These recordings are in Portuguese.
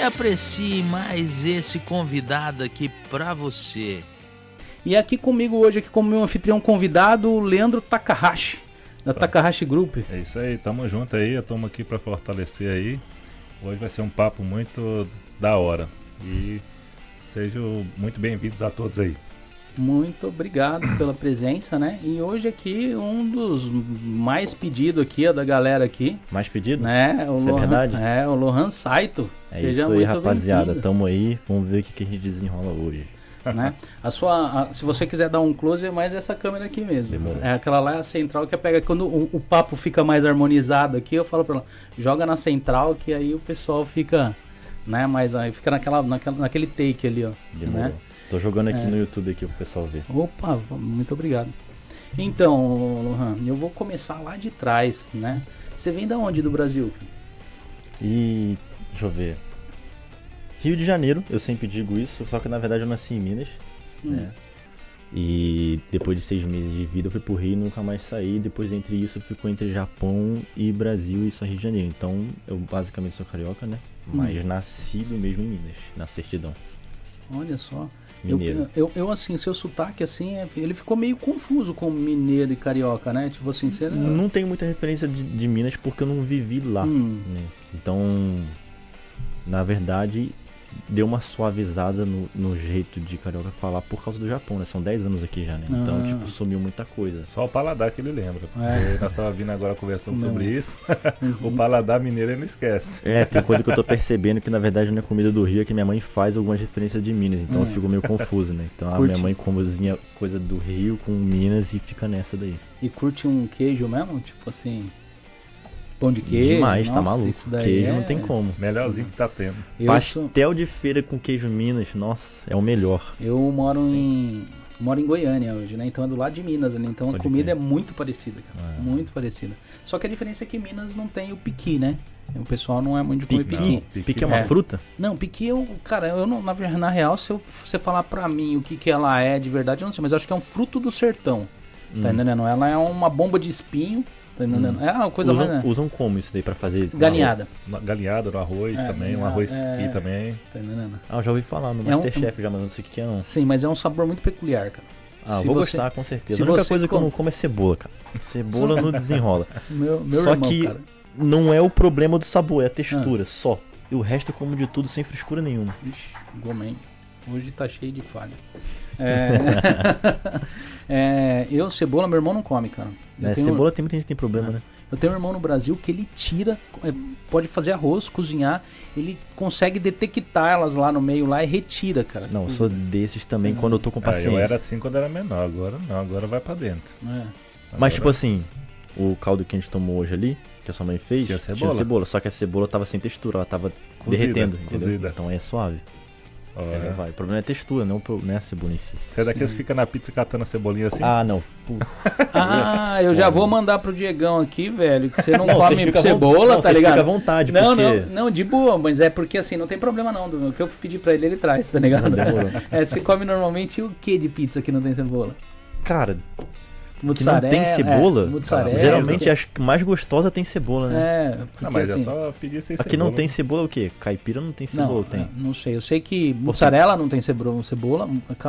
e aprecie mais esse convidado aqui pra você. E aqui comigo hoje, aqui como meu anfitrião convidado, o Leandro Takahashi, da Tá. Takahashi Group. É isso aí, tamo junto aí, estamos aqui para fortalecer aí. Hoje vai ser um papo muito da hora. E sejam muito bem-vindos a todos aí. Muito obrigado pela presença, né? E hoje aqui um dos mais pedidos aqui, ó, da galera aqui, Mais pedido? né? O Isso é Lohan, verdade? É, o Lohan Saito. É Seja isso aí, rapaziada. bem-vindo, Tamo aí. Vamos ver o que, que a gente desenrola hoje. né? A sua, a- se você quiser dar um close, é mais essa câmera aqui mesmo. Demorou. É aquela lá é a central que pega quando o, o papo fica mais harmonizado aqui, eu falo pra ela, joga na central que aí o pessoal fica, né, mais aí fica naquela, naquela naquele take ali, ó, Demorou. né? Tô jogando aqui É. no YouTube aqui pro pessoal ver. Opa, muito obrigado. Então, Lohan, eu vou começar lá de trás, né? Você vem da onde do Brasil? E deixa eu ver. Rio de Janeiro, eu sempre digo isso, só que na verdade eu nasci em Minas, Hum. né? E depois de seis meses de vida eu fui pro Rio e nunca mais saí. Depois entre isso ficou entre Japão e Brasil e só Rio de Janeiro. Então eu basicamente sou carioca, né? Mas nascido mesmo em Minas, na certidão. Olha só. Eu, Mineiro. eu, eu, assim, seu sotaque, assim, é- ele ficou meio confuso com mineiro e carioca, né? Tipo assim, você... Não tenho muita referência de, de Minas porque eu não vivi lá. Hum, né? Então, na verdade, deu uma suavizada no, no jeito de carioca falar por causa do Japão, né? São 10 anos aqui já, né? Então, Ah. tipo, sumiu muita coisa. Só o paladar que ele lembra. Porque É. nós estávamos vindo agora conversando Não. sobre isso. Uhum. o paladar mineiro ele não esquece. É, tem coisa que eu tô percebendo que na verdade não é comida do Rio, é que minha mãe faz algumas referências de Minas, então Hum. eu fico meio confuso, né? Então a Curte. minha mãe cozinha coisa do Rio com Minas e fica nessa daí. E curte um queijo mesmo? Tipo assim... Pão de queijo? Demais, tá Nossa, maluco. isso daí Queijo é- não tem como. Melhorzinho que tá tendo. Eu, sou- Pastel de feira com queijo Minas, nossa, é o melhor. eu moro em... Moro em Goiânia hoje, né? Então é do lado de Minas ali. Então a Pode comida crer. é muito parecida, cara. É. Muito parecida. Só que a diferença é que Minas não tem o piqui, né? O pessoal não é muito de comer Piqui? piqui. Não, Pique é uma É. fruta? Não, piqui eu, cara, eu não, na, ver- na real, se eu, você falar pra mim o que, que ela é de verdade, eu não sei, mas eu acho que é um fruto do sertão, tá Hum. entendendo? Ela é uma bomba de espinho, tá entendendo? É uma coisa usam, mais... usam como isso daí pra fazer? Galinhada, Na- Galinhada no arroz É, também, um arroz é. aqui também. tá entendendo? Ah, eu já ouvi falar no É um- Masterchef já, mas eu não sei o que é não. Sim, mas é um sabor muito peculiar, cara. Ah, Se vou você- gostar com certeza. A única coisa que eu come- não como é cebola, cara. Cebola não desenrola. Meu, meu Só irmão, que- cara. Não é o problema do sabor, é a Ah. textura, só. E o resto eu como de tudo sem frescura nenhuma. Ixi, Gomen. Hoje tá cheio de falha. É... é, eu, cebola, meu irmão não come, cara. Né? tenho- Cebola tem muita gente que tem problema, Ah. né? Eu tenho um irmão no Brasil que ele tira, é, pode fazer arroz, cozinhar, ele consegue detectar elas lá no meio lá e retira, cara. Não, eu sou desses também quando eu tô com Ah, paciência. eu era assim quando era menor, agora não, agora vai pra dentro. É. Mas Agora- tipo assim, o caldo que a gente tomou hoje ali, que a sua mãe fez, Tinha cebola. Só que a cebola tava sem textura, ela tava Cozida, derretendo, entendeu? cozida. Então é suave. Olha. Ela vai. O problema é a textura, não, o pro- não é a cebola em si. Você é daqueles que fica na pizza catando a cebolinha assim? Ah, não. Ah, eu já vou mandar pro Diegão aqui, velho, que você não, Não, come cebola, não, tá ligado? Fica à vontade, não, porque... não, não, de boa, mas é porque assim, não tem problema não. O que eu pedi pra ele, ele traz, tá ligado? É, você come normalmente o que de pizza que não tem cebola? Cara, que não tem cebola, É, mussarela. geralmente acho que mais gostosa tem cebola, né? É, porque não, mas assim... é só pedir sem Aqui não tem cebola o quê? Caipira não tem cebola, Não, tem. é, não sei. Eu sei que mussarela não tem cebola, cebola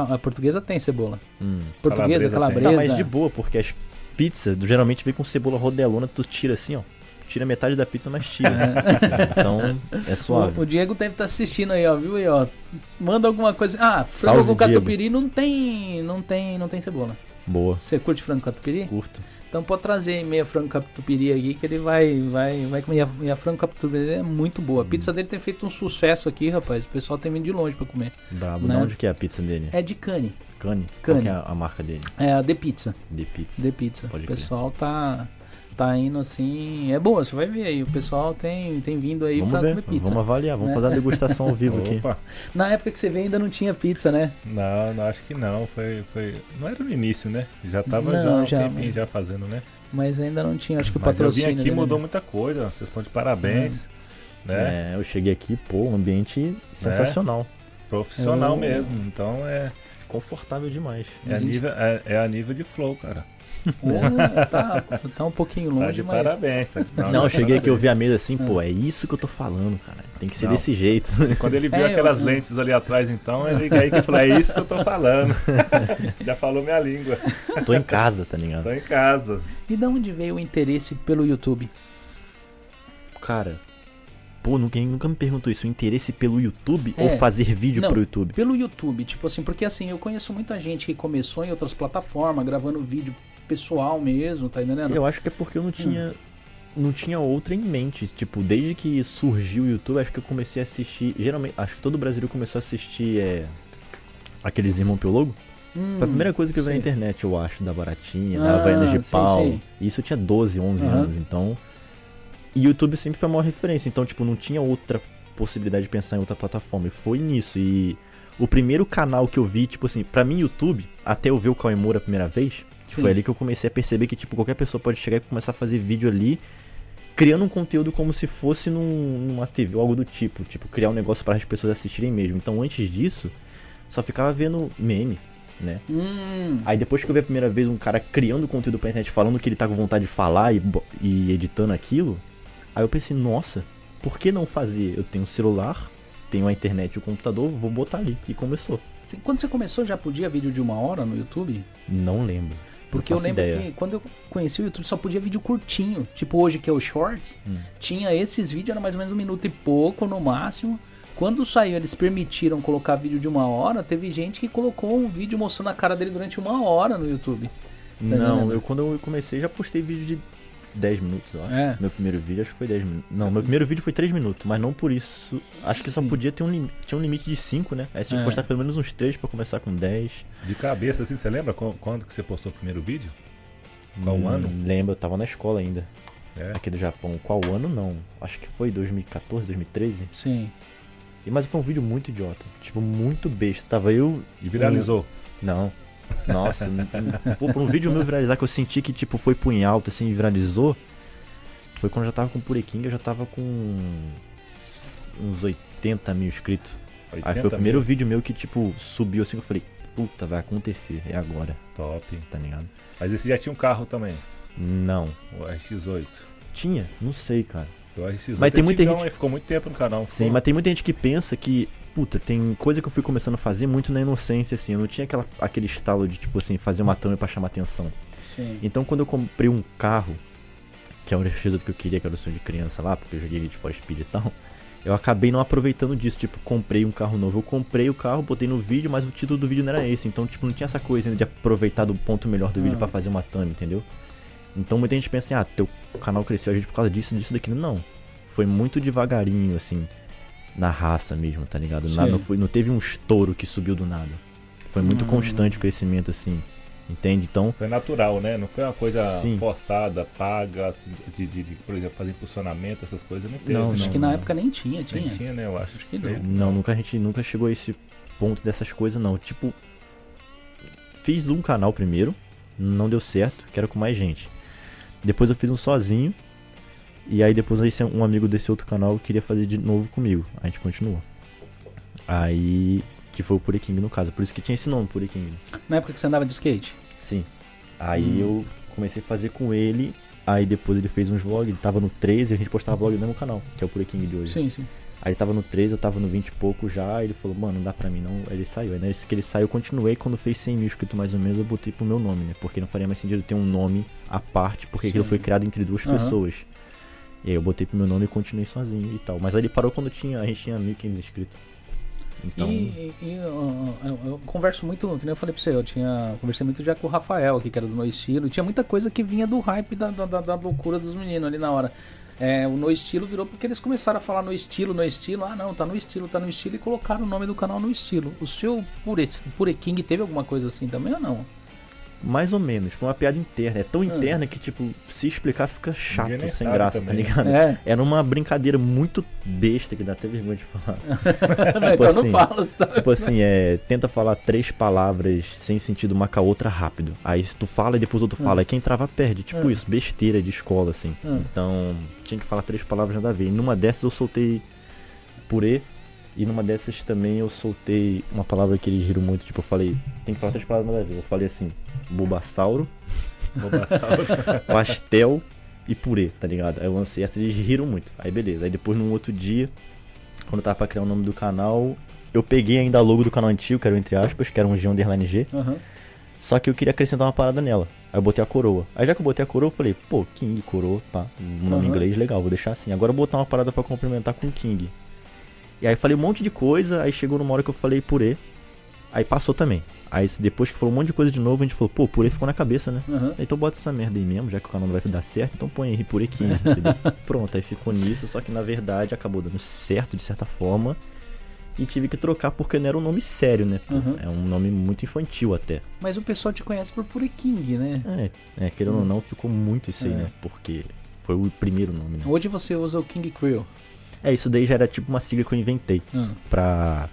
a portuguesa tem cebola. Hum. Portuguesa, Calabresa calabresa. Tá, mas de boa, porque as pizzas geralmente vem com cebola rodelona, tu tira assim, ó. Tira metade da pizza, mas tira. Então, é suave. O, o Diego deve estar assistindo aí, ó, viu aí, ó. Manda alguma coisa. Ah, frango Salve, com catupiry não tem, não tem, não tem cebola. Boa. Você curte frango catupiry? Curto. Então pode trazer aí meia frango catupiry aqui que ele vai, vai, vai comer. E a- frango catupiry é muito boa. A pizza dele tem feito um sucesso aqui, rapaz. O pessoal tem vindo de longe pra comer. Brabo. Né? De onde que é a pizza dele? É de cane. Cane? Cane. Qual que é a, a marca dele? É a The Pizza. De pizza. The Pizza. Pode o crer. pessoal tá tá indo assim. É boa, você vai ver aí. O pessoal tem, tem vindo aí Vamos pra ver, comer pizza. vamos avaliar, vamos né? fazer a degustação ao vivo aqui. Opa, Na época que você veio ainda não tinha pizza, né? não, não, acho que não. Foi, foi, não era no início, né? Já tava Não, já um já, tempinho mas- já fazendo, né? Mas ainda não tinha. Acho que o Mas eu vim patrocínio. aqui dele- mudou muita coisa. Vocês estão de parabéns, né? É, eu cheguei aqui, pô, um ambiente sensacional. Profissional Eu- mesmo. Então é, Confortável demais. é, a Gente- nível, é, é a nível de flow, cara. É, tá, tá um pouquinho Tá longe, de mas. parabéns. Tá, Não, eu cheguei aqui, eu vi a mesa assim, pô, é isso que eu tô falando, cara. Tem que ser Não. desse jeito. Quando ele viu É, aquelas eu- lentes ali atrás, então, ele aí que falou, é isso que eu tô falando. Já falou minha língua. tô em casa, tá ligado? Tô em casa. E da onde veio o interesse pelo YouTube? Cara, pô, nunca, ninguém nunca me perguntou isso. O interesse pelo YouTube É. ou fazer vídeo Não. pro YouTube? Pelo YouTube, tipo assim, porque assim, eu conheço muita gente que começou em outras plataformas, gravando vídeo pessoal mesmo, tá entendendo? Eu acho que é porque eu não tinha. Não tinha outra em mente. Tipo, desde que surgiu o YouTube, acho que eu comecei a assistir. Geralmente, acho que todo brasileiro começou a assistir é, aqueles irmão Piologo. Hum, Foi a primeira coisa que eu vi na sei. internet, eu acho, da Baratinha, Ah, da Havaianas de Pau. sei. E Isso eu tinha 12, 11 Aham. anos, então. E YouTube sempre foi a maior referência, então, tipo, não tinha outra possibilidade de pensar em outra plataforma. E foi nisso. E o primeiro canal que eu vi, tipo assim, pra mim, YouTube, até eu ver o Cauê Moura a primeira vez, Sim. foi ali que eu comecei a perceber que, tipo, qualquer pessoa pode chegar e começar a fazer vídeo ali, criando um conteúdo como se fosse num- numa TV ou algo do tipo. Tipo, criar um negócio para as pessoas assistirem mesmo. Então, antes disso, só ficava vendo meme, né? Hum, Aí depois que eu vi a primeira vez um cara criando conteúdo pra internet, falando que ele tá com vontade de falar e, e editando aquilo, aí eu pensei, nossa, por que não fazer? Eu tenho um celular, tenho a internet e o computador, vou botar ali. E começou. quando você começou já podia vídeo de uma hora no YouTube? Não lembro. Porque eu lembro ideia. que quando eu conheci o YouTube só podia vídeo curtinho. Tipo hoje que é o Shorts, Hum. tinha esses vídeos, era mais ou menos um minuto e pouco no máximo. Quando saiu, eles permitiram colocar vídeo de uma hora, teve gente que colocou um vídeo mostrando a cara dele durante uma hora no YouTube. Não, entendendo? eu quando eu comecei já postei vídeo de 10 minutos, eu acho. É. Meu primeiro vídeo acho que foi 10 minutos. Não, Sim. meu primeiro vídeo foi 3 minutos, mas não por isso. Acho que só Sim. podia ter um limite. Tinha um limite de 5, né? Aí você tinha É. que postar pelo menos uns 3 pra começar com 10. De cabeça, assim, você lembra qu- quando que você postou o primeiro vídeo? Qual Hum, ano? Lembro, eu tava na escola ainda. É. aqui do Japão. Qual ano não? Acho que foi 2014, 2013. Sim. E mas foi um vídeo muito idiota, tipo muito besta. Tava eu, E viralizou. não. Nossa, pô, pra um vídeo meu viralizar que eu senti que tipo foi punho alto assim, viralizou. Foi quando eu já tava com Pureking, eu já tava com uns 80 mil inscritos. Aí foi 80 o primeiro mil. vídeo meu que tipo subiu assim, eu falei, puta, vai acontecer, é agora, Top. tá ligado? Mas esse já tinha um carro também, Não. o RX-8. Tinha? Não sei, cara. O RX-8 Mas tem é muita antigão, gente- ficou muito tempo no canal. Sim, mas tem muita gente que pensa que, puta, tem coisa que eu fui começando a fazer muito na inocência, assim. Eu não tinha aquela, aquele estalo de, tipo assim, fazer uma thumb pra chamar atenção. Sim. Então, quando eu comprei um carro, que é o RX que eu queria, que era o sonho de criança lá, porque eu joguei de for speed e tal, eu acabei não aproveitando disso. Tipo, comprei um carro novo. Eu comprei o carro, botei no vídeo, mas o título do vídeo não era esse. Então, tipo, não tinha essa coisa ainda de aproveitar do ponto melhor do vídeo Ah. pra fazer uma thumb, entendeu? Então, muita gente pensa assim, ah, teu canal cresceu a gente por causa disso, disso, daquilo. Não. Foi muito devagarinho, assim, na raça mesmo, tá ligado? Não, foi, não teve um estouro que subiu do nada. Foi muito Hum. constante o crescimento, assim, entende? Então, Foi natural, né? Não foi uma coisa Sim. forçada, paga, assim, de, de, de, por exemplo, fazer impulsionamento, essas coisas. Não teve. Não? Acho não, que na não. época nem tinha, tinha. Nem tinha, né? Eu acho. Acho que não. Não, nunca a gente nunca chegou a esse ponto dessas coisas, não. Tipo, fiz um canal primeiro, não deu certo, que era com mais gente. Depois eu fiz um sozinho, e aí depois esse, um amigo desse outro canal queria fazer de novo comigo. A gente continuou. Aí, que foi o Pureking no caso, por isso que tinha esse nome, Pureking. Na época que você andava de skate? Sim. Aí Hum. eu comecei a fazer com ele, aí depois ele fez uns vlogs, ele tava no 13 e a gente postava vlog no mesmo canal, que é o Pureking de hoje. Sim, sim. Aí ele tava no 13, eu tava no 20 e pouco já, aí ele falou, mano, não dá pra mim não. Aí ele saiu. Aí nesse que ele saiu, eu continuei. Quando fez 100 mil inscritos mais ou menos, eu botei pro meu nome, né? Porque não faria mais sentido ter um nome à parte, porque aquilo Sim. foi criado entre duas Aham. pessoas. E aí eu botei pro meu nome e continuei sozinho e tal. Mas aí ele parou quando tinha, a gente tinha 1.500 inscritos. Então, E, e, eu, eu- eu converso muito, que nem eu falei pra você, eu tinha conversei muito já com o Rafael aqui, que era do No Estilo, e tinha muita coisa que vinha do hype da, da, da- loucura dos meninos ali na hora. É, o No Estilo virou porque eles começaram a falar no estilo, no estilo, ah não, tá no estilo, tá no estilo, e colocaram o nome do canal no estilo. O seu Pure, Pure King teve alguma coisa assim também ou não? Mais ou menos. Foi uma piada interna. É tão Ah. interna que, tipo, se explicar fica chato, sem graça, também, tá ligado? É. Era uma brincadeira muito besta que dá até vergonha de falar. então assim, não fala. Tá? tipo assim, é. Tenta falar três palavras sem sentido uma com a outra rápido. Aí se tu fala e depois outro Ah. fala, quem trava perde. Tipo Ah. isso, besteira de escola, assim. Ah. Então, tinha que falar três palavras nada a ver. E numa dessas eu soltei purê. E numa dessas também eu soltei uma palavra que eles riram muito. Tipo, eu falei, tem que falar três palavras nada a ver. Eu falei assim, bulbasauro, Bulbasauro. pastel e purê, tá ligado? Aí eu lancei essa eles riram muito. Aí beleza. Aí depois num outro dia, quando eu tava pra criar o nome do canal, eu peguei ainda a logo do canal antigo, que era o entre aspas, que era um G underline G. Aham. Só que eu queria acrescentar uma parada nela. Aí eu botei a coroa. Aí já que eu botei a coroa, eu falei, pô, King, coroa, pá, um nome em Aham. inglês, legal, vou deixar assim. Agora eu vou botar uma parada pra complementar com King. E aí falei um monte de coisa, aí chegou numa hora que eu falei purê. Aí passou também. Aí depois que falou um monte de coisa de novo, a gente falou, pô, purê ficou na cabeça, né? Aham. Então bota essa merda aí mesmo, já que o canal não vai dar certo, então põe aí purê King, entendeu? Pronto, aí ficou nisso, só que na verdade acabou dando certo de certa forma. E tive que trocar porque não era um nome sério, né? Uhum. É um nome muito infantil até. Mas o pessoal te conhece por Puri King, né? É, é querendo ou não, ficou muito isso aí, É. né? Porque foi o primeiro nome, né? Hoje você usa o King Crew. É, isso daí já era tipo uma sigla que eu inventei Ah, pra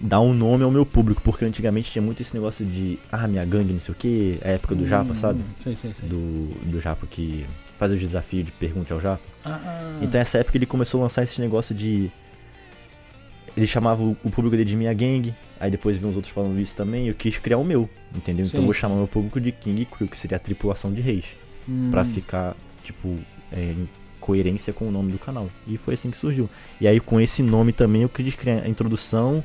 dar um nome ao meu público, porque antigamente tinha muito esse negócio de, ah, minha gangue, não sei o que, a época do Japa, hum, sabe? Sei, sei, sei. Do, do Japa que faz os desafios de pergunte ao Japa. Ah, Então essa época ele começou a lançar esse negócio de. Ele chamava o o público dele de minha gangue, aí depois vi uns outros falando isso também, e eu quis criar o meu, entendeu? Então Sim. eu vou chamar meu público de King Crew, que seria a tripulação de reis. hum, Pra ficar, tipo, é, em coerência com o nome do canal. E foi assim que surgiu. E aí com esse nome também eu quis criar a introdução.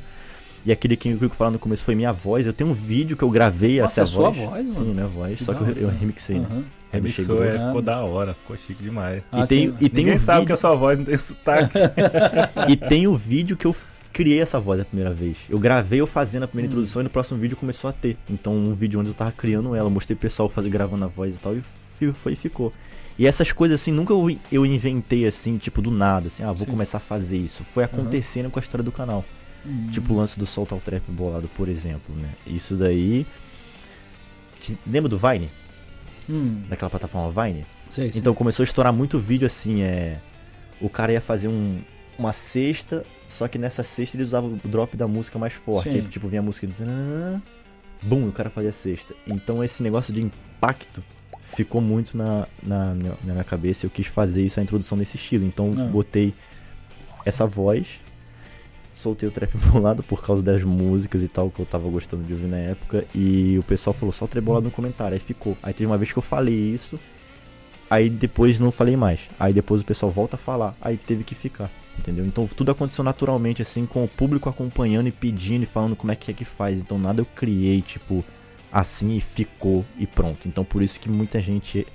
E aquele que eu falar no começo foi minha voz. Eu tenho um vídeo que eu gravei Nossa, essa é sua voz. voz, Sim, minha voz. Que só que eu, eu remixei, né? aham. Remixei Remixou, é, ficou da hora, ficou chique demais. Ah, E tem, que- e tem Ninguém um sabe vídeo, que a sua voz não tem sotaque. E tem o vídeo que eu criei essa voz a primeira vez. Eu gravei eu fazendo a primeira Hum. introdução e no próximo vídeo começou a ter. Então um vídeo onde eu tava criando ela, mostrei pro pessoal fazer, gravando a voz e tal, e foi e ficou. E essas coisas assim, nunca eu, eu inventei assim, tipo, do nada, assim, ah, vou Sim. começar a fazer isso. Foi acontecendo com a história do canal. Hum. Tipo o lance do Solta o Trap bolado, por exemplo, né? Isso daí. Te- lembra do Vine? Hum, Daquela plataforma Vine? sei, sei. Então começou a estourar muito vídeo assim, é. O cara ia fazer um, uma cesta, só que nessa cesta ele usava o drop da música mais forte. Aí, tipo, vinha a música dizendo. Bum, e o cara fazia a cesta. Então esse negócio de impacto ficou muito na, na, minha, na minha cabeça. Eu quis fazer isso, a introdução nesse estilo. Então Ah. botei essa voz. Soltei o trap bolado por causa das músicas e tal, que eu tava gostando de ouvir na época. E o pessoal falou só o trap bolado no comentário. Aí ficou. Aí teve uma vez que eu falei isso. Aí depois não falei mais. Aí depois o pessoal volta a falar. Aí teve que ficar. Entendeu? Então tudo aconteceu naturalmente, assim, com o público acompanhando e pedindo e falando como é que é que faz. Então nada eu criei, tipo, assim e ficou e pronto. Então por isso que muita gente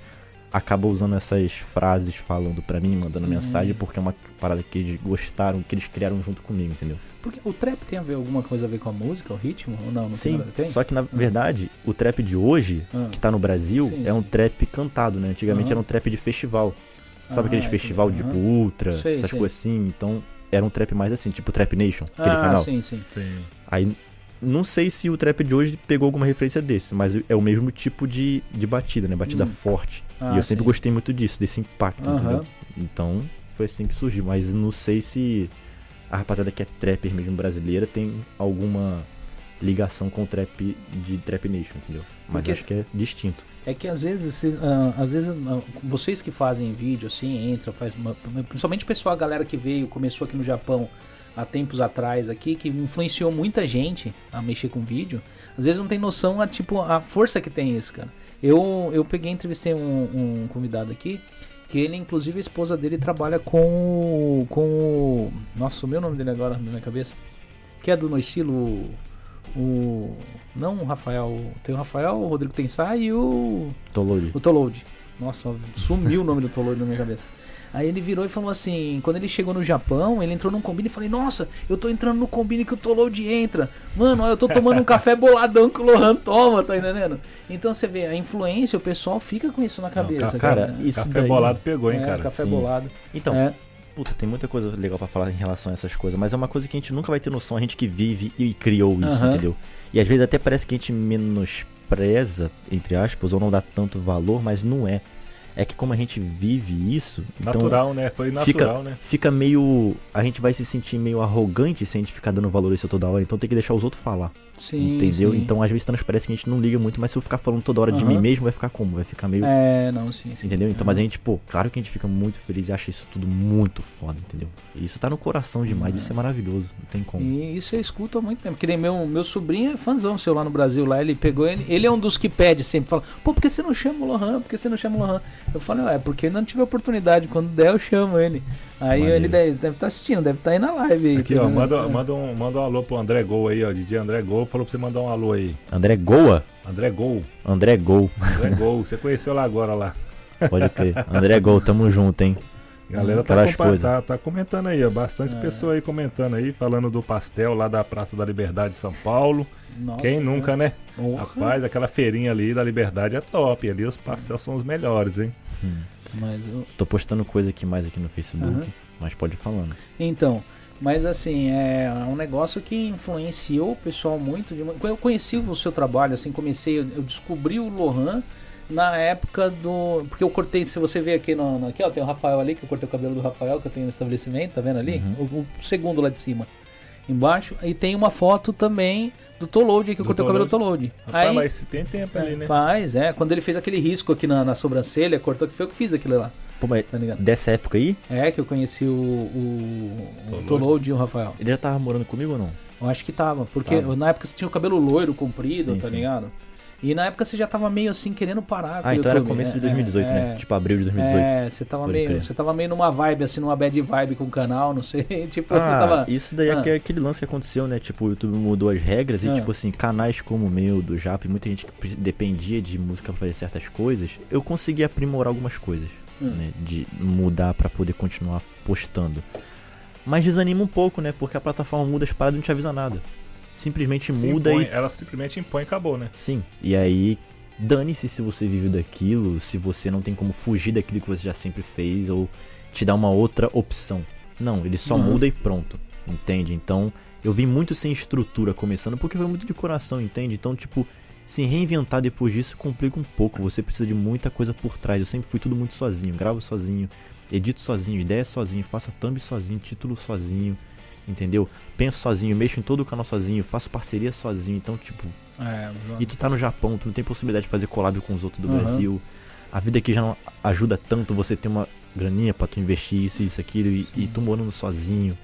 acaba usando essas frases falando pra mim, mandando Sim. mensagem, porque é uma parada que eles gostaram, que eles criaram junto comigo, entendeu? Porque o trap tem a ver alguma coisa a ver com a música, o ritmo? Ou não? não Sim, só que na verdade, o trap de hoje, Ah. que tá no Brasil, Sim, é um sim. trap cantado, né? Antigamente Aham. era um trap de festival. Sabe Ah, aqueles festival tipo Ultra, Sei, essas sei. coisas assim? Então era um trap mais assim, tipo Trap Nation, aquele ah, canal. sim, sim. Sim. Aí não sei se o trap de hoje pegou alguma referência desse, mas é o mesmo tipo de, de batida, né? Batida Hum. forte. Ah, e eu sempre sim. gostei muito disso, desse impacto, entendeu? Então foi assim que surgiu. Mas não sei se a rapaziada que é trapper mesmo brasileira tem alguma ligação com o trap de Trap Nation, entendeu? Mas Porque- acho que é distinto. É que às vezes, vocês, ah, às vezes ah, vocês que fazem vídeo assim, entra, faz uma- principalmente o pessoal, a galera que veio, começou aqui no Japão há tempos atrás aqui, que influenciou muita gente a mexer com vídeo, às vezes não tem noção a tipo a força que tem isso, cara. Eu eu peguei, entrevistei um, um convidado aqui, que ele inclusive a esposa dele trabalha com o- com o, nossa, o meu nome dele agora na minha cabeça, que é do no estilo o não o Rafael, tem o Rafael, o Rodrigo Tensai e o Tolori. o Tolode. Nossa, sumiu o nome do Tolode na minha cabeça. Aí ele virou e falou assim: quando ele chegou no Japão, ele entrou num combine e falei: Nossa, eu tô entrando no combine que o Tolode entra. Mano, ó, eu tô tomando um café boladão que o Lohan toma, tá entendendo? Então você vê, a influência, o pessoal fica com isso na cabeça. cara, cara. isso Café daí- bolado pegou, hein, É, cara? café sim. bolado. Então, É. puta, tem muita coisa legal pra falar em relação a essas coisas, mas é uma coisa que a gente nunca vai ter noção, a gente que vive e criou isso, Aham. entendeu? E às vezes até parece que a gente menospreza, entre aspas, ou não dá tanto valor, mas não é. É que como a gente vive isso, então Natural, né? Foi natural, fica, né? fica meio. A gente vai se sentir meio arrogante se a gente ficar dando valor a isso toda hora, então tem que deixar os outros falar. Sim, entendeu? sim. Então às vezes transparece que a gente não liga muito, mas se eu ficar falando toda hora de Aham. mim mesmo, vai ficar como? Vai ficar meio. É, não, sim, sim. Entendeu? Então, mas a gente, pô, claro que a gente fica muito feliz e acha isso tudo muito foda, entendeu? Isso tá no coração demais, isso é maravilhoso, não tem como. E isso eu escuto há muito tempo. Que nem meu, meu sobrinho é fãzão seu lá no Brasil. Lá ele pegou ele. Ele é um dos que pede sempre. Fala, pô, por que você não chama o Lohan? Por que você não chama o Lohan? Eu falo, é, porque não tive oportunidade. Quando der, eu chamo ele. Aí Maneiro. ele deve estar tá assistindo, deve estar aí na live. Aí, Aqui, tá ó, manda, manda, um, manda um alô pro André Gol aí, ó. DJ André Gol falou pra você mandar um alô aí. André Goa? André Gol. André Gol. André Gol. Você conheceu lá agora lá. Pode crer. André Gol, tamo junto, hein? Galera tá, compa- coisas. tá, tá comentando aí, ó. Bastante É. pessoa aí comentando aí, falando do pastel lá da Praça da Liberdade de São Paulo. Nossa, Quem nunca, né? Porra. Rapaz, aquela feirinha ali da Liberdade é top. Ali os pastéis são os melhores, hein? Mas eu- Tô postando coisa aqui mais aqui no Facebook, Aham. mas pode ir falando. Então, mas assim, é um negócio que influenciou o pessoal muito. De... Eu conheci o seu trabalho, assim, comecei, eu descobri o Lohan na época do. Porque eu cortei, se você ver aqui no. no- Aqui, ó, tem o Rafael ali, que eu cortei o cabelo do Rafael, que eu tenho no estabelecimento, tá vendo ali? Uhum. O, o segundo lá de cima. Embaixo. E tem uma foto também do Tolode, que eu cortei o cabelo do Tolode. Rapaz, Aí. mas se tem tempo ali, né? Faz, é. Quando ele fez aquele risco aqui na, na sobrancelha, cortou, que foi eu que fiz aquilo lá, Pô, mas tá ligado? dessa época aí, É que eu conheci o, o, o Tolode. E o Rafael. ele já tava morando comigo ou não? Eu acho que tava, porque Tava. na época você tinha o cabelo loiro, comprido, Sim, tá sim. ligado? E na época você já tava meio assim querendo parar com Ah, o então era YouTube. começo de É, 2018, é, né? Tipo abril de 2018. É, você tava Pode meio, crer. você tava meio numa vibe assim, numa bad vibe com o canal, não sei, tipo, Ah, tava isso daí Ah. é que- aquele lance que aconteceu, né? Tipo, o YouTube mudou as regras e, Ah. tipo assim, canais como o meu, do Jap, muita gente que dependia de música pra fazer certas coisas, eu consegui aprimorar algumas coisas, Hum. né? De mudar pra poder continuar postando. Mas desanima um pouco, né? Porque a plataforma muda as paradas e não te avisa nada. Simplesmente Se muda impõe- e. Ela simplesmente impõe e acabou, né? Sim. E aí, dane-se se você vive daquilo, se você não tem como fugir daquilo que você já sempre fez ou te dá uma outra opção. Não, ele só Uhum. muda e pronto. Entende? Então, eu vim muito sem estrutura começando porque foi muito de coração, entende? Então, tipo, se reinventar depois disso complica um pouco. Você precisa de muita coisa por trás. Eu sempre fui tudo muito sozinho. Gravo sozinho, edito sozinho, ideia sozinho, faço thumb sozinho, título sozinho. Entendeu? Penso sozinho, mexo em todo o canal sozinho, faço parceria sozinho. Então, tipo, É, e tu tá no Japão, tu não tem possibilidade de fazer collab com os outros do Aham. Brasil. A vida aqui já não ajuda tanto você ter uma graninha pra tu investir isso, isso, aquilo, e, e tu morando sozinho.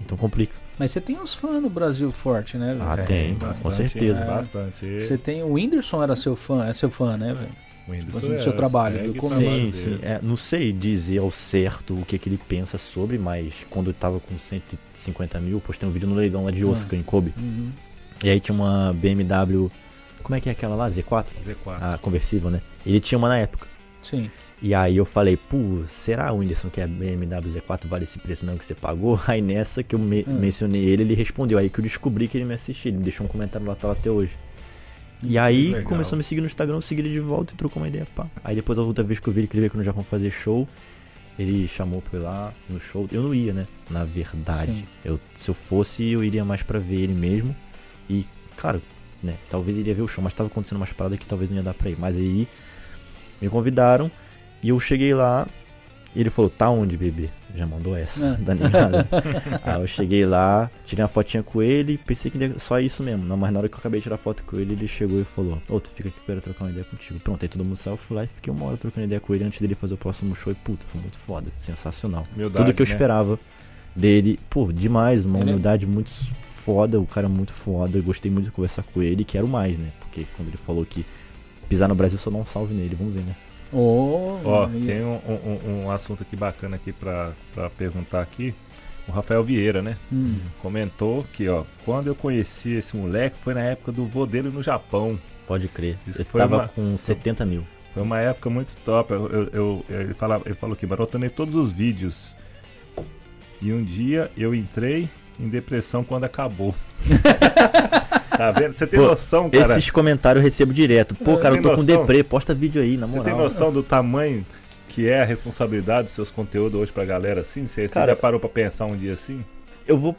Então complica. Mas você tem uns fãs no Brasil forte, né, velho? Ah, tem, com certeza. é, Bastante. Você tem o Whindersson era seu fã, é seu fã, né, velho? O Whindersson do é- seu trabalho, Sim, sim. É, não sei dizer ao certo o que, que ele pensa sobre, mas quando eu tava com 150 mil, postei um vídeo no leilão lá de Ah. Osaka, em Kobe. Uhum. E aí tinha uma BMW. Como é que é aquela lá? Z4? Z4. A conversível, né? Ele tinha uma na época. Sim. E aí eu falei, pô, será, Whindersson, que a BMW Z4 vale esse preço mesmo que você pagou? Aí nessa que eu me- Hum. mencionei ele, ele respondeu. Aí que eu descobri que ele me assistiu, ele me deixou um comentário lá, tá até hoje. E Hum, aí legal. começou a me seguir no Instagram, eu segui ele de volta e trocou uma ideia, pá. Aí depois a outra vez que eu vi ele que ele veio aqui no Japão fazer show, ele chamou pra ir lá no show. Eu não ia, né? Na verdade. Sim. Eu, se eu fosse, eu iria mais pra ver ele mesmo. E, claro, né? Talvez iria ver o show, mas tava acontecendo umas paradas que talvez não ia dar pra ir. Mas aí me convidaram e eu cheguei lá e ele falou, tá onde, bebê? Já mandou essa, Ah. tá ligado? aí eu cheguei lá, tirei uma fotinha com ele, pensei que ia- só isso mesmo. Não, mas na hora que eu acabei de tirar foto com ele, ele chegou e falou, ô, tu fica aqui que eu quero trocar uma ideia contigo. Pronto, aí todo mundo saiu, eu fui lá e fiquei uma hora trocando ideia com ele antes dele fazer o próximo show e puta, foi muito foda, sensacional. Humildade, Tudo que eu né? esperava dele, pô, demais, uma é- humildade muito foda, o cara é muito foda, eu gostei muito de conversar com ele e quero mais, né? Porque quando ele falou que pisar no Brasil só dá um salve nele, vamos ver, né? Oh, Ó, e- tem um, um- um assunto aqui bacana aqui pra, pra perguntar aqui. O Rafael Vieira, né? Hum. Comentou que, ó, quando eu conheci esse moleque foi na época do vô dele no Japão. Pode crer. Isso foi tava uma- com 70 mil. Foi uma época muito top. Eu, eu- eu- ele, falava, ele falou que maratonei todos os vídeos. E um dia eu entrei em depressão quando acabou. tá vendo? Você tem Pô, noção, cara? Esses comentários eu recebo direto. Pô, Você cara, eu tô tem com noção? deprê, posta vídeo aí, na Você moral. tem noção do tamanho que é a responsabilidade dos seus conteúdos hoje pra galera assim? Você, você Cara, já parou pra pensar um dia assim? Eu vou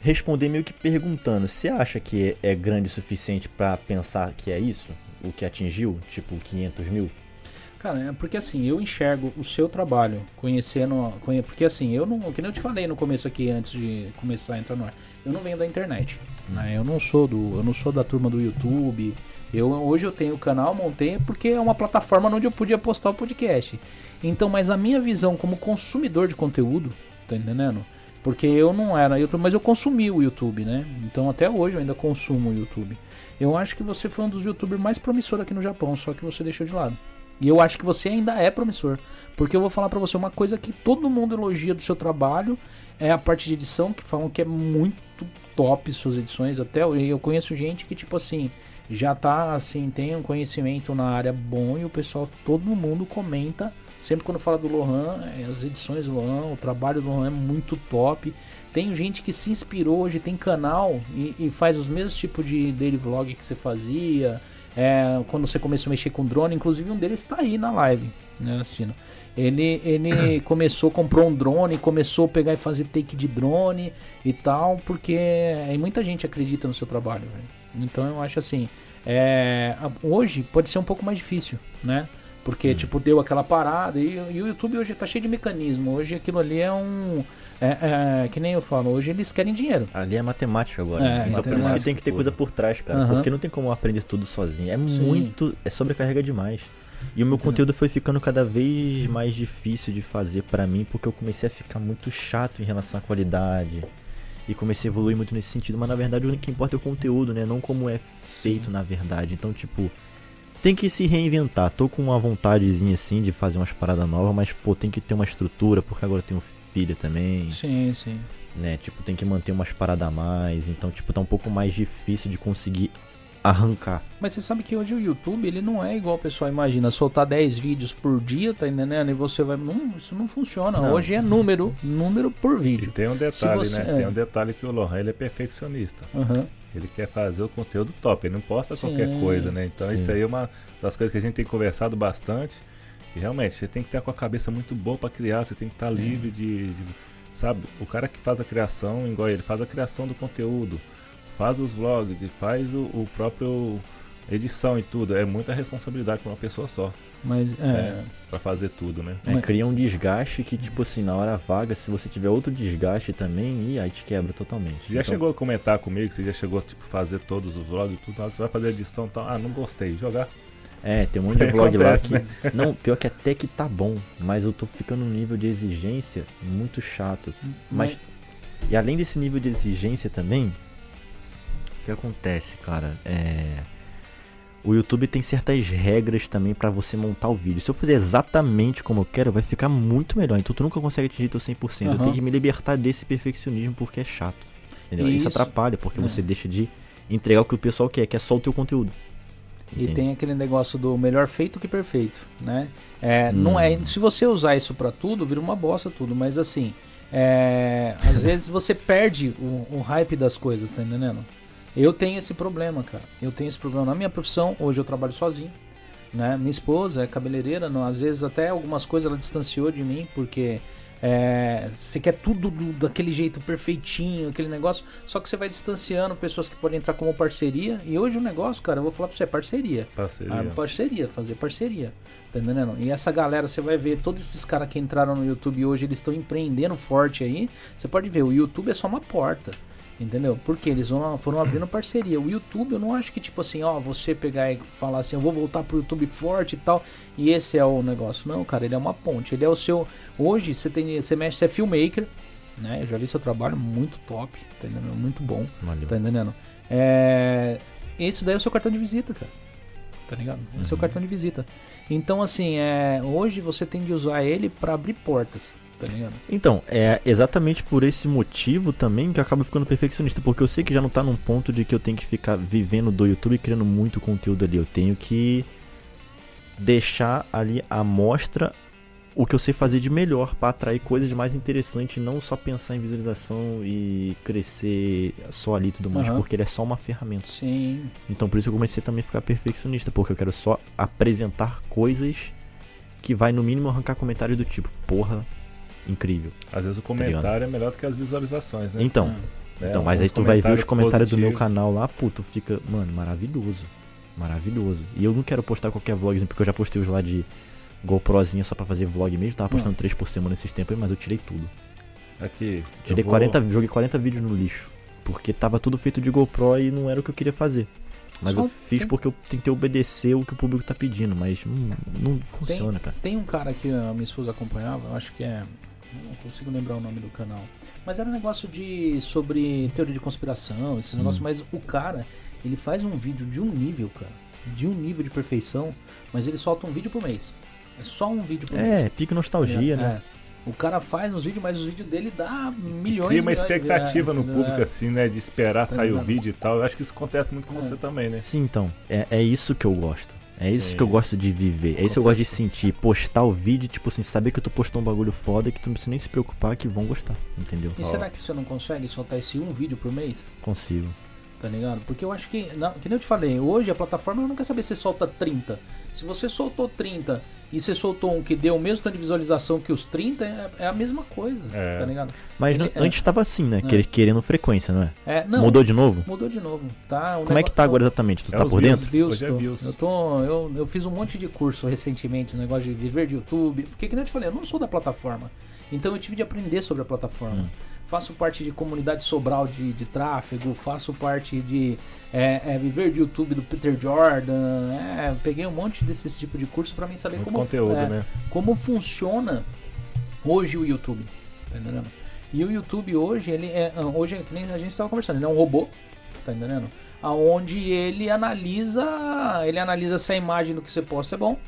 responder meio que perguntando, você acha que é grande o suficiente pra pensar que é isso? O que atingiu? Tipo, 500 mil? Cara, é porque assim, eu enxergo o seu trabalho, conhecendo. Conhe... Porque assim, eu não. Que nem eu te falei no começo aqui, antes de começar a entrar no ar. Eu não venho da internet. Né? Eu não sou do. Eu não sou da turma do YouTube. Eu, hoje eu tenho o canal, montei porque é uma plataforma onde eu podia postar o podcast. Então, mas a minha visão como consumidor de conteúdo, tá entendendo? Porque eu não era YouTube, mas eu consumi o YouTube, né? Então até hoje eu ainda consumo o YouTube. Eu acho que você foi um dos youtubers mais promissores aqui no Japão, só que você deixou de lado. E eu acho que você ainda é promissor. Porque eu vou falar pra você uma coisa que todo mundo elogia do seu trabalho é a parte de edição, que falam que é muito top suas edições. Até eu, conheço gente que, tipo assim, já tá assim, tem um conhecimento na área bom e o pessoal, todo mundo comenta. Sempre quando fala do Lohan, é, as edições do Lohan, o trabalho do Lohan é muito top. Tem gente que se inspirou hoje, tem canal e, e faz os mesmos tipos de daily vlog que você fazia. É, quando você começou a mexer com drone, inclusive um deles está aí na live, né, assistindo. Ele, ele começou, comprou um drone, começou a pegar e fazer take de drone e tal, porque é, muita gente acredita no seu trabalho. Véio. Então eu acho assim, é, hoje pode ser um pouco mais difícil, né? Porque, hum. tipo, deu aquela parada e, e, o YouTube hoje tá cheio de mecanismo. Hoje aquilo ali é um. É, é, que nem eu falo, hoje eles querem dinheiro. Ali é matemática agora. É, então por isso que tem que ter coisa por trás, cara. Uhum. Porque não tem como aprender tudo sozinho. É Sim. muito. É sobrecarrega demais. E o meu conteúdo foi ficando cada vez mais difícil de fazer para mim, porque eu comecei a ficar muito chato em relação à qualidade. E comecei a evoluir muito nesse sentido, mas na verdade o que importa é o conteúdo, né? Não como é feito na verdade. Então, tipo, tem que se reinventar. Tô com uma vontadezinha assim de fazer umas paradas novas, mas pô, tem que ter uma estrutura, porque agora eu tenho filha também. Sim, sim. Né? Tipo, tem que manter umas paradas a mais. Então, tipo, tá um pouco mais difícil de conseguir arrancar. Mas você sabe que hoje o YouTube, ele não é igual o pessoal imagina, soltar 10 vídeos por dia, tá entendendo? E você vai. Não, isso não funciona. Não. Hoje é número, número por vídeo. E tem um detalhe, você, né? É. Tem um detalhe que o Lohan ele é perfeccionista. Uhum. Ele quer fazer o conteúdo top, ele não posta Sim. qualquer coisa, né? Então Sim. isso aí é uma das coisas que a gente tem conversado bastante. E realmente, você tem que estar com a cabeça muito boa para criar, você tem que estar livre de, de, Sabe, o cara que faz a criação, igual ele, faz a criação do conteúdo, faz os vlogs, faz o, o próprio edição e tudo. É muita responsabilidade para uma pessoa só. Mas é. é para fazer tudo, né? É, cria um desgaste que, tipo assim, na hora vaga, se você tiver outro desgaste também, e aí te quebra totalmente. Você já então... chegou a comentar comigo, você já chegou a tipo, fazer todos os vlogs e tudo, você vai fazer edição e tal. Ah, não gostei, jogar. É, tem um monte de vlog acontece, lá que. Né? Não, pior que até que tá bom, mas eu tô ficando num nível de exigência muito chato. Mas. E além desse nível de exigência também, que acontece, cara? É o YouTube tem certas regras também para você montar o vídeo. Se eu fizer exatamente como eu quero, vai ficar muito melhor. Então tu nunca consegue atingir teu 100%. Uhum. Eu tenho que me libertar desse perfeccionismo porque é chato. Entendeu? Isso, Isso atrapalha, porque é. você deixa de entregar o que o pessoal quer, que é só o teu conteúdo. E tem aquele negócio do melhor feito que perfeito, né? É, hum. não é, se você usar isso para tudo, vira uma bosta tudo, mas assim, é, às vezes você perde o, o hype das coisas, tá entendendo? Eu tenho esse problema, cara. Eu tenho esse problema na minha profissão. Hoje eu trabalho sozinho. Né? Minha esposa é cabeleireira, não, às vezes até algumas coisas ela distanciou de mim, porque é, você quer tudo do, daquele jeito perfeitinho, aquele negócio, só que você vai distanciando pessoas que podem entrar como parceria. E hoje o negócio, cara, eu vou falar pra você, é parceria. Parceria. Ah, parceria, fazer parceria. Tá entendendo? E essa galera, você vai ver, todos esses caras que entraram no YouTube hoje, eles estão empreendendo forte aí. Você pode ver, o YouTube é só uma porta. Entendeu? Porque eles foram abrindo parceria. O YouTube, eu não acho que, tipo assim, ó, você pegar e falar assim, eu vou voltar pro YouTube forte e tal, e esse é o negócio. Não, cara, ele é uma ponte. Ele é o seu. Hoje, você tem. Você mexe, você é filmmaker, né? Eu já vi seu trabalho muito top, tá entendendo? Muito bom. Valeu. Tá entendendo? É. Esse daí é o seu cartão de visita, cara. Tá ligado? Esse uhum. é o uhum. cartão de visita. Então, assim, é, hoje você tem de usar ele para abrir portas tá ligado? Então, é exatamente por esse motivo também que eu acabo ficando perfeccionista, porque eu sei que já não tá num ponto de que eu tenho que ficar vivendo do YouTube e criando muito conteúdo ali. Eu tenho que deixar ali a mostra o que eu sei fazer de melhor para atrair coisas mais interessantes, não só pensar em visualização e crescer só ali e tudo mais, uhum. porque ele é só uma ferramenta. Sim. Então por isso eu comecei também a ficar perfeccionista, porque eu quero só apresentar coisas que vai no mínimo arrancar comentários do tipo, porra, incrível. Às vezes o tá comentário tá é melhor do que as visualizações, né? Então, né? Então, mas aí tu vai ver os comentários do meu canal lá, pô, tu fica, mano, maravilhoso. Maravilhoso. E eu não quero postar qualquer vlogzinho, porque eu já postei os lá de GoProzinha só pra fazer vlog mesmo. Tava postando três por semana esses tempos aí, mas eu tirei tudo. Aqui. Tirei vou- 40, joguei 40 vídeos no lixo. Porque tava tudo feito de GoPro e não era o que eu queria fazer. Mas Só eu fiz tem- porque eu tentei obedecer o que o público tá pedindo, mas hum, não funciona, cara. Tem um cara que a minha esposa acompanhava, eu acho que é. Não consigo lembrar o nome do canal. Mas era um negócio de. sobre teoria de conspiração, esses Hum. negócios, mas o cara, ele faz um vídeo de um nível, cara. De um nível de perfeição, mas ele solta um vídeo por mês. É só um vídeo por mês. É, pique nostalgia, É, né? é. O cara faz uns vídeos, mas os vídeos dele dá milhões Cria uma milhões, expectativa é, no é, público, assim, né? De esperar Tá sair o vídeo e tal. Eu acho que isso acontece muito com É. você também, né? Sim, então. É, é isso que eu gosto. É isso que eu gosto de viver. É isso que eu gosto de sentir. Postar o vídeo, tipo assim, saber que tu postou um bagulho foda e que tu não precisa nem se preocupar que vão gostar. Entendeu? E será que você não consegue soltar esse um vídeo por mês? Consigo. Tá ligado? Porque eu acho que, na- que nem eu te falei, hoje a plataforma não quer saber se solta 30. Se você soltou 30 e você soltou um que deu o mesmo tanto de visualização que os 30, é, é a mesma coisa, É. tá ligado? Mas Ele- é. antes tava assim, né? É. Quer- Querendo frequência, não é? É, não, Mudou de novo? Mudou de novo, tá? O Como é que tá agora exatamente? Tu É tá por views. dentro? Views, Hoje é tô- views. Eu, tô, eu, eu fiz um monte de curso recentemente, um negócio de viver de YouTube. Porque, que nem eu te falei, eu não sou da plataforma. Então eu tive de aprender sobre a plataforma. Hum. Faço parte de comunidade Sobral de, de tráfego, faço parte de é, é, viver de YouTube do Peter Jordan. É, peguei um monte desse tipo de curso pra mim saber Muito como, conteúdo, é, né? como funciona hoje o YouTube. Tá entendendo? E o YouTube hoje, ele é. ah, Hoje, é que nem a gente estava conversando, ele é um robô, tá entendendo? Aonde ele analisa. Ele analisa se a imagem do que você posta é bom.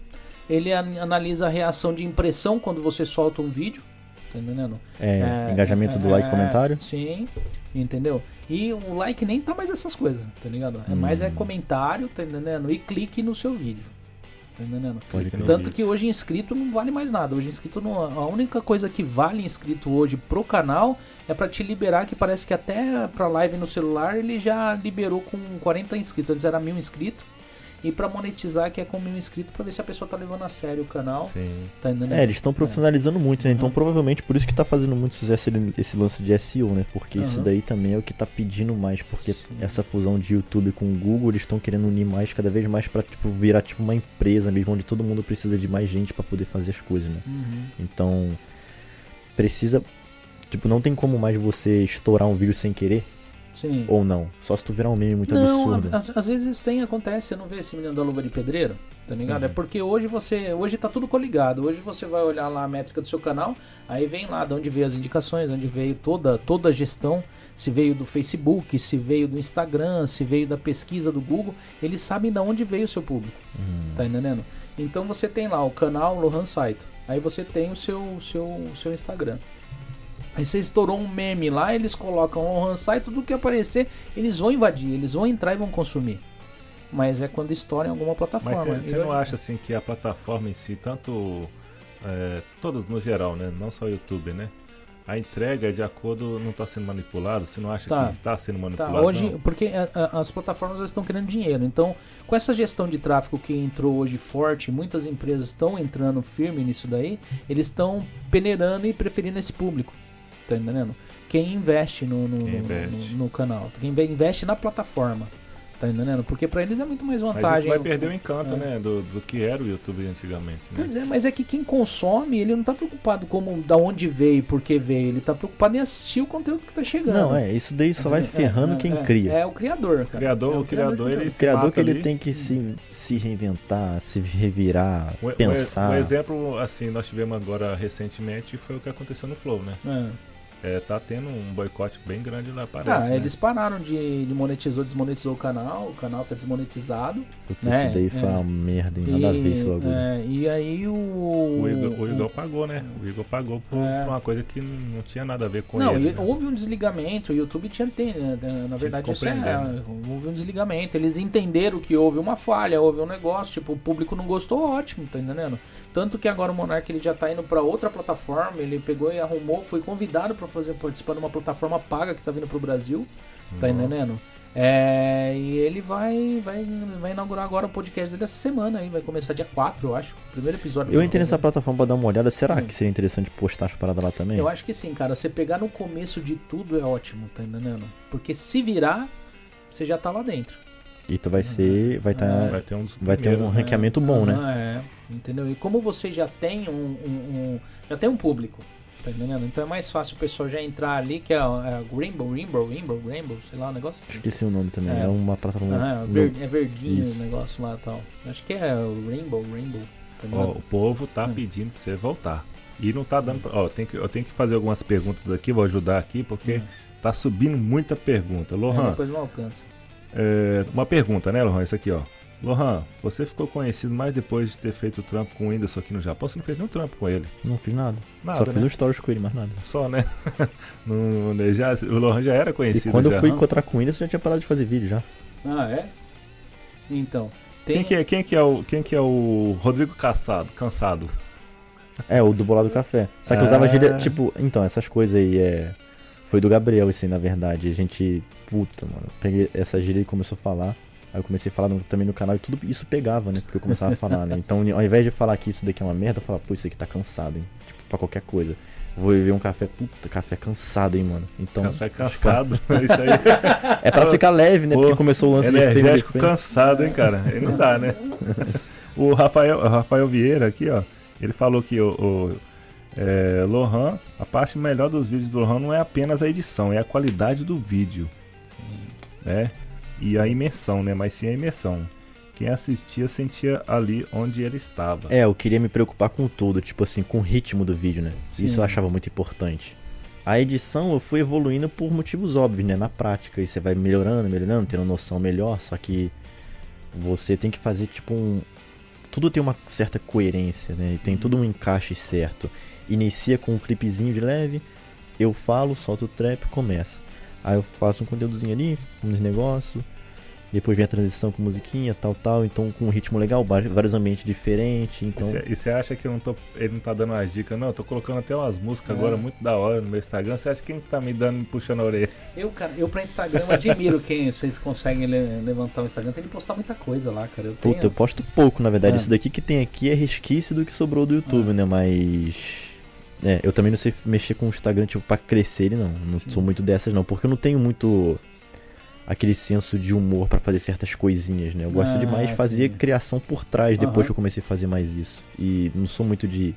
Ele an- analisa a reação de impressão quando você solta um vídeo. Tá entendendo? É, engajamento do é, like e é, comentário? Sim, entendeu? E o like nem tá mais essas coisas, tá ligado? É mais é Hum. comentário, tá entendendo? E clique no seu vídeo. Tá entendendo? Pode Tanto vídeo. que hoje inscrito não vale mais nada. Hoje inscrito não, a única coisa que vale inscrito hoje pro canal é pra te liberar que parece que até pra live no celular ele já liberou com 40 inscritos. Antes era mil inscritos. E pra monetizar que é com mil inscritos pra ver se a pessoa tá levando a sério o canal. Sim. Tá entendendo? É, eles estão profissionalizando muito, né? Então Uhum. provavelmente por isso que tá fazendo muito sucesso esse lance de SEO, né? Porque isso Uhum. daí também é o que tá pedindo mais, porque Sim. essa fusão de YouTube com o Google, eles estão querendo unir mais, cada vez mais pra, tipo, virar tipo uma empresa mesmo, onde todo mundo precisa de mais gente pra poder fazer as coisas, né? Uhum. Então, precisa. Tipo, não tem como mais você estourar um vídeo sem querer, Sim. ou não. Só se tu virar um meme muito não, absurdo. às vezes tem, acontece, você não vê esse menino da luva de pedreiro, tá ligado? Uhum. É porque hoje você, hoje tá tudo coligado, hoje você vai olhar lá a métrica do seu canal, aí vem lá de onde veio as indicações, onde veio toda, toda a gestão, se veio do Facebook, se veio do Instagram, se veio da pesquisa do Google, eles sabem de onde veio o seu público, Hum. tá entendendo? Então você tem lá o canal Lohan Saito, aí você tem o seu, seu, seu Instagram. Aí você estourou um meme lá, eles colocam Lohan Saito, tudo que aparecer, eles vão invadir, eles vão entrar e vão consumir. Mas é quando estoura em alguma Mas plataforma. E você não acha assim que a plataforma em si, tanto é, todos no geral, né? Não só o YouTube, né? A entrega é de acordo, não está sendo manipulado? Você não acha Tá. que está sendo Tá, manipulado? hoje, não? porque a- a- as plataformas estão querendo dinheiro. Então, com essa gestão de tráfego que entrou hoje forte, muitas empresas estão entrando firme nisso daí, eles estão peneirando e preferindo esse público. Tá entendendo? Quem investe no, no, Quem investe. no- no canal, quem inve- investe na plataforma. Tá entendendo? Porque pra eles é muito mais Mas vantagem. isso vai perder o encanto, É. né? Do, do que era o YouTube antigamente, né? Pois é, mas é que quem consome, ele não tá preocupado como da onde veio, por que veio, ele tá preocupado em assistir o conteúdo que tá chegando. Não, é, isso daí só vai É, ferrando é, quem é, cria. É o criador, cara. criador- É o criador, de ele. O criador que ele ali. tem que se, se reinventar, se revirar, pensar. um exemplo, assim, nós tivemos agora recentemente foi o que aconteceu no Flow, né? É. É, tá tendo um boicote bem grande lá, parece. Ah, né? eles pararam de, de monetizou, desmonetizou o canal, o canal tá desmonetizado. Putz, né, isso daí é. foi uma merda, hein? Nada a ver esse bagulho. é, e aí o. O Igor, o Igor pagou, né? O Igor pagou por, É. por uma coisa que não, não tinha nada a ver com Não, ele. e né? houve um desligamento, o YouTube tinha tem, né, na verdade isso é, né? houve um desligamento. Eles entenderam que houve uma falha, houve um negócio, tipo, o público não gostou, ótimo, tá entendendo? Tanto que agora o Monark ele já tá indo pra outra plataforma, ele pegou e arrumou, foi convidado pra fazer participar de uma plataforma paga que tá vindo pro Brasil, tá Não. entendendo? É, e ele vai, vai, vai inaugurar agora o podcast dele essa semana aí. Vai começar dia 4, eu acho. Primeiro episódio. Eu entrei nessa plataforma pra dar uma olhada. Será Hum. que seria interessante postar as paradas lá também? Eu acho que sim, cara. Você pegar no começo de tudo é ótimo, tá entendendo? Porque se virar, você já tá lá dentro. E tu vai ser. Vai, tá, Vai ter um vai ter um né? ranqueamento bom, né? Ah, é. Entendeu? E como você já tem um, um- um- já tem um público, tá entendendo? Então é mais fácil o pessoal já entrar ali, que é, é Rainbow, Rainbow, Rainbow, Rainbow, sei lá, o negócio. Esqueci o nome também. É. É, uma plataforma. Ah, é, ver- é verdinho Isso. o negócio lá e tal. Acho que é o Rainbow, Rainbow. Tá Ó, o povo tá Hum. pedindo pra você voltar. E não tá dando pra. Ó, tem que, eu tenho que fazer algumas perguntas aqui, vou ajudar aqui, porque Hum. tá subindo muita pergunta. É, Lohan, depois não alcança. É, uma pergunta, né, Lohan? Isso aqui, ó. Lohan, você ficou conhecido mais depois de ter feito o trampo com o Whindersson aqui no Japão? Você não fez nenhum trampo com ele? Não fiz nada. Nada, Só né? fiz um stories com ele, mais nada. Só, né? Não- não- já, o Lohan já era E conhecido. quando já. eu fui encontrar com ele, eu já tinha parado de fazer vídeo já. Ah, é? Então. Tem... Quem que, é, quem, que é o, quem que é o Rodrigo Caçado, Cansado? É, o do bolado do café. Só que eu Ah. usava gíria, tipo, então, essas coisas aí é. Foi do Gabriel isso aí, na verdade. A gente. Puta, mano. Peguei essa gíria e começou a falar. Aí eu comecei a falar no- também no canal e tudo isso pegava, né? Porque eu começava a falar, né? Então, ao invés de falar que isso daqui é uma merda, eu falava, pô, isso aqui tá cansado, hein? Tipo, pra qualquer coisa. Vou beber um café, puta, café cansado, hein, mano. Então. Café caras- cansado. Isso aí. É pra ficar leve, né? Pô, Porque começou o lance de Energético de cansado, hein, cara? Aí não dá, né? o, Rafael, o Rafael Vieira aqui, ó. Ele falou que o, o é, Lohan, a parte melhor dos vídeos do Lohan não é apenas a edição, é a qualidade do vídeo, né? E a imersão, né? Mas sim a imersão. Quem assistia sentia ali onde ele estava. É, eu queria me preocupar com tudo, tipo assim, com o ritmo do vídeo, né? Isso Sim. eu achava muito importante. A edição eu fui evoluindo por motivos óbvios, né? Na prática, e você vai melhorando, melhorando, tendo noção melhor, só que você tem que fazer tipo um. Tudo tem uma certa coerência, né? E tem tudo um encaixe certo. Inicia com um clipezinho de leve, eu falo, solto o trap, começa. Aí eu faço um conteúdozinho ali, uns negócios. Depois vem a transição com musiquinha, tal, tal. Então com um ritmo legal, vários ambientes diferentes. Então. E você acha que eu não tô, ele não tá dando umas dicas? Não, eu tô colocando até umas músicas É. agora muito da hora no meu Instagram. Você acha que quem tá me dando, me puxando a orelha? Eu, cara, eu pra Instagram admiro quem vocês conseguem le- levantar o Instagram. Tem que postar muita coisa lá, cara. Eu tenho... Puta, eu posto pouco, na verdade. É. Isso daqui que tem aqui é resquício do que sobrou do YouTube, né? Mas. É, eu também não sei mexer com o Instagram, tipo, pra crescer ele, não. Não Sim. sou muito dessas, não. Porque eu não tenho muito aquele senso de humor pra fazer certas coisinhas, né? Eu gosto Ah, demais de fazer sim. criação por trás, depois Aham. que eu comecei a fazer mais isso. E não sou muito de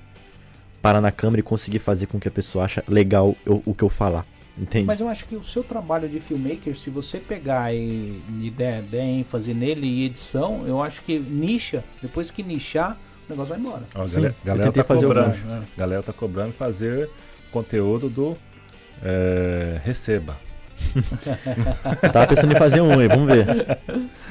parar na câmera e conseguir fazer com que a pessoa ache legal eu- o que eu falar. Entende? Mas eu acho que o seu trabalho de filmmaker, se você pegar e, e der, der ênfase nele e edição, eu acho que nicha, depois que nichar, negócio vai embora. Ó, a Sim, galera, galera tá fazer cobrando. É. galera tá cobrando fazer conteúdo do é, Receba. Tava pensando em fazer um aí, vamos ver.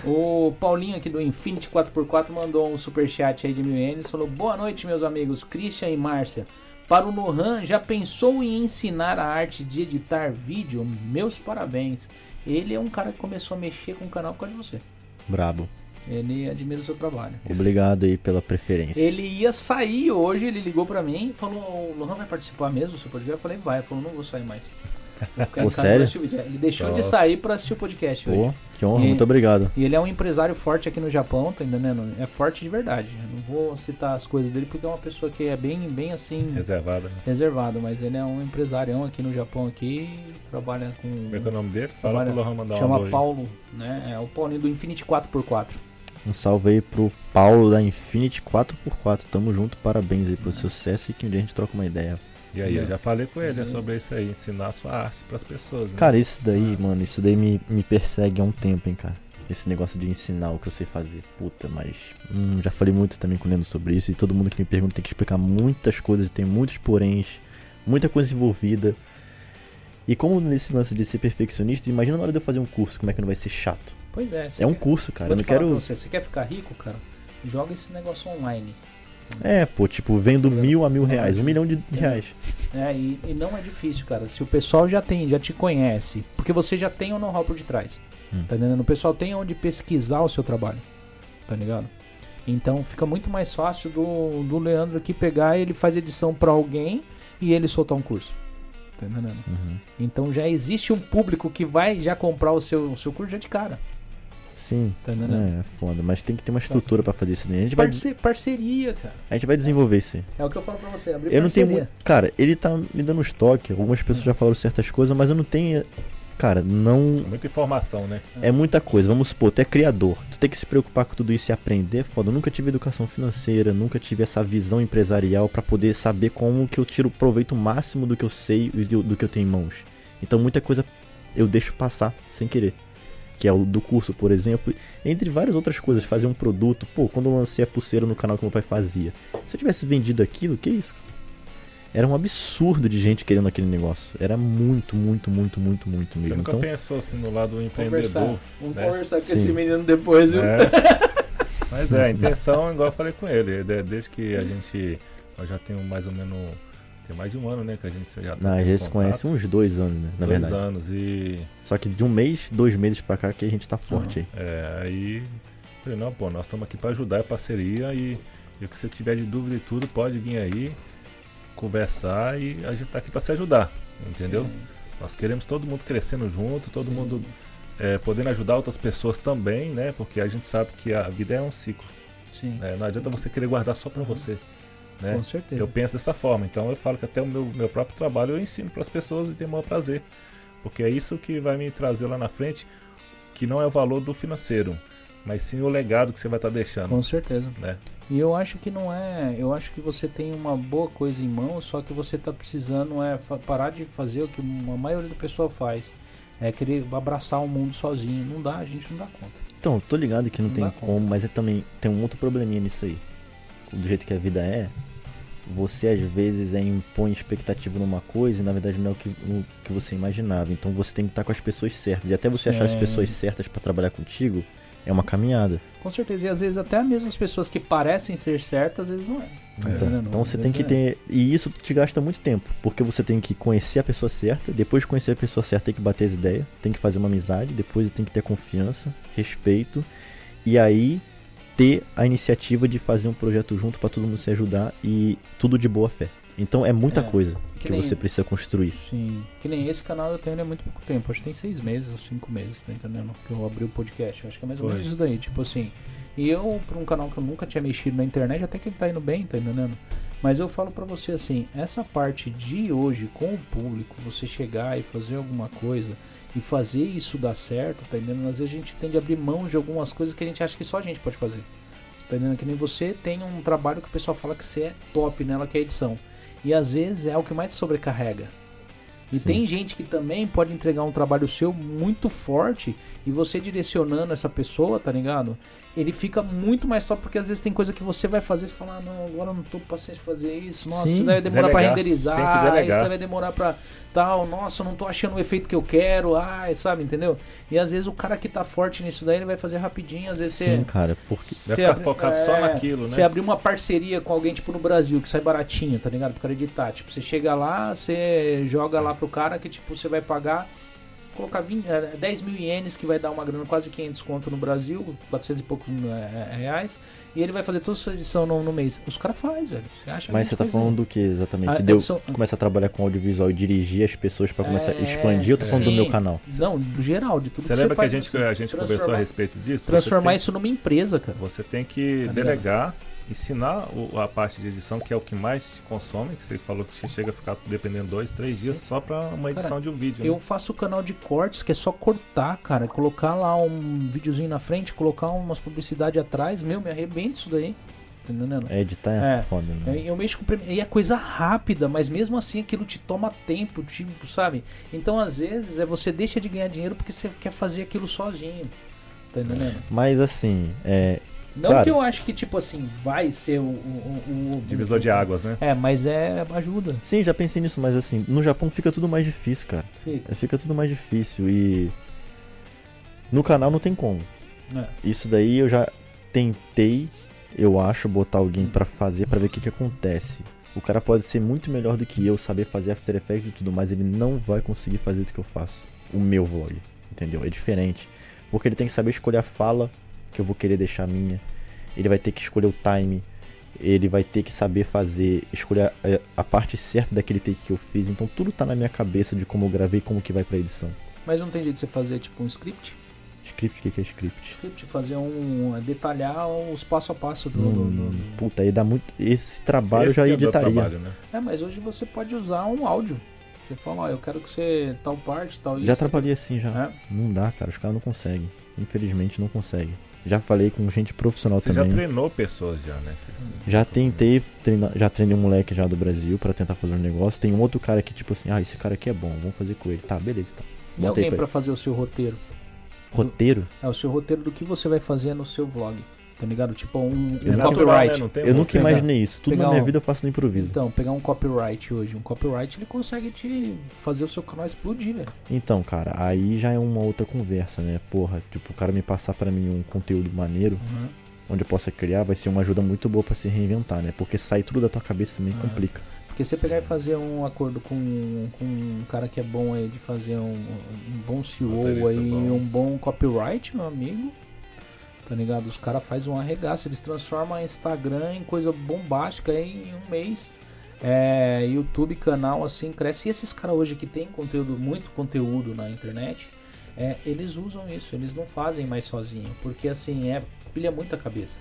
O Paulinho aqui do Infinity 4x4 mandou um superchat aí de mil ienes. Falou: Boa noite, meus amigos Christian e Márcia. Para o Nohan, já pensou em ensinar a arte de editar vídeo? Meus parabéns. Ele é um cara que começou a mexer com o canal por causa de você. Brabo. Ele admira o seu trabalho. Obrigado aí pela preferência. Ele ia sair hoje, ele ligou pra mim, falou: O Lohan vai participar mesmo do seu podcast? Eu falei: Vai. Ele falou: Não vou sair mais. Vou ficar em Pô, casa sério? pra assistir o vídeo. Ele deixou de Top. sair pra assistir o podcast hoje. Pô, que honra, E- muito obrigado. E ele é um empresário forte aqui no Japão, tá entendendo? É forte de verdade. Eu não vou citar as coisas dele porque é uma pessoa que é bem, bem assim, Reservada. Né? reservado, mas ele é um empresarião aqui no Japão aqui, trabalha com. Como é que é o nome dele? Fala pro Lohan mandar um Chama aí. Paulo, né? É o Paulinho do Infinity 4x4. Um salve aí pro Paulo da Infinity 4x4. Tamo junto, parabéns aí pelo sucesso e que um dia a gente troca uma ideia. E aí, eu já falei com ele Uhum. sobre isso aí, ensinar a sua arte pras pessoas. Né? Cara, isso daí, mano, isso daí me, me persegue há um tempo, hein, cara. Esse negócio de ensinar o que eu sei fazer. Puta, mas. Hum, já falei muito também com o Lendo sobre isso. E todo mundo que me pergunta tem que explicar muitas coisas. Tem muitos poréns, muita coisa envolvida. E como nesse lance de ser perfeccionista, imagina na hora de eu fazer um curso, como é que não vai ser chato. Pois é. É um quer- curso, cara. Eu não quero. você, você quer ficar rico, cara? Joga esse negócio online. É, pô, tipo, vendo mil a mil reais, um milhão de de reais. É, e, e não é difícil, cara. Se o pessoal já tem, já te conhece, porque você já tem o know-how por detrás. Hum. Tá entendendo? O pessoal tem onde pesquisar o seu trabalho. Tá ligado? Então fica muito mais fácil do, do Leandro aqui pegar e ele faz edição pra alguém e ele soltar um curso. Tá entendendo? Uhum. Então já existe um público que vai já comprar o seu, o seu curso já de cara. Sim. Tá entendendo? É, é foda, mas tem que ter uma estrutura pra fazer isso daí. A gente vai, Parce- parceria, cara. a gente vai desenvolver isso aí. É o que eu falo pra você. Abrir Eu não tenho parceria. Cara, ele tá me dando uns toques. Algumas pessoas já falaram certas coisas, mas eu não tenho. Cara, não. Muita informação, né? É muita coisa. Vamos supor, tu é criador. Tu tem que se preocupar com tudo isso e aprender. é Foda. Eu nunca tive educação financeira, nunca tive essa visão empresarial pra poder saber como que eu tiro o proveito máximo do que eu sei e do, do que eu tenho em mãos. Então muita coisa eu deixo passar sem querer. Que é o do curso, por exemplo. Entre várias outras coisas. Fazer um produto. Pô, quando eu lancei a pulseira no canal que meu pai fazia. Se eu tivesse vendido aquilo, que isso? Era um absurdo de gente querendo aquele negócio. Era muito, muito, muito, muito, muito Você mesmo. nunca Então, pensou assim no lado do Conversar. empreendedor. Vamos né? conversar com Sim. esse menino depois, viu? É. Mas é, a intenção, igual eu falei com ele, de- desde que a gente. Nós já temos mais ou menos. Tem mais de um ano, né? Que a gente já tá não, a gente se conhece uns dois anos, né? Na dois verdade. anos e. Só que de um mês, dois meses pra cá que a gente tá forte aí. É, aí. Falei, não, pô, nós estamos aqui para ajudar, é parceria e, e o que você tiver de dúvida e tudo, pode vir aí, conversar e a gente tá aqui para se ajudar, entendeu? Nós queremos todo mundo crescendo junto, todo mundo é, podendo ajudar outras pessoas também, né? Porque a gente sabe que a vida é um ciclo. Sim, né? Não adianta você querer guardar só para você. Né? com certeza. Eu penso dessa forma. Então eu falo que até o meu, meu próprio trabalho eu ensino para as pessoas e tenho o maior prazer. Porque é isso que vai me trazer lá na frente, que não é o valor do financeiro, mas sim o legado que você vai estar deixando. Com certeza. Né? E eu acho que não é. Eu acho que você tem uma boa coisa em mão, só que você tá precisando é parar de fazer o que a maioria da pessoa faz. É querer abraçar o mundo sozinho. Não dá, a gente não dá conta. Então, eu tô ligado que não, Não tem dá conta. como, mas é também tem um outro probleminha nisso aí. Do jeito que a vida é, você às vezes é, impõe expectativa numa coisa e na verdade não é o que, o que você imaginava. Então você tem que estar com as pessoas certas. E até você achar as Sim. pessoas certas pra trabalhar contigo, é uma caminhada. Com certeza. E às vezes até mesmo as pessoas que parecem ser certas, às vezes não é. É. Então, Não, então você tem que é. ter. E isso te gasta muito tempo. Porque você tem que conhecer a pessoa certa. Depois de conhecer a pessoa certa, tem que bater as ideias. Tem que fazer uma amizade. Depois tem que ter confiança, respeito. E aí ter a iniciativa de fazer um projeto junto pra todo mundo se ajudar. E tudo de boa fé. Então é muita É, coisa que que, nem- você precisa construir. Sim. Que nem esse canal eu tenho ele há muito pouco tempo. Acho que tem seis meses ou cinco meses, tá entendendo? Que eu abri o podcast. Acho que é mais ou menos isso daí. Tipo assim. E eu, pra um canal que eu nunca tinha mexido na internet, até que ele tá indo bem, tá entendendo? Mas eu falo pra você assim, essa parte de hoje com o público, você chegar e fazer alguma coisa e fazer isso dar certo, tá entendendo? Às vezes a gente tende a abrir mão de algumas coisas que a gente acha que só a gente pode fazer. Tá entendendo? Que nem você tem um trabalho que o pessoal fala que você é top nela, que é a edição. E às vezes é o que mais te sobrecarrega. E Sim. tem gente que também pode entregar um trabalho seu muito forte e você direcionando essa pessoa, tá ligado? Ele fica muito mais top porque às vezes tem coisa que você vai fazer e você fala, ah, não, agora eu não tô de fazer isso. Nossa, Sim. isso vai demorar pra Delegar. renderizar, isso vai demorar pra tal, nossa, eu não tô achando o efeito que eu quero, ai, sabe, entendeu? E às vezes o cara que tá forte nisso daí, ele vai fazer rapidinho, às vezes Sim, você cara. Porque. Vai você ficar abri- focado é, só naquilo, né? Você abrir uma parceria com alguém, tipo, no Brasil, que sai baratinho, tá ligado? Pro cara editar. Tipo, você chega lá, você joga lá pro cara que, tipo, você vai pagar, colocar 20, eh, 10 mil ienes, que vai dar uma grana quase 500 conto no Brasil, 400 e poucos eh, reais, e ele vai fazer toda a sua edição no, no mês. Os caras fazem, velho. Você acha Mas você tá muita coisa falando do que exatamente? Que deu, eu sou- começa a trabalhar com audiovisual e dirigir as pessoas pra começar a É, expandir. Eu tô falando do sim. meu canal. Não, do geral, de tudo Você que lembra que a gente, assim, a gente conversou a respeito disso? Transformar você isso numa empresa, cara. tem, você tem que Tá ligado? Ensinar o- a parte de edição, que é o que mais te consome, que você falou que você chega a ficar dependendo dois, três dias só pra uma edição Cara, de um vídeo. Eu né? faço o canal de cortes, que é só cortar, cara. Colocar lá um videozinho na frente, colocar umas publicidades atrás. Meu, me arrebenta isso daí. Tá entendendo? É, editar é, É. foda, Eu, né? eu mexo com. E é coisa rápida, mas mesmo assim aquilo te toma tempo, tipo, sabe? Então às vezes é você deixa de ganhar dinheiro porque você quer fazer aquilo sozinho. Tá entendendo? Mas assim, é, Não Claro. que eu acho que, tipo assim, vai ser o. o, o- o- Divisor de águas, né? É, mas é. ajuda. sim, já pensei nisso, mas assim, no Japão fica tudo mais difícil, cara. Fica. Fica tudo mais difícil e no canal não tem como. É. Isso daí eu já tentei, eu acho, botar alguém pra fazer pra ver o que que acontece. O cara pode ser muito melhor do que eu, saber fazer After Effects e tudo, mas ele não vai conseguir fazer o que eu faço. O meu vlog, entendeu? É diferente. Porque ele tem que saber escolher a fala que eu vou querer deixar minha. Ele vai ter que escolher o time. ele vai ter que saber fazer, escolher a, a parte certa daquele take que eu fiz. Então tudo tá na minha cabeça de como eu gravei, como que vai pra edição. Mas não tem jeito de você fazer tipo um script? Script, o que, que é script? Script, fazer um. detalhar os passo a passo do. Hum, do- do- Puta, aí dá muito. Esse trabalho Esse eu já é o editaria. trabalho, né? É, mas hoje você pode usar um áudio. Você fala, ó, eu quero que você tal parte, tal isso. Já trabalhei assim já. É. Não dá, cara. Os caras não conseguem. Infelizmente não conseguem. Já falei com gente profissional Você já também. treinou pessoas já, né? Você- Já tentei treinar, já treinei um moleque já do Brasil pra tentar fazer um negócio. Tem um outro cara que tipo assim, ah, esse cara aqui é bom, vamos fazer com ele. Tá, beleza, tá. Tem Bota aí alguém pra pra fazer o seu roteiro. Roteiro? É o seu roteiro do que você vai fazer no seu vlog. Tá ligado? Tipo um, É um natural, copyright. né? Não tem Eu nunca pegar- imaginei isso. Tudo na minha um- vida eu faço no improviso. Então, pegar um copyright hoje. Um copyright ele consegue te fazer o seu canal explodir, velho. Então, cara, aí já é uma outra conversa, né? Porra, tipo, o cara me passar pra mim um conteúdo maneiro, Uhum. onde eu possa criar, vai ser uma ajuda muito boa pra se reinventar, né? Porque sair tudo da tua cabeça também É. complica. Porque você pegar e fazer um acordo com, com um cara que é bom aí de fazer um, um bom CEO aí, bom. um bom copyright, meu amigo. Tá ligado? Os caras fazem um arregaço, eles transformam Instagram em coisa bombástica em um mês. É, YouTube, canal, assim, cresce. E esses caras hoje que tem conteúdo, muito conteúdo na internet, é, eles usam isso, eles não fazem mais sozinho. Porque assim, é pilha muita cabeça.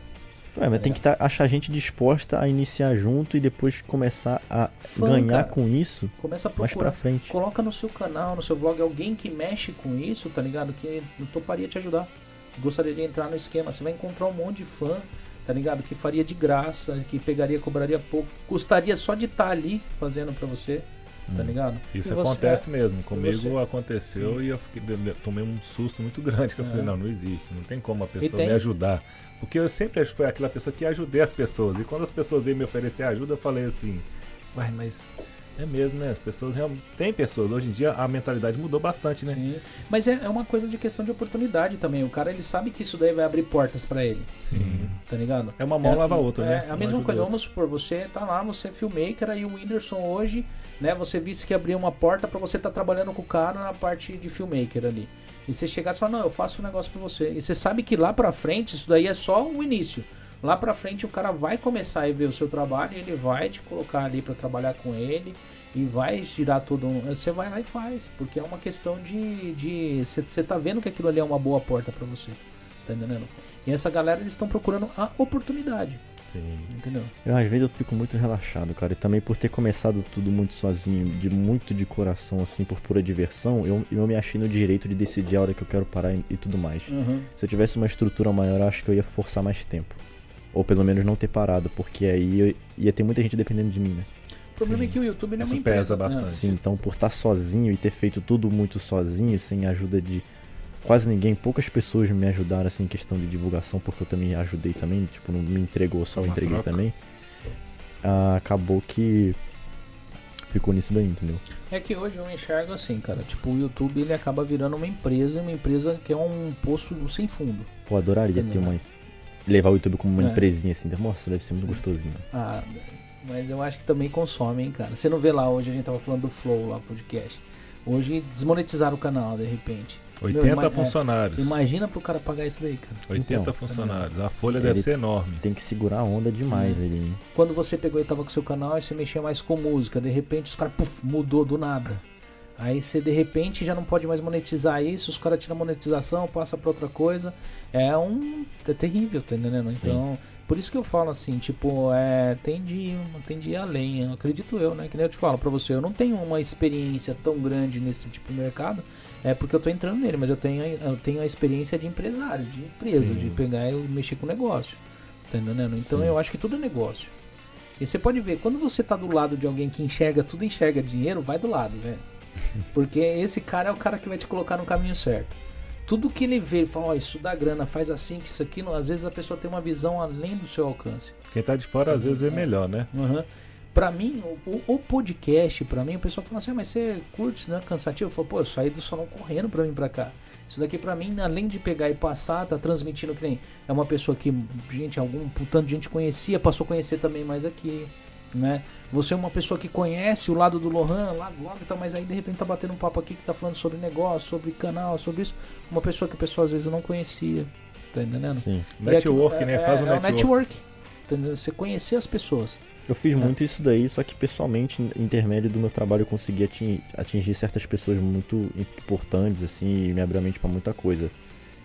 Ué, mas tem que tá, achar gente disposta a iniciar junto e depois começar a Fã, ganhar cara. com isso Começa a mais procurar pra frente. Coloca no seu canal, no seu vlog, alguém que mexe com isso, tá ligado? Que não toparia te ajudar. Gostaria de entrar no esquema. Você vai encontrar um monte de fã, tá ligado? Que faria de graça, que pegaria, cobraria pouco. Custaria só de estar ali fazendo pra você, tá Hum. ligado? Isso E você- acontece mesmo. Comigo você- aconteceu e eu fiquei- tomei um susto muito grande. Que eu É. falei, não, não existe. Não tem como a pessoa me ajudar. Porque eu sempre fui aquela pessoa que ajudei as pessoas. E quando as pessoas veio me oferecer ajuda, eu falei assim, uai, mas é mesmo, né? As pessoas realmente. Tem pessoas. Hoje em dia a mentalidade mudou bastante, né? Sim. Mas é, é uma coisa de questão de oportunidade também. O cara ele sabe que isso daí vai abrir portas pra ele, Sim. tá ligado? É uma mão lava a outra, é, né? É a mesma coisa, vamos supor, você tá lá, você é filmmaker, aí o Whindersson hoje, né, você visse que abriu uma porta pra você estar trabalhando com o cara na parte de filmmaker ali. E você chegasse e falar, não, eu faço um negócio pra você. E você sabe que lá pra frente, isso daí é só o início. Lá pra frente o cara vai começar a ver o seu trabalho, ele vai te colocar ali pra trabalhar com ele e vai tirar tudo. um- Você vai lá e faz, porque é uma questão de. de você, tá vendo que aquilo ali é uma boa porta pra você. Tá entendendo? E essa galera eles estão procurando a oportunidade, Sim. entendeu? Eu, às vezes eu fico muito relaxado, cara. E também por ter começado tudo muito sozinho, de muito de coração, assim, por pura diversão, eu, eu me achei no direito de decidir a hora que eu quero parar e, e tudo mais. Uhum. Se eu tivesse uma estrutura maior, eu acho que eu ia forçar mais tempo. Ou pelo menos não ter parado, porque aí eu ia ter muita gente dependendo de mim, né? O problema Sim. é que o YouTube não é uma Isso empresa. pesa bastante. Sim, então por estar sozinho e ter feito tudo muito sozinho, sem a ajuda de quase ninguém, poucas pessoas me ajudaram assim em questão de divulgação, porque eu também ajudei também, tipo, não me entregou só, eu Uma entreguei troca. também. Ah, acabou que ficou nisso daí, entendeu? É que hoje eu enxergo assim, cara. Tipo, o YouTube ele acaba virando uma empresa, uma empresa que é um poço sem fundo. Pô, adoraria ter Entendeu? uma levar o YouTube como uma É. empresinha assim, nossa, deve ser muito Sim. gostosinho. Ah, mas eu acho que também consome, hein, cara. Você não vê lá hoje, a gente tava falando do Flow lá, podcast. Hoje desmonetizaram o canal, de repente. 80 ima- é, funcionários. Imagina pro cara pagar isso daí, cara. 80 Então, funcionários. A folha deve ser enorme. Tem que segurar a onda demais Sim. ali, hein? Quando você pegou e tava com seu canal e você mexia mais com música, de repente os caras, puf, mudou do nada. Aí você de repente já não pode mais monetizar isso, os caras tiram a monetização, passa pra outra coisa. É um. É terrível, tá entendendo? Sim. Então. Por isso que eu falo assim, tipo, é, tem de, tem de ir além, eu acredito eu, né? Que nem eu te falo pra você, eu não tenho uma experiência tão grande nesse tipo de mercado, é porque eu tô entrando nele, mas eu tenho, eu tenho a experiência de empresário, de empresa, Sim. de pegar e mexer com negócio. Tá entendendo? Então Sim. eu acho que tudo é negócio. E você pode ver, quando você tá do lado de alguém que enxerga, tudo enxerga dinheiro, vai do lado, velho. Porque esse cara é o cara que vai te colocar no caminho certo. Tudo que ele vê, ele fala, ó, isso dá grana, faz assim, que isso aqui, não- às vezes a pessoa tem uma visão além do seu alcance. Quem tá de fora às vezes é melhor, né? Uhum. Pra mim, o, o- podcast, pra mim, o pessoal fala assim, ah, mas você curte, isso não é cansativo? Eu falo, pô, eu saí do salão correndo pra vir pra cá. Isso daqui pra mim, além de pegar e passar, tá transmitindo que nem é uma pessoa que, gente, algum um tanto de gente conhecia, passou a conhecer também mais aqui, né? Você é uma pessoa que conhece o lado do Lohan, lá do lado, tá, mas aí de repente tá batendo um papo aqui que tá falando sobre negócio, sobre canal, sobre isso. Uma pessoa que o pessoal às vezes não conhecia, tá entendendo? Sim. E Network, aqui- né? é- Faz o é, é network. network. entendeu? Você conhecer as pessoas. Eu fiz É. muito isso daí, só que pessoalmente, intermédio do meu trabalho, eu consegui atingir, atingir certas pessoas muito importantes, assim, e me abriu a mente pra muita coisa.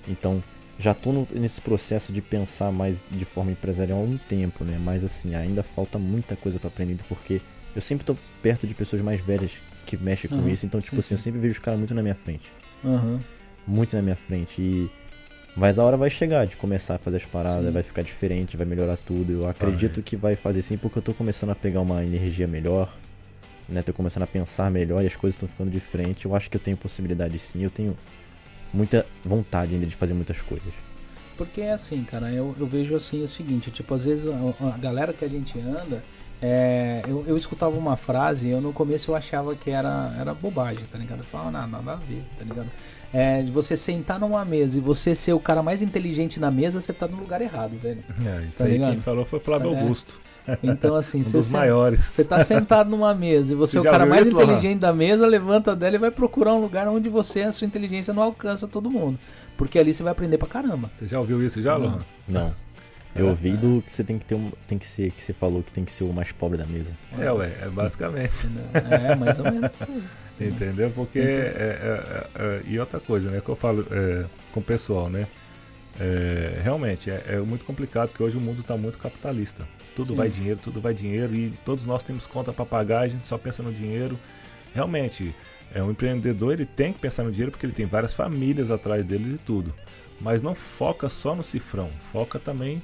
Então, já no- nesse processo de pensar mais de forma empresarial há um tempo, né? Mas, assim, ainda falta muita coisa pra aprender, porque eu sempre tô perto de pessoas mais velhas que mexem com Aham, isso, então, tipo sim, assim, eu sempre vejo os caras muito na minha frente. Aham. Muito na minha frente. E... Mas a hora vai chegar de começar a fazer as paradas, Sim. vai ficar diferente, vai melhorar tudo. Eu acredito Vai. que vai fazer sim, porque eu tô começando a pegar uma energia melhor, né? Tô começando a pensar melhor e as coisas estão ficando diferentes. Eu acho que eu tenho possibilidade sim, eu tenho muita vontade ainda de fazer muitas coisas. Porque é assim, cara, eu, eu vejo assim o seguinte, tipo, às vezes a, a galera que a gente anda, é, eu, eu escutava uma frase, eu no começo eu achava que era, era bobagem, tá ligado? Eu falava, não, nada a ver, tá ligado? É, de você sentar numa mesa e você ser o cara mais inteligente na mesa, você tá no lugar errado, velho. É, isso Tá aí ligado? quem falou foi o Flávio É. Augusto, Então, assim, um você, dos maiores. você tá sentado numa mesa e você Você é o cara mais isso, Lohan? inteligente da mesa, levanta dela e vai procurar um lugar onde você, a sua inteligência não alcança todo mundo. Porque ali você vai aprender pra caramba. Você já ouviu isso já, Não. Lohan? Não. Eu ouvi do que você tem que ter um. Tem que ser, que você falou que tem que ser o mais pobre da mesa. É, ué, é basicamente. Entendeu? É, mais ou menos. Entendeu? Porque. É, é, é, é, e outra coisa, né? Que eu falo é, com o pessoal, né? É, realmente, é, é muito complicado porque hoje o mundo está muito capitalista. Tudo Sim. vai dinheiro, tudo vai dinheiro e todos nós temos conta para pagar, a gente só pensa no dinheiro. Realmente, é um empreendedor ele tem que pensar no dinheiro porque ele tem várias famílias atrás deles e tudo. Mas não foca só no cifrão, foca também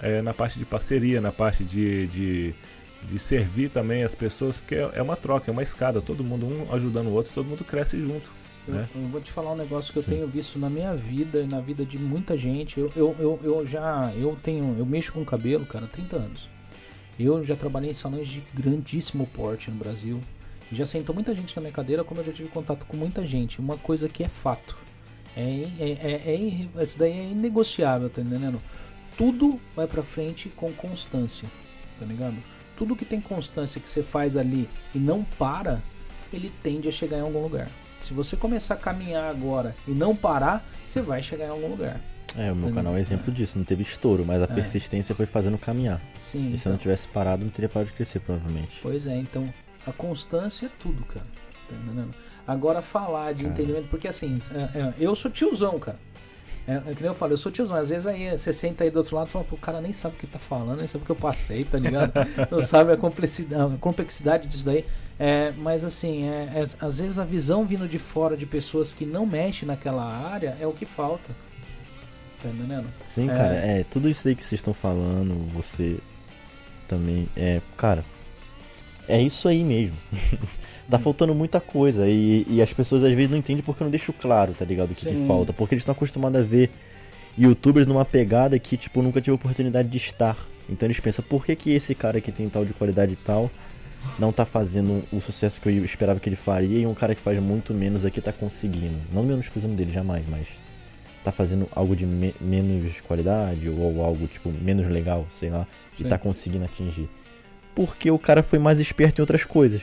é, na parte de parceria, na parte de, de, de servir também as pessoas, porque é é uma troca, é uma escada, todo mundo um ajudando o outro, todo mundo cresce junto. Eu, né? eu vou te falar um negócio que Sim. eu tenho visto na minha vida e na vida de muita gente. Eu, eu, eu, eu já. Eu tenho. Eu mexo com cabelo, cara, há 30 anos. Eu já trabalhei em salões de grandíssimo porte no Brasil. Já sentou muita gente na minha cadeira, como eu já tive contato com muita gente. Uma coisa que é fato. É, é, é, é, isso daí é inegociável, tá entendendo? Tudo vai pra frente com constância, tá ligado? Tudo que tem constância que você faz ali e não para, ele tende a chegar em algum lugar. Se você começar a caminhar agora e não parar, você vai chegar em algum lugar. É, o meu Entendeu? canal é exemplo disso. Não teve estouro, mas a É. persistência foi fazendo caminhar. Sim. E se eu não então. tivesse parado, não teria parado de crescer, provavelmente. Pois é, então a constância é tudo, cara. Tá entendendo? Agora falar de Cara. entendimento, porque assim, é, é, eu sou tiozão, cara. É, é que nem eu falo, eu sou tiozão. Às vezes aí você senta aí do outro lado e fala, pô, o cara nem sabe o que tá falando, nem sabe o que eu passei, tá ligado? Não sabe a complexidade, a complexidade disso daí. É, mas assim, é, é, às vezes a visão vindo de fora de pessoas que não mexem naquela área é o que falta. Tá entendendo? Sim, É. cara, é tudo isso aí que vocês estão falando, você também. É, cara, é isso aí mesmo. tá Hum. faltando muita coisa e, e as pessoas às vezes não entendem porque eu não deixo claro, tá ligado? O que, que falta. Porque eles estão acostumados a ver youtubers numa pegada que, tipo, nunca tive oportunidade de estar. Então eles pensam, por que, que esse cara que tem tal de qualidade e tal não tá fazendo o sucesso que eu esperava que ele faria e um cara que faz muito menos aqui tá conseguindo? Não menosprezando dele, jamais, mas tá fazendo algo de me- menos qualidade ou algo, tipo, menos legal, sei lá, e Sim. tá conseguindo atingir. Porque o cara foi mais esperto em outras coisas.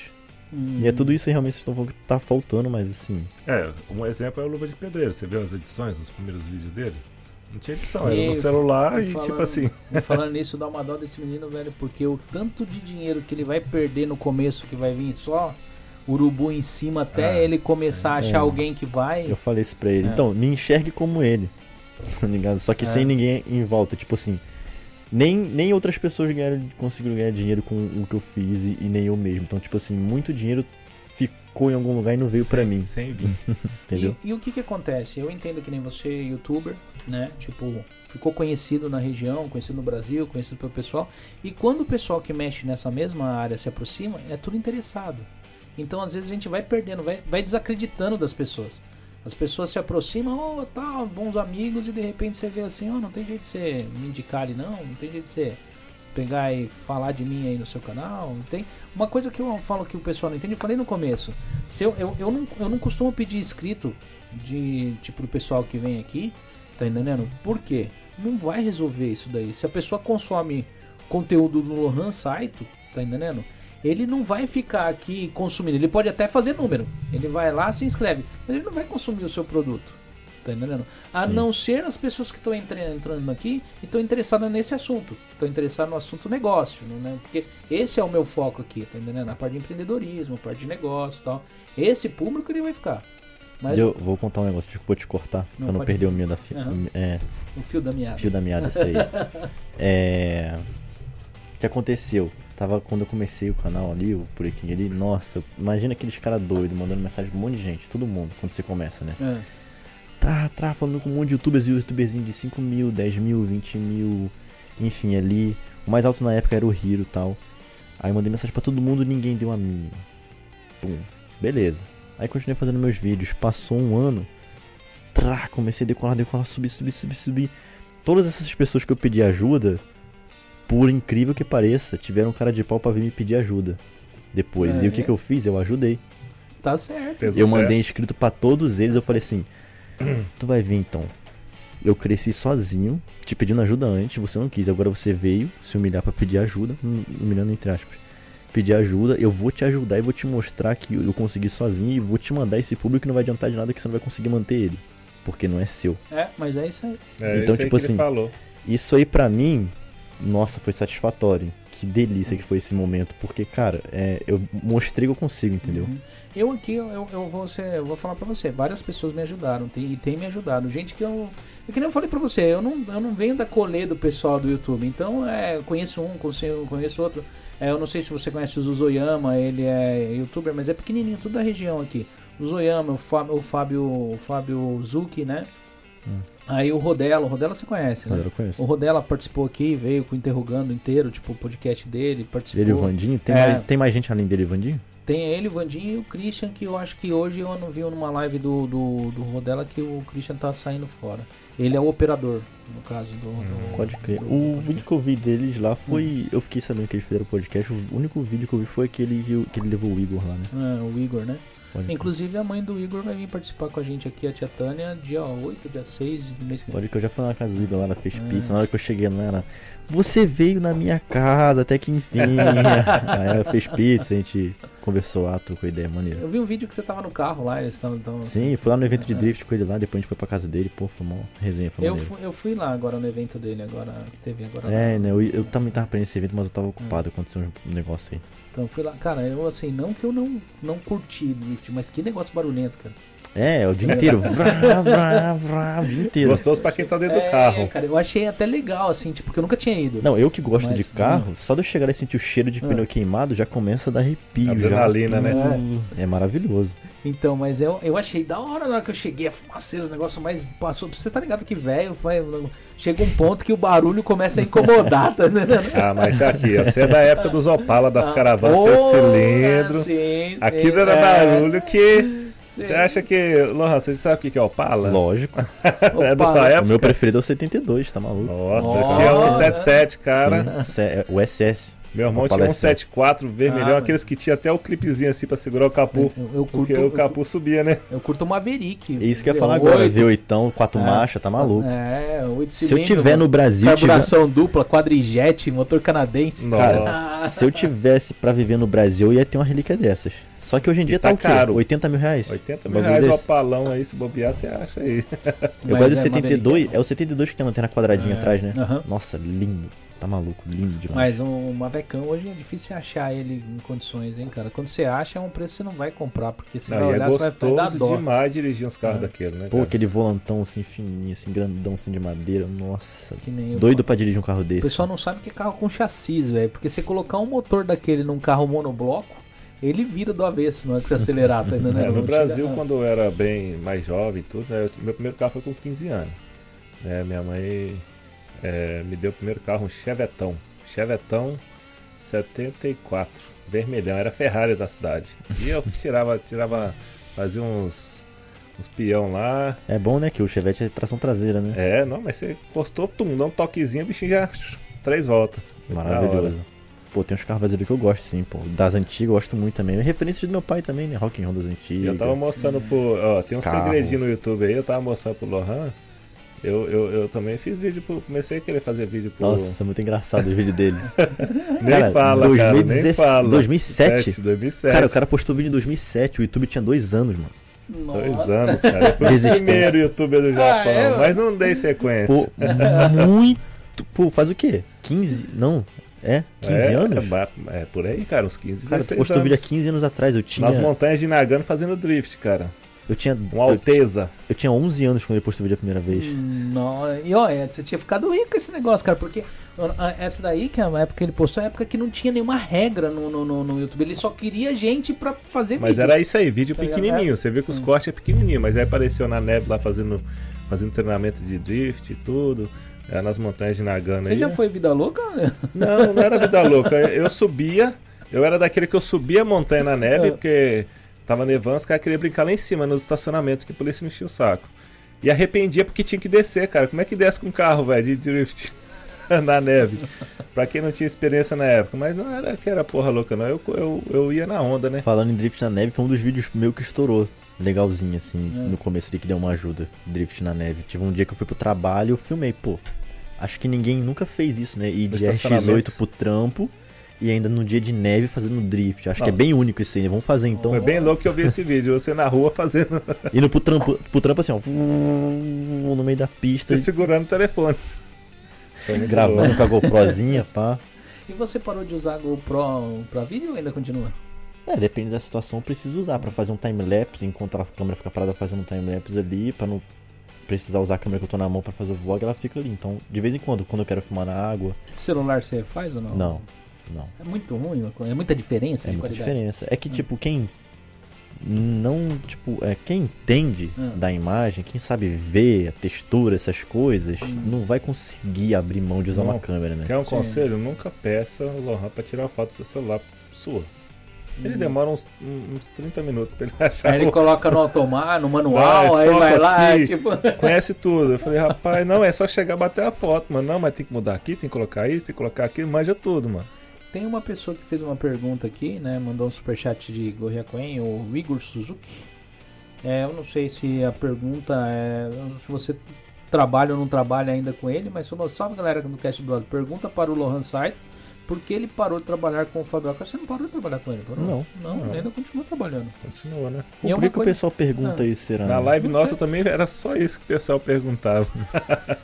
E é tudo isso realmente que vocês estão falando que tá faltando, mas assim. É, um exemplo é o Luva de Pedreiro. Você viu as edições, os primeiros vídeos dele? Não tinha edição, era no celular e falando- tipo assim. Falando nisso, dá uma dó desse menino, velho, porque o tanto de dinheiro que ele vai perder no começo, que vai vir só urubu em cima até Ah, ele começar a sim. achar É. alguém que vai. Eu falei isso pra ele. É. Então, me enxergue como ele. Tá ligado? Só que É. sem ninguém em volta. Tipo assim. Nem, nem outras pessoas ganharam, conseguiram ganhar dinheiro com o que eu fiz e, e nem eu mesmo. Então, tipo assim, muito dinheiro ficou em algum lugar e não veio pra sem- mim. Sem vir. Entendeu? E, e o que que acontece? Eu entendo que nem você, youtuber, né? Tipo, ficou conhecido na região, conhecido no Brasil, conhecido pelo pessoal. E quando o pessoal que mexe nessa mesma área se aproxima, é tudo interessado. Então, às vezes, a gente vai perdendo, vai, vai desacreditando das pessoas. As pessoas se aproximam, oh, tal, bons amigos, e de repente você vê assim, oh, não tem jeito de você me indicar ali, não, não tem jeito de você pegar e falar de mim aí no seu canal, não tem. Uma coisa que eu falo que o pessoal não entende, eu falei no começo. Se eu, eu, eu, não, eu não costumo pedir inscrito de tipo do pessoal que vem aqui, tá entendendo? Por quê? Não vai resolver isso daí. Se a pessoa consome conteúdo do Lohan Saito, tá entendendo? Ele não vai ficar aqui consumindo. Ele pode até fazer número. Ele vai lá, se inscreve, mas ele não vai consumir o seu produto. Tá tá entendendo? A Sim. não ser as pessoas que estão entrando aqui e estão interessadas nesse assunto. Estão interessadas no assunto negócio, né? Porque esse é o meu foco aqui, tá entendendo? A parte de empreendedorismo, a parte de negócio e tal. Esse público ele vai ficar. Mas Eu vou contar um negócio, desculpa te cortar, Não, pra não perder o falar. meio da fi... Aham. é, o fio da meada. fio da meada, isso aí. é... O que aconteceu? Tava quando eu comecei o canal ali, o Puriquinho ali, nossa, imagina aqueles caras doidos mandando mensagem pra um monte de gente, todo mundo, quando você começa, né? É. Trá, trá, falando com um monte de youtubers e youtuberzinho de 5 mil, 10 mil, 20 mil, enfim, ali. O mais alto na época era o Hiro e tal. Aí eu mandei mensagem pra todo mundo ninguém deu a mínima. Pum, beleza. Aí continuei fazendo meus vídeos. Passou um ano. Trá, comecei a decolar, decolar, subir, subir, subir, subir. Todas essas pessoas que eu pedi ajuda, por incrível que pareça, tiveram cara de pau pra vir me pedir ajuda. Depois. É. E o que, que eu fiz? Eu ajudei. Tá certo. Eu certo. mandei inscrito pra todos eles, eu falei assim: Tu vai ver então. Eu cresci sozinho, te pedindo ajuda antes, você não quis, agora você veio se humilhar pra pedir ajuda, hum, humilhando entre aspas. Pedir ajuda, eu vou te ajudar e vou te mostrar que eu consegui sozinho e vou te mandar esse público que não vai adiantar de nada que você não vai conseguir manter ele, porque não é seu. É, mas é isso aí. É, Então, isso aí tipo ele assim, falou. Isso aí pra mim, nossa, foi satisfatório. Que delícia que foi esse momento, porque cara, é, eu mostrei que eu consigo, entendeu? Uhum. Eu aqui, eu, eu, vou, ser, eu vou falar pra você, várias pessoas me ajudaram tem, e tem me ajudado. Gente que eu. É que nem eu falei pra você, eu não, eu não venho da colê do pessoal do YouTube. Então, é, eu conheço um, conheço, conheço outro. É, eu não sei se você conhece o Zuzoyama, ele é youtuber, mas é pequenininho, tudo da região aqui. O Zoyama, o Fábio, o Fábio, o Fábio Zucchi, né? Hum. Aí o Rodela, o Rodela você conhece, né? Eu O conheço. Rodela participou aqui, veio com o Interrogando inteiro, tipo o podcast dele, participou. Ele e o Vandinho? Tem, É. mais, tem mais gente além dele e o Vandinho? Tem ele, o Vandinho e o Christian, que eu acho que hoje eu não vi numa live do, do, do Rodela que o Christian tá saindo fora. Ele é o operador, no caso do. do- Pode crer. do- O do- vídeo que eu vi deles lá foi. Eu fiquei sabendo que eles fizeram podcast. O único vídeo que eu vi foi aquele que, que ele levou o Igor lá, né? É, o Igor, né? Pode. Inclusive a mãe do Igor vai vir participar com a gente aqui, a tia Tânia, dia 8, dia 6 do mês que vem. Pode que eu já fui na casa do Igor lá, ela fez É. pizza. Na hora que eu cheguei lá, ela. Você veio na minha casa, até que enfim. Aí ela fez pizza, a gente conversou lá, trocou ideia maneira. Eu vi um vídeo que você tava no carro lá, eles estavam. estavam- Sim, fui lá no evento de É. drift com ele lá, depois a gente foi pra casa dele, pô, foi uma resenha, foi Eu fui, eu fui lá agora no evento dele, agora que teve agora. É, lá. né? Eu, eu também tava pra ir nesse evento, mas eu tava ocupado, aconteceu um negócio aí. Então fui lá. Cara, eu assim, não que eu não, não curti drift, mas que negócio barulhento, cara. É, o dia inteiro. Vrá, vrá, vrá, o dia inteiro. Gostoso pra quem tá dentro é, do carro. cara, eu achei até legal, assim, tipo, porque eu nunca tinha ido. Não, eu que gosto Mas, de carro, só de eu chegar e sentir o cheiro de Ah. pneu queimado já começa a dar arrepio. Adrenalina, já. né? É maravilhoso. Então, mas eu, eu achei da hora na hora que eu cheguei, a fumaceira, o negócio mais passou. Você tá ligado que velho, vai- chega um ponto que o barulho começa a incomodar, tá entendendo? Ah, mas aqui, ó, você é da época dos Opala, das Ah, caravanas, seu cilindro. sim, sim, Aquilo era é, barulho que. sim. Você acha que. Lohan, você sabe o que é Opala? Lógico. É da sua O época? meu preferido é o 72, tá maluco? Nossa, eu Nossa. tinha um 77, cara. Sim, é o SS. Meu irmão tinha um SS. 74 vermelhão, Ah, aqueles que tinha até o clipezinho assim pra segurar o capu. Eu, eu curto, Porque o capu subia, né? eu, curto o Maverick. É isso que eu ia V8. falar agora. V8, quatro É. marchas, tá maluco. É, oito Se eu tiver no Brasil, tiver... Carburação dupla, quadrijet, motor canadense. Cara, Ah, se eu tivesse pra viver no Brasil, eu ia ter uma relíquia dessas. Só que hoje em dia tá, tá o quê? caro. 80 mil reais. 80 Um mil reais o desse. opalão aí, se bobear, você acha aí. Eu gosto do é 72, Maverick. é o 72 que tem a lanterna quadradinha É. atrás, né? Aham. Nossa, lindo. Tá maluco, lindo demais. Mas um Mavecão hoje é difícil achar ele em condições, hein, cara? Quando você acha, é um preço que você não vai comprar, porque vai Não, é olhar, você vai dar gostoso dó. demais dirigir uns carros É. daquele, né? Pô, cara? aquele volantão assim fininho, assim, grandão assim de madeira. Nossa. Que nem eu Doido pra dirigir um carro O desse. pessoal não sabe que é carro com chassi, velho. Porque você colocar um motor daquele num carro monobloco, ele vira do avesso, não é que você acelerar, tá entendendo? É, no Brasil, chega- quando eu era bem mais jovem e tudo, né, eu- meu primeiro carro foi com 15 anos. né, minha mãe é, me deu o primeiro carro, um Chevetão. Chevetão 74, vermelhão, era a Ferrari da cidade. E eu tirava, tirava, fazia uns, uns peão lá. É bom, né? Que o Chevette é tração traseira, né? É, não, mas você encostou, tum, dá um toquezinho, o bichinho já três voltas. Maravilhoso. Pô, tem uns carros brasileiros que eu gosto, sim, pô. Das antigas eu gosto muito também. É referência do meu pai também, né? Rock and Roll das antigas. eu tava mostrando pro. Ó, tem um Carro. segredinho no YouTube aí, eu tava mostrando pro Lohan. Eu, eu, eu também fiz vídeo pro. Comecei a querer fazer vídeo pro. Nossa, muito engraçado o vídeo dele. nem cara, fala, cara, nem 2017, fala. 2007? 2007. Cara, o cara postou vídeo em 2007, o YouTube tinha dois anos, mano. Dois anos, cara. Eu fui o primeiro youtuber do Japão, é? mas não dei sequência. Pô, muito. Pô, faz o quê? 15? Não. É? 15 é, anos? É, é por aí, cara, uns 15, Cara, tu 16 postou anos. vídeo há 15 anos atrás. Eu tinha. Nas montanhas de Nagano fazendo drift, cara. Eu tinha. Eu, Alteza. eu tinha 11 anos quando ele postou vídeo a primeira vez. Hum, Não, e ó, é, você tinha ficado rico com esse negócio, cara, porque essa daí, que é a época que ele postou, é a época que não tinha nenhuma regra no, no, no- no YouTube. Ele só queria gente pra fazer Mas vídeo. era isso aí, vídeo Tá pequenininho. Você vê que os Hum. cortes é pequenininho, mas aí apareceu na neve lá fazendo, fazendo treinamento de drift e tudo. É, nas montanhas de Nagano Você aí. já foi vida louca? Não, não era vida louca. Eu subia, eu era daquele que eu subia a montanha na neve, É. porque tava nevando, os caras queriam brincar lá em cima, nos estacionamentos, que a polícia não enchia o saco. E arrependia porque tinha que descer, cara. Como é que desce com um carro, velho, de drift na neve? pra quem não tinha experiência na época. Mas não era que era porra louca, não. Eu, eu, eu ia na onda, né? Falando em drift na neve, foi um dos vídeos meu que estourou. Legalzinho, assim, É. no começo ali que deu uma ajuda. Drift na neve. Tive um dia que eu fui pro trabalho eu filmei, pô. Acho que ninguém nunca fez isso, né? Ir de estacionamento. RX8 pro trampo e ainda no dia de neve fazendo drift. Acho que é Não. bem único isso aí, né? Vamos fazer então. Foi bem louco que eu vi esse vídeo. Você na rua fazendo, Indo pro trampo, pro trampo assim, ó. No meio da pista, você segurando o telefone. Gravando louco. com a GoProzinha, pá. E você parou de usar a GoPro pra vídeo ou ainda continua? É, depende da situação, eu preciso usar pra fazer um time-lapse, enquanto a câmera fica parada fazendo um time-lapse ali, pra não precisar usar a câmera que eu tô na mão pra fazer o vlog, ela fica ali. Então, de vez em quando, quando eu quero filmar na água, Celular você faz ou não? não, não. É muito ruim, é muita diferença É de muita qualidade. diferença. É que, Hum. tipo, quem não, tipo, é, quem entende Hum. da imagem, quem sabe ver a textura, essas coisas, Hum. não vai conseguir abrir mão de usar Não. uma câmera, né? Quer um Sim. conselho? Nunca peça o Lohan pra tirar foto do seu celular sua. Ele Hum. demora uns, uns 30 minutos pra ele achar. Aí ele o- coloca no automático, no manual, Vai, aí foca vai lá, aqui. tipo. Conhece tudo. Eu falei, rapaz, não, é só chegar e bater a foto, mano. Não, mas tem que mudar aqui, tem que colocar isso, tem que colocar aquilo, manja tudo, mano. Tem uma pessoa que fez uma pergunta aqui, né? Mandou um superchat de Gorria Coen, o Igor Suzuki. É, eu não sei se a pergunta é se você trabalha ou não trabalha ainda com ele, mas salve galera do Cast Brother. Pergunta para o Lohan Saito por que ele parou de trabalhar com o Fabio Você não parou de trabalhar com ele, parou? Não. Não, Não. ele ainda continua trabalhando. Continua, né? Pô, E é por uma que, que o coisa- pessoal pergunta Ah. isso, será? Na live Não nossa também era só isso que o pessoal perguntava.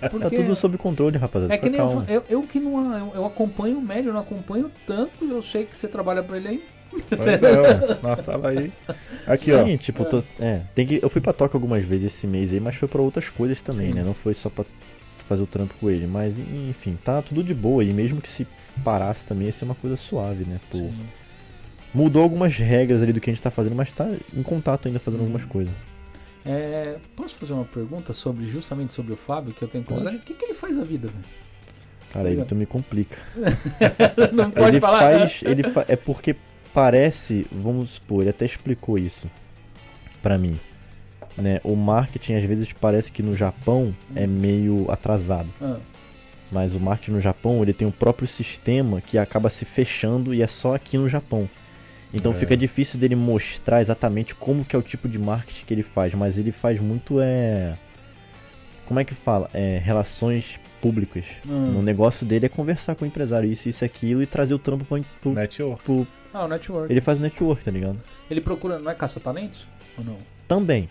Tá Porque tudo sob controle, rapaziada. é que nem eu, eu, eu que não eu, eu acompanho o médio, eu não acompanho tanto, eu sei que você trabalha pra ele aí. Mas não, nós tava aí. Aqui, ó. Sim, tipo, tô- é, tem que, eu fui pra Tóquio algumas vezes esse mês aí, mas foi pra outras coisas também, Sim. né? Não foi só pra fazer o trampo com ele, mas enfim, tá tudo de boa e mesmo que se parasse também ia ser uma coisa suave, né? Pô, mudou algumas regras ali do que a gente tá fazendo, mas tá em contato ainda fazendo Uhum. algumas coisas. É, posso fazer uma pergunta sobre justamente sobre o Fábio que eu tenho curiosidade? O que, que ele faz da vida, velho? Cara, aí Obrigado. tu me complica. Não pode ele falar. faz, ele fa- é porque parece, vamos supor, ele até explicou isso pra mim, né? O marketing às vezes parece que no Japão é meio atrasado. Ah, Mas o marketing no Japão, ele tem um próprio sistema que acaba se fechando e é só aqui no Japão. Então É. fica difícil dele mostrar exatamente como que é o tipo de marketing que ele faz, mas ele faz muito é como é que fala? É, relações públicas. Hum. O negócio dele é conversar com o empresário, isso, isso, aquilo, e trazer o trampo pro, pro- Network. pro- Ah, o network. Ele faz o network, tá ligado? Ele procura, não é caça-talentos? Ou não? Também,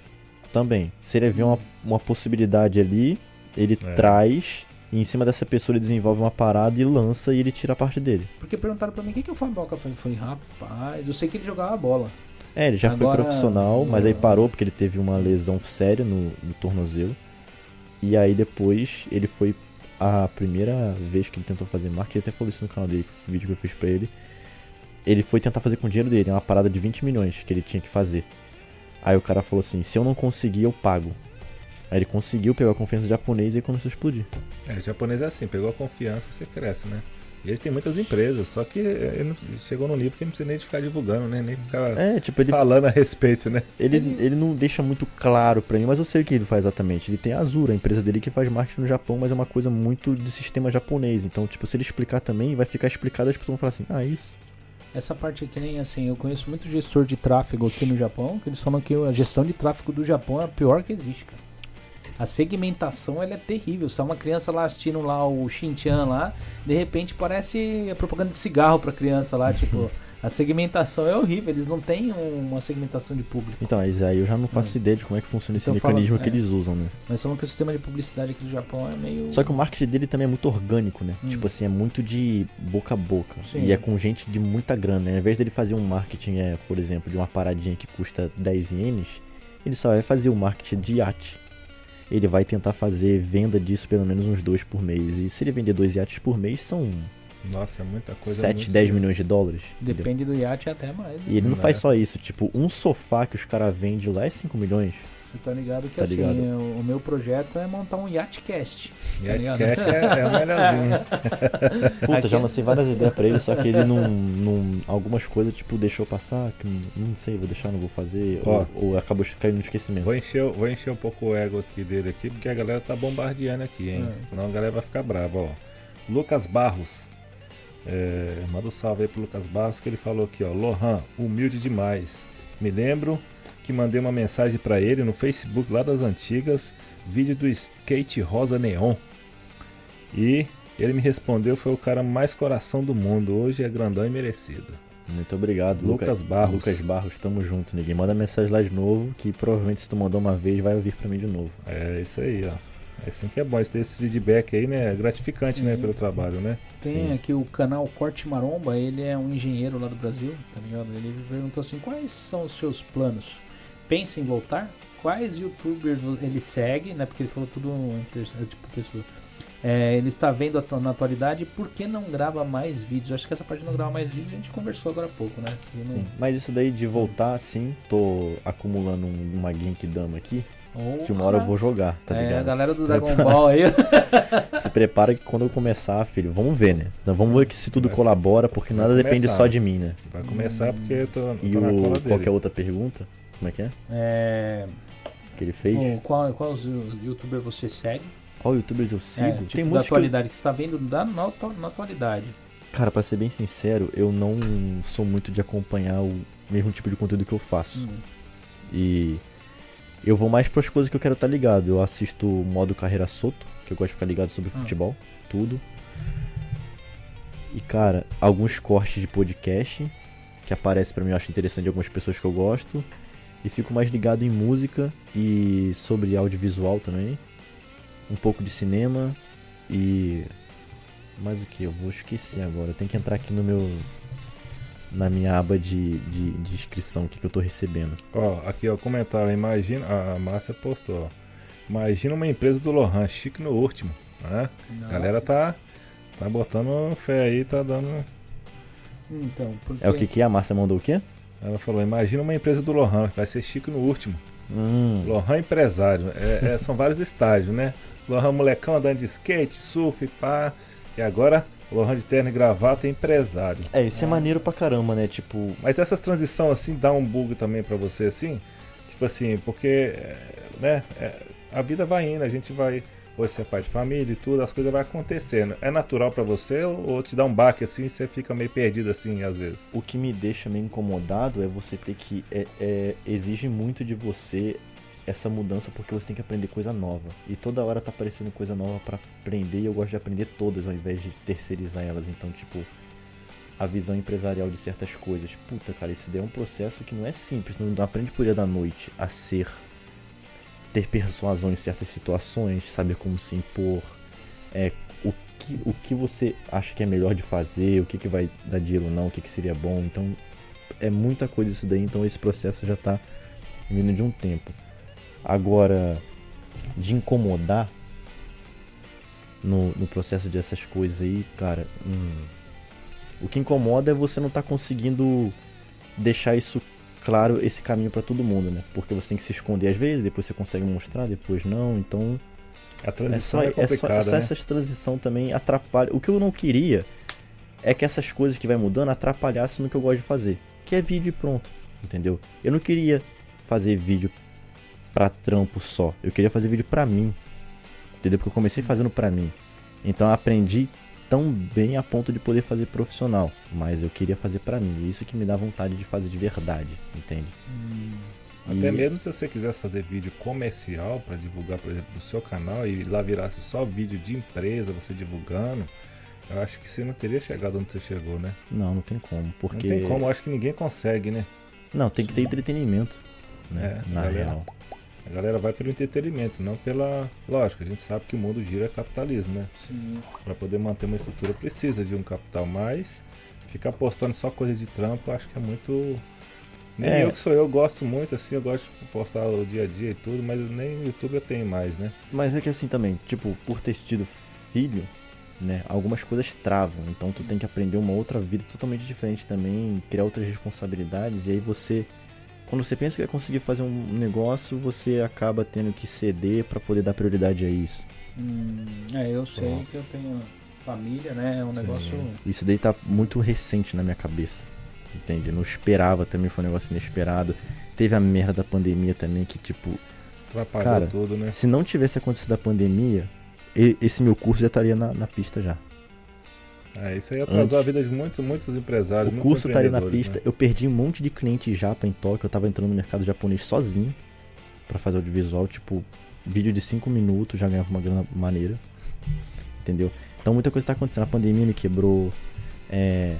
também. Se ele vê uma, uma possibilidade ali, ele É. traz, e em cima dessa pessoa ele desenvolve uma parada e lança e ele tira a parte dele. Porque perguntaram pra mim o que, que o fez. Eu falei, rapaz, eu sei que ele jogava bola. É, ele já Agora- foi profissional, mas aí parou porque ele teve uma lesão séria no, no tornozelo. E aí depois ele foi a primeira vez que ele tentou fazer marketing, ele até falou isso no canal dele, o vídeo que eu fiz pra ele. Ele foi tentar fazer com o dinheiro dele, é uma parada de 20 milhões que ele tinha que fazer. Aí o cara falou assim: se eu não conseguir, eu pago. Aí ele conseguiu, pegou a confiança do japonês e aí começou a explodir. É, japonês é assim, pegou a confiança, você cresce, né? E ele tem muitas empresas, só que ele chegou num nível que ele não precisa nem de ficar divulgando, né? Nem ficar É, tipo, ele, falando a respeito, né? ele, Ele- ele não deixa muito claro pra mim, mas eu sei o que ele faz exatamente. Ele tem a Azura, a empresa dele que faz marketing no Japão, mas é uma coisa muito de sistema japonês. Então, tipo, se ele explicar também, vai ficar explicado, as pessoas vão falar assim, ah, isso. Essa parte aqui nem assim, eu conheço muito gestor de tráfego aqui no Japão, que eles falam que a gestão de tráfego do Japão é a pior que existe, cara. A segmentação ela é terrível. Se uma criança lá assistindo lá o Shinchan lá, de repente parece a propaganda de cigarro pra criança lá, tipo, A segmentação é horrível, eles não têm uma segmentação de público. Então, mas aí eu já não faço ideia de como é que funciona esse Então fala- mecanismo que é. eles usam, né? Mas falam que o sistema de publicidade aqui do Japão é meio. Só que o marketing dele também é muito orgânico, né? Hum. Tipo assim, é muito de boca a boca. Sim. E é com gente de muita grana, né? Ao invés dele fazer um marketing, é, por exemplo, de uma paradinha que custa 10 ienes, ele só vai fazer o marketing de iate. Ele vai tentar fazer venda disso pelo menos uns dois por mês. E se ele vender dois iates por mês, são Nossa, é muita coisa. 7, muito- 10 milhões de dólares. entendeu? Depende do iate até mais. né? E ele não Né? faz só isso, tipo, um sofá que os caras vendem lá é 5 milhões. Você tá ligado que Tá assim, ligado. o, o meu projeto é montar um Yatcast. Yatcast é, é o melhorzinho. Puta, Aqui- já lancei várias ideias pra ele, só que ele não, não. Algumas coisas, tipo, deixou passar, que não, não sei, vou deixar, não vou fazer. Ó. Ou, ou acabou caindo no esquecimento. Vou encher, vou encher um pouco o ego aqui dele aqui, porque a galera tá bombardeando aqui, hein? É. Senão a galera vai ficar brava, ó. Lucas Barros. É, manda um salve aí pro Lucas Barros que ele falou aqui, ó. Lohan, humilde demais. Me lembro que mandei uma mensagem pra ele no Facebook lá das antigas, vídeo do skate rosa neon. E ele me respondeu, foi o cara mais coração do mundo. Hoje é grandão e merecido. Muito obrigado, Lucas Luca- Barros. Lucas Barros, tamo junto, ninguém. Manda mensagem lá de novo, que provavelmente se tu mandou uma vez, vai ouvir pra mim de novo. É isso aí, ó. É assim que é bom, esse esse feedback aí, né? É gratificante, né, Sim. pelo trabalho, né? Tem Sim. aqui o canal Corte Maromba, ele é um engenheiro lá do Brasil, tá ligado? Ele perguntou assim: quais são os seus planos? Pensa em voltar? Quais youtubers ele segue, né? Porque ele falou tudo em terceira, tipo pessoa. É, ele está vendo atu- na atualidade, por que não grava mais vídeos? Acho que essa parte de não gravar mais vídeos a gente conversou agora há pouco, né? Não- Sim. Mas isso daí de voltar, sim, tô acumulando um- uma Genkidama aqui, que uma hora eu vou jogar, tá é, ligado? a galera do Se Dragon prepara- Ball aí. Se prepara que quando eu começar, filho, vamos ver, né? Então vamos ver que se tudo Vai- colabora, porque nada depende começar. só de mim, né? Vai começar porque eu tô, eu E tô na o, cola qual é a outra pergunta? Como é que é? É, Que ele fez? o- qual, qual os youtubers você segue? Qual youtubers eu sigo? É, tipo, Tem da muitos que eu... atualidade, que, você está vendo da, na, atu- na atualidade. Cara, pra ser bem sincero, eu não sou muito de acompanhar o mesmo tipo de conteúdo que eu faço. Hum. E eu vou mais pras coisas que eu quero estar ligado. Eu assisto o modo carreira solto, que eu gosto de ficar ligado sobre Ah. futebol, tudo. E cara, alguns cortes de podcast que aparecem pra mim, eu acho interessante de algumas pessoas que eu gosto. E fico mais ligado em música e sobre audiovisual também. Um pouco de cinema e mais o que? Eu vou esquecer agora. Eu tenho que entrar aqui no meu na minha aba de, de, de inscrição, o que, que eu tô recebendo. Ó, aqui ó, comentário, imagina, a Márcia postou, ó. Imagina uma empresa do Lohan, chique no último, né? A galera tá, tá botando fé aí, tá dando... Então, porque... É o que que é? A Márcia mandou o quê? Ela falou, imagina uma empresa do Lohan, vai ser chique no último. Hum, Lohan empresário, é- é, são vários estágios, né? Lohan molecão andando de skate, surf, pá. E agora, Lohan de terno e gravata é empresário. é, isso é maneiro pra caramba, né? Tipo, Mas essas transição assim dá um bug também pra você assim? Tipo assim, porque é, né, é, a vida vai indo, a gente vai hoje você é pai de família e tudo, as coisas vão acontecendo. É natural pra você ou, ou te dá um baque assim, você fica meio perdido assim às vezes? o que me deixa meio incomodado é você ter que. É, é- exige muito de você essa mudança porque você tem que aprender coisa nova. E toda hora tá aparecendo coisa nova pra aprender e eu gosto de aprender todas ao invés de terceirizar elas. Então, tipo, a visão empresarial de certas coisas. Puta, cara, isso daí é um processo que não é simples. Não aprende por dia da noite a ser. Ter persuasão em certas situações, saber como se impor. É, o que, o que você acha que é melhor de fazer, o que, que vai dar dinheiro ou não, o que, que seria bom. Então, é muita coisa isso daí. Então, esse processo já tá vindo de um tempo. Agora, de incomodar no, no processo dessas coisas aí, cara, hum, o que incomoda é você não tá conseguindo deixar isso claro, esse caminho pra todo mundo, né? Porque você tem que se esconder às vezes, depois você consegue mostrar, depois não, então A é transição só, é, é só, só né? essas transição também atrapalha. O que eu não queria é que essas coisas que vai mudando atrapalhassem no que eu gosto de fazer, que é vídeo e pronto, entendeu? Eu não queria fazer vídeo pra trampo só, eu queria fazer vídeo pra mim, entendeu? Porque eu comecei fazendo pra mim, então eu aprendi tão bem a ponto de poder fazer profissional, mas eu queria fazer pra mim, isso que me dá vontade de fazer de verdade, entende? Até E- mesmo se você quisesse fazer vídeo comercial pra divulgar, por exemplo, no seu canal e lá virasse só vídeo de empresa, você divulgando, Eu acho que você não teria chegado onde você chegou, né? Não, não tem como. Porque. Não tem como, eu acho que ninguém consegue, né? Não, tem que ter entretenimento. Né? É, na real. A galera vai pelo entretenimento, não pela. Lógico, a gente sabe que o mundo gira capitalismo, né? Sim. Pra poder manter uma estrutura precisa de um capital, mas ficar postando só coisa de trampo, acho que é muito. Nem É. eu que sou eu, gosto muito, assim, eu gosto de postar o dia a dia e tudo, mas nem o YouTube eu tenho mais, né? Mas é que assim também, tipo, por ter tido filho, né? Algumas coisas travam. Então tu tem que aprender uma outra vida totalmente diferente também, criar outras responsabilidades. E aí você. Quando você pensa que vai conseguir fazer um negócio, você acaba tendo que ceder pra poder dar prioridade a isso. Hum, é, eu sei Pronto. que eu tenho família, né? É um Sim. negócio. Isso daí tá muito recente na minha cabeça. Entende? Eu não esperava também, foi um negócio inesperado. Teve a merda da pandemia também, que tipo, Atrapalhou Cara, tudo, né? se não tivesse acontecido a pandemia, e- esse meu curso já estaria na, na pista já. É, isso aí atrasou Antes. a vida de muitos, muitos empresários. O muitos curso estaria na empreendedores, pista. né? Eu perdi um monte de cliente japa em Tóquio. Eu tava entrando no mercado japonês sozinho pra fazer audiovisual. Tipo, vídeo de 5 minutos já ganhava uma grana maneira. Entendeu? Então muita coisa tá acontecendo. A pandemia me quebrou. É,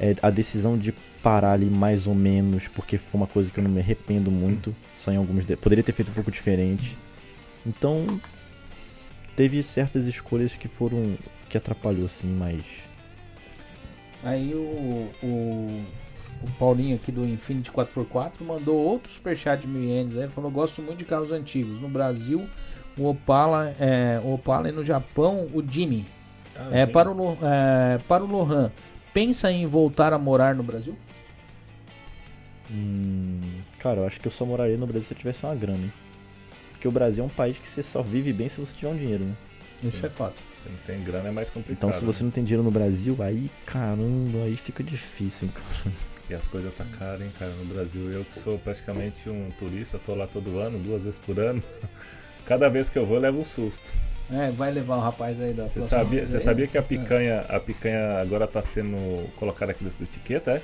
é, a decisão de parar ali mais ou menos, porque foi uma coisa que eu não me arrependo muito. Só em alguns. de- Poderia ter feito um pouco diferente. Então. Teve certas escolhas que foram. Que atrapalhou, assim, mas. Aí o, o, o Paulinho aqui do Infinity 4x4 mandou outro superchat de mil ienes. Aí ele falou: Gosto muito de carros antigos. No Brasil, o Opala, é, o Opala e no Japão, o Jimmy. Ah, É, sim. para, o, é, para o Lohan, pensa em voltar a morar no Brasil? Hum, cara, eu acho que eu só moraria no Brasil se eu tivesse uma grana, hein? Porque o Brasil é um país que você só vive bem se você tiver um dinheiro, né? Isso Sim. é fato. Se não tem grana é mais complicado. Então se você né? não tem dinheiro no Brasil, aí caramba, aí fica difícil, hein, cara. E as coisas tá caras, hein, cara, no Brasil. Eu que sou praticamente um turista, tô lá todo ano, duas vezes por ano. Cada vez que eu vou, eu levo um susto. É, vai levar o rapaz aí da Você sabia, você sabia que a picanha, a picanha agora tá sendo colocada aqui nessa etiqueta, é?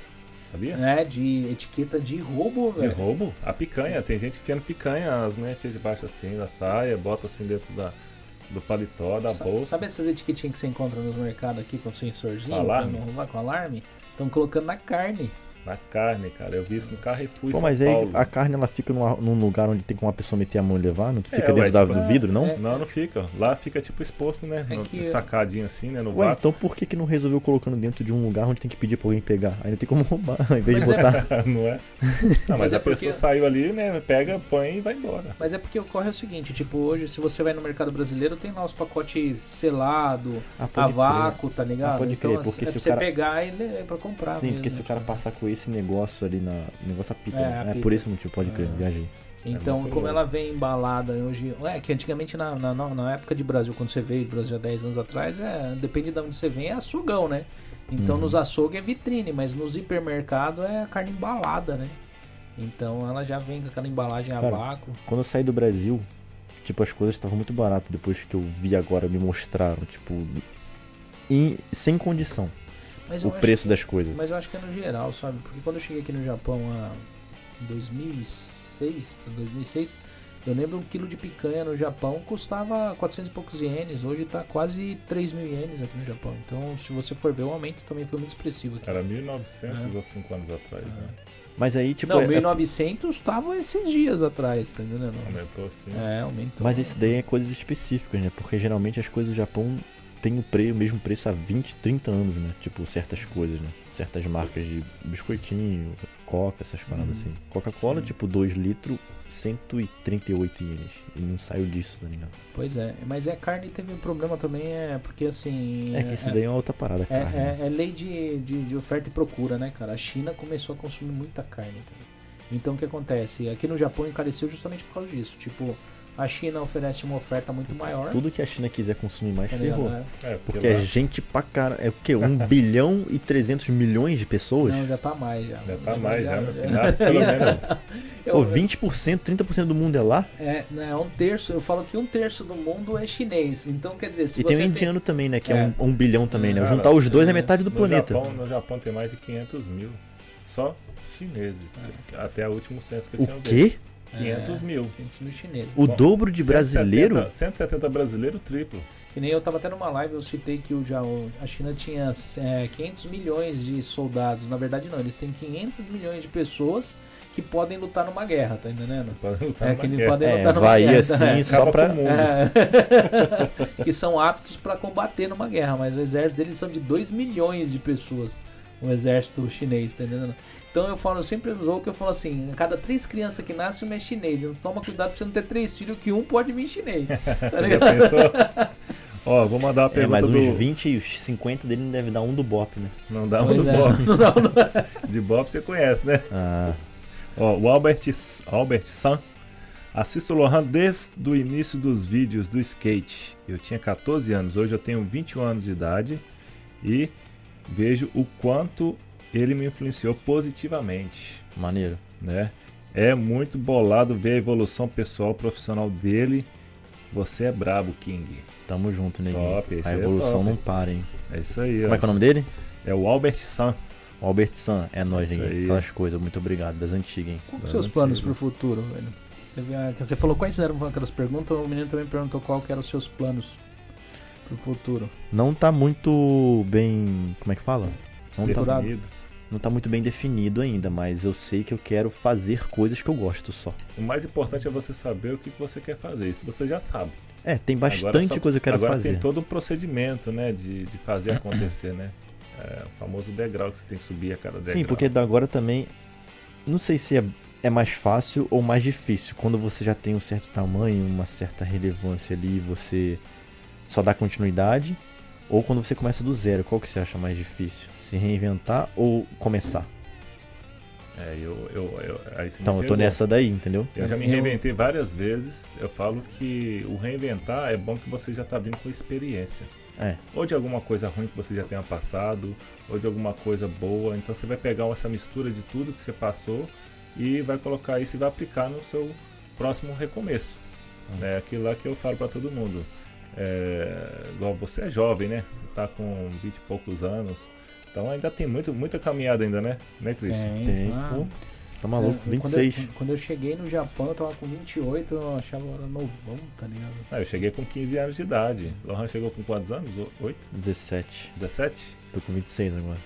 Sabia? É, de etiqueta de roubo, De velho. roubo? A picanha, tem gente enfiando picanha, as mulheres enfiam debaixo assim da saia, bota assim dentro da, do paletó, da Sa- bolsa. Sabe essas etiquetinhas que você encontra nos mercados aqui com sensorzinho? Com alarme? não roubar, com alarme? Estão colocando na carne. Na carne, cara. Eu vi isso no Carrefour em Pô, São mas aí Paulo. a carne ela fica numa- num lugar onde tem como uma pessoa meter a mão e levar, não fica É, ué, dentro da- tipo, do vidro, não? é. Não, não fica. Lá fica tipo exposto, né? É No- que- Sacadinho assim, né? No Ué, vácuo. então por que que não resolveu colocando dentro de um lugar onde tem que pedir pra alguém pegar? Aí não tem como roubar, ao invés de Mas é- botar... não é? Não, mas, Mas é a pessoa porque- saiu ali, né? Pega, põe e vai embora. Mas é porque ocorre o seguinte, tipo, hoje se você vai no mercado brasileiro, tem lá os pacotes selado, Ah, a vácuo, tá ligado? Ah, pode então crer, porque é se o você cara- pegar e ler pra comprar Sim, mesmo, porque se o cara tipo. passar com esse negócio ali na. Negócio a pica, É, né? a É pica. por esse motivo, pode crer, É. viajei. Então, muito como ela vem embalada hoje. É, que antigamente na, na, na época de Brasil, quando você veio do Brasil há 10 anos atrás, é, depende de onde você vem, é açouгão, né? Então Uhum. nos açougues é vitrine, mas nos hipermercados é a carne embalada, né? Então ela já vem com aquela embalagem a Cara, vácuo. Quando eu saí do Brasil, tipo, as coisas estavam muito baratas depois que eu vi agora, me mostraram, tipo. em- sem condição. Mas O preço que- das coisas. Mas eu acho que é no geral, sabe? Porque quando eu cheguei aqui no Japão em 2006, pra 2006, eu lembro um quilo de picanha no Japão custava 400 e poucos ienes. Hoje tá quase 3 mil ienes aqui no Japão. Então, se você for ver, o aumento também foi muito expressivo aqui. Era 1900 É. ou 5 anos atrás, né? Mas aí, tipo. Não, é- 1900 tava esses dias atrás, tá entendendo? Aumentou assim. É, aumentou. Mas isso daí é coisas específicas, né? Porque geralmente as coisas do Japão têm o, pre... o mesmo preço há 20, 30 anos, né? Tipo, certas coisas, né? Certas marcas de biscoitinho, coca, essas paradas Uhum. assim. Coca-Cola, tipo, 2 litros, 138 ienes. E não saiu disso, tá ligado? Pois é, mas é carne teve um problema também, é porque assim. É que isso daí é uma outra parada, É, carne. né? é- é lei de, de, de oferta e procura, né, cara? A China começou a consumir muita carne, cara. Então o que acontece? Aqui no Japão encareceu justamente por causa disso. Tipo, a China oferece uma oferta muito maior. Tudo que a China quiser consumir mais, tá ligado? ferrou. É. É, Porque é gente pra cara. É o quê? 1 bilhão e 300 milhões de pessoas? Não, já tá mais já. já tá mais, já, meu filho. já- Nasce pelo menos. Eu- Pô, 20%, 30% do mundo é lá? É, né, um terço, eu falo que um terço do mundo é chinês. Então, quer dizer, se e você tem o indiano também, né? Que é, É. um, um bilhão também, né? Cara, Juntar os dois é sim, metade do no planeta. Japão, no Japão tem mais de 500 mil. Só chineses. que- Até o último censo que eu O tinha quê? 500 mil. 500 mil chineses. O Bom, dobro de 170 brasileiro? 170 brasileiro triplo. Que nem eu tava até numa live, eu citei que o, já, a China tinha é, 500 milhões de soldados. Na verdade, não, eles têm 500 milhões de pessoas que podem lutar numa guerra, tá entendendo? Pode lutar É, numa que eles guerra. podem É, lutar numa vai guerra. assim, é. só o mundo. É. que são aptos para combater numa guerra, mas o exército deles são de 2 milhões de pessoas. O exército chinês, tá entendendo? Então eu falo, eu sempre usou que eu falo assim, a cada três crianças que nascem, uma é chinês. Então toma cuidado pra você não ter três filhos, que um pode vir chinês. Tá Já ligado? pensou? Ó, vou mandar uma É, pergunta mas do... uns 20 e os 50 dele não deve dar um do Bop, né? Não dá um Pois do é. Bob. Não, não. De Bob você conhece, né? Ah, Ó, o Albert, Albert San. Assisto o Lohan desde o início dos vídeos do skate. Eu tinha 14 anos, hoje eu tenho 21 anos de idade e vejo o quanto ele me influenciou positivamente, maneiro. né? É muito bolado ver a evolução pessoal profissional dele. Você é brabo, King. Tamo junto, neguinho. Top, A é evolução top. não para, hein? É isso aí. Como é que é o nome dele? É o Albert San. O Albert San. É nóis, Isso neguinho. Aquelas coisas. Muito obrigado. Das antigas, hein? Qual que Não, são os não planos sei, pro futuro, velho? Você falou quais eram aquelas perguntas, o menino também perguntou qual que eram os seus planos pro futuro. Não tá muito bem. Como é que fala? Não tá, Estruturado. Não tá muito bem definido ainda, mas eu sei que eu quero fazer coisas que eu gosto só. O mais importante é você saber o que você quer fazer. Isso você já sabe. É, tem Agora bastante só- coisa que eu quero agora fazer. tem todo um procedimento, né, de, de fazer acontecer, né? É o famoso degrau que você tem que subir a cada degrau. Sim, porque agora também. Não sei se é, é mais fácil ou mais difícil. Quando você já tem um certo tamanho, uma certa relevância ali, você só dá continuidade. Ou quando você começa do zero, qual que você acha mais difícil? Se reinventar ou começar? É, eu, eu, eu, aí você me Então, eu tô nessa daí, entendeu? Eu já me reinventei várias vezes. Eu falo que o reinventar é bom que você já tá vindo com experiência. É. Ou de alguma coisa ruim que você já tenha passado, ou de alguma coisa boa. Então você vai pegar essa mistura de tudo que você passou e vai colocar isso e vai aplicar no seu próximo recomeço. Hum. É aquilo lá que eu falo pra todo mundo. É, igual você é jovem, né? Você tá com 20 e poucos anos. Então ainda tem muito, muita caminhada ainda, né? Né, Christian? Tem, Ah, pô. Tá maluco, Quando 26. eu, quando eu cheguei no Japão, eu tava com 28, eu achava eu era novão, tá ligado? Ah, eu cheguei com 15 anos de idade. Lohan chegou com quantos anos? O- Oito? 17. 17? Tô com 26 agora.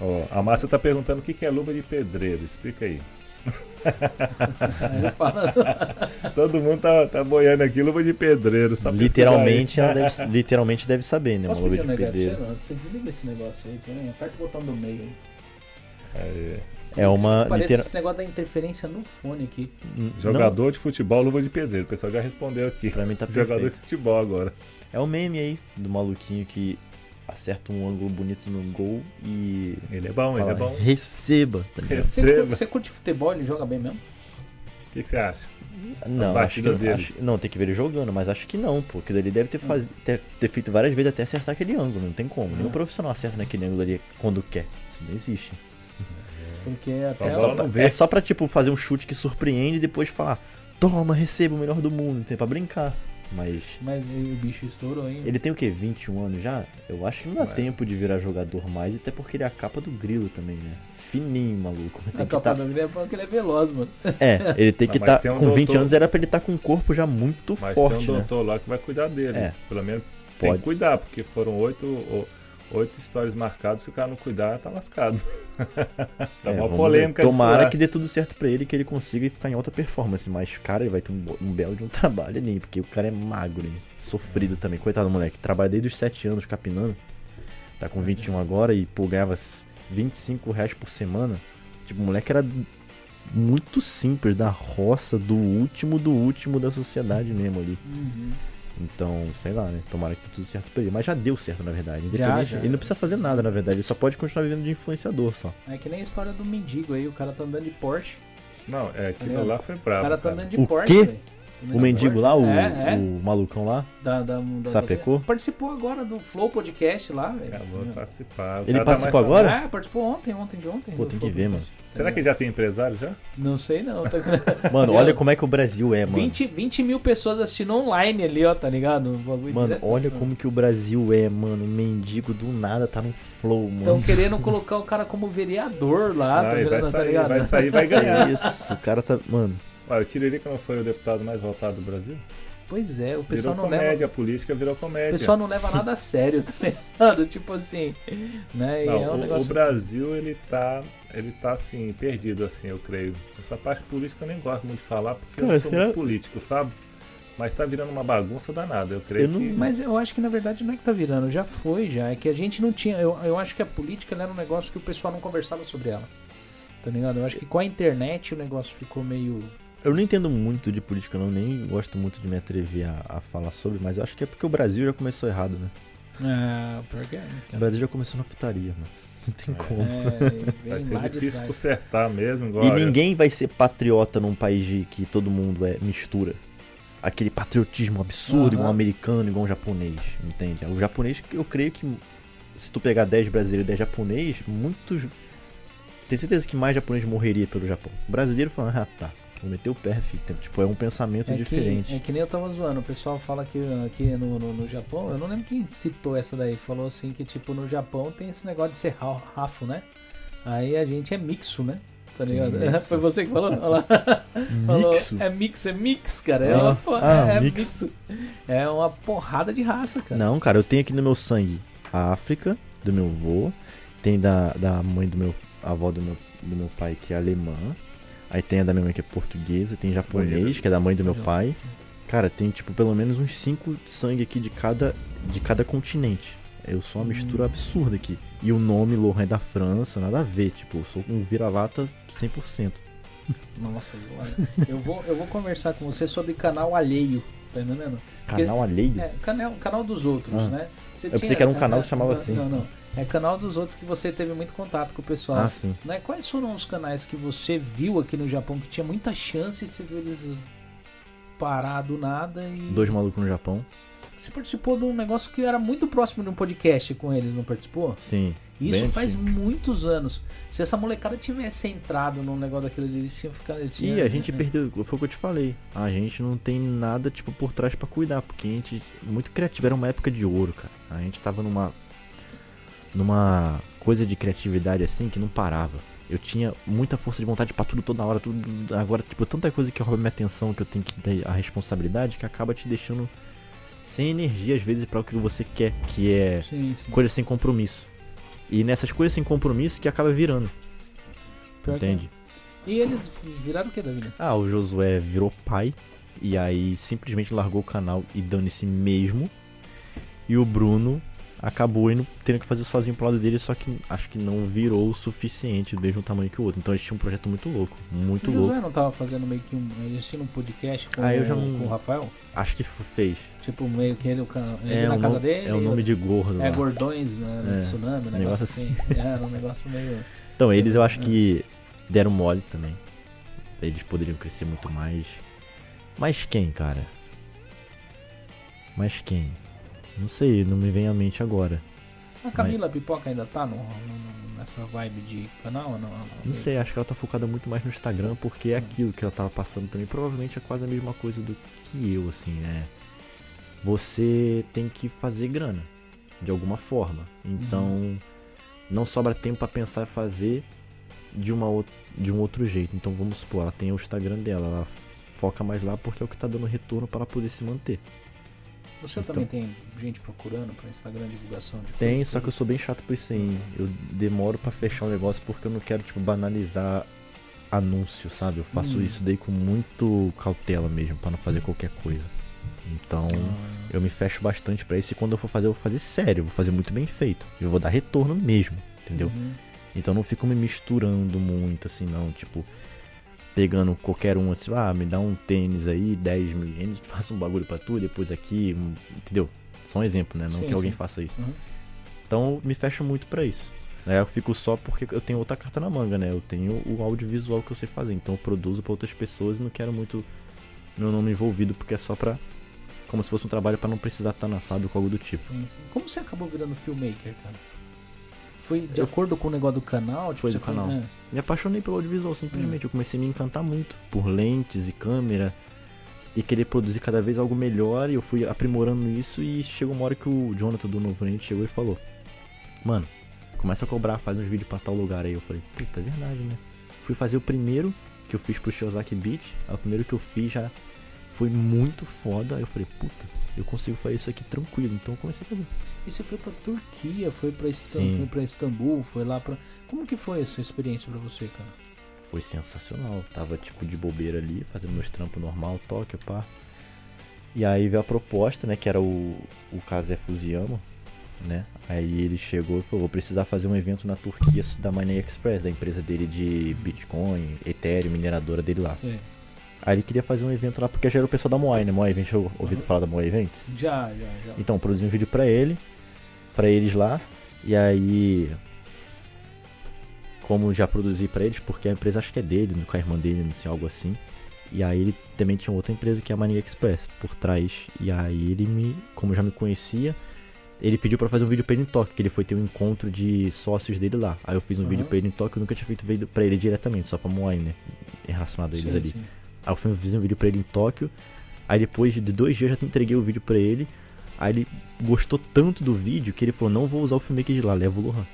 Ó, a Márcia tá perguntando o que que é luva de pedreiro. Explica aí. Todo mundo tá, tá boiando aqui, luva de pedreiro. Só Literalmente, deve, literalmente deve saber, né? Uma luva de um pedreiro. Não, Você desliga esse negócio aí também, aperta o botão do meio aí. aí. É, É uma. Parece Litera... esse negócio da interferência no fone aqui. N- jogador de futebol, luva de pedreiro. O pessoal já respondeu aqui. Não, pra mim tá Jogador perfeito. de futebol agora. É o meme aí do maluquinho que acerta um ângulo bonito no gol e. Ele é bom, ele fala, é bom. Receba, tá ligado? Você, Receba. você curte futebol? Ele joga bem mesmo? O que, que você acha? Não, acho que, dele. acho- não, tem que ver ele jogando, mas acho que não, pô. Porque ele deve ter, faz... ter, ter feito várias vezes até acertar aquele ângulo, não tem como. Nenhum Hum. profissional acerta naquele ângulo ali quando quer. Isso não existe. Porque Só até É bola só, pra, vê. é só pra, tipo, fazer um chute que surpreende e depois falar, toma, receba o melhor do mundo, tem pra brincar. Mas Mas o bicho estourou ainda. ele tem o quê? 21 anos já? Eu acho que não dá Ué. tempo de virar jogador mais, até porque ele é a capa do grilo também, né? Fininho, maluco. Tem A que capa tá... do Grêmio é porque ele é veloz, mano. É, ele tem que mas estar. tem um com 20 doutor- anos era pra ele estar com um corpo já muito Mas forte, tem um né? doutor lá que vai cuidar dele. É. Pelo menos tem Pode. que cuidar, porque foram oito, o- oito histórias marcadas. Se o cara não cuidar, tá lascado. tá É, uma polêmica ver. Tomara que dê tudo certo pra ele, que ele consiga ficar em alta performance. Mas, cara, ele vai ter um, um belo de um trabalho ali, porque o cara é magro, hein? sofrido também. Coitado do moleque. Trabalha desde os 7 anos capinando. Tá com 21 agora e, pô, ganhava 25 reais por semana. Tipo, o moleque era muito simples, da roça, do último do último da sociedade mesmo ali. Uhum. Então, sei lá, né? Tomara que dê tudo certo pra ele. Mas já deu certo, na verdade. Já, Independente, já. ele não precisa fazer nada, na verdade. Ele só pode continuar vivendo de influenciador só. É que nem a história do mendigo aí, o cara tá andando de Porsche. Não, é, aquilo lá foi O bravo. cara tá cara. andando de O Porsche. velho. O mendigo lá, o, É, é. o malucão lá, Da, da, da- Sapecou? Participou agora do Flow Podcast lá, velho. Acabou de participar. O Ele cara tá participou mais agora? É, participou ontem, ontem de ontem. Pô, tem Flow que ver, Podcast. Será que já tem empresário já? Não sei não. Tá... Mano, olha como é que o Brasil é, mano. 20, 20 mil pessoas assistindo online ali, ó, tá ligado? O Mano, direto. olha como que o Brasil é, mano. Mendigo do nada tá no flow, Estão mano. querendo colocar o cara como vereador lá, tá, Vai, vai ligado? tá sair, ligado? vai sair, vai ganhar. Isso, o cara tá. Mano, Olha, o Tiririca não foi o deputado mais votado do Brasil? Pois é, o pessoal Virou não comédia, leva. a política virou O comédia. pessoal não leva nada a sério, tá ligado? Tipo assim. Né? E Não, é um o, negócio. o Brasil, ele tá, ele tá assim, perdido, assim, eu creio. Essa parte política eu nem gosto muito de falar, porque eu Cara, não sou muito político, sabe? Mas tá virando uma bagunça danada, eu creio Eu não- que... Mas eu acho que na verdade não é que tá virando, já foi, já. É que a gente não tinha. Eu, eu acho que a política ela era um negócio que o pessoal não conversava sobre ela. Tá ligado? Eu acho que com a internet o negócio ficou meio. Eu não entendo muito de política, não, nem gosto muito de me atrever a, a falar sobre, mas eu acho que é porque o Brasil já começou errado, né? Ah, por quê? O Brasil já começou na putaria, mano. Não tem como. É, Vai ser difícil consertar mesmo, igual... E ninguém vai ser patriota num país de que todo mundo é mistura. Aquele patriotismo absurdo, Aham. igual um americano, igual um japonês, entende? O japonês, eu creio que se tu pegar 10 brasileiros e 10 japonês, muitos. Tenho certeza que mais japonês morreria pelo Japão. O brasileiro falando, ah tá, vou meter o pé, filho. Tipo, é um pensamento É que, diferente. é que nem eu tava zoando, o pessoal fala que aqui no, no, no Japão, eu não lembro quem citou essa daí, falou assim que tipo no Japão tem esse negócio de ser ra- rafo, né? Aí a gente é mixo, né? Tá Sim, ligado? mixo. Foi você que falou? Olha. Falou, Mixo? É mix, é mix, cara. É, uma, porra- Ah, é mix. mixo. É uma porrada de raça, cara. Não, cara, eu tenho aqui no meu sangue a África, do meu avô, tem da, da mãe do meu. A avó do meu, do meu pai, que é alemã. Aí tem a da minha mãe que é portuguesa, tem japonês, que é da mãe do meu pai. Cara, tem tipo pelo menos uns cinco sangue aqui de cada, de cada continente. Eu sou uma mistura absurda aqui. E o nome Lohan é da França, nada a ver. Tipo, eu sou um vira-lata 100%. Nossa, eu vou, eu vou conversar com você sobre canal alheio, tá entendendo? Canal alheio? É, canal, canal dos outros, Ah. né? Você pensei que era um canal que chamava não, assim. Não, não. É canal dos outros que você teve muito contato com o pessoal. Ah, sim. Né? Quais foram os canais que você viu aqui no Japão que tinha muita chance e você viu eles parar do nada e. Dois malucos no Japão. Você participou de um negócio que era muito próximo de um podcast com eles, não participou? Sim. Isso faz muitos anos. Se essa molecada tivesse entrado num negócio daquele ali, eles tinham ficado. eles E a gente perdeu, foi o que eu te falei. A gente não tem nada tipo por trás pra cuidar, porque a gente muito criativo, era uma época de ouro, cara. A gente tava numa numa coisa de criatividade assim que não parava. Eu tinha muita força de vontade pra tudo toda hora, tudo agora tipo tanta coisa que rouba minha atenção que eu tenho que ter a responsabilidade que acaba te deixando sem energia às vezes pra o que você quer, que é Sim, sim. coisa sem compromisso. E nessas coisas sem compromisso que acaba virando, Pior que- entende? E eles viraram o que da vida? Ah, o Josué virou pai e aí simplesmente largou o canal e dane-se mesmo. E o Bruno acabou indo tendo que fazer sozinho pro lado dele, só que acho que não virou o suficiente do mesmo tamanho que o outro. Então eles tinham um projeto muito louco, muito o louco. José não tava fazendo meio que um. Eles tinham um podcast com, Ah, eu já o- não- com o Rafael? Acho que fez. Tipo, meio que ele, o ele É, na o casa no- dele. é o nome de gordo. É lá. Gordões, né? É, Tsunami, um negócio negócio assim. Era um negócio meio. Então, eles eu acho É. que deram mole também. Eles poderiam crescer muito mais. Mas quem, cara? Mas quem? Não sei, não me vem à mente agora. A Camila Pipoca ainda tá no, no- nessa vibe de canal? ou Não, Não sei, acho que ela tá focada muito mais no Instagram, porque é aquilo que ela tava passando também. Provavelmente é quase a mesma coisa do que eu, assim, é. Você tem que fazer grana, de alguma forma. Então, não sobra tempo pra pensar fazer de, uma, de um outro jeito. Então, vamos supor, ela tem o Instagram dela, ela foca mais lá porque é o que tá dando retorno para ela poder se manter. O senhor Então- também tem gente procurando pra Instagram divulgação de Tem, coisa? só que eu sou bem chato por isso aí. Eu demoro pra fechar o negócio porque eu não quero, tipo, banalizar anúncio, sabe? Eu faço Hum. isso daí com muito cautela mesmo, pra não fazer qualquer coisa. Então, Ah, eu me fecho bastante pra isso e quando eu for fazer, eu vou fazer sério, eu vou fazer muito bem feito. Eu vou dar retorno mesmo, entendeu? uhum. Então não fico me misturando muito assim, não. Tipo, pegando qualquer um assim, ah, me dá um tênis aí, 10 mil ienes, faça um bagulho pra tu, depois aqui, um- entendeu? Só um exemplo, né? Não Sim, que alguém sim. faça isso. Uhum. Então me fecho muito pra isso. Né? Eu fico só porque eu tenho outra carta na manga, né? Eu tenho o audiovisual que eu sei fazer. Então eu produzo pra outras pessoas e não quero muito meu nome envolvido, porque é só pra. Como se fosse um trabalho pra não precisar estar na fábrica ou algo do tipo. Sim. Como você acabou virando filmmaker, cara? Foi de Eu acordo com o negócio do canal? Tipo, Foi do canal. é. Me apaixonei pelo audiovisual, simplesmente. Eu comecei a me encantar muito por lentes e câmera e querer produzir cada vez algo melhor. E eu fui aprimorando isso. E chegou uma hora que o Jonathan do Novo Oriente chegou e falou: Mano, começa a cobrar, faz uns vídeos pra tal lugar aí. Eu falei: Puta, é verdade, né? Fui fazer o primeiro que eu fiz pro Shiozaki Beach. O primeiro que eu fiz já Foi muito foda. Aí eu falei, puta, eu consigo fazer isso aqui tranquilo. Então eu comecei a fazer. E você foi pra Turquia, foi pra, Istan Sim. foi Istambul, foi lá pra. Como que foi essa experiência pra você, cara? Foi sensacional. Tava tipo de bobeira ali, fazendo meus trampos normal, Tóquio, pá. E aí veio a proposta, né? Que era o, o Kazé né? Aí ele chegou e falou, vou precisar fazer um evento na Turquia da Money Express, da empresa dele de Bitcoin, Ethereum, mineradora dele lá. Você... Aí ele queria fazer um evento lá, porque já era o pessoal da Moai, né? Moai Events, ouvido Uhum. falar da Moai Events? Já, já, já. Então, produzi um vídeo pra ele, pra eles lá, e aí. Como já produzi pra eles, porque a empresa acho que é dele, com a irmã dele, não sei, algo assim. E aí ele também tinha outra empresa que é a Mania Express por trás. E aí ele me, como já me conhecia, ele pediu pra fazer um vídeo pra ele em Tóquio, que ele foi ter um encontro de sócios dele lá. Aí eu fiz um Uhum. vídeo pra ele em Tóquio, eu nunca tinha feito vídeo pra ele diretamente, só pra Moai, né? Relacionado a eles Sim, ali. sim. Aí eu fiz um vídeo pra ele em Tóquio. Aí depois de dois dias eu já entreguei o vídeo pra ele. Aí ele gostou tanto do vídeo que ele falou: Não vou usar o filmmaker de lá, leva o Lohan.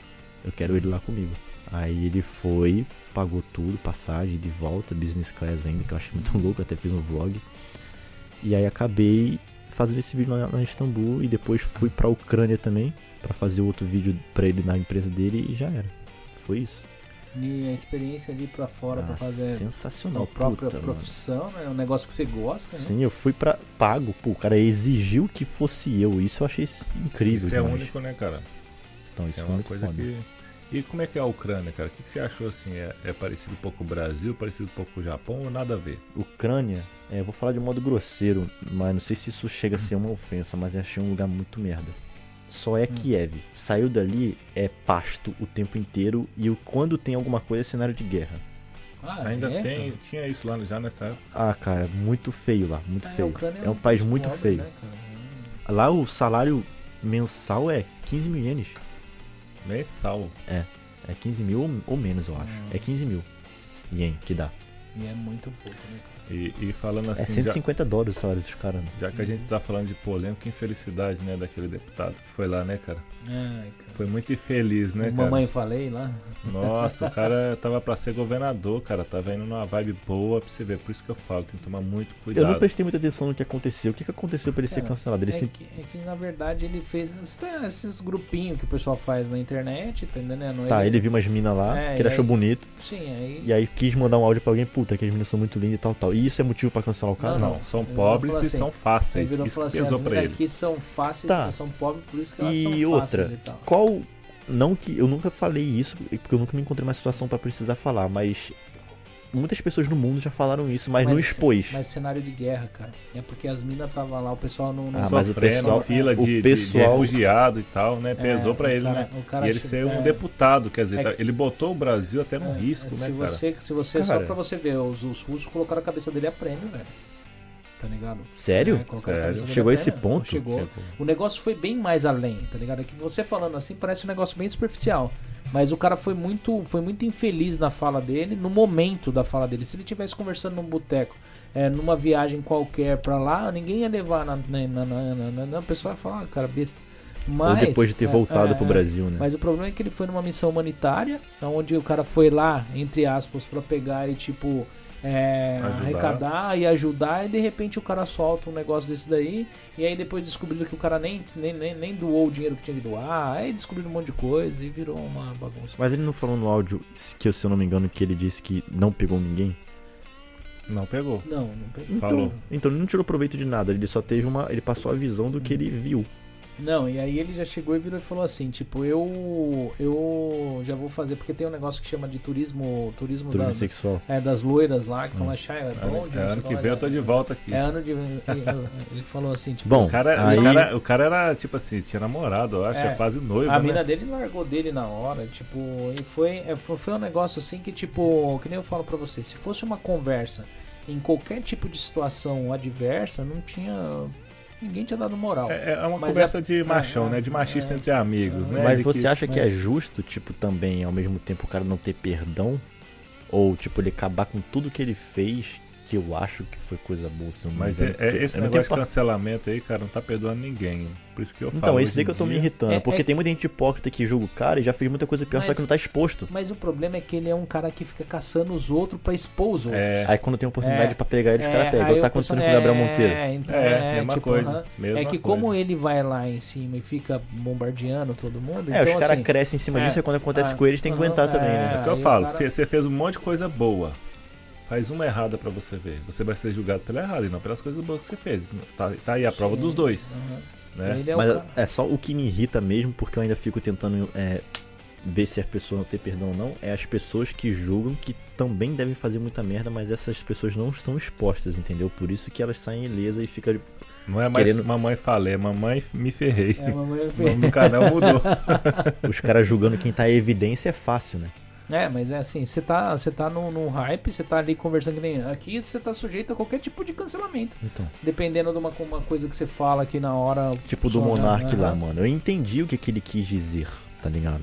Eu quero ele lá comigo. Aí ele foi, pagou tudo, passagem de volta, business class ainda, que eu achei muito louco, até fiz um vlog. E aí acabei fazendo esse vídeo lá, lá em Istambul e depois fui pra Ucrânia também, pra fazer outro vídeo pra ele na empresa dele e já era. Foi isso. E a experiência ali pra fora pra Ah, fazer sensacional, a própria puta, mano. profissão, né? É um negócio que você gosta, né? Sim, eu fui pra pago, pô, o cara exigiu que fosse eu, isso eu achei incrível Isso é único, né, cara? Então isso é foi uma coisa foda. que. E como é que é a Ucrânia, cara? O que, que você achou assim? É, é parecido um pouco com o Brasil, parecido um pouco com o Japão ou nada a ver? Ucrânia, é, eu vou falar de modo grosseiro, mas não sei se isso chega a ser uma ofensa, mas eu achei um lugar muito merda. Só é Kiev. Saiu dali, é pasto o tempo inteiro e o- quando tem alguma coisa é cenário de guerra. Ah, Ainda é, tem, tinha isso lá já nessa época. Ah, cara, muito feio lá, muito Ah, feio. Ucrânia É um país muito pobre, feio. né, cara? Lá o salário mensal é 15 mil ienes. Mensal. É 15 mil ou, ou menos, eu acho. Hum. É 15 mil ien que dá. E é muito pouco, né, cara? E, e falando É assim, já, 150 dólares o salário dos caras. né? já que a gente tá falando de polêmica, infelicidade, né, daquele deputado que foi lá, né, cara? Ai, cara. Foi muito infeliz, né, cara? Mamãe falei lá. Nossa, o cara tava pra ser governador, cara. Tava indo numa vibe boa pra você ver. Por isso que eu falo, tem que tomar muito Eu cuidado. não prestei muita atenção no que aconteceu. O que, que aconteceu pra ele ser Cara, cancelado? Ele É se... que, é que, na verdade ele fez esses, grupinhos que o pessoal faz na internet, tá entendendo? Tá, ele viu umas minas lá, É, que ele achou aí- bonito, Sim, aí. e aí quis mandar um áudio pra alguém, puta, que as meninas são muito lindas e tal, tal. E isso é motivo pra cancelar o cara? Não, Não, são pobres e assim, são fáceis. e Isso assim, pesou as pra ele. aqui são fáceis, Tá. são pobres, por isso que elas são E fáceis outra, e tal. qual. Não que. Eu nunca falei isso, porque eu nunca me encontrei numa situação pra precisar falar, mas. Muitas pessoas no mundo já falaram isso, mas, não expôs. Mas cenário de guerra, cara. É porque as minas estavam lá, o pessoal não. não Ah, mas o pessoal- fila o de, de- de pessoal- refugiado e tal, né? Pesou É, pra o ele, cara- né? o cara E ele ser um é. deputado, quer dizer, É tá- que- ele botou o Brasil até num É, risco, se né, cara? você, se você só pra você ver, os, os russos colocaram a cabeça dele a prêmio, velho. Tá ligado? Sério? É, Sério? Chegou a esse ponto? Chegou. Chegou. O negócio foi bem mais além, tá ligado? É que você falando assim parece um negócio bem superficial. Mas o cara foi muito, foi muito infeliz na fala dele, no momento da fala dele. Se ele tivesse conversando num boteco, é, numa viagem qualquer pra lá, ninguém ia levar na. na, na, na, na, o pessoal ia falar, ah, cara, besta. Mas, Ou depois de ter é, voltado é, pro é. Brasil, né? Mas o problema é que ele foi numa missão humanitária, onde o cara foi lá, entre aspas, pra pegar e tipo. É, Ajudar. arrecadar e ajudar, e de repente o cara solta um negócio desse daí, e aí depois descobriram que o cara nem, nem, nem, nem doou o dinheiro que tinha que doar, aí descobriram um monte de coisa e virou uma bagunça. Mas ele não falou no áudio, que se eu não me engano, que ele disse que não pegou ninguém? Não pegou. Não, não pegou. Então, Falou. então ele não tirou proveito de nada, ele só teve uma. Ele passou a visão do que ele viu. Não, e aí ele já chegou e virou e falou assim, tipo, eu eu já vou fazer, porque tem um negócio que chama de turismo, turismo, Turismo da- sexual. é, das loiras lá, que Hum. falam, "Chá, é Ano, bom, é, ano não que vem eu tô de volta aqui. É ano de. Ele, falou assim, tipo. Bom, O cara, aí- o, cara, o cara era, tipo assim, tinha namorado, eu acho, É. é, quase noivo, a né? mina dele largou dele na hora, tipo, e foi, é, foi foi um negócio assim que, tipo, que nem eu falo pra você, se fosse uma conversa em qualquer tipo de situação adversa, não tinha. Ninguém tinha dado moral. É, é uma Mas conversa é- de machão, é, né? De machista é. entre amigos, né? Mas De você que- acha que é mas- justo, tipo, também, ao mesmo tempo, o cara não ter perdão? Ou, tipo, ele acabar com tudo que ele fez, que eu acho que foi coisa boa. Mas é, é esse negócio de cancelamento aí, cara, não tá perdoando ninguém. Por isso que eu falo. Então, esse daí que eu tô me dia- irritando. É- porque é- tem muita gente hipócrita que julga o cara e já fez muita coisa pior, só Mas- que não tá exposto. Mas o problema é que ele é um cara que fica caçando os outros pra expor os outros. É, Aí quando tem oportunidade É. pra pegar ele, os caras pegam. aí Tá o acontecendo com o Gabriel é, Monteiro. então, é, mesma tipo, coisa. aham. mesma É que coisa. como ele vai lá em cima e fica bombardeando todo mundo, É, então, os caras assim, crescem em cima é, disso e quando acontece ah, com eles tem que aguentar também, né? É o que eu falo, você fez um monte de coisa boa. Faz uma errada pra você ver. Você vai ser julgado pela errada e não pelas coisas boas que você fez. Tá, tá aí a prova Sim. dos dois. aham. Né? É Mas é só o que me irrita mesmo, porque eu ainda fico tentando é, ver se as pessoas vão ter perdão ou não, é as pessoas que julgam que também devem fazer muita merda, mas essas pessoas não estão expostas, entendeu? Por isso que elas saem ilesas e fica Não é mais Querendo- mamãe falei, é mamãe me ferrei. É, mamãe- O nome do canal mudou. os caras julgando quem tá em evidência é fácil, né? É, mas é assim, você tá, você tá num, num hype, você tá ali conversando que nem. Aqui você tá sujeito a qualquer tipo de cancelamento. Então, Dependendo de uma, uma coisa que você fala aqui na hora. tipo do Monark lá, aham. mano. Eu entendi o que, que ele quis dizer, tá ligado?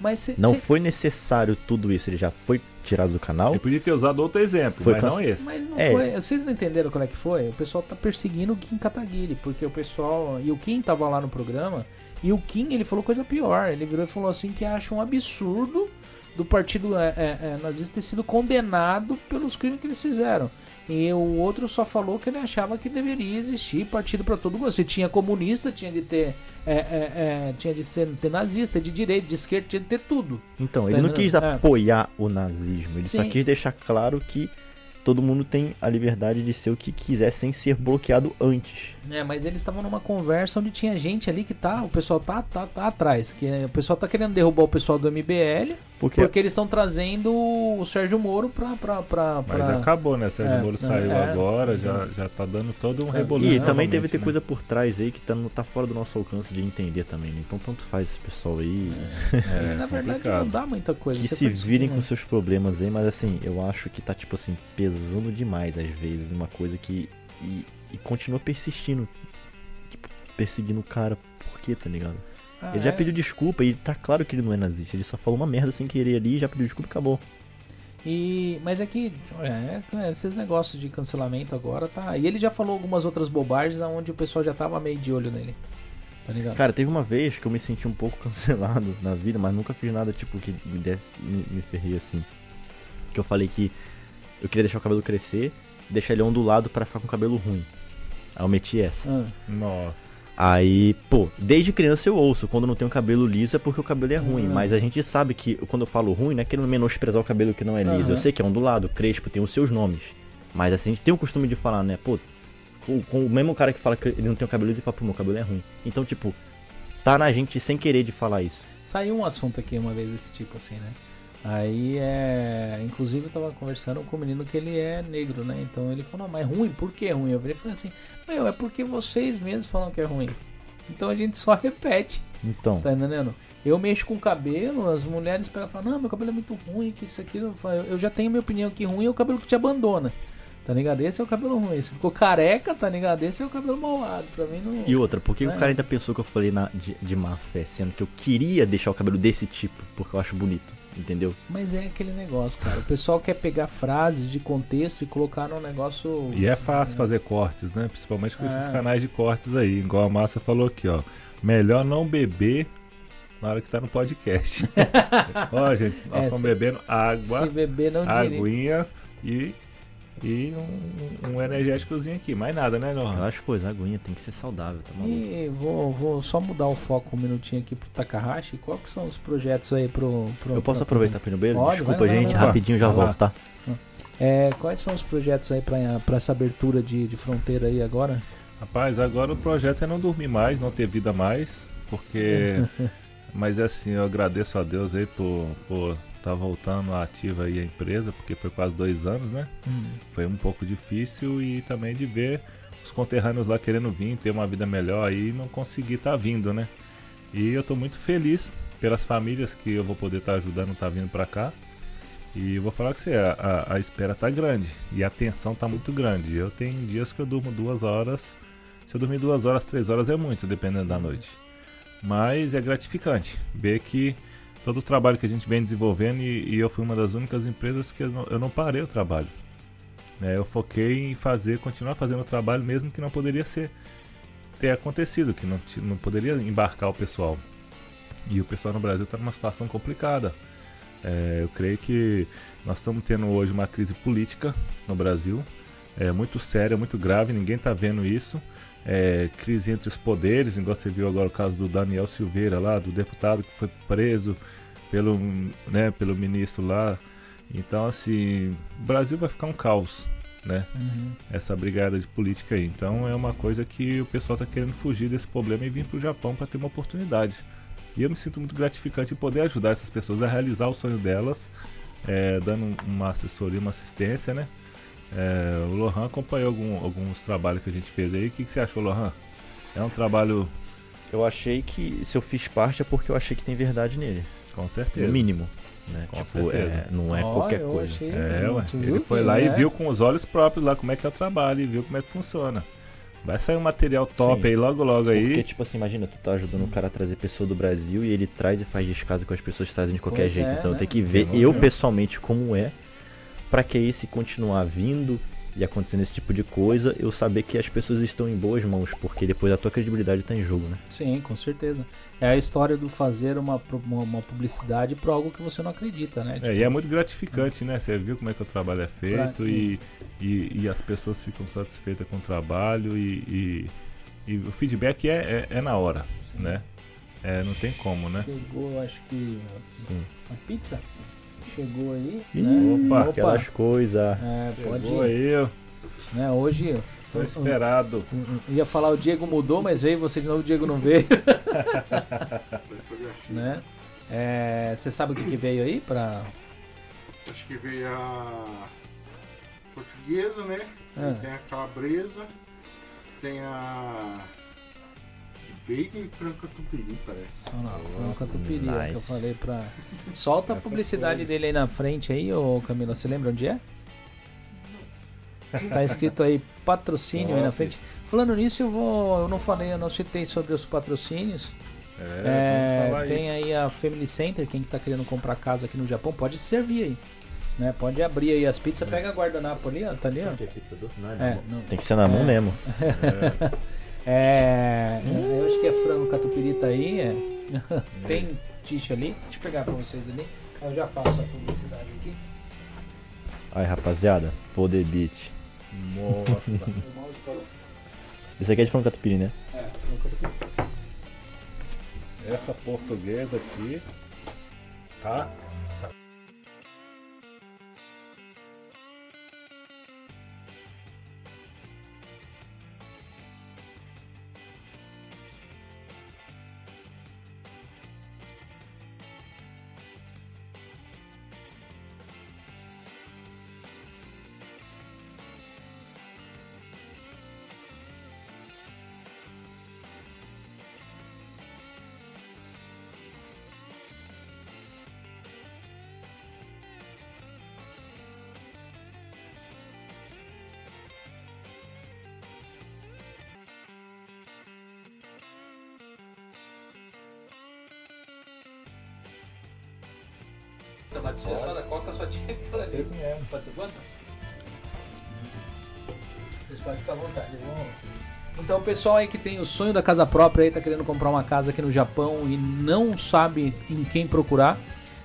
Mas você. Não você- foi necessário tudo isso, ele já foi tirado do canal. Ele podia ter usado outro exemplo, Foi mas cance- não esse. Mas não É. foi. Vocês não entenderam qual é que foi? O pessoal tá perseguindo o Kim Kataguiri, porque o pessoal. E o Kim tava lá no programa. E o Kim, ele falou coisa pior. Ele virou e falou assim que acha um absurdo do partido é, é, é, nazista ter sido condenado pelos crimes que eles fizeram. E o outro só falou que ele achava que deveria existir partido para todo mundo. Se tinha comunista, tinha de ter. é, é, é, tinha de ser, ter nazista, de direita, de esquerda, tinha de ter tudo. Então, ele não quis É. apoiar o nazismo, ele só Sim. quis deixar claro que todo mundo tem a liberdade de ser o que quiser sem ser bloqueado antes. É, mas eles estavam numa conversa onde tinha gente ali que tá, o pessoal tá, tá, tá atrás, que é- o pessoal tá querendo derrubar o pessoal do MBL, Porque, porque eles estão trazendo o Sérgio Moro pra... pra, pra, Mas pra- acabou, né? Sérgio É, Moro é, saiu é. agora, já, já tá dando todo um reboliço. e também deve ter né? coisa por trás aí que tá, não tá fora do nosso alcance de entender também, né? Então tanto faz esse pessoal aí. É, Na verdade complicado. não dá muita coisa. Que se foi virem com seus problemas aí, mas assim, eu acho que tá, tipo assim, pesando demais às vezes, uma coisa que. E, e continua persistindo. Tipo, perseguindo o cara. Por quê, tá ligado? Ah, ele já é. pediu desculpa e tá claro que ele não é nazista. Ele só falou uma merda sem querer ali, já pediu desculpa e acabou. E, mas é que é, é, esses negócios de cancelamento agora tá. E ele já falou algumas outras bobagens onde o pessoal já tava meio de olho nele. Tá ligado? Cara, teve uma vez que eu me senti um pouco cancelado na vida, mas nunca fiz nada tipo que me desse, me, me ferrei assim. Que eu falei que eu queria deixar o cabelo crescer, deixar ele ondulado pra ficar com o cabelo ruim. Aí eu meti essa. Ah, Nossa. Aí, pô, desde criança eu ouço, quando não tem o cabelo liso é porque o cabelo é ruim, Uhum. mas a gente sabe que quando eu falo ruim, não é querendo menosprezar o cabelo que não é liso. Uhum. Eu sei que é ondulado, crespo, tem os seus nomes. Mas assim, a gente tem o costume de falar, né, pô, com, com o mesmo cara que fala que ele não tem o cabelo liso e fala, pô, meu cabelo é ruim. Então, tipo, tá na gente sem querer de falar isso. Saiu um assunto aqui uma vez desse tipo assim, né? Aí é. Inclusive eu tava conversando com o menino que ele é negro, né? Então ele falou, não, mas ruim, por que ruim? Eu virei e falei assim, meu, é porque vocês mesmos falam que é ruim. Então a gente só repete, Então, tá entendendo? Eu mexo com cabelo, as mulheres pegam e falam, não, meu cabelo é muito ruim, que isso aqui. Eu falo, Eu já tenho minha opinião que ruim é o cabelo que te abandona. Tá ligado? Esse é o cabelo ruim. Se ficou careca, tá ligado? Esse é o cabelo malvado. Pra mim não. e outra, por que É. o cara ainda pensou que eu falei na, de, de má fé, sendo que eu queria deixar o cabelo desse tipo, porque eu acho bonito, entendeu? Mas é aquele negócio, cara. O pessoal quer pegar frases de contexto e colocar num negócio. E é fácil fazer cortes, né? Principalmente com esses É. canais de cortes aí. Igual a Márcia falou aqui, ó. Melhor não beber na hora que tá no podcast. ó, gente, nós É, estamos bebendo água, Se beber, não aguinha e, e um, um energéticozinho aqui. Mais nada, né, Johan? Aquelas coisas, a aguinha tem que ser saudável, tá maluco? E vou, vou só mudar o foco um minutinho aqui pro Takahashi. Qual que são os projetos aí pro. pro Eu posso pro- aproveitar pra ir no banheiro? Pode, Desculpa, lá, gente, vai lá. rapidinho já Vai lá. volto, tá? É, quais são os projetos aí pra, pra essa abertura de, de fronteira aí agora? Rapaz, agora o projeto é não dormir mais, não ter vida mais, porque. Mas é assim, eu agradeço a Deus aí por por tá voltando ativa aí a empresa, porque foi quase dois anos, né? Hum. Foi um pouco difícil e também de ver os conterrâneos lá querendo vir, ter uma vida melhor aí e não conseguir estar vindo, né? E eu tô muito feliz pelas famílias que eu vou poder estar ajudando, tá vindo pra cá. E eu vou falar que você, a, a, a espera tá grande e a tensão tá muito grande. Eu tenho dias que eu durmo duas horas. Se eu dormir duas horas, três horas é muito, dependendo da noite. Mas é gratificante ver que todo o trabalho que a gente vem desenvolvendo e, e eu fui uma das únicas empresas que eu não, eu não parei o trabalho. né, eu foquei em fazer, continuar fazendo o trabalho mesmo que não poderia ser ter acontecido, que não, não poderia embarcar o pessoal. E o pessoal no Brasil está numa situação complicada. É, eu creio que nós estamos tendo hoje uma crise política no Brasil, é muito séria, muito grave, ninguém está vendo isso. É, crise entre os poderes, igual você viu agora o caso do Daniel Silveira lá, do deputado que foi preso pelo, né, pelo ministro lá. Então assim, o Brasil vai ficar um caos, né? Uhum. essa brigada de política aí. Então é uma coisa que o pessoal está querendo fugir desse problema e vir para o Japão para ter uma oportunidade. E eu me sinto muito gratificante em poder ajudar essas pessoas a realizar o sonho delas, é, dando um- uma assessoria, uma assistência, né? É, o Lohan acompanhou algum- alguns trabalhos que a gente fez aí. O que, que você achou, Lohan? É um trabalho, Eu achei que se eu fiz parte é porque eu achei que tem verdade nele. Com No certeza. mínimo. Né? Com tipo, certeza. é, não é Ó, qualquer eu coisa. É, ué. Ele foi lá e né? viu com os olhos próprios lá como é que é o trabalho e viu como é que funciona. Vai sair um material top Sim. aí logo logo aí. Porque, tipo assim, imagina, tu tá ajudando um cara a trazer pessoa do Brasil e ele traz e faz descaso com as pessoas que trazem de qualquer Pois jeito. é, então né? tem que ver eu ver. pessoalmente como é, pra que esse continuar vindo e acontecendo esse tipo de coisa, eu saber que as pessoas estão em boas mãos, porque depois a tua credibilidade tá em jogo, né? Sim, com certeza. É a história do fazer uma, uma, uma publicidade para algo que você não acredita, né? É, e é muito gratificante, né? Você viu como é que o trabalho é feito Pra- e, e, e as pessoas ficam satisfeitas com o trabalho e, e, e o feedback é, é, é na hora, né? É, não tem como, né? Chegou, acho que Sim. a pizza chegou aí, Ih, né? Opa, Aquelas coisas. É, pode Chegou aí, eu né? Hoje tô esperado. ia falar o Diego mudou, mas veio você de novo, o Diego não veio, né? É, você sabe o que, que veio aí para Acho que veio a portuguesa, né? Ah. Tem a calabresa, tem a bacon e franca tupiri, parece. Olha lá, foi um catupiry ó, que eu Nice. falei pra. Solta a publicidade coisas. dele aí na frente aí, ô Camila. Você lembra onde é? Tá escrito aí patrocínio aí na frente. Falando nisso, eu vou. Eu não falei, eu não citei sobre os patrocínios. É, É, falar aí. tem aí a Family Center, quem tá querendo comprar casa aqui no Japão, pode servir aí. Né? Pode abrir aí as pizzas, pega a guardanapo ali, ó. Tá ali, ó. É, não, Tem que ser na mão É. mesmo. É, eu acho que é frango catupiry tá aí. É. Tem ticho ali. Deixa eu pegar pra vocês ali. Aí Eu já faço a publicidade aqui. Aí, rapaziada, for the beat. Nossa. Isso aqui é de frango catupiry, né? É, frango catupiry. Essa portuguesa aqui, tá? Essa- Tomate de só da coca só tinha aquela ali. Esse mesmo. Pode ser quanto? Vocês podem ficar à vontade. vamos- Então, o pessoal aí que tem o sonho da casa própria aí, tá querendo comprar uma casa aqui no Japão e não sabe em quem procurar,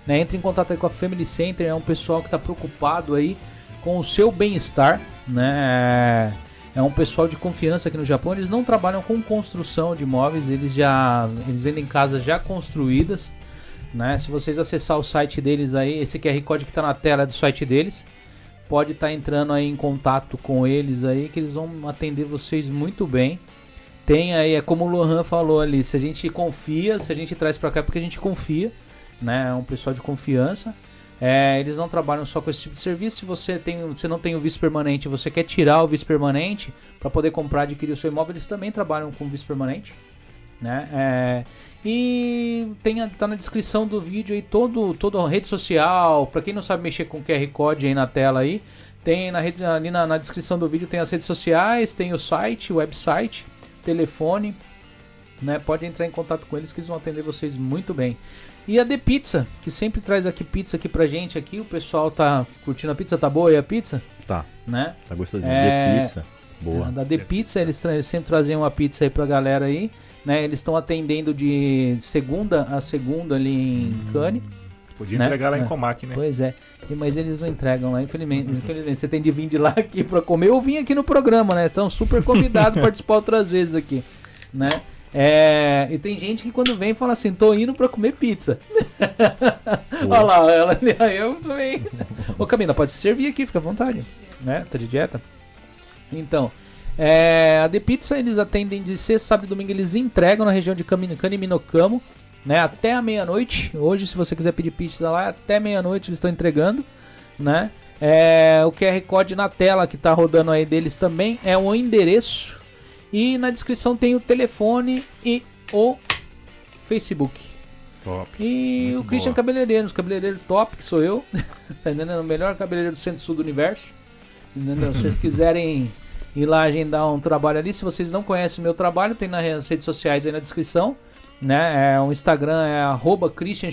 né? Entre em contato aí com a Family Center, é um pessoal que tá preocupado aí com o seu bem-estar, né? É um pessoal de confiança aqui no Japão, eles não trabalham com construção de imóveis, eles já eles vendem casas já construídas, né? Se vocês acessar o site deles aí, esse QR Code que tá na tela é do site deles, pode estar entrando aí em contato com eles aí, que eles vão atender vocês muito bem. Tem aí, é como o Lohan falou ali, se a gente confia, se a gente traz pra cá é porque a gente confia, né? É um pessoal de confiança. É, eles não trabalham só com esse tipo de serviço. Se você, tem, você não tem o vice permanente, você quer tirar o vice permanente para poder comprar, adquirir o seu imóvel, eles também trabalham com vice permanente, né? É, e tem a- tá na descrição do vídeo aí todo, toda a rede social. Pra quem não sabe mexer com QR Code aí na tela aí, tem na rede, ali na, na descrição do vídeo tem as redes sociais, tem o site, o website, telefone, né? Pode entrar em contato com eles que eles vão atender vocês muito bem. E a The Pizza, que sempre traz aqui pizza aqui pra gente aqui. O pessoal tá curtindo a pizza, tá boa aí a pizza? Tá, Né? tá gostosinho. É. De pizza. Boa. Da The Pizza, eles, tra- eles sempre trazem uma pizza aí pra galera aí. Né? Eles estão atendendo de segunda a segunda ali em Cane. Podia Né? entregar lá É. em Comac, né? Pois é. Mas eles não entregam lá, infelizmente. infelizmente. Você tem de vir de lá aqui pra comer ou vir aqui no programa, né? Estão super convidados a participar outras vezes aqui, né? É, e tem gente que quando vem fala assim, tô indo pra comer pizza. Olha lá, ela aí eu também. Ô Camila, pode se servir aqui, fica à vontade. Né? Tá de dieta? Então, é, a The Pizza eles atendem de sexta, sábado e domingo, eles entregam na região de Cami- Caniminocamo, né? Até a meia-noite. Hoje, se você quiser pedir pizza lá, até meia-noite eles estão entregando, né? É, o QR Code na tela que tá rodando aí deles também é o endereço. E na descrição tem o telefone e o Facebook. Top. E Muito o Christian boa. Cabeleireiro, os cabeleireiros top, que sou eu. tá entendendo? O melhor cabeleireiro do centro-sul do universo. Entendeu? Se vocês quiserem ir lá agendar um trabalho ali, se vocês não conhecem o meu trabalho, tem nas redes sociais aí na descrição. Né? É, o Instagram é arroba Christian.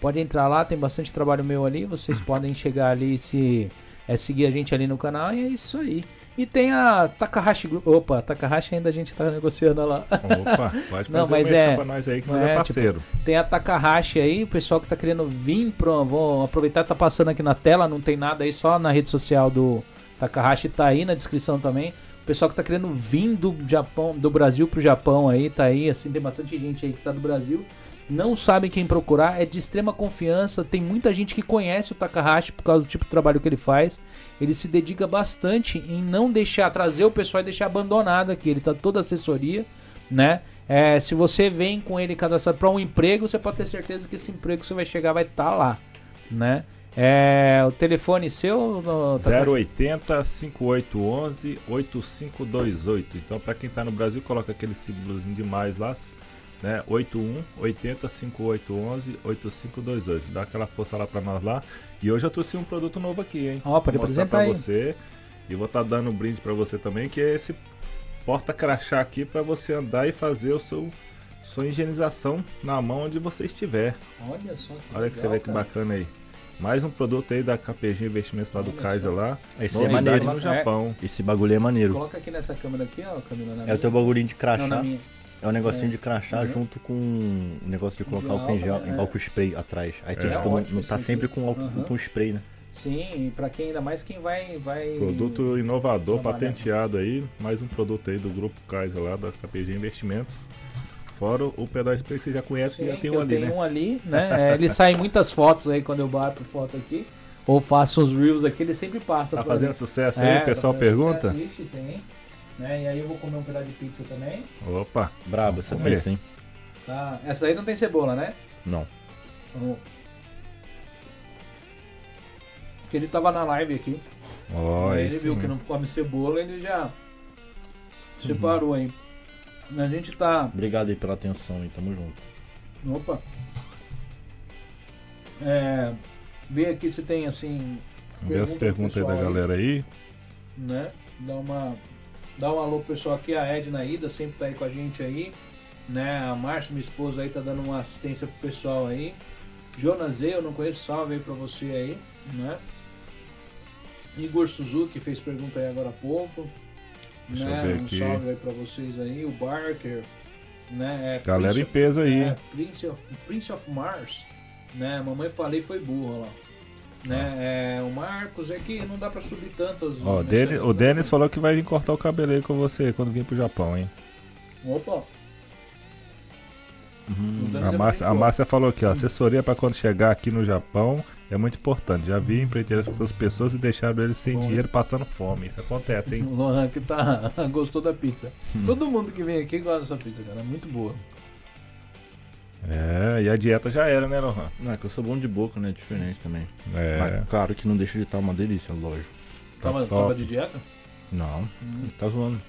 Pode entrar lá, tem bastante trabalho meu ali. Vocês podem chegar ali e se é, seguir a gente ali no canal. E é isso aí. E tem a Takahashi Group. Opa, Takahashi ainda a gente tá negociando lá. Opa, pode Não, mas é- pra nós aí que nós é, é, parceiro. Tem a Takahashi aí, o pessoal que tá querendo vir pro. Vou aproveitar tá passando aqui na tela, não tem nada aí, só na rede social do Takahashi tá aí na descrição também. O pessoal que tá querendo vir do Japão, do Brasil pro Japão aí, tá aí, assim, tem bastante gente aí que tá do Brasil. Não sabem quem procurar, é de extrema confiança. Tem muita gente que conhece o Takahashi por causa do tipo de trabalho que ele faz. Ele se dedica bastante em não deixar trazer o pessoal e deixar abandonado aqui. Ele tá toda assessoria, né? É, se você vem com ele cadastrado para um emprego, você pode ter certeza que esse emprego que você vai chegar vai estar lá, né? É, o telefone seu, no- tá- 080 5811 8528. Então, pra quem tá no Brasil, coloca aquele símbolozinho de mais lá, né? 81 80 5811 8528. Dá aquela força lá pra nós lá. E hoje eu trouxe um produto novo aqui, hein? Ó, pode mostrar apresentar pra aí. você. E vou estar dando um brinde pra você também, que é esse porta-crachá aqui pra você andar e fazer o seu sua higienização na mão onde você estiver. Olha só que Olha que você legal, vê que bacana aí. Mais um produto aí da KPG Investimentos lá do Kaiser lá. Esse é maneiro. no É. Japão. Esse bagulho é maneiro. Coloca aqui nessa câmera aqui, ó, Camila. na É o minha. teu bagulhinho de Não, crachá. minha. É um negocinho É. de crachá Uhum. junto com um negócio de colocar álcool em gel, álcool, né? álcool spray atrás. Aí tu, É tipo, não, ótimo não tá sempre com álcool Uhum. com spray, né? Sim, e pra quem ainda mais quem vai. vai... Produto inovador, Trabalha. patenteado aí. Mais um produto aí do Grupo Kaiser lá da KPG Investimentos. Fora o pedal spray que você já conhece, Sim, já tem que um ali, né? um ali, né? É, ele sai muitas fotos aí quando eu bato foto aqui. Ou faço uns reels aqui, ele sempre passa. Tá fazendo mim. sucesso É, aí, tá o pessoal fazendo pergunta? sucesso, ixi, tem. Né? E aí eu vou comer um pedaço de pizza também. Opa, Brabo essa pizza, hein? Tá. Essa daí não tem cebola, né? Não. Vamos- Porque ele tava na live aqui. aí ele viu que mesmo. não come cebola, ele já separou aí. A gente tá. Obrigado aí pela atenção aí, tamo junto. Opa! É, ver aqui se tem assim. Vê as pergunta pro perguntas aí da galera aí. né? Dá uma dá um alô pro pessoal aqui, a Edna Ida sempre tá aí com a gente aí, né? A Márcia, minha esposa aí tá dando uma assistência pro pessoal aí. Jonas Z, eu não conheço, salve aí pra você aí, né? Igor Suzuki fez pergunta aí agora há pouco. Deixa né? eu ver um aqui. salve aí pra vocês aí, o Barker, né? É, Galera em Prince- peso aí, é? Prince of, Prince of Mars, né? Mamãe falei foi burra lá. Né? É, o Marcos é que não dá pra subir tantos. Ó, o Denis, o Denis falou que vai vir cortar o cabelo aí com você quando vir pro Japão, hein? Opa! Uhum. A Márcia, a. Márcia falou aqui, ó, assessoria pra quando chegar aqui no Japão é muito importante. Já vi empreiteiras com as pessoas e deixaram eles sem Bom. dinheiro passando fome. Isso acontece, hein? O Lohan que tá, gostou da pizza. Hum. Todo mundo que vem aqui gosta dessa pizza, cara. É muito boa. É, e a dieta já era, né, Lohan? Não, é que eu sou bom de boca, né? Diferente também. É, Mas claro que não deixa de estar uma delícia, lógico. Tá Tava, top. tava de dieta? Não, tá zoando.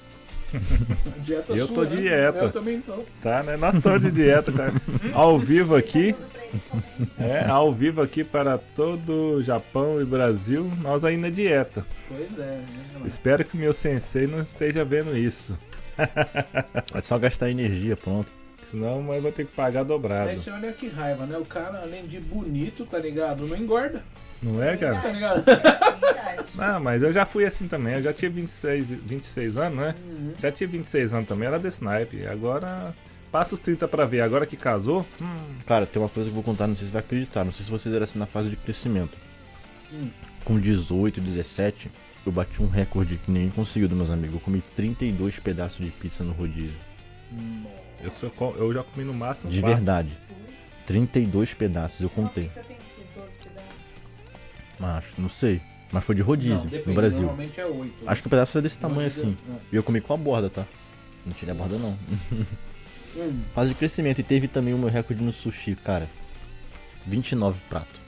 Dieta Eu sua, tô de né? dieta. Eu também tô. Tá, né? Nós estamos de dieta, cara. Ao vivo aqui, é, ao vivo aqui para todo o Japão e Brasil, nós ainda dieta. Pois é. né? Espero que o meu sensei não esteja vendo isso. É só gastar energia, pronto. Senão a mãe vai ter que pagar dobrado. Aí você olha que raiva, né? O cara, além de bonito, tá ligado? Não engorda, Não é, cara? tá ligado? Verdade. Não, mas eu já fui assim também. Eu já tinha 26, 26 anos, né? Uhum. Já tinha 26 anos também, era desse naipe. Agora, passa os 30 pra ver. Agora que casou, hum, Cara, tem uma coisa que eu vou contar, não sei se vai acreditar. Não sei se vocês eram assim na fase de crescimento. Hum. Com 18, 17, eu bati um recorde que ninguém conseguiu dos meus amigos. Eu comi 32 pedaços de pizza no rodízio. eu, sou, eu já comi no máximo De quatro. verdade. 32 pedaços, eu Uma contei. pizza tem que 12 pedaços. Mas não sei. Mas foi de rodízio, Não, depende, no Brasil. Normalmente é 8. Acho que o pedaço era desse tamanho assim. E eu comi com a borda, tá? Não tirei a borda não. Hum. Fase de crescimento. E teve também o meu recorde no sushi, cara. 29 prato.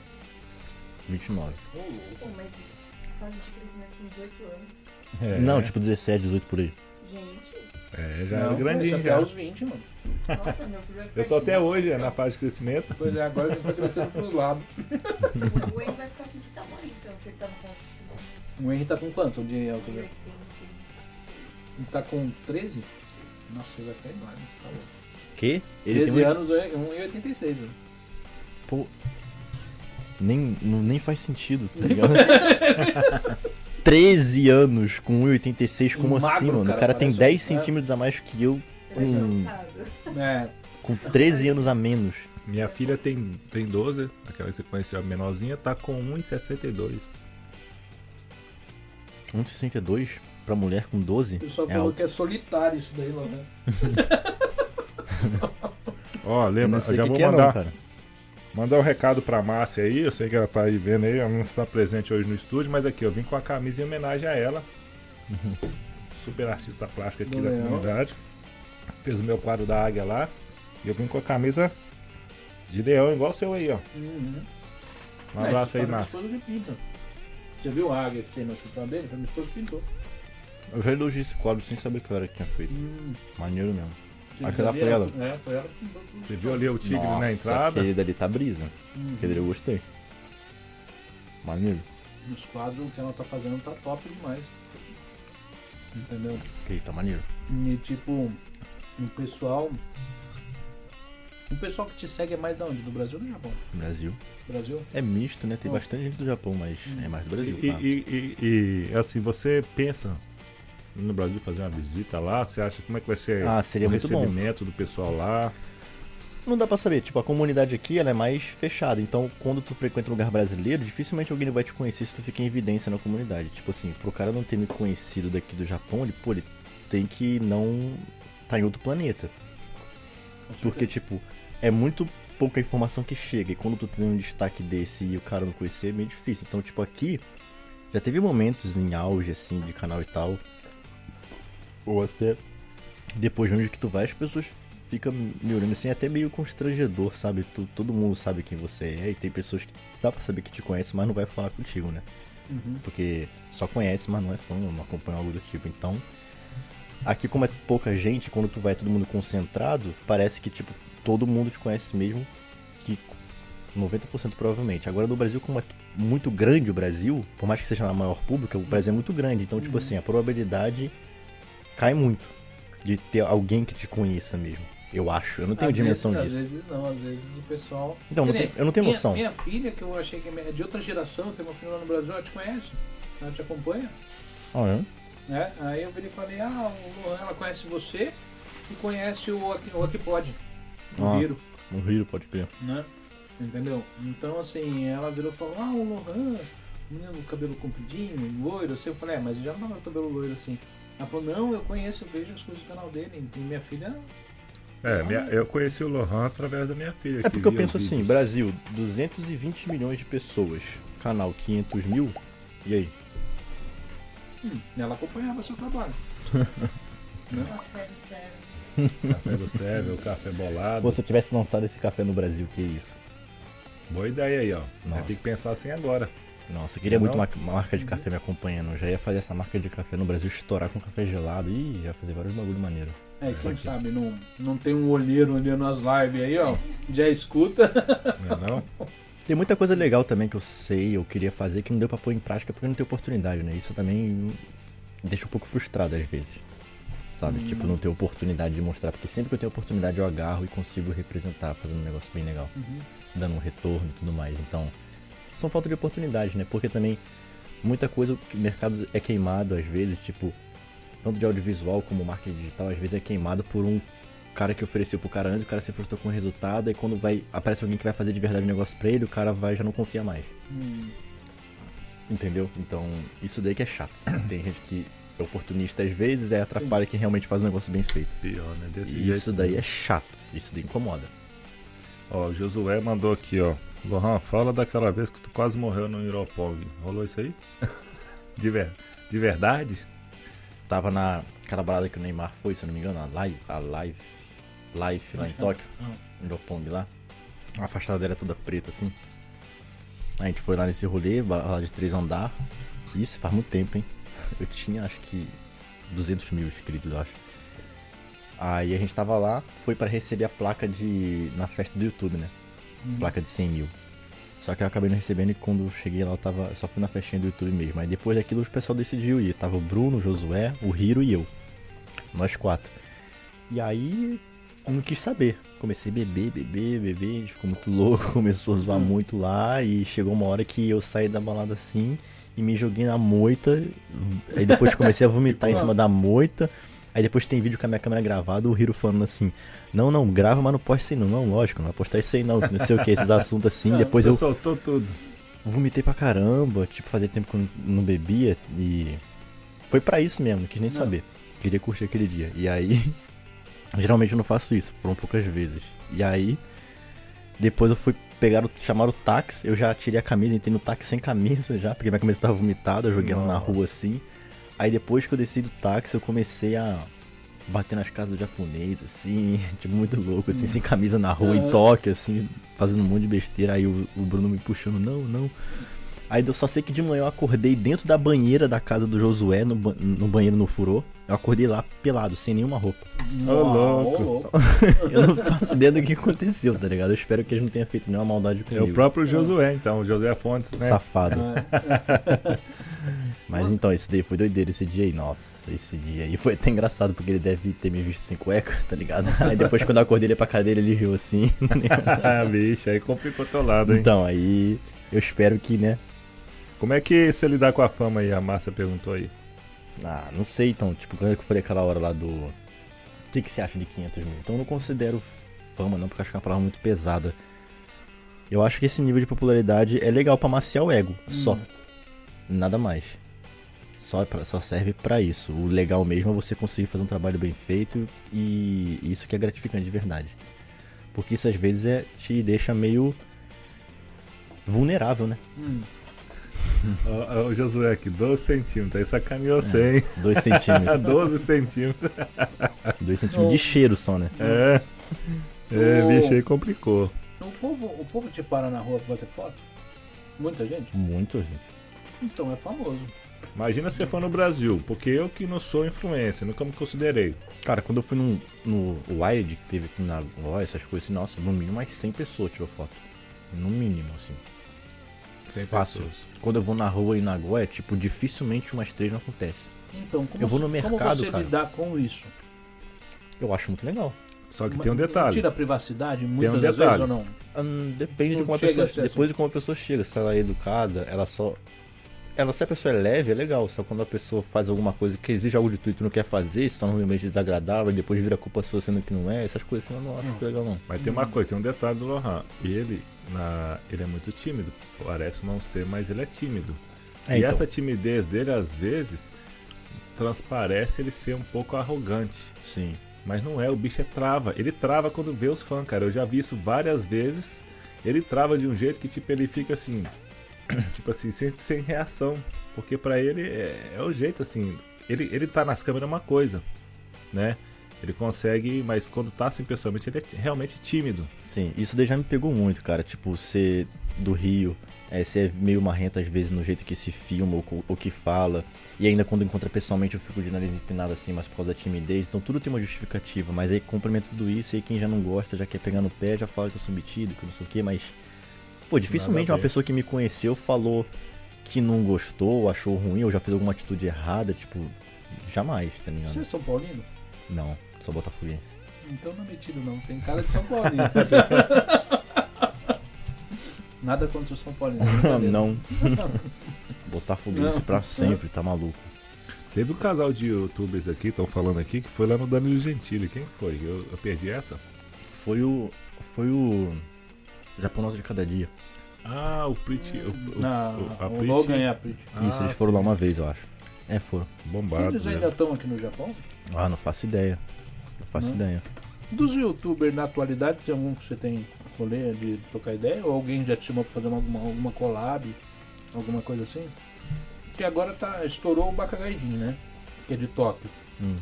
29. Pô, mas fase de crescimento com 18 anos. É, Não, tipo 17, 18 por aí. Gente, É, já Não, era grandinho até já. os 20, mano. nossa, meu filho vai ficar. Eu tô aqui até no- hoje é, na fase de crescimento. Pois é, agora ele tá crescendo pros lados. O Wayne vai ficar com que tamanho então? Se ele tá no fase de crescimento? O Henry tá com quanto de altura? 86. Ele tá com 13? Nossa, ele vai ficar enorme, você tá louco. Que? Ele 13 tem um... anos é 1,86, velho. Pô. Nem, não- nem faz sentido, tá ligado? 13 anos com 1,86, como Magro, assim, mano? O cara, cara tem parece 10 um- centímetros a mais que eu, Ele é com. É, com 13 anos a menos. Minha filha tem, tem 12, aquela que você conheceu, a menorzinha, tá com 1,62. 1,62 pra mulher com 12 o pessoal é falou alto. que é solitário isso daí, lá, né? Ó, lembra, não eu já que, vou que é não, mandar, cara. mandar um recado pra Márcia aí. Eu sei que ela tá aí vendo aí, ela não está presente hoje no estúdio, mas aqui eu vim com a camisa em homenagem a ela. Super artista plástica aqui Do da Leão. comunidade. Fez o meu quadro da águia lá. E eu vim com a camisa de leão, igual o seu aí, ó. Uhum. Um abraço É, aí, tá Márcia. Você viu a águia que tem no escritório dele? Esposo que pintou. Eu já elogiei esse quadro sem saber que era que tinha feito. Hum. Maneiro mesmo. Você Aquela foi ela? É, foi ela que. Você viu ali o tigre Nossa, na entrada? aquele dali tá brisa. Uhum. Aquele eu gostei. Maneiro. Os quadros que ela tá fazendo tá top demais. Entendeu? Ok, tá maneiro. E tipo, o pessoal. O pessoal que te segue é mais da onde? Do Brasil ou do Japão? Brasil. Brasil? É misto, né? Tem Oh. bastante gente do Japão, mas é mais do Brasil, E, claro. e, e- e, assim, você pensa no Brasil fazer uma visita lá? Você acha como é que vai ser Ah, seria o muito bom. recebimento do pessoal lá? Não dá pra saber, tipo, a comunidade aqui ela é mais fechada, então quando tu frequenta um lugar brasileiro, dificilmente alguém vai te conhecer se tu fica em evidência na comunidade. Tipo assim, pro cara não ter me conhecido daqui do Japão, ele, pô, ele tem que não tá em outro planeta. Porque, tipo, é muito pouca informação que chega, e quando tu tem um destaque desse e o cara não conhecer, é meio difícil. Então, tipo, aqui já teve momentos em auge, assim, de canal e tal, ou até depois de onde que tu vai, as pessoas ficam me olhando assim, até meio constrangedor, sabe? Tu, todo mundo sabe quem você é, e tem pessoas que dá pra saber que te conhecem, mas não vai falar contigo, né? Uhum. Porque só conhece, mas não é fã, não acompanha algo do tipo. Então, aqui como é pouca gente, quando tu vai todo mundo concentrado, parece que tipo todo mundo te conhece mesmo, que 90% provavelmente. Agora no Brasil, como é muito grande o Brasil, por mais que seja na maior pública, o Brasil é muito grande. Então, tipo assim, a probabilidade cai muito de ter alguém que te conheça mesmo. Eu acho, eu não tenho Às dimensão vezes, disso. Às vezes não, às vezes o pessoal. Então, nem eu não tenho minha, noção. Minha filha, que eu achei que é de outra geração, tem uma filha lá no Brasil, ela te conhece. Ela te acompanha. Ah, é? Né? Aí eu virei e falei, ah, o Lohan, ela conhece você e conhece o Aqui, o Aqui Pode, o Ah. Hiro, No Rio, pode crer. né? Entendeu? Então assim, ela virou e falou, ah, o Lohan, menino cabelo compridinho, loiro, assim, eu falei, é, mas já não tava com cabelo loiro assim. Ela falou, não, eu conheço, eu vejo as coisas do canal dele. E minha filha. É, minha- eu conheci o Lohan através da minha filha. É que porque eu penso assim, vídeos. Brasil, 220 milhões de pessoas, canal 500 mil, e aí? Hum, ela acompanhava seu trabalho. né? Café do céu. Café do Sérgio, o café bolado. Pô, se eu tivesse lançado esse café no Brasil, que isso? Boa ideia aí, ó. Tem que pensar assim agora. Nossa, eu queria Não? muito uma, marca de café me acompanhando. Eu já ia fazer essa marca de café no Brasil estourar com café gelado. Ih, ia fazer vários bagulho maneiro. É, Isso quem sabe não, não tem um olheiro olhando as lives aí, ó. Já escuta. Não é não? Tem muita coisa legal também que eu sei, eu queria fazer, que não deu pra pôr em prática porque não tem oportunidade, né? Isso também deixa um pouco frustrado às vezes. sabe? Hum. Tipo, não ter oportunidade de mostrar, porque sempre que eu tenho oportunidade eu agarro e consigo representar, fazendo um negócio bem legal, Uhum. dando um retorno e tudo mais. Então, são falta de oportunidade, né? Porque também muita coisa que o mercado é queimado às vezes, tipo, tanto de audiovisual como marketing digital, às vezes é queimado por um cara que ofereceu pro cara antes, o cara se frustrou com o resultado, e quando vai aparece alguém que vai fazer de verdade o negócio pra ele, o cara vai já não confia mais. Hum. Entendeu? Então, isso daí que é chato. Tem gente que é oportunista às vezes, aí atrapalha quem realmente faz um negócio bem feito. Pior, né? Desse E jeito. isso daí é chato. Isso daí incomoda. Ó, o Josué mandou aqui, ó. Lohan, fala daquela vez que tu quase morreu no Iropong. Rolou isso aí? de, ver... de verdade? Tava na aquela balada que o Neymar foi, se eu não me engano, a Live, a Live, Life lá em Tóquio, Ah. em Roppongi lá. A fachada dela é toda preta assim. A gente foi lá nesse rolê, balada de três andar. Isso faz muito tempo, hein? Eu tinha acho que 200 mil inscritos, eu acho. Aí a gente tava lá, foi pra receber a placa de. na festa do YouTube, né? Placa de 100 mil. Só que eu acabei não recebendo e quando cheguei lá eu tava. eu só fui na festinha do YouTube mesmo. Aí depois daquilo o pessoal decidiu ir. Tava o Bruno, o Josué, o Hiro e eu. Nós quatro. E aí não quis saber. Comecei a beber, beber, beber, a gente ficou muito louco, começou a zoar muito lá e chegou uma hora que eu saí da balada assim e me joguei na moita. Aí depois comecei a vomitar em cima da moita. Aí depois tem vídeo com a minha câmera gravada, o Hiro falando assim, não, não, grava, mas não posta isso aí não. Não, lógico, não vai postar isso aí não, não sei o que, esses assuntos assim. Depois Você eu soltou tudo. vomitei pra caramba, tipo, fazia tempo que eu não bebia e foi pra isso mesmo, não quis nem Não. saber. Queria curtir aquele dia. E aí, geralmente eu não faço isso, foram poucas vezes. E aí, depois eu fui pegar o, chamar o táxi, eu já tirei a camisa, entrei no táxi sem camisa já, porque minha camisa tava vomitada, eu joguei ela na Nossa. rua assim. Aí depois que eu desci do táxi, eu comecei a bater nas casas do japonês, assim, tipo, muito louco, assim, sem camisa na rua, em. Tóquio, assim, fazendo um monte de besteira. Aí o, o Bruno me puxando, não, não. Aí eu só sei que de manhã eu acordei dentro da banheira da casa do Josué, no, ba- no banheiro no furô. Eu acordei lá pelado, sem nenhuma roupa. Ô, louco. louco. Eu não faço ideia do que aconteceu, tá ligado? Eu espero que eles não tenham feito nenhuma maldade É comigo. o próprio Josué, então. O Josué Fontes, né? Safado. Ah, Mas então, esse daí foi doideiro esse dia aí. Nossa, esse dia aí foi até engraçado, porque ele deve ter me visto sem cueca, tá ligado? Aí depois quando eu acordei ele pra cadeira, ele riu assim. Ah, bicho, aí complicou teu lado, hein? então, aí eu espero que, né? Como é que você lidar com a fama aí? A Márcia perguntou aí. Ah, não sei então, tipo, quando eu falei aquela hora lá do. O que, que você acha de 500 mil? Então eu não considero fama, não, porque eu acho que é uma palavra muito pesada. Eu acho que esse nível de popularidade é legal pra maciar o ego, só. Nada mais. Só, é pra- só serve pra isso. O legal mesmo é você conseguir fazer um trabalho bem feito e isso que é gratificante de verdade. Porque isso às vezes é, te deixa meio vulnerável, né? hum. Ó, o Josué aqui, 12 centímetros. Aí sacaneou você, hein? 2 centímetros. 12 centímetros. 2 centímetros de cheiro só, né? É. É, Ô. bicho, aí complicou. O, povo, o povo te para na rua pra bater foto? Muita gente? Muito, gente. Então é famoso. Imagina se for no Brasil, porque eu que não sou influencer, nunca me considerei. Cara, quando eu fui no, no Wired, que teve aqui na Goiás, essas coisas assim, nossa, no mínimo mais 100 pessoas tirou foto. No mínimo, assim. Sem Fácil. pessoas. Quando eu vou na rua em Nagoya, tipo, dificilmente umas três não acontece. Então, como, Eu vou no como mercado, você cara. lidar com isso? Eu acho muito legal. Só que Mas tem um detalhe. Tira a privacidade muitas um vezes ou não? Hum, depende de Não como a pessoa. ser Depois assim. de como a pessoa chega. Se ela é educada, ela só. Ela, se a pessoa é leve, é legal. Só quando a pessoa faz alguma coisa que exige algo de tu e tu não quer fazer, se torna um ambiente desagradável e depois vira culpa sua sendo que não é, essas coisas assim eu não acho Hum. legal não. Mas tem uma coisa, tem um detalhe do Lohan. Ele, na, ele é muito tímido. Parece não ser, mas ele é tímido. É, e então. essa timidez dele, às vezes, transparece ele ser um pouco arrogante. Sim. Mas não é, o bicho é trava. Ele trava quando vê os fãs, cara. Eu já vi isso várias vezes. Ele trava de um jeito que, tipo, ele fica assim. Tipo assim, sem, sem reação. Porque pra ele é, é o jeito, assim. Ele, ele tá nas câmeras é uma coisa, né? Ele consegue, mas quando tá assim pessoalmente, ele é realmente tímido. Sim, isso daí já me pegou muito, cara. Tipo, ser do Rio, é, ser meio marrento às vezes no jeito que se filma ou, ou que fala. E ainda quando encontra pessoalmente eu fico de nariz empinado assim, mas por causa da timidez. Então tudo tem uma justificativa. Mas aí complemento tudo isso e aí quem já não gosta, já quer pegar no pé, já fala que eu sou metido, que eu não sei o que, mas. Pô, dificilmente uma pessoa que me conheceu falou que não gostou, achou ruim, ou já fez alguma atitude errada, tipo. Jamais, tá ligado? Você é São Paulino? Não, sou botafoguense. Então não é metido não, tem cara de São Paulo. Nada contra o São Paulo. não. Botafoguense Não. pra sempre, tá maluco. Teve um casal de youtubers aqui, estão falando aqui, que foi lá no Danilo Gentili. Quem que foi? Eu, eu perdi essa? Foi o. Foi o. Japão Nosso de Cada Dia. Ah, o Pretty. O, o, Ah, o- a o Pretty- Logan e a Pretty. Isso, Ah, eles foram lá uma vez, eu acho. É, foram. Bombado. Eles né? ainda estão aqui no Japão? Ah, não faço ideia. Não faço Não? ideia. Dos youtubers na atualidade, tem algum que você tem rolê de trocar ideia? Ou alguém já te chamou pra fazer alguma, alguma collab? Alguma coisa assim? Porque agora tá, estourou o Bakagaidin, né? Que é de Tóquio. Hum.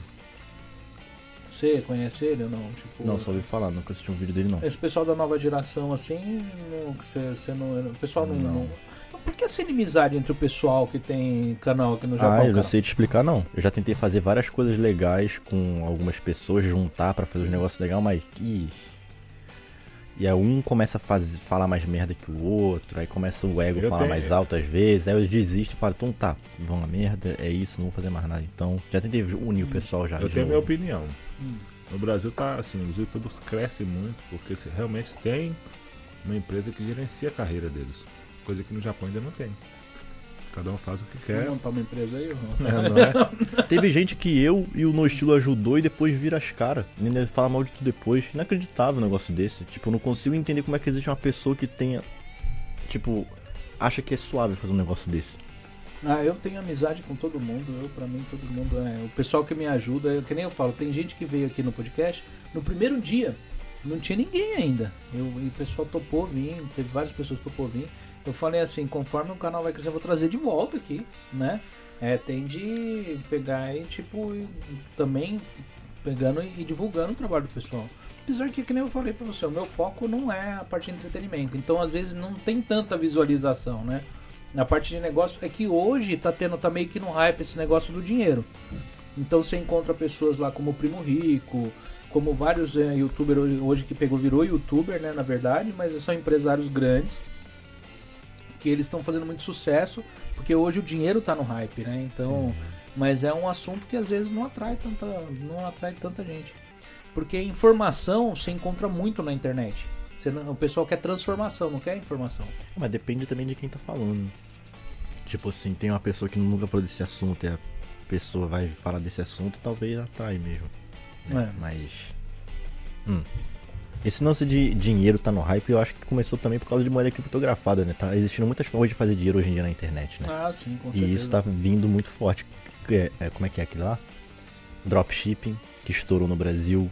Você conhece ele ou não? Tipo, Não, só ouvi falar, nunca assisti um vídeo dele não. Esse pessoal da nova geração, assim, não, você, você não. O pessoal não, Não. não- Por que essa inimizade entre o pessoal que tem canal aqui no Japão? Ah, eu não sei te explicar não. Eu já tentei fazer várias coisas legais com algumas pessoas, juntar pra fazer os negócios legais, mas. Ih. E aí um começa a faz- falar mais merda que o outro, aí começa o ego Eu falar tenho- mais alto às vezes, aí eu desisto e falo, então tá, vão a merda, é isso, não vou fazer mais nada. Então, já tentei unir o pessoal já. Eu tenho a minha opinião. Hum. No Brasil tá assim, os youtubers crescem muito porque se realmente tem uma empresa que gerencia a carreira deles. Coisa que no Japão ainda não tem. Cada um faz o que quer. Vamos montar uma empresa aí? ó. É, não é? Teve gente que eu e o No Estilo ajudou e depois vira as caras. Ainda fala mal de tudo depois. Inacreditável um negócio desse. Tipo, eu não consigo entender como é que existe uma pessoa que tenha. Tipo, acha que é suave fazer um negócio desse. Ah, eu tenho amizade com todo mundo. Eu, pra mim, todo mundo é. O pessoal que me ajuda, eu, que nem eu falo, tem gente que veio aqui no podcast. No primeiro dia, não tinha ninguém ainda. Eu, e o pessoal topou vir, teve várias pessoas que topou vir. Eu falei assim, conforme o canal vai crescer, eu vou trazer de volta aqui, né? É, tem de pegar e, tipo, também pegando e divulgando o trabalho do pessoal. Apesar que, que nem eu falei pra você, o meu foco não é a parte de entretenimento. Então, às vezes, não tem tanta visualização, né? Na parte de negócio, é que hoje tá tendo, tá meio que no hype esse negócio do dinheiro. Então você encontra pessoas lá como o Primo Rico, como vários é, youtubers hoje, hoje que pegou, virou youtuber, né, na verdade, mas são empresários grandes que eles estão fazendo muito sucesso, porque hoje o dinheiro tá no hype, né? Então, mas é um assunto que às vezes não atrai tanta, não atrai tanta gente. Porque informação você encontra muito na internet. Não- o pessoal quer transformação, não quer informação. Mas depende também de quem tá falando. Tipo assim, tem uma pessoa que nunca falou desse assunto e a pessoa vai falar desse assunto, talvez atrai mesmo. né? É. Mas. Hum. Esse lance de dinheiro tá no hype, eu acho que começou também por causa de moeda criptografada, né? Tá existindo muitas formas de fazer dinheiro hoje em dia na internet, né? Ah, sim, com certeza. E isso tá vindo muito forte. É- é, como é que é aquilo lá? Dropshipping, que estourou no Brasil,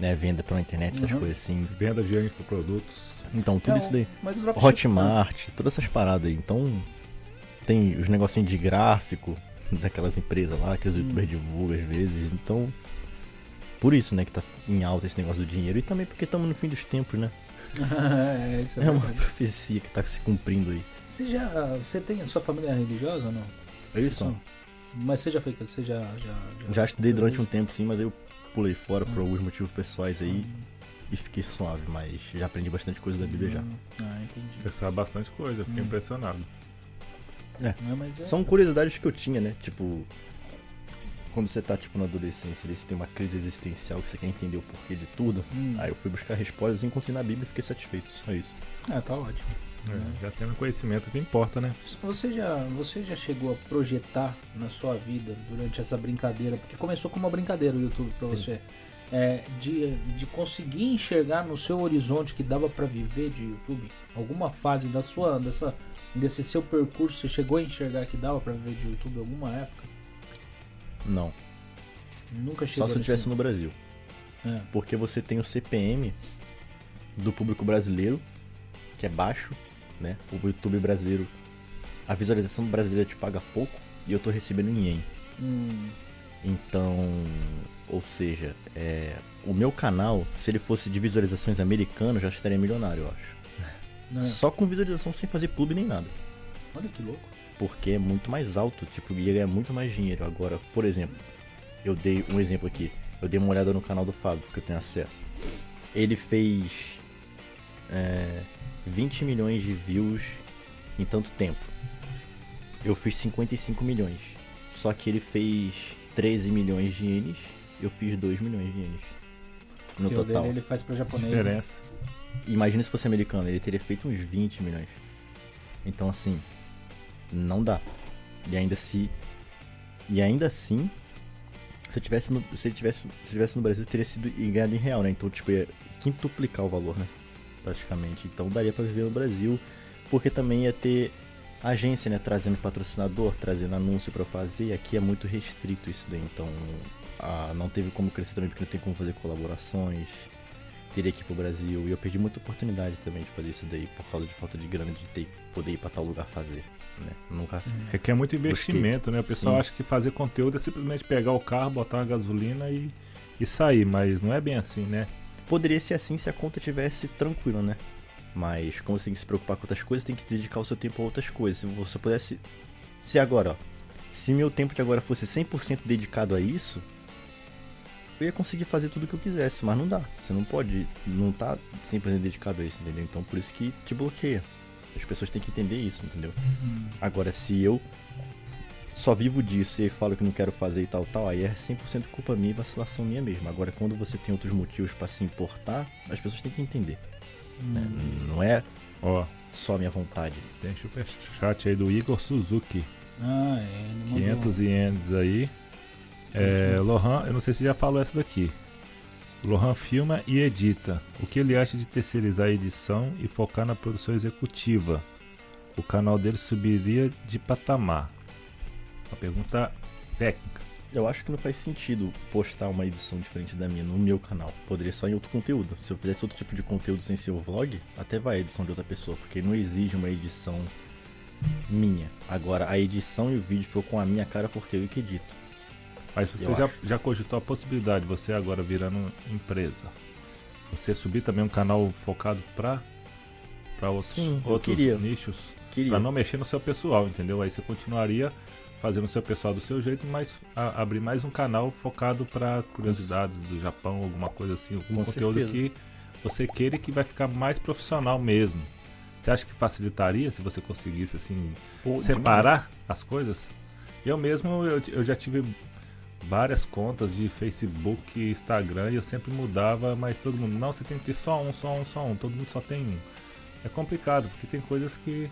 né? Venda pela internet, essas Uhum. coisas assim. Venda de infoprodutos. Então, tudo É, isso daí. mas o dropshipping- Hotmart, todas essas paradas aí. Então, tem os negocinhos de gráfico daquelas empresas lá que os Hum. youtubers divulgam às vezes. Então, por isso, né, que tá em alta esse negócio do dinheiro. E também porque estamos no fim dos tempos, né? é, isso é, É uma profecia que tá se cumprindo aí. Você já. Você tem a sua família religiosa ou não? É isso? Mas você já foi. Você já. Já, Já estudei durante um tempo sim, mas eu pulei fora por alguns motivos pessoais aí e fiquei suave. Mas já aprendi bastante coisa da Bíblia já. Hum, Ah, entendi. Você sabe bastante coisa, eu fiquei Hum. impressionado. Não, mas é- São curiosidades que eu tinha, né? Tipo, quando você tá tipo na adolescência, ali, você tem uma crise existencial que você quer entender o porquê de tudo. Hum. Aí eu fui buscar respostas, encontrei na Bíblia e fiquei satisfeito. Só isso. Ah, tá ótimo. É, já tendo conhecimento que importa, né? Você já, você já chegou a projetar na sua vida durante essa brincadeira? Porque começou como uma brincadeira o YouTube pra Sim. você. É, de, de conseguir enxergar no seu horizonte que dava pra viver de YouTube? Alguma fase da sua, dessa, desse seu percurso você chegou a enxergar que dava pra viver de YouTube alguma época? Não. Nunca Só chegou se eu estivesse no Brasil. É. Porque você tem o CPM do público brasileiro, que é baixo, né? O YouTube brasileiro, a visualização brasileira te paga pouco e eu tô recebendo em ien. Hum, Então, ou seja, é, o meu canal, se ele fosse de visualizações americanas, já estaria milionário, eu acho. né? Só com visualização sem fazer pub nem nada. Olha que louco. Porque é muito mais alto, tipo, ia ganhar muito mais dinheiro. Agora, por exemplo, eu dei um exemplo aqui. Eu dei uma olhada no canal do Fábio, que eu tenho acesso. Ele fez é, 20 milhões de views em tanto tempo. Eu fiz 55 milhões. Só que ele fez 13 milhões de ienes eu fiz 2 milhões de ienes. No total. dele ele faz pra japonês. né? Imagina se fosse americano, ele teria feito uns 20 milhões. Então assim, não dá. E ainda se e ainda assim, se eu tivesse no, se ele tivesse, se eu tivesse no Brasil, teria sido e ganhado em real, né? Então, tipo, ia quintuplicar o valor, né? Praticamente. Então daria pra viver no Brasil, porque também ia ter agência, né, trazendo patrocinador, trazendo anúncio pra fazer. E aqui é muito restrito isso daí, então ah, não teve como crescer também porque não tem como fazer colaborações teria que ir pro Brasil. E eu perdi muita oportunidade também de fazer isso daí por causa de falta de grana de ter poder ir pra tal lugar fazer. Né? Nunca. Requer muito investimento, né? O pessoal Sim. acha que fazer conteúdo é simplesmente pegar o carro, botar uma gasolina e, e sair, mas não é bem assim, né? Poderia ser assim se a conta tivesse tranquila, né? Mas como você tem que se preocupar com outras coisas, tem que dedicar o seu tempo a outras coisas. Se você pudesse. Se agora, ó. Se meu tempo de agora fosse 100% dedicado a isso, eu ia conseguir fazer tudo o que eu quisesse, mas não dá. Você não pode, não tá 100% dedicado a isso, entendeu? Então por isso que te bloqueia. As pessoas têm que entender isso, entendeu? Agora, se eu só vivo disso e falo que não quero fazer e tal, tal, aí é 100% culpa minha e vacilação minha mesmo. Agora, quando você tem outros motivos pra se importar, as pessoas têm que entender. né? Não é Ó, só minha vontade. tem superchat aí do Igor Suzuki. Ah, é. Ele mandou- 500 ienes aí. É, Lohan, eu não sei se já falou essa daqui. Lohan filma e edita. O que ele acha de terceirizar a edição e focar na produção executiva? O canal dele subiria de patamar. Uma pergunta técnica. Eu acho que não faz sentido postar uma edição diferente da minha no meu canal. Poderia só em outro conteúdo. Se eu fizesse outro tipo de conteúdo sem ser o vlog, até vai a edição de outra pessoa, porque não exige uma edição minha. Agora, a edição e o vídeo ficou com a minha cara porque eu que edito. Mas você Eu já, acho. já cogitou a possibilidade, você agora virando empresa, você subir também um canal focado para outros, Sim, outros queria. nichos? Queria. Pra não mexer no seu pessoal, entendeu? Aí você continuaria fazendo o seu pessoal do seu jeito, mas a- abrir mais um canal focado para curiosidades do Japão, alguma coisa assim, algum Com conteúdo certeza. que você queira e que vai ficar mais profissional mesmo. Você acha que facilitaria se você conseguisse assim Pô, separar as coisas? Eu mesmo eu, eu já tive várias contas de Facebook e Instagram e eu sempre mudava, mas todo mundo, não, você tem que ter só um, só um, só um, todo mundo só tem um. É complicado, porque tem coisas que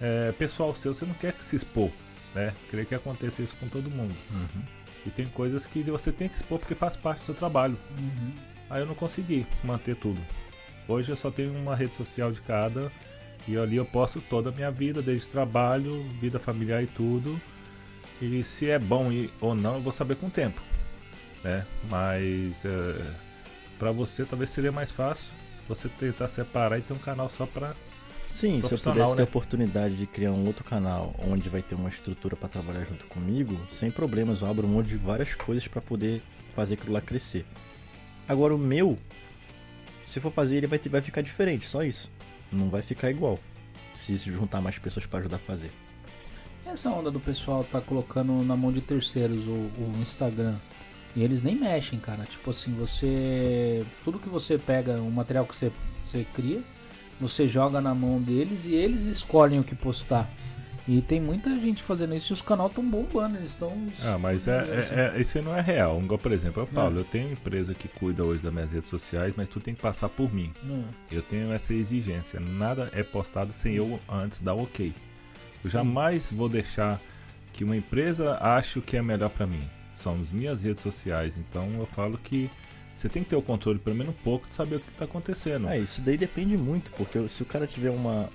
é, pessoal seu você não quer se expor, né? Queria que aconteça isso com todo mundo. Uhum. E tem coisas que você tem que expor porque faz parte do seu trabalho. Uhum. Aí eu não consegui manter tudo. Hoje eu só tenho uma rede social de cada e ali eu posto toda a minha vida, desde trabalho, vida familiar e tudo. E se é bom ou não, eu vou saber com o tempo, né? Mas é, para você talvez seria mais fácil você tentar separar e ter um canal só pra. Sim, se eu pudesse ter a né? oportunidade de criar um outro canal onde vai ter uma estrutura pra trabalhar junto comigo, sem problemas, eu abro mão de várias coisas pra poder fazer aquilo lá crescer. Agora o meu, se for fazer, ele vai, ter, vai ficar diferente, só isso. Não vai ficar igual. Se juntar mais pessoas pra ajudar a fazer. Essa onda do pessoal tá colocando na mão de terceiros o, o Instagram. E eles nem mexem, cara. Tipo assim, você. Tudo que você pega, o material que você, você cria, você joga na mão deles e eles escolhem o que postar. E tem muita gente fazendo isso e os canais estão bombando, eles estão. Ah, mas é, é, é- isso não é real. Igual, por exemplo, eu falo, eu tenho empresa que cuida hoje das minhas redes sociais, mas tu tem que passar por mim. Hum, Eu tenho essa exigência. Nada é postado sem eu antes dar o ok. Eu jamais vou deixar que uma empresa ache o que é melhor pra mim. São as minhas redes sociais. Então eu falo que você tem que ter o controle, pelo menos um pouco, de saber o que está acontecendo. É, isso daí depende muito, porque se o cara tiver uma,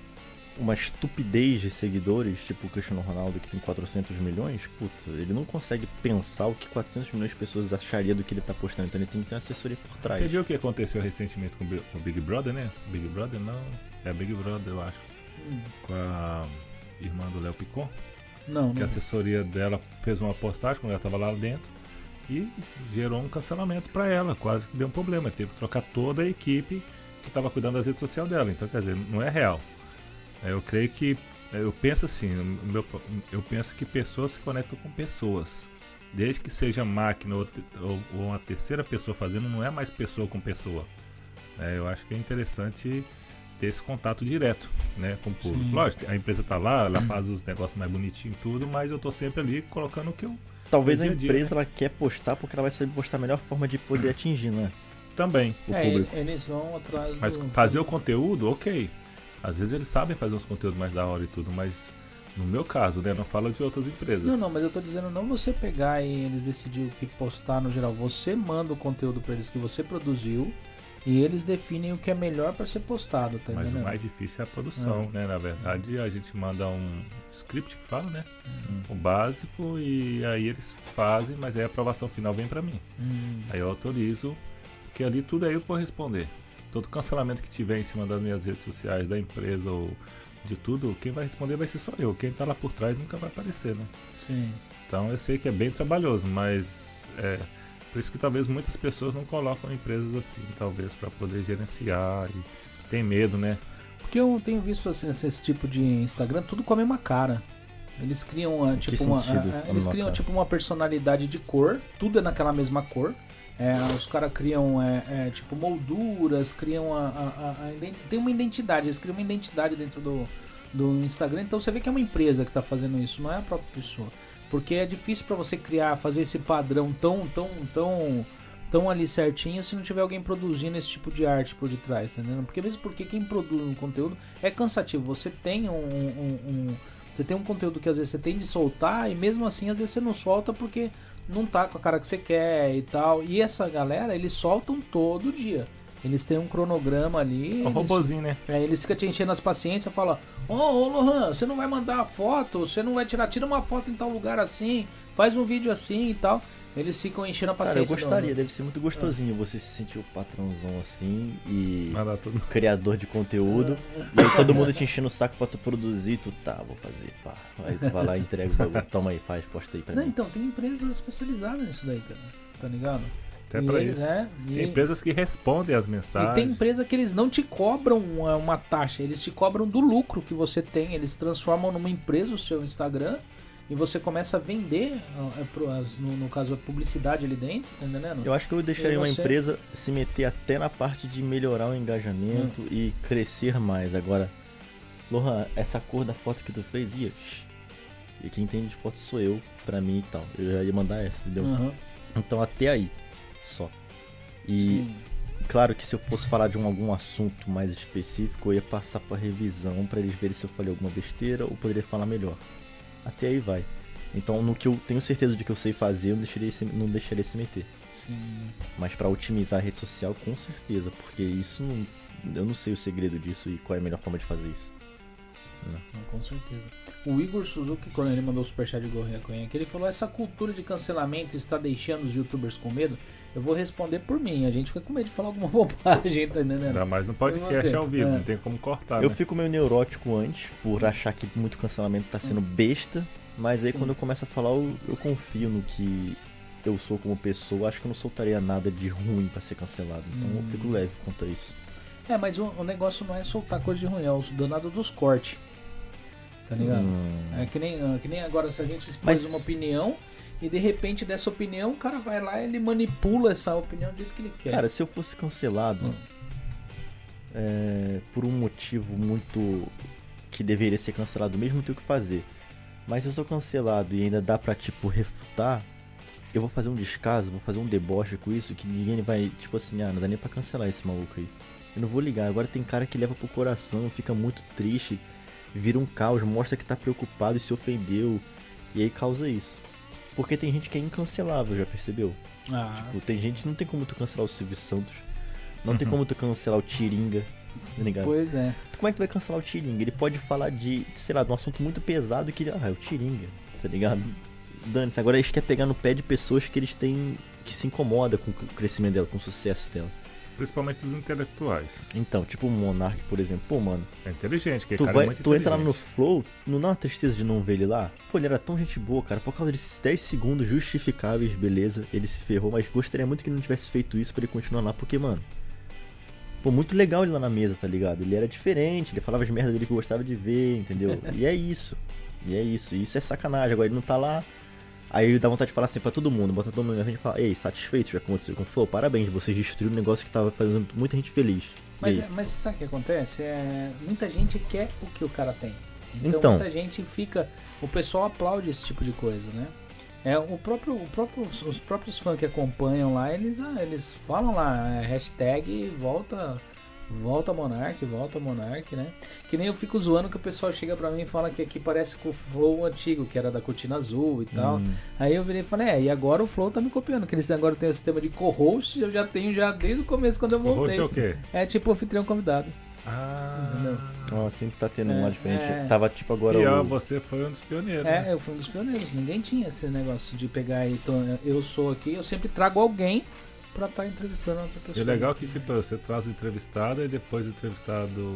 uma estupidez de seguidores, tipo o Cristiano Ronaldo que tem 400 milhões, puta, ele não consegue pensar o que 400 milhões de pessoas acharia do que ele tá postando, então ele tem que ter uma assessoria por trás. Você viu o que aconteceu recentemente com o Big Brother, né? Big Brother não. É Big Brother, eu acho. Com a irmã do Léo Picon. Não, que a não. assessoria dela fez uma postagem quando ela estava lá dentro e gerou um cancelamento para ela, quase que deu um problema. Teve que trocar toda a equipe que estava cuidando das redes sociais dela. Então, quer dizer, não é real. É, Eu creio que eu penso assim, eu penso que pessoas se conectam com pessoas. Desde que seja máquina ou, ou- uma terceira pessoa fazendo, não é mais pessoa com pessoa. É, eu acho que é interessante ter esse contato direto né, com o público. Sim. Lógico, a empresa tá lá, ela faz os negócios mais bonitinhos e tudo, mas eu tô sempre ali colocando o que eu, Talvez a empresa ela quer postar porque ela vai saber postar a melhor forma de poder atingir, né? Também. O é, público. eles vão atrás Mas do... fazer o conteúdo, ok. Às vezes eles sabem fazer uns conteúdos mais da hora e tudo, mas no meu caso, né? Não falo de outras empresas. Não, não, mas eu tô dizendo não você pegar e eles decidir o que postar no geral. Você manda o conteúdo pra eles que você produziu e eles definem o que é melhor pra ser postado, tá Mas o mais difícil é a produção, né? Na verdade, a gente manda um script que fala, né? O básico e aí eles fazem, mas aí a aprovação final vem pra mim. Hum, Aí eu autorizo, porque ali tudo é eu que vou responder. Todo cancelamento que tiver em cima das minhas redes sociais, da empresa ou de tudo, quem vai responder vai ser só eu. Quem tá lá por trás nunca vai aparecer, né? sim. Então eu sei que é bem trabalhoso, mas é por isso que talvez muitas pessoas não colocam empresas assim, talvez para poder gerenciar e tem medo, né? Porque eu tenho visto assim, esse, esse tipo de Instagram, tudo com a mesma cara. Eles criam que tipo uma, com ah, a eles criam cara? tipo uma personalidade de cor, tudo é naquela mesma cor. É, os caras criam é, é, tipo molduras, criam a, a- a- a tem uma identidade, eles criam uma identidade dentro do, do Instagram. Então você vê que é uma empresa que está fazendo isso, não é a própria pessoa. Porque é difícil para você criar, fazer esse padrão tão, tão, tão, tão ali certinho se não tiver alguém produzindo esse tipo de arte por detrás, tá? Porque mesmo porque quem produz um conteúdo é cansativo. Você tem um, um- um- você tem um conteúdo que às vezes você tem de soltar e mesmo assim às vezes você não solta porque não tá com a cara que você quer e tal. E essa galera, eles soltam todo dia. Eles têm um cronograma ali. É um eles- robozinho, né? é, eles ficam te enchendo as paciências, fala: Ô, ô Lohan, você não vai mandar a foto, você não vai tirar, tira uma foto em tal lugar assim, faz um vídeo assim e tal. Eles ficam enchendo a Cara, paciência. eu do- gostaria, deve ser muito gostosinho você se sentir o patrãozão assim e Mandar tudo. criador de conteúdo. E aí todo mundo te enchendo o saco pra tu produzir, tu tá, vou fazer, pá. Aí tu vai lá e entrega o bagulho, toma aí, faz, posta aí pra Não, mim. então, tem empresas especializadas nisso daí, cara. Tá ligado? Até E pra eles, isso. é, e- Tem empresas que respondem as E mensagens. tem empresa que eles não te cobram uma, uma taxa, eles te cobram do lucro que você tem. Eles transformam numa empresa o seu Instagram e você começa a vender, é as- no, caso, a publicidade ali dentro, tá entendendo? Eu acho que eu deixaria uma você? empresa se meter até na parte de melhorar o engajamento Hum. e crescer mais. Agora, Lohan, essa cor da foto que tu fez, ia. E quem entende de foto sou eu, pra mim e tal. Eu já ia mandar essa, entendeu? Aham, Então até aí, só. E sim. claro que se eu fosse falar de um, algum assunto mais específico, eu ia passar pra revisão pra eles verem se eu falei alguma besteira ou poderia falar melhor. Até aí vai. Então no que eu tenho certeza de que eu sei fazer, eu não deixaria se, não deixaria se meter. sim. Mas pra otimizar a rede social, com certeza, porque isso não, eu não sei o segredo disso e qual é a melhor forma de fazer isso. Não, Com certeza. O Igor Suzuki, quando ele mandou o superchat de Gorrinha que ele falou: essa cultura de cancelamento está deixando os youtubers com medo. Eu vou responder por mim. A gente fica com medo de falar alguma bobagem, tá entendendo? Ainda mais no podcast ao vivo, É. não tem como cortar. Eu né? fico meio neurótico antes, por achar que muito cancelamento tá sendo besta, mas aí Sim. quando eu começo a falar, eu, eu confio no que eu sou como pessoa, acho que eu não soltaria nada de ruim pra ser cancelado. Então eu Hum. fico leve quanto a isso. É, mas o, o negócio não é soltar coisa de ruim, é o danado dos cortes. Tá ligado? Hum. É que nem, que nem agora, se a gente expôs Mas- uma opinião e de repente dessa opinião o cara vai lá e ele manipula essa opinião do jeito que ele quer. Cara, se eu fosse cancelado Hum. é, por um motivo muito que deveria ser cancelado mesmo, não tem o que fazer. Mas se eu sou cancelado e ainda dá pra, tipo, refutar, eu vou fazer um descaso, vou fazer um deboche com isso que ninguém vai, tipo assim, ah, não dá nem pra cancelar esse maluco aí. Eu não vou ligar. Agora tem cara que leva pro coração, fica muito triste, vira um caos, mostra que tá preocupado e se ofendeu. E aí causa isso. Porque tem gente que é incancelável, já percebeu? ah, Tipo, tem gente, não tem como tu cancelar o Silvio Santos. Não tem como tu cancelar o Tiringa, tá ligado? pois é. Como é que tu vai cancelar o Tiringa? Ele pode falar de, sei lá, de um assunto muito pesado que ele, ah, é o Tiringa, tá ligado? Dane-se, agora eles querem pegar no pé de pessoas que eles têm, que se incomoda com o crescimento dela, com o sucesso dela. Principalmente os intelectuais. Então, tipo o Monark, por exemplo, pô, mano, É inteligente, que tu, cara vai, é muito tu entra lá no. Flow, não dá uma tristeza de não ver ele lá? Pô, ele era tão gente boa, cara, por causa desses 10 segundos justificáveis, beleza, ele se ferrou, mas gostaria muito que ele não tivesse feito isso pra ele continuar lá, porque, mano, pô, muito legal ele lá na mesa, tá ligado? Ele era diferente, ele falava as merdas dele que eu gostava de ver, entendeu? E é isso, e é isso, e isso é sacanagem, agora ele não tá lá... Aí dá vontade de falar assim pra todo mundo, bota todo mundo na frente e fala, ei, satisfeito já aconteceu com o Flow? Parabéns, vocês destruíram um negócio que tava fazendo muita gente feliz. Mas, é- mas sabe o que acontece? É, muita gente quer o que o cara tem. Então, Então. muita gente fica. O pessoal aplaude esse tipo de coisa, né? É, o próprio, o próprio, os próprios fãs que acompanham lá, eles, ah, eles falam lá, é, hashtag volta, volta Monark, volta Monark, né? Que nem eu fico zoando que o pessoal chega pra mim e fala que aqui parece com o Flow antigo, que era da cortina azul e tal. Hum. Aí eu virei e falei, é, e agora o Flow tá me copiando, que eles agora tem o sistema de co-host, eu já tenho já desde o começo quando eu voltei. Você é o quê? É tipo anfitrião convidado. Ah, Entendeu? Ó, sempre tá tendo É, um lá diferente. é. Tava tipo agora e o... você foi um dos pioneiros. né? É, eu fui um dos pioneiros. Ninguém tinha esse negócio de pegar e to- eu sou aqui, eu sempre trago alguém pra estar entrevistando outra E pessoa. legal é que tipo, você traz o entrevistado e depois o entrevistado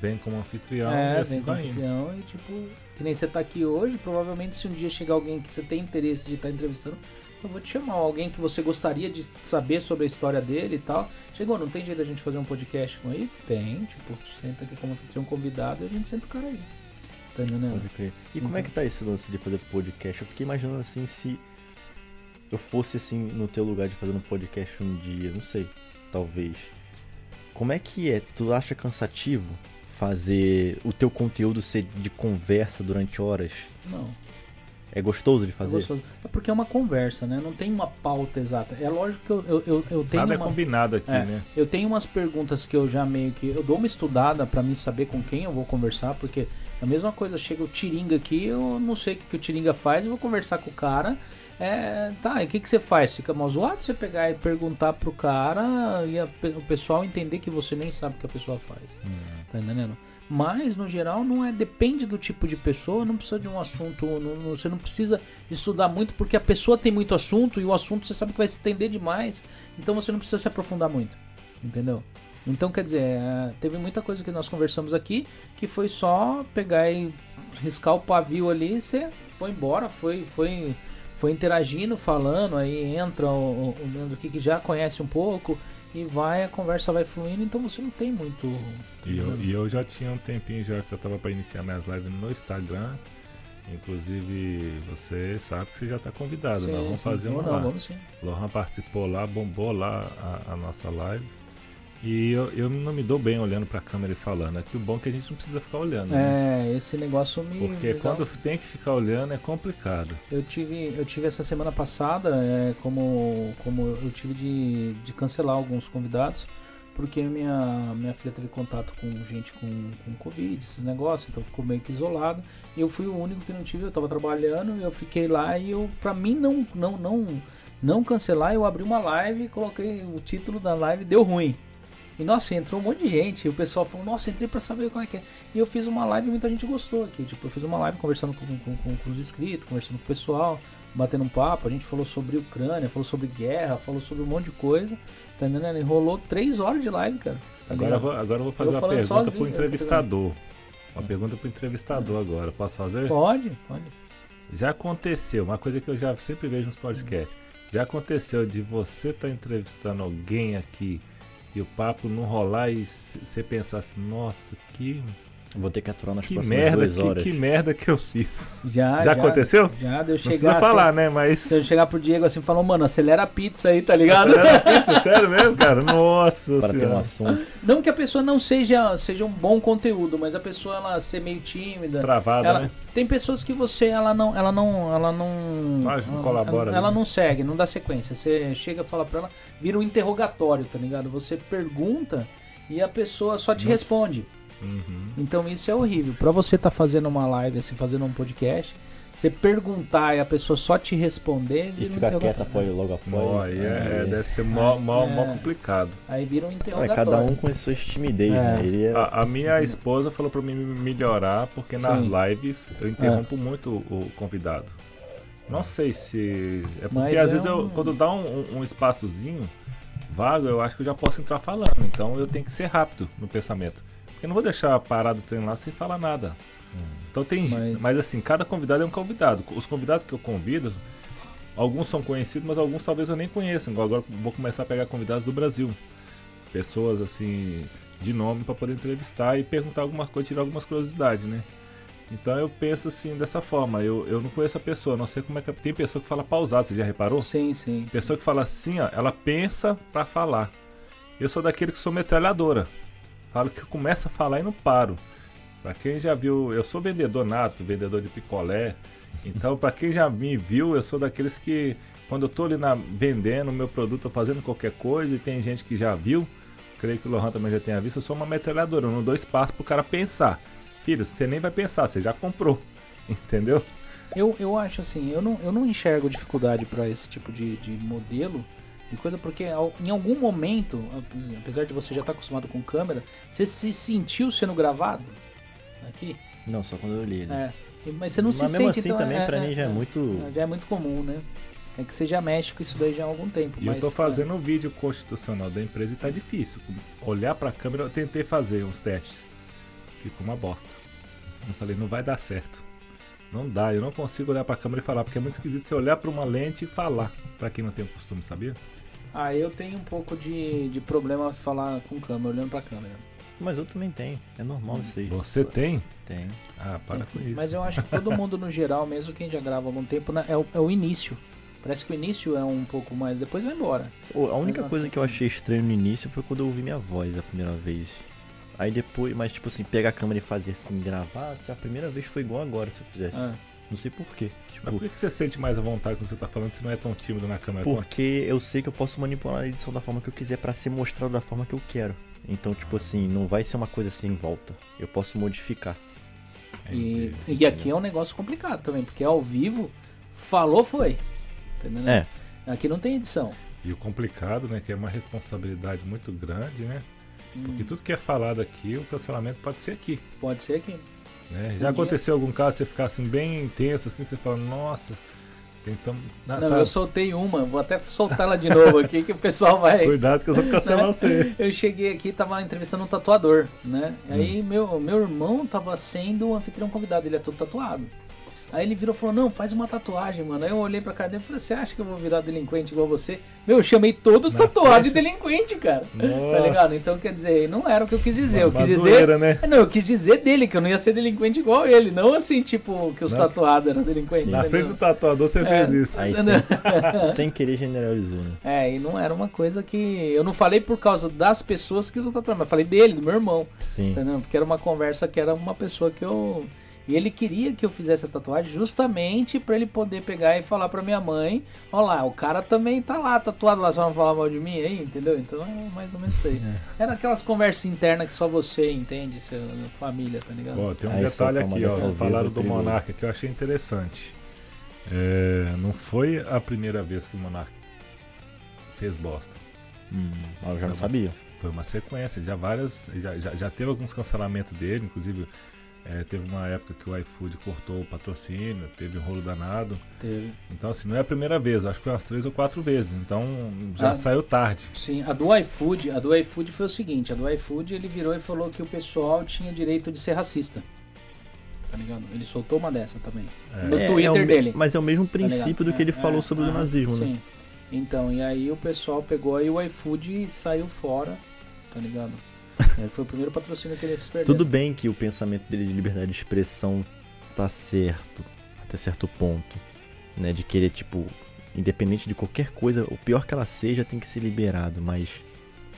vem como anfitrião e É, assim vem com vai indo. anfitrião e tipo, que nem você tá aqui hoje, provavelmente se um dia chegar alguém que você tem interesse de estar entrevistando, eu vou te chamar. Alguém que você gostaria de saber sobre a história dele e tal. Chegou, não tem jeito da gente fazer um podcast com ele? Tem, tipo, senta aqui como anfitrião convidado e a gente senta o cara aí. Tá entendendo? Pode crer. E como é que tá esse lance de fazer podcast? Eu fiquei imaginando assim, se eu fosse assim no teu lugar de fazer um podcast um dia, não sei, talvez. Como é que é? Tu acha cansativo fazer o teu conteúdo ser de conversa durante horas? Não. É gostoso de É fazer? gostoso. É porque é uma conversa, né? Não tem uma pauta exata. É lógico que eu, eu, eu, eu tenho Nada é uma... combinado aqui, É. né? Eu tenho umas perguntas que eu já meio que. Eu dou uma estudada pra mim saber com quem eu vou conversar, porque é a mesma coisa, chega o Tiringa aqui, eu não sei o que, que o Tiringa faz, eu vou conversar com o cara. É, tá, e o que, que você faz? Fica mal zoado você pegar e perguntar pro cara e a o pessoal entender que você nem sabe o que a pessoa faz. Tá entendendo? Mas, no geral, não é. Depende do tipo de pessoa, não precisa de um assunto. não- não- você não precisa estudar muito, porque a pessoa tem muito assunto e o assunto você sabe que vai se estender demais. Então você não precisa se aprofundar muito. Entendeu? Então, quer dizer, é, teve muita coisa que nós conversamos aqui que foi só pegar e riscar o pavio ali, você foi embora, foi, foi, foi interagindo, falando, aí entra o, o Leandro aqui que já conhece um pouco e vai, a conversa vai fluindo, então você não tem muito. E eu, e eu já tinha um tempinho já que eu tava pra iniciar minhas lives no Instagram. Inclusive, você sabe que você já tá convidado. Sim, Nós vamos sim. fazer uma não, lá. vamos sim. Lohan participou lá, bombou lá a, a nossa live. E eu, eu não me dou bem olhando pra câmera e falando. Aqui o bom é que a gente não precisa ficar olhando. né? É, esse negócio me. Porque dá- quando tem que ficar olhando é complicado. Eu tive, eu tive essa semana passada, é, como, como eu tive de, de cancelar alguns convidados, porque minha, minha filha teve contato com gente com, com Covid, esses negócios, então ficou meio que isolado. E eu fui o único que não tive, eu tava trabalhando, eu fiquei lá e eu, pra mim não, não, não, não cancelar, eu abri uma live, coloquei o título da live, deu ruim. E nossa, entrou um monte de gente. E o pessoal falou, nossa, entrei pra saber como é que é. E eu fiz uma live e muita gente gostou aqui. Tipo, eu fiz uma live conversando com, com, com, com os inscritos, conversando com o pessoal, batendo um papo. A gente falou sobre Ucrânia, falou sobre guerra, falou sobre um monte de coisa. Tá entendendo? E rolou três horas de live, cara. Tá Agora eu vou, agora eu vou fazer Eu uma pergunta sozinho, pro entrevistador. Uma pergunta pro entrevistador agora. Posso fazer? Pode, pode. Já aconteceu, uma coisa que eu já sempre vejo nos podcasts. Já aconteceu de você estar entrevistando alguém aqui e o papo não rolar e você pensar assim, nossa, que, Vou ter que aturar nas que próximas merda, duas que, horas. que merda que eu fiz. Já, Já aconteceu? Já, deu Não chegar. precisa assim, falar, né? Mas. Se eu chegar pro Diego assim e falar, mano, acelera a pizza aí, tá ligado? Acelera a pizza, sério mesmo, cara? Nossa Para ter um senhora. assunto. Não que a pessoa não seja, seja um bom conteúdo, mas a pessoa ela ser meio tímida. Travada, ela, né? Tem pessoas que você ela não, ela não, ela não, Faz, não ela, colabora ela, ela né? não segue, não dá sequência. Você chega e fala pra ela, vira um interrogatório, tá ligado? Você pergunta e a pessoa só te Não. responde. Uhum. Então isso é horrível. Pra você tá fazendo uma live assim, fazendo um podcast, você perguntar e a pessoa só te responder, E vira um ficar quieta logo após. Aí é, aí- deve ser mó, mó, É. mó complicado. Aí vira um é interrogatório. cada um com as suas timidez, É. né? Ele é... A, a minha esposa falou pra mim melhorar, porque nas Sim. lives eu interrompo muito o convidado. Não sei se. É porque Mas às é vezes eu, um- quando dá um, um- um espaçozinho vago, eu acho que eu já posso entrar falando. Então eu tenho que ser rápido no pensamento. Porque eu não vou deixar parado o treino lá sem falar nada. Então tem. Mas- Mas... assim, cada convidado é um convidado. Os convidados que eu convido, alguns são conhecidos, mas alguns talvez eu nem conheça. Agora vou começar a pegar convidados do Brasil. Pessoas assim, de nome para poder entrevistar e perguntar alguma coisa, tirar algumas curiosidades, né? Então eu penso assim dessa forma, eu, eu não conheço a pessoa, não sei como é que. Tem pessoa que fala pausado, você já reparou? Sim, sim. Pessoa que fala assim, ó, ela pensa pra falar. Eu sou daquele que sou metralhadora. Falo que eu começo a falar e não paro. Pra quem já viu, eu sou vendedor nato, vendedor de picolé. Então, pra quem já me viu, eu sou daqueles que quando eu tô ali na, vendendo o meu produto, fazendo qualquer coisa e tem gente que já viu, creio que o Lohan também já tenha visto, eu sou uma metralhadora, eu não dou espaço pro cara pensar. Filho, você nem vai pensar, você já comprou. Entendeu? Eu, eu acho assim, eu não, eu não enxergo dificuldade para esse tipo de, de modelo de coisa, porque em algum momento, a- apesar de você já estar acostumado com câmera, você se sentiu sendo gravado aqui? Não, só quando eu olhei, né? É. Mas você não Mas se mesmo sente assim então, também, pra mim, já é muito- Já é muito comum, né? É que você já mexe com isso daí já há algum tempo. E mas, eu tô fazendo um vídeo constitucional da empresa e tá difícil. Olhar pra câmera, eu tentei fazer uns testes. Ficou uma bosta. Eu falei, não vai dar certo. Não dá, eu não consigo olhar pra câmera e falar, porque é muito esquisito você olhar pra uma lente e falar. Pra quem não tem o costume, sabia? Ah, eu tenho um pouco de, de problema falar com câmera, olhando pra câmera. Mas eu também tenho. É normal isso aí. Você tem? Tem. Ah, para com isso. Mas eu acho que todo mundo no geral, mesmo quem já grava há algum tempo, né, é, o, é o início. Parece que o início é um pouco mais, depois vai embora. A única coisa que eu achei estranho no início foi quando eu ouvi minha voz a primeira vez. Aí depois, mas tipo assim, pegar a câmera e fazer assim, gravar, a primeira vez foi igual agora se eu fizesse. Ah, Não sei porquê. Mas Tipo, por que que você sente mais à vontade quando você tá falando se não é tão tímido na câmera? quanto- porque eu sei que eu posso manipular a edição da forma que eu quiser pra ser mostrado da forma que eu quero. Então, tipo assim, não vai ser uma coisa sem volta. Eu posso modificar. e, Entendi. e aqui é um negócio complicado também, porque ao vivo, falou, foi. Entendeu? É, Aqui não tem edição. E o complicado, né, que é uma responsabilidade muito grande, né? Porque Hum, tudo que é falado aqui, o cancelamento pode ser aqui. pode ser que. Né? Um Já dia- aconteceu algum caso você ficar assim bem intenso, assim, você fala, nossa, tentamos. Ah, Não, sabe? eu soltei uma, vou até soltar ela de novo aqui, que o pessoal vai. Cuidado que eu vou cancelar você. Eu cheguei aqui, tava entrevistando um tatuador, né? Hum. Aí meu, meu irmão tava sendo o anfitrião convidado, ele é todo tatuado. Aí ele virou e falou, não, faz uma tatuagem, mano. Aí eu olhei pra cara dele e falei, você acha que eu vou virar delinquente igual você? Meu, eu chamei todo Na tatuado de delinquente, cara. Nossa. Tá ligado? Então quer dizer, não era o que eu quis dizer. Eu Uma quis dizer. né? Não, eu quis dizer dele, que eu não ia ser delinquente igual ele. Não assim, tipo, que os Não. tatuados eram delinquentes. Na frente do tatuador você É. fez isso. aí sem, sem querer generalizou, né? É, e não era uma coisa que. Eu não falei por causa das pessoas que usam tatuagem, mas falei dele, do meu irmão. Sim. Entendeu? Porque era uma conversa que era uma pessoa que eu. E ele queria que eu fizesse a tatuagem justamente pra ele poder pegar e falar pra minha mãe: Ó lá, o cara também tá lá tatuado lá, só não falar mal de mim aí, entendeu? Então é mais ou menos isso aí. Era aquelas conversas internas que só você entende, sua família, tá ligado? Ó, tem um Aí detalhe aqui, ó. Falaram do. Monarca que eu achei interessante. É, não foi a primeira vez que o Monarca fez bosta. Hum, eu já não bom. sabia. Foi uma sequência, já várias. Já, já, já teve alguns cancelamentos dele, inclusive é, teve uma época que o iFood cortou o patrocínio, teve um rolo danado. Teve. Então, assim, não é a primeira vez, acho que foi umas três ou quatro vezes. Então já Ah. saiu tarde. Sim, a do iFood, a do iFood foi o seguinte, a do iFood ele virou e falou que o pessoal tinha direito de ser racista. Tá ligado? Ele soltou uma dessa também. É. No É, Twitter é o me- dele. Mas é o mesmo Tá princípio do que ele É, falou é, sobre o nazismo, né? Sim. Então, e aí o pessoal pegou aí o iFood saiu fora, tá ligado? É, foi o primeiro patrocínio que eles perderam. Tudo bem que o pensamento dele de liberdade de expressão tá certo, até certo ponto, né? De querer, tipo, independente de qualquer coisa, o pior que ela seja, tem que ser liberado, mas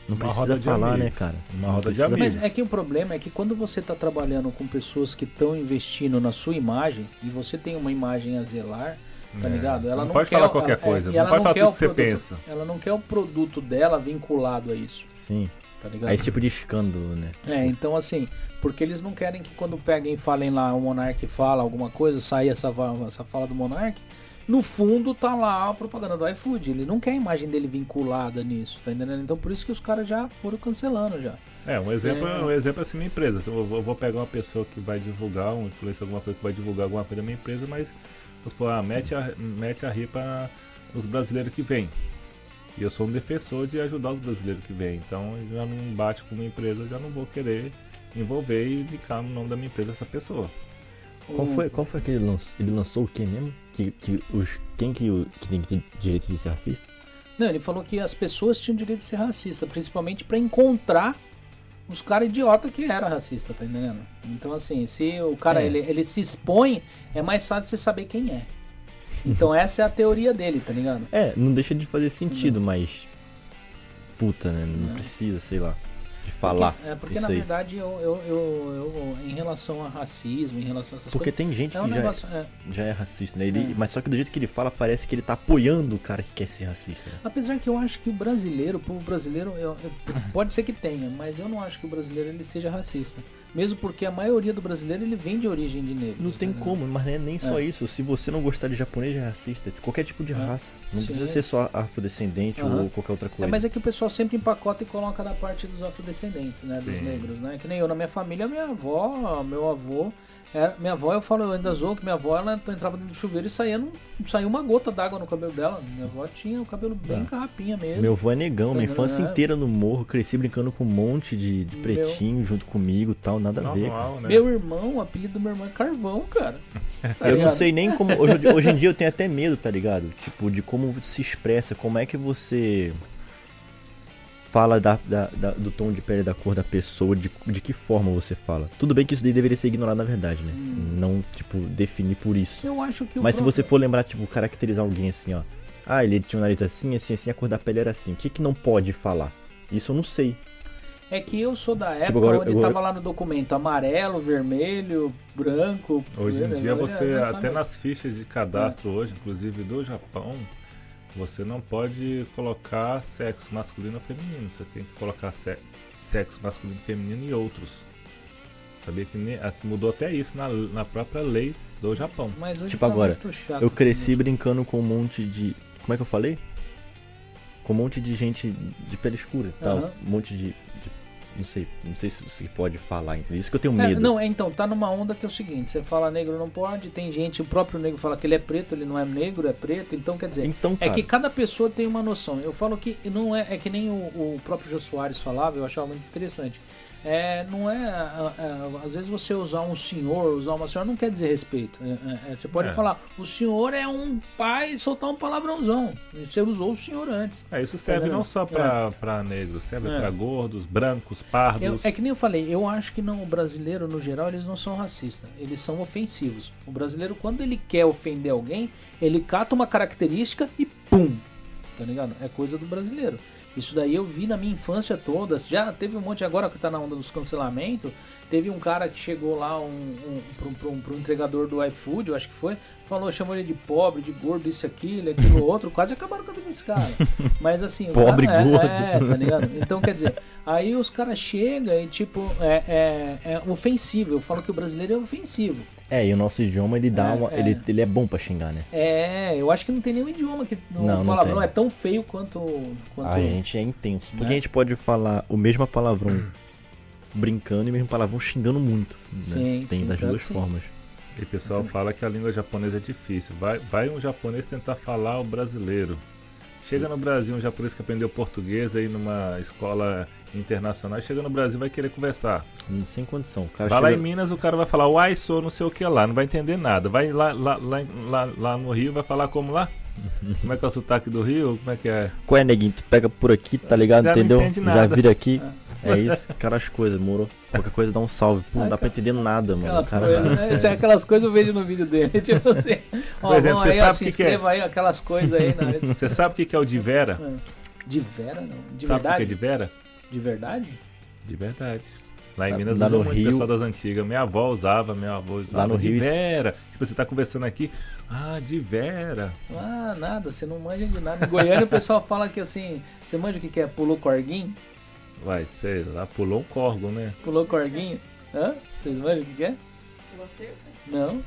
não Uma precisa falar, né, amigos. cara? Uma Não roda de amigos. Mas é que o problema é que quando você está trabalhando com pessoas que estão investindo na sua imagem e você tem uma imagem a zelar, tá É, ligado? Ela não, não pode quer falar qualquer ela- é, coisa, e não ela pode não falar quer tudo o que você produto. pensa. ela não quer o produto dela vinculado a isso, Sim. Tá ligado? Aí esse tipo de escândalo, né? É, então assim, porque eles não querem que quando peguem e falem lá, o Monark fala alguma coisa, sair essa, essa fala do Monark, no fundo tá lá a propaganda do iFood. Ele não quer a imagem dele vinculada nisso, tá entendendo? Então por isso que os caras já foram cancelando já. É, um exemplo É. é, um exemplo é assim, minha empresa. Eu vou, eu vou pegar uma pessoa que vai divulgar, um influencer, alguma coisa que vai divulgar alguma coisa da minha empresa, mas vamos supor, ah, mete, a, mete a ripa nos brasileiros que vêm. E eu sou um defensor de ajudar os brasileiros que vêm. Então já não bate com minha empresa, eu já não vou querer envolver e indicar no nome da minha empresa essa pessoa. Qual foi, qual foi que ele lançou? Ele lançou o que mesmo? Que, que os, quem que, que tem que ter direito de ser racista? Não, ele falou que as pessoas tinham direito de ser racista, principalmente pra encontrar os caras idiota que era racista, tá entendendo? Então assim, se o cara É. ele, ele se expõe, é mais fácil você saber quem é. Então essa é a teoria dele, tá ligado? É, não deixa de fazer sentido, mas. Puta, né? Não É. precisa, sei lá. de falar Porque, é, porque na aí. verdade, eu, eu, eu, eu- em relação a racismo, em relação a essas Porque coisas. tem gente É que um já, negócio. é, já é racista, né? Ele, É. Mas só que do jeito que ele fala, parece que ele tá apoiando o cara que quer ser racista. né? Apesar que eu acho que o brasileiro, o povo brasileiro, eu- eu- pode ser que tenha, mas eu não acho que o brasileiro ele seja racista. Mesmo porque a maioria do brasileiro ele vem de origem de negro. Não tem como, mas é nem só isso. Se você não gostar de japonês, é racista. De qualquer tipo de É. raça. Não Sim. precisa ser só afrodescendente Aham. ou qualquer outra É, coisa. mas é que o pessoal sempre empacota e coloca da parte dos afrodescendentes, né? Dos Sim. negros, né? Que nem eu na minha família, minha avó, meu avô. Era, minha avó, eu falo, eu ainda zoo que minha avó ela entrava dentro do chuveiro e saía, não, saía uma gota d'água no cabelo dela. Minha avó tinha o cabelo bem Ah. carrapinha mesmo. Meu avô é negão, minha Tá infância vendo? É. inteira no morro, cresci brincando com um monte de, de Meu- pretinho junto comigo e tal, nada a ver. cara. Normal, né? Meu irmão, o apelido do meu irmão é Carvão, cara. Tá Eu não sei nem como. Hoje, hoje em dia eu tenho até medo, tá ligado? Tipo, de como se expressa, como é que você fala da, da- da- do tom de pele, da cor da pessoa, de, de que forma você fala. Tudo bem que isso daí deveria ser ignorado na verdade, né? Hum. Não, tipo, definir por isso. Eu acho que o Mas se próprio- você for lembrar, tipo, caracterizar alguém assim, ó. Ah, ele tinha um nariz assim, assim, assim, a cor da pele era assim. O que que não pode falar? Isso eu não sei. É que eu sou da época Tipo, agora- onde agora- tava lá no documento amarelo, vermelho, branco. Hoje em dia agora você, até nas fichas de cadastro hoje, inclusive do Japão, você não pode colocar sexo masculino ou feminino. Você tem que colocar se- sexo masculino e feminino e outros. Sabia que ne- mudou até isso na, na própria lei do Japão. Mas hoje Tipo tá agora, muito chato Eu cresci isso. brincando com um monte de. Como é que eu falei? Com um monte de gente de pele escura e tal. Um monte de- Não sei, não sei se se pode falar, entendeu? Isso que eu tenho É, medo. não, é, então, tá numa onda que é o seguinte, você fala negro não pode, tem gente, o próprio negro fala que ele é preto, ele não é negro, é preto, então quer dizer, Então, é que cada pessoa tem uma noção. Eu falo que não é, é que nem o, o próprio Jô Soares falava, eu achava muito interessante. É, não é, é, é, às vezes você usar um senhor, usar uma senhora não quer dizer respeito. É, é, é, você pode É. falar, o senhor é um pai e soltar um palavrãozão. Você usou o senhor antes. É, isso serve Entendeu? não só para pra negros, serve É. para gordos, brancos, pardos. Eu- é que nem eu falei, eu acho que não, o brasileiro, no geral, eles não são racistas, eles são ofensivos. O brasileiro, quando ele quer ofender alguém, ele cata uma característica e pum! Tá ligado? É coisa do brasileiro. Isso daí eu vi na minha infância toda. Já teve um monte agora que tá na onda dos cancelamentos. Teve um cara que chegou lá um, um, pro, pro, pro entregador do iFood, eu acho que foi, falou, chamou ele de pobre, de gordo, isso, aquilo, aquilo, outro, quase acabaram com a vida desse cara. Mas assim, o Pobre, cara, é- gordo. É, tá ligado? Então quer dizer, aí os caras chegam e tipo, é, é, é ofensivo. Eu falo que o brasileiro é ofensivo. É, e o nosso idioma ele dá É, uma. é. Ele, ele é bom pra xingar, né? É, eu acho que não tem nenhum idioma que o Não, não palavrão tem. é tão feio quanto. quanto A gente é intenso. Porque Né? a gente pode falar o mesmo palavrão brincando e o mesmo palavrão xingando muito. né? Sim, Tem sim, das duas sim. formas. E o pessoal fala que a língua japonesa é difícil. Vai, vai um japonês tentar falar o brasileiro. Chega no Brasil um japonês que aprendeu português aí numa escola internacional, chega no Brasil vai querer conversar. Sem condição. O cara Vai lá em chega- Minas, o cara vai falar uai, sou não sei o que lá, não vai entender nada. Vai lá, lá, lá, lá, lá no Rio, vai falar como lá? Como é que é o sotaque do Rio? Como é que é? Qual é, neguinho? Tu pega por aqui, tá ligado? Já não Entendeu? entende Já vira aqui. É isso, cara, as coisas, moro? Qualquer coisa dá um salve. Pô, não dá pra entender nada, mano. Aquelas, Cara, coisas, né? É aquelas coisas eu vejo no vídeo dele. Tipo assim, ó, Por exemplo, vamos você aí, ó, sabe se que que é? aí, aquelas coisas aí na de- Você sabe o que é o de Vera? De vera, não? De sabe o que é verdade? De verdade? De verdade. Lá em Lá- Minas lá no muito Rio- o pessoal das antigas. Minha avó usava, minha avó usava. no de Rio Vera. Tipo, você tá conversando aqui. Ah, de Vera. Ah, nada, você não manja de nada. Em Goiânia o pessoal fala que assim, você manja o que que é? Pulou corguinho? Vai, sei lá, pulou um corgo, né? Pulou corguinho? Hã? Vocês manjam o que que é? Pulou cerca? Não.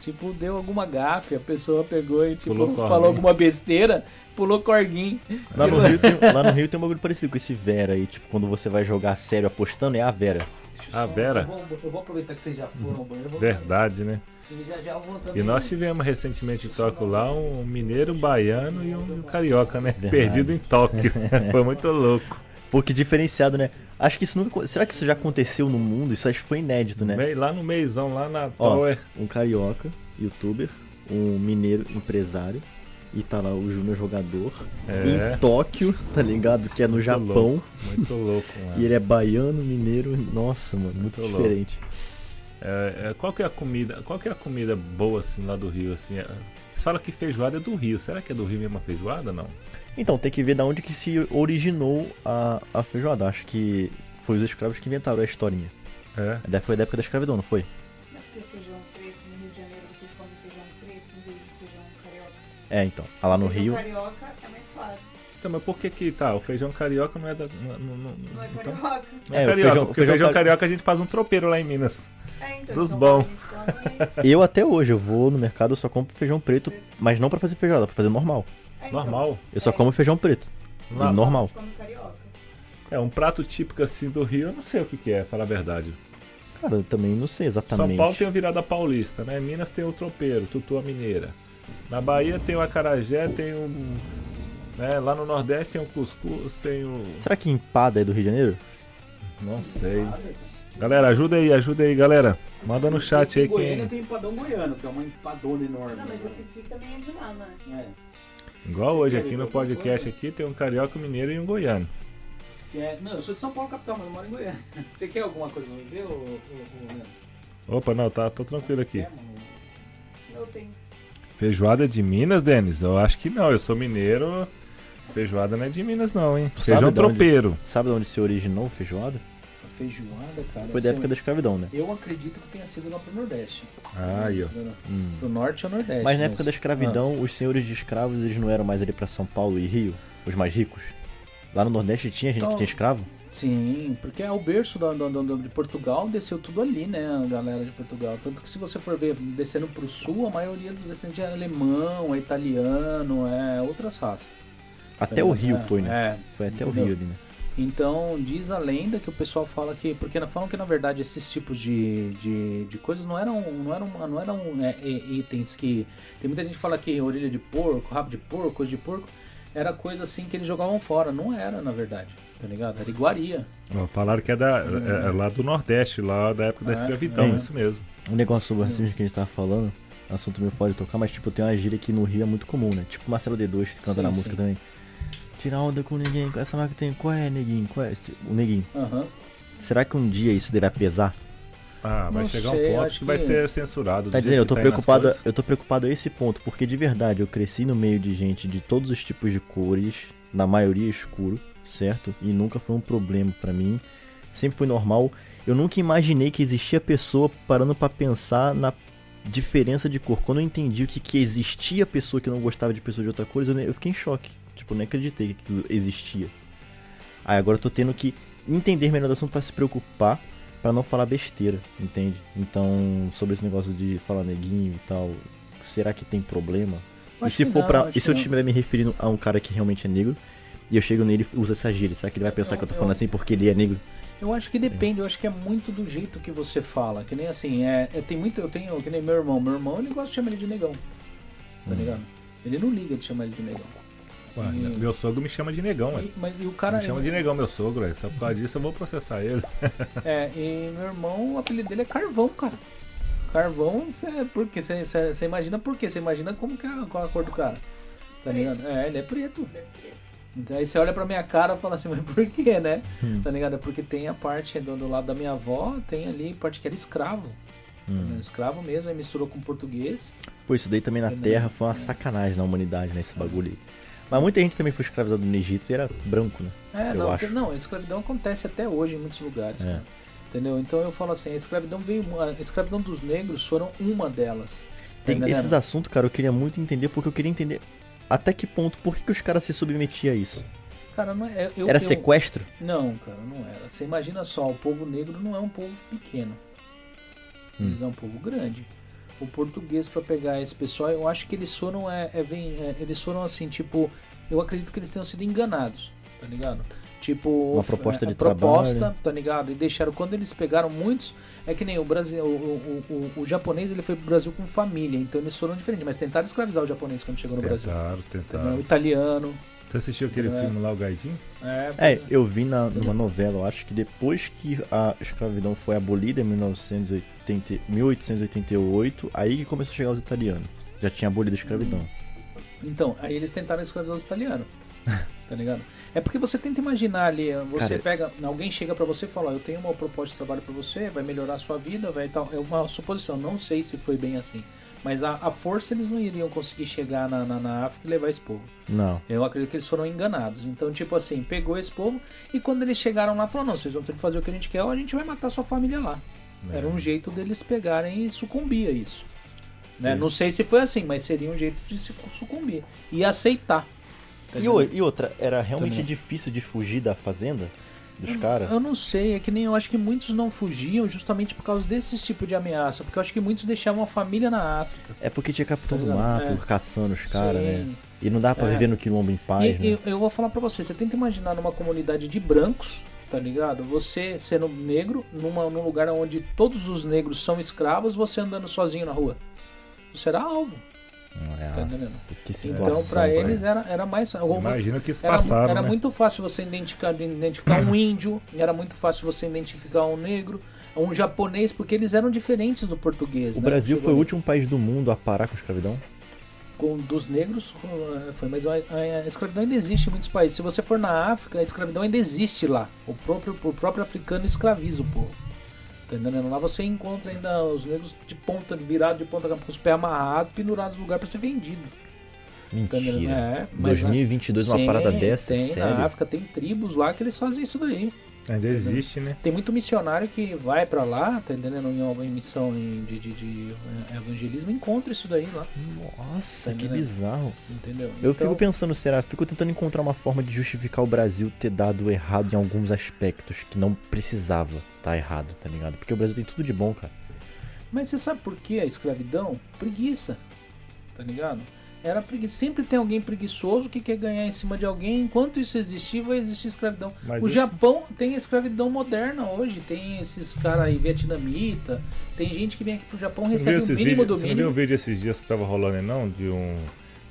Tipo, deu alguma gafe, a pessoa pegou e tipo, Pulou corguinho. falou alguma besteira, pulou corguinho. Lá no, Rio tem, lá no Rio tem um bagulho parecido com esse Vera aí. Tipo, quando você vai jogar sério apostando, é a Vera. A só- Vera? Eu vou, eu vou aproveitar que vocês já foram ao banheiro. eu vou- Verdade, né? E já já E nós tivemos recentemente em Tóquio lá um mineiro, um baiano e um carioca, né? Verdade. Perdido em Tóquio. Foi muito louco. Pô, que diferenciado, né? Acho que isso nunca. Será que isso já aconteceu no mundo? Isso acho que foi inédito, né? Lá no meizão, lá na Ó. Tower. Um carioca, youtuber, um mineiro empresário. E tá lá o Júnior jogador. É. Em Tóquio, tá ligado? Que é no Muito Japão. louco, Muito louco, mano. E ele é baiano, mineiro. Nossa, mano, muito, Muito louco. diferente. É, é, qual que é a comida? Qual que é a comida boa assim lá do Rio assim? É, você fala que feijoada é do Rio. Será que é do Rio mesmo a feijoada não? Então, tem que ver da onde que se originou a, a feijoada. Acho que foi os escravos que inventaram a historinha. É. Daí foi da época da escravidão, não foi? Não, porque feijão preto É, então. Ah, lá no feijão Rio. carioca é mais claro. Então, mas por que que tá? O feijão carioca não é da. Não, não, não, Não é então- carioca. não é, É, o carioca, feijão- porque o feijão feijão cari- carioca a gente faz um tropeiro lá em Minas. É, então, Dos então, bons. Eu até hoje, eu vou no mercado, eu só compro feijão preto, mas não pra fazer feijoada, pra fazer normal. É, então, Normal. Eu só É. como feijão preto. Lá- normal. É um prato típico assim do Rio, eu não sei o que, que é, falar a verdade. Cara, eu também não sei exatamente. São Paulo tem o virada paulista, né? Minas tem o tropeiro, tutua mineira. Na Bahia tem o acarajé, tem o. Né? Lá no Nordeste tem o cuscuz, tem o. Será que empada é do Rio de Janeiro? Não sei. Galera, ajuda aí, ajuda aí, galera. Manda no chat aí Em Goiânia quem. tem empadão goiano, que é uma empadona enorme. Não, mas o Titi também é de lá, né? É. Igual hoje aqui no podcast coisa? aqui tem um carioca mineiro e um goiano. É- Não, eu sou de São Paulo, capital, mas eu moro em Goiânia. Você quer alguma coisa no ver, ô, ô, ô, Leandro? Opa, não, tá, tô tranquilo aqui. Mano? Não tem. Feijoada de Minas, Denis? Eu acho que não, eu sou mineiro. Feijoada não é de Minas não, hein? Sabe Feijão de onde? tropeiro. Sabe de onde se originou feijoada? A feijoada, cara. Foi da assim, época da escravidão, né? Eu acredito que tenha sido lá pro Nordeste. Ah, aí, ó. Hum. Pro Norte ou Nordeste. Mas na época da escravidão, os senhores de escravos, eles não eram mais ali pra São Paulo e Rio, os mais ricos? Lá no Nordeste tinha gente que Então- tinha escravo? Sim, porque é o berço da- da- da- de Portugal, desceu tudo ali, né, a galera de Portugal. Tanto que se você for ver descendo pro sul, a maioria dos descendentes é alemão, é italiano, é outras raças. Até o É, Rio foi, né? É. Foi até o entendeu? Rio ali, né? Então, diz a lenda que o pessoal fala que. Porque falam que na verdade esses tipos de, de, de coisas não eram, não eram, não eram é, é, itens que. Tem muita gente que fala que orelha de porco, rabo de porco, coisa de porco. Era coisa assim que eles jogavam fora. Não era, na verdade. Tá ligado? Era iguaria. Falaram que é, da, é- é lá do Nordeste, lá da época da É, escravidão, é. isso mesmo. Um negócio sobre o racismo que a gente tava falando, assunto meio fora de tocar, mas tipo, tem uma gíria que no Rio é muito comum, né? Tipo Marcelo D2 que canta Sim, na música sim. também. Tirar onda com ninguém, essa marca tem. Qual é, neguinho? Qual é? O neguinho. Aham. Será que um dia isso deve pesar? Ah, vai Não chegar sei, um ponto acho que vai que- ser censurado. do Tá entendendo? Eu que tô tá preocupado, eu tô preocupado a esse ponto, porque de verdade eu cresci no meio de gente de todos os tipos de cores, na maioria escuro, certo? E nunca foi um problema pra mim. Sempre foi normal. Eu nunca imaginei que existia pessoa parando pra pensar na diferença de cor. Quando eu entendi o que, que existia pessoa que não gostava de pessoas de outra cor, eu, eu fiquei em choque. Tipo, eu nem acreditei que aquilo existia. Aí agora eu tô tendo que entender melhor do assunto pra se preocupar, pra não falar besteira, entende? Então, sobre esse negócio de falar neguinho e tal, será que tem problema? E Acho se que for acho E se eu estiver me referindo a um cara que realmente é negro, e eu chego nele e uso essa gíria, será que ele vai pensar que eu tô Eu- falando eu- assim porque ele é negro? Eu acho que depende, eu acho que é muito do jeito que você fala. Que nem assim, é, é, tem muito, eu tenho, que nem meu irmão. Meu irmão, ele gosta de chamar ele de negão. Tá Hum. ligado? Ele não liga de chamar ele de negão. Ué, E- Meu sogro me chama de negão. E, mas, e o cara. Me chama de negão, meu sogro, ué. Só por causa disso eu vou processar ele. É, e meu irmão, o apelido dele é Carvão, cara. Carvão? Você imagina por quê? Você imagina como que é qual a cor do cara. Tá ligado? É, ele é preto. Então, aí você olha pra minha cara e fala assim, mas por quê, né? Hum. Tá ligado? É porque tem a parte do, do lado da minha avó, tem ali parte que era escravo. Hum. Escravo mesmo, aí misturou com português. Pô, isso daí também na Entendeu? Terra foi uma sacanagem na humanidade, né? Esse bagulho aí. Mas muita gente também foi escravizada no Egito e era branco, né? É, Eu não, acho. não, a escravidão acontece até hoje em muitos lugares, É. Entendeu? Então eu falo assim, a escravidão veio. A escravidão dos negros foram uma delas. Tá Tem entendendo? esses assuntos, cara, eu queria muito entender, porque eu queria entender até que ponto, por que, que os caras se submetiam a isso? Cara, não é. Eu, Era eu- sequestro? Não, cara, não era. Você imagina só, o povo negro não é um povo pequeno. Hum. Eles é um povo grande. O português, pra pegar esse pessoal, eu acho que eles foram, é, é, é, eles foram assim, tipo, eu acredito que eles tenham sido enganados, tá ligado? Tipo, Uma of- proposta é, de proposta, trabalho. tá ligado? E deixaram, quando eles pegaram muitos, é que nem o Brasil, o, o, o, o japonês, ele foi pro Brasil com família, então eles foram diferentes, mas tentaram escravizar o japonês quando chegou no Brasil. Tentaram, Entendeu? O tentaram. italiano. Você assistiu aquele É. filme lá, o Gaidinho? É, É, eu vi na, numa novela, eu acho que depois que a escravidão foi abolida em 1980, 1888, aí que começou a chegar os italianos. Já tinha abolido a escravidão. Então, aí eles tentaram escravizar os italianos. tá ligado? É porque você tenta imaginar ali, você Cara, pega, alguém chega pra você e fala, eu tenho uma proposta de trabalho pra você, vai melhorar a sua vida, vai tal. É uma suposição, não sei se foi bem assim. Mas a, a força eles não iriam conseguir chegar na, na, na África e levar esse povo. Não. Eu acredito que eles foram enganados. Então, tipo assim, pegou esse povo e quando eles chegaram lá, falou: não, vocês vão ter que fazer o que a gente quer ou a gente vai matar sua família lá. É. Era um jeito deles pegarem e sucumbir a isso. Né? Não sei se foi assim, mas seria um jeito de se sucumbir. E aceitar. Tá E, o- e outra, era realmente Também. difícil de fugir da fazenda dos caras? Eu não sei, é que nem eu acho que muitos não fugiam justamente por causa desses tipos de ameaça. Porque eu acho que muitos deixavam a família na África. É porque tinha capitão Tá do ligado? mato, É. caçando os caras, né? E não dá pra É. viver no quilombo em paz, E- né? e eu vou falar pra você, você tenta imaginar numa comunidade de brancos, tá ligado? Você sendo negro, numa, num lugar onde todos os negros são escravos, você andando sozinho na rua. Você era alvo. Nossa, entendendo? que situação. Então, pra velho. eles era, era mais. Imagina que se Era, passaram, era né? muito fácil você identificar, identificar um índio, era muito fácil você identificar um negro, um japonês, porque eles eram diferentes do português. O né? Brasil Chegou foi o último país do mundo a parar com a escravidão? Com dos negros uh, foi, mas a, escravidão ainda existe em muitos países. Se você for na África, a escravidão ainda existe lá. O próprio, o próprio africano escraviza o povo. Tá entendendo? Lá você encontra ainda os negros de ponta, virados de ponta, com os pés amarrados, pendurados no lugar para ser vendido. Tá? Mentira. É, mas lá- 2022 uma parada dessa? Tem, Sério? na África tem tribos lá que eles fazem isso daí. Ainda existe, né? Tem muito missionário que vai pra lá, tá entendendo? Em uma missão em- de, de, de eh, evangelismo, encontra isso daí lá, Nossa, Tá que bizarro. entendeu? Eu Então- fico pensando, será? Fico tentando encontrar uma forma de justificar o Brasil ter dado errado em alguns aspectos que não precisava tá errado, tá ligado? Porque o Brasil tem tudo de bom, cara. Mas você sabe por que a escravidão? Preguiça. Tá ligado? Era preguiça. Sempre tem alguém preguiçoso que quer ganhar em cima de alguém. Enquanto isso existir, vai existir escravidão. Mas o isso- Japão tem escravidão moderna hoje. Tem esses caras aí, vietnamita. Tem gente que vem aqui pro Japão Você não recebe o mínimo vídeos? do Você não viu um mínimo. vídeo esses dias que tava rolando aí, não? De um,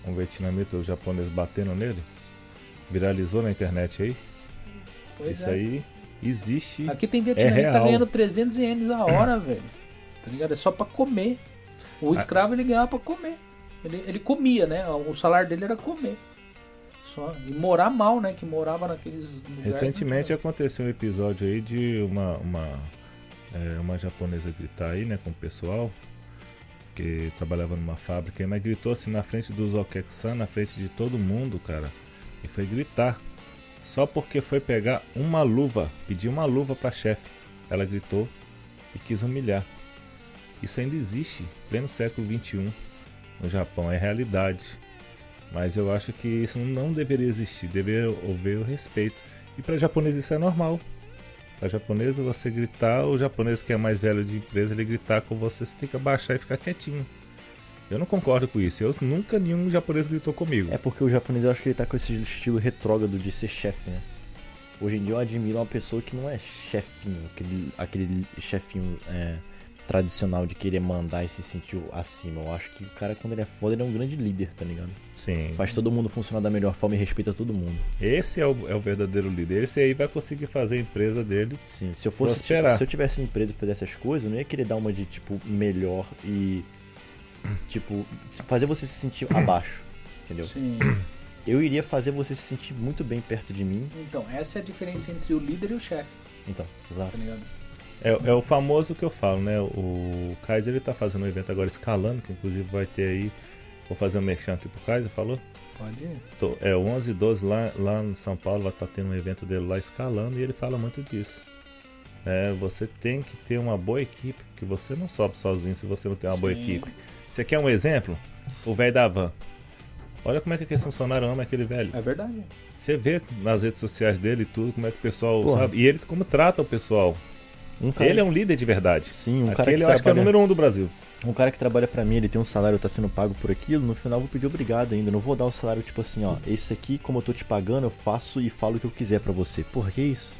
um vietnamita, o japonês batendo nele? Viralizou na internet aí? Pois Isso é. aí existe. Aqui tem vietnamita real. ganhando 300 ienes a hora, velho. Tá ligado? É só pra comer. O Ah. escravo ele ganhava pra comer. Ele, ele comia, né? O salário dele era comer. Só. E morar mal, né? Que morava naqueles lugares. Recentemente aconteceu um episódio aí de uma, uma, é, uma japonesa gritar aí, né, com o pessoal que trabalhava numa fábrica, aí, mas gritou assim na frente dos Okek-san, na frente de todo mundo, cara, e foi gritar. Só porque foi pegar uma luva, pedir uma luva pra chefe. Ela gritou e quis humilhar. Isso ainda existe, pleno século XXI, no Japão, é realidade. Mas eu acho que isso não deveria existir, deveria haver o respeito. E para japonês isso é normal. Para japonês você gritar, o japonês que é mais velho de empresa, ele gritar com você, você tem que abaixar e ficar quietinho. Eu não concordo com isso. Eu nunca nenhum japonês gritou comigo. É porque o japonês eu acho que ele tá com esse estilo retrógrado de ser chefe, né? Hoje em dia eu admiro uma pessoa que não é chefinho, aquele, aquele chefinho é, tradicional de querer mandar e se sentir acima. Eu acho que o cara, quando ele é foda, ele é um grande líder, tá ligado? Sim. Faz todo mundo funcionar da melhor forma e respeita todo mundo. Esse é o, é o verdadeiro líder. Esse aí vai conseguir fazer a empresa dele. Sim, se eu fosse, tipo, Prosperar. se eu tivesse empresa e fizesse essas coisas, eu não ia querer dar uma de, tipo, melhor e, tipo, fazer você se sentir abaixo, entendeu? Sim. Eu iria fazer você se sentir muito bem perto de mim. Então, essa é a diferença entre o líder e o chefe, Então, exato. tá ligado? É, é o famoso que eu falo, né? O Kaiser ele tá fazendo um evento agora escalando, que inclusive vai ter aí. Vou fazer um merchan aqui pro Kaiser, falou? Pode ir. Tô- é 11 e 12 lá, lá em São Paulo, vai estar tendo um evento dele lá escalando e ele fala muito disso. É, você tem que ter uma boa equipe, que você não sobe sozinho se você não tem uma boa Sim. equipe. Você quer um exemplo? O velho da van. Olha como é que aquele funcionário ama aquele velho. É verdade. Você vê nas redes sociais dele e tudo, como é que o pessoal Porra. sabe. E ele como trata o pessoal. Um cara, Ele é um líder de verdade. Sim, um cara Aquele que eu acho que é o número um do Brasil. Um cara que trabalha pra mim, ele tem um salário, tá sendo pago por aquilo, no final eu vou pedir obrigado ainda. Não vou dar o salário tipo assim, ó, esse aqui, como eu tô te pagando, eu faço e falo o que eu quiser pra você. Porra, que isso?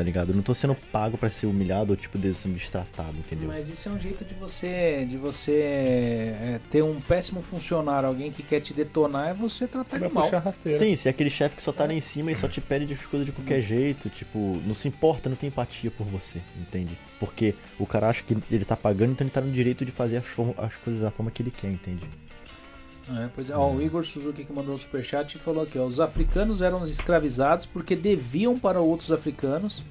Tá ligado? Eu não tô sendo pago pra ser humilhado ou tipo de sendo destratado, entendeu? Mas isso é um jeito de você de você é, ter um péssimo funcionário, alguém que quer te detonar, é você tratar ele mal. puxar rasteira. Sim, se é aquele chefe que só tá lá em cima e só te pede as coisas de qualquer jeito, tipo, não se importa, não tem empatia por você, entende? Porque o cara acha que ele tá pagando, então ele tá no direito de fazer as, as coisas da forma que ele quer, entende? É, pois é. Ó, o Igor Suzuki que mandou o superchat falou aqui, ó, os africanos eram escravizados porque deviam para outros africanos,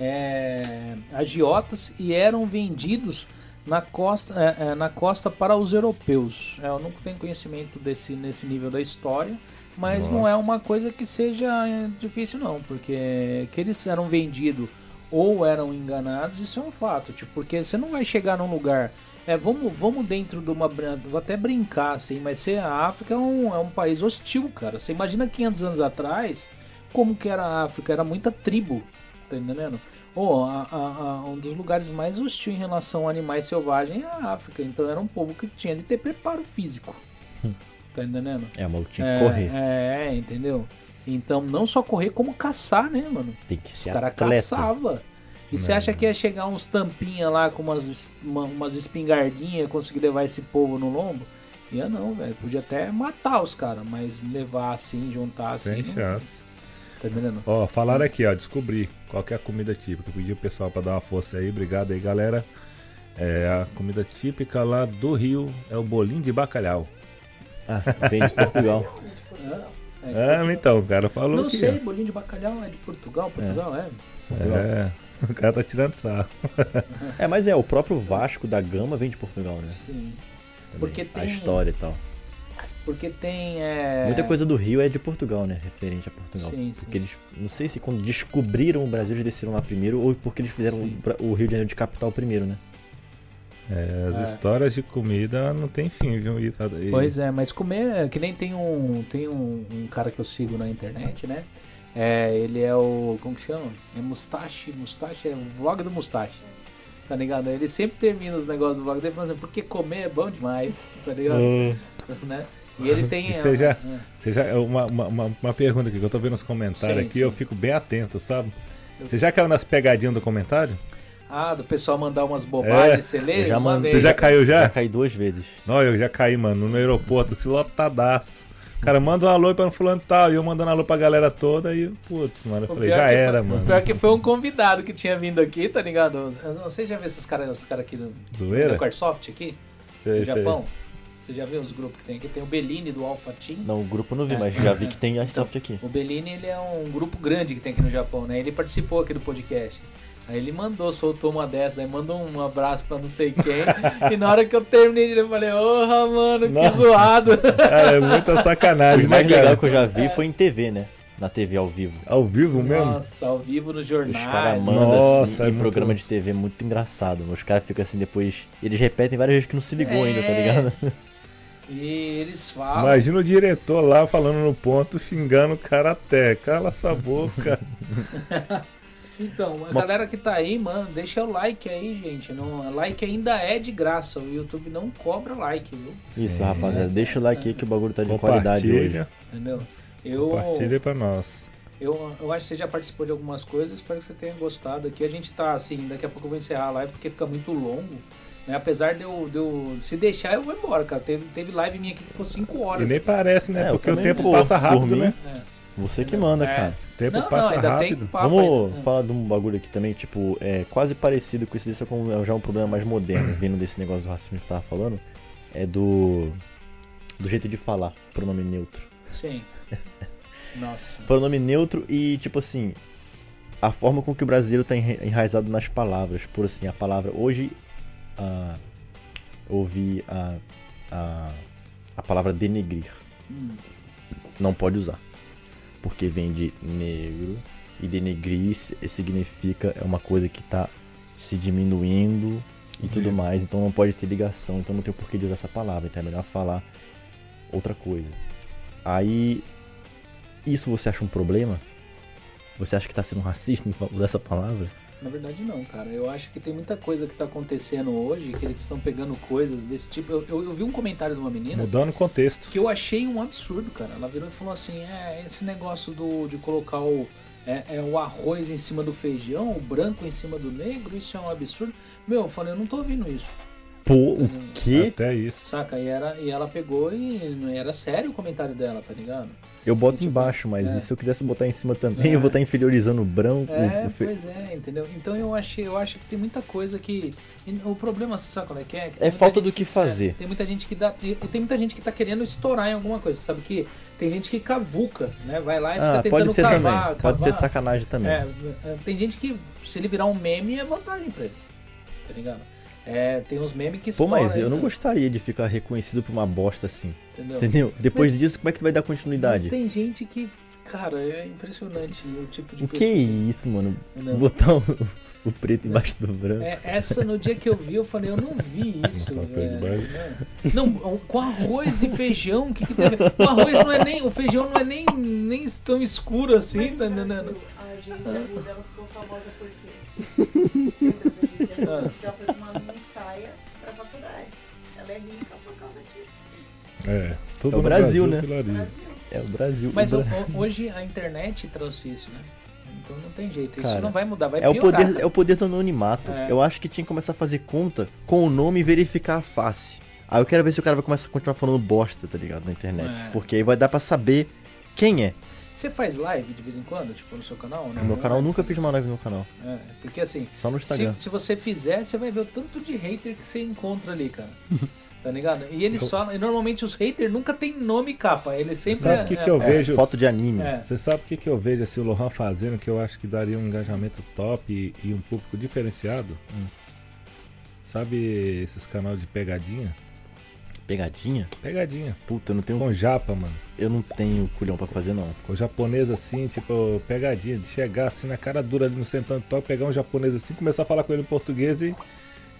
é, agiotas, e eram vendidos Na costa, é, é, na costa para os europeus. É, eu não tenho conhecimento desse nesse nível da história, mas não é Nossa. uma coisa que seja é, difícil não, porque que eles eram vendidos ou eram enganados, isso é um fato, tipo, porque você não vai chegar num lugar é, vamos, vamos dentro de uma. Vou até brincar, assim, mas se a África é um, é um país hostil, cara. Você imagina 500 anos atrás, como que era a África? Era muita tribo, tá entendendo? Oh, a- a- a- um dos lugares mais hostil em relação a animais selvagens é a África. Então era um povo que tinha de ter preparo físico. tá entendendo? É, mas tinha É, que correr. É, entendeu? Então não só correr, como caçar, né, mano? Tem que ser O cara atleta. caçava. E você acha que ia chegar uns tampinha lá com umas, uma- umas espingardinhas conseguir levar esse povo no lombo? Ia não, velho. Podia até matar os caras, mas levar assim, juntar assim. Sem não- chance. Tá entendendo? Ó, falaram aqui, ó, descobri qual que é a comida típica. Pedi o pessoal pra dar uma força aí, obrigado aí, galera. É, a comida típica lá do Rio é o bolinho de bacalhau. Ah, vem de Portugal. É, Ah, então, o cara falou não aqui. sei, bolinho de bacalhau é de Portugal, Portugal é. ó. É, o cara tá tirando sarro. É, mas é, o próprio Vasco da Gama vem de Portugal, né? Sim. Também. Porque A tem- história e tal. Porque tem. É... Muita coisa do Rio é de Portugal, né? Referente a Portugal. Sim, sim. Porque eles, não sei se quando descobriram o Brasil eles desceram lá primeiro ou porque eles fizeram Sim. o Rio de Janeiro de capital primeiro, né? É, as É. histórias de comida não tem fim, viu? E, tá- e- Pois é, mas comer, que nem tem um tem um, um cara que eu sigo na internet, né? É, ele é o, como que chama? É Mustache, Mustache, é o vlog do Mustache. Tá ligado? Ele sempre termina os negócios do vlog dele falando assim, porque comer é bom demais, tá ligado? né? E ele tem... Você já- é, Você já, uma, uma, uma, pergunta aqui que eu tô vendo nos comentários Sim, aqui, sim. eu fico bem atento, sabe? Eu- Você já caiu nas pegadinhas do comentário? Ah, do pessoal mandar umas bobagens, É, você lê? já mandei. Você já caiu já? Já caí duas vezes. Não, eu já caí, mano, no aeroporto, assim, lotadaço. O cara manda um alô pra um fulano tal, e eu mandando alô pra galera toda, e putz, mano, eu O falei, já que era, mano. O pior que foi um convidado que tinha vindo aqui, tá ligado? Eu não sei se já viu esses caras esses cara aqui do, Zoeira? do aqui, Sei, no sei. Japão. Você já viu os grupos que tem aqui? Tem o Bellini do Alpha Team. Não, o grupo não vi, É. mas já vi que tem Airsoft aqui. O Bellini, ele é um grupo grande que tem aqui no Japão, né? Ele participou aqui do podcast. Aí ele mandou, soltou uma dessas, aí mandou um abraço pra não sei quem. e na hora que eu terminei, eu falei, porra, mano, que Nossa. zoado. Cara, é muita sacanagem, O né, mais legal cara? que eu já vi foi em TV, né? Na TV ao vivo. Ao vivo mesmo? Nossa, ao vivo nos Os jornais. caras mandam Nossa, assim, é em muito- programa de TV, muito engraçado. Os caras ficam assim depois. Eles repetem várias vezes que não se ligou É. ainda, tá ligado? E eles falam. Imagina o diretor lá falando no ponto, xingando o cara até. Cala essa boca. Então, a galera que tá aí, mano, deixa o like aí, gente. Não, like ainda é de graça. O YouTube não cobra like, viu? Isso, Sim. rapaziada. Deixa o like aí que o bagulho tá de qualidade hoje. Entendeu? Eu, compartilha pra nós. eu, eu acho que você já participou de algumas coisas. Espero que você tenha gostado. Aqui a gente tá assim. Daqui a pouco eu vou encerrar a live porque fica muito longo. Né? Apesar de eu, de eu- Se deixar, eu vou embora, cara. Teve, teve live minha aqui que ficou 5 E horas. nem parece, né? É, Porque o tempo passa rápido, né? É. Você que manda, É. cara. O tempo Não, não, passa ainda rápido. tem papo Vamos ainda. falar de um bagulho aqui também, tipo, é quase parecido com isso, isso é como- é já um problema mais moderno, vindo desse negócio do racismo que eu tava falando. É do. Do jeito de falar, pronome neutro. Sim. Nossa. Pronome neutro e, tipo assim, a forma com que o brasileiro tá enra- enraizado nas palavras. Por assim, a palavra. Hoje, a, ouvi a, a, a palavra denegrir. Hum. Não pode usar. Porque vem de negro e denegrir si- significa é uma coisa que tá se diminuindo e tudo Uhum. mais. Então não pode ter ligação, então não tem o porquê de usar essa palavra. Então é melhor falar outra coisa. Aí, isso você acha um problema? Você acha que tá sendo racista em usar essa palavra? Na verdade não, cara. Eu acho que tem muita coisa que tá acontecendo hoje, que eles estão pegando coisas desse tipo. Eu, eu, eu vi um comentário de uma menina Mudando o contexto. que eu achei um absurdo, cara. Ela virou e falou assim: é, esse negócio do, de colocar o, é, é, o arroz em cima do feijão, o branco em cima do negro, isso é um absurdo. Meu, eu falei, eu não tô ouvindo isso. Pô, o quê? Até isso. Saca? E, era, e ela pegou e era sério o comentário dela, tá ligado? Eu boto embaixo, mas É. e se eu quisesse botar em cima também, É. eu vou estar inferiorizando o branco. É, o fe- pois é, entendeu? Então eu achei, eu acho que tem muita coisa que. O problema, você sabe qual é que é? Que É falta do que fazer. é, tem muita gente que dá. E tem muita gente que tá querendo estourar em alguma coisa. Sabe que tem gente que cavuca, né? Vai lá e Ah, fica pode tentando ser cavar. também. Pode ser cavar. sacanagem também. É, é, tem gente que, se ele virar um meme, é vantagem pra ele. Tá ligado? É, tem uns memes que Pô, mas eu não ainda, gostaria de ficar reconhecido por uma bosta assim. Entendeu? Entendeu? Depois Mas- disso, como é que tu vai dar Mas continuidade? tem gente que, cara, é impressionante o tipo de O que é pessoa. isso, mano? Entendeu? Botar o, o preto embaixo do branco. É, essa no dia que eu vi, eu falei, eu não vi isso. Mais- Não, com arroz e feijão, o que, que tem a ver? O arroz não é nem. O feijão não é nem, nem tão escuro assim, Mas tá no entendendo? Brasil, a Geise Arruda, ela ficou famosa por quê? Lembra É, tudo É o no Brasil, né? pilariza. Brasil. É o Brasil. Mas o ho- Bra- ho- hoje a internet trouxe isso, né? Então não tem jeito. Isso Cara, não vai mudar, vai é o piorar. poder, é o poder do anonimato. É. Eu acho que tinha que começar a fazer conta com o nome e verificar a face. Aí eu quero ver se o cara vai começar a continuar falando bosta, tá ligado? Na internet. É. Porque aí vai dar pra saber quem é. Você faz live de vez em quando, tipo, no seu canal? Né? No meu canal eu nunca fiz uma live no meu canal. É, porque assim, Só no se, Instagram. se você fizer, você vai ver o tanto de hater que você encontra ali, cara. Tá ligado? E eles falam, e normalmente os haters nunca tem nome e capa, eles sempre Sabe o que, que eu É, vejo? foto de anime. É. Você sabe o que, que eu vejo assim, o Lohan fazendo que eu acho que daria um engajamento top e, e um público diferenciado? Hum. Sabe esses canal de pegadinha? Pegadinha? Pegadinha. Puta, eu não tenho. Com japa, mano. Eu não tenho culhão pra fazer, não. Com japonês assim, tipo, pegadinha. De chegar assim na cara dura ali no sentando top, pegar um japonês assim, começar a falar com ele em português e.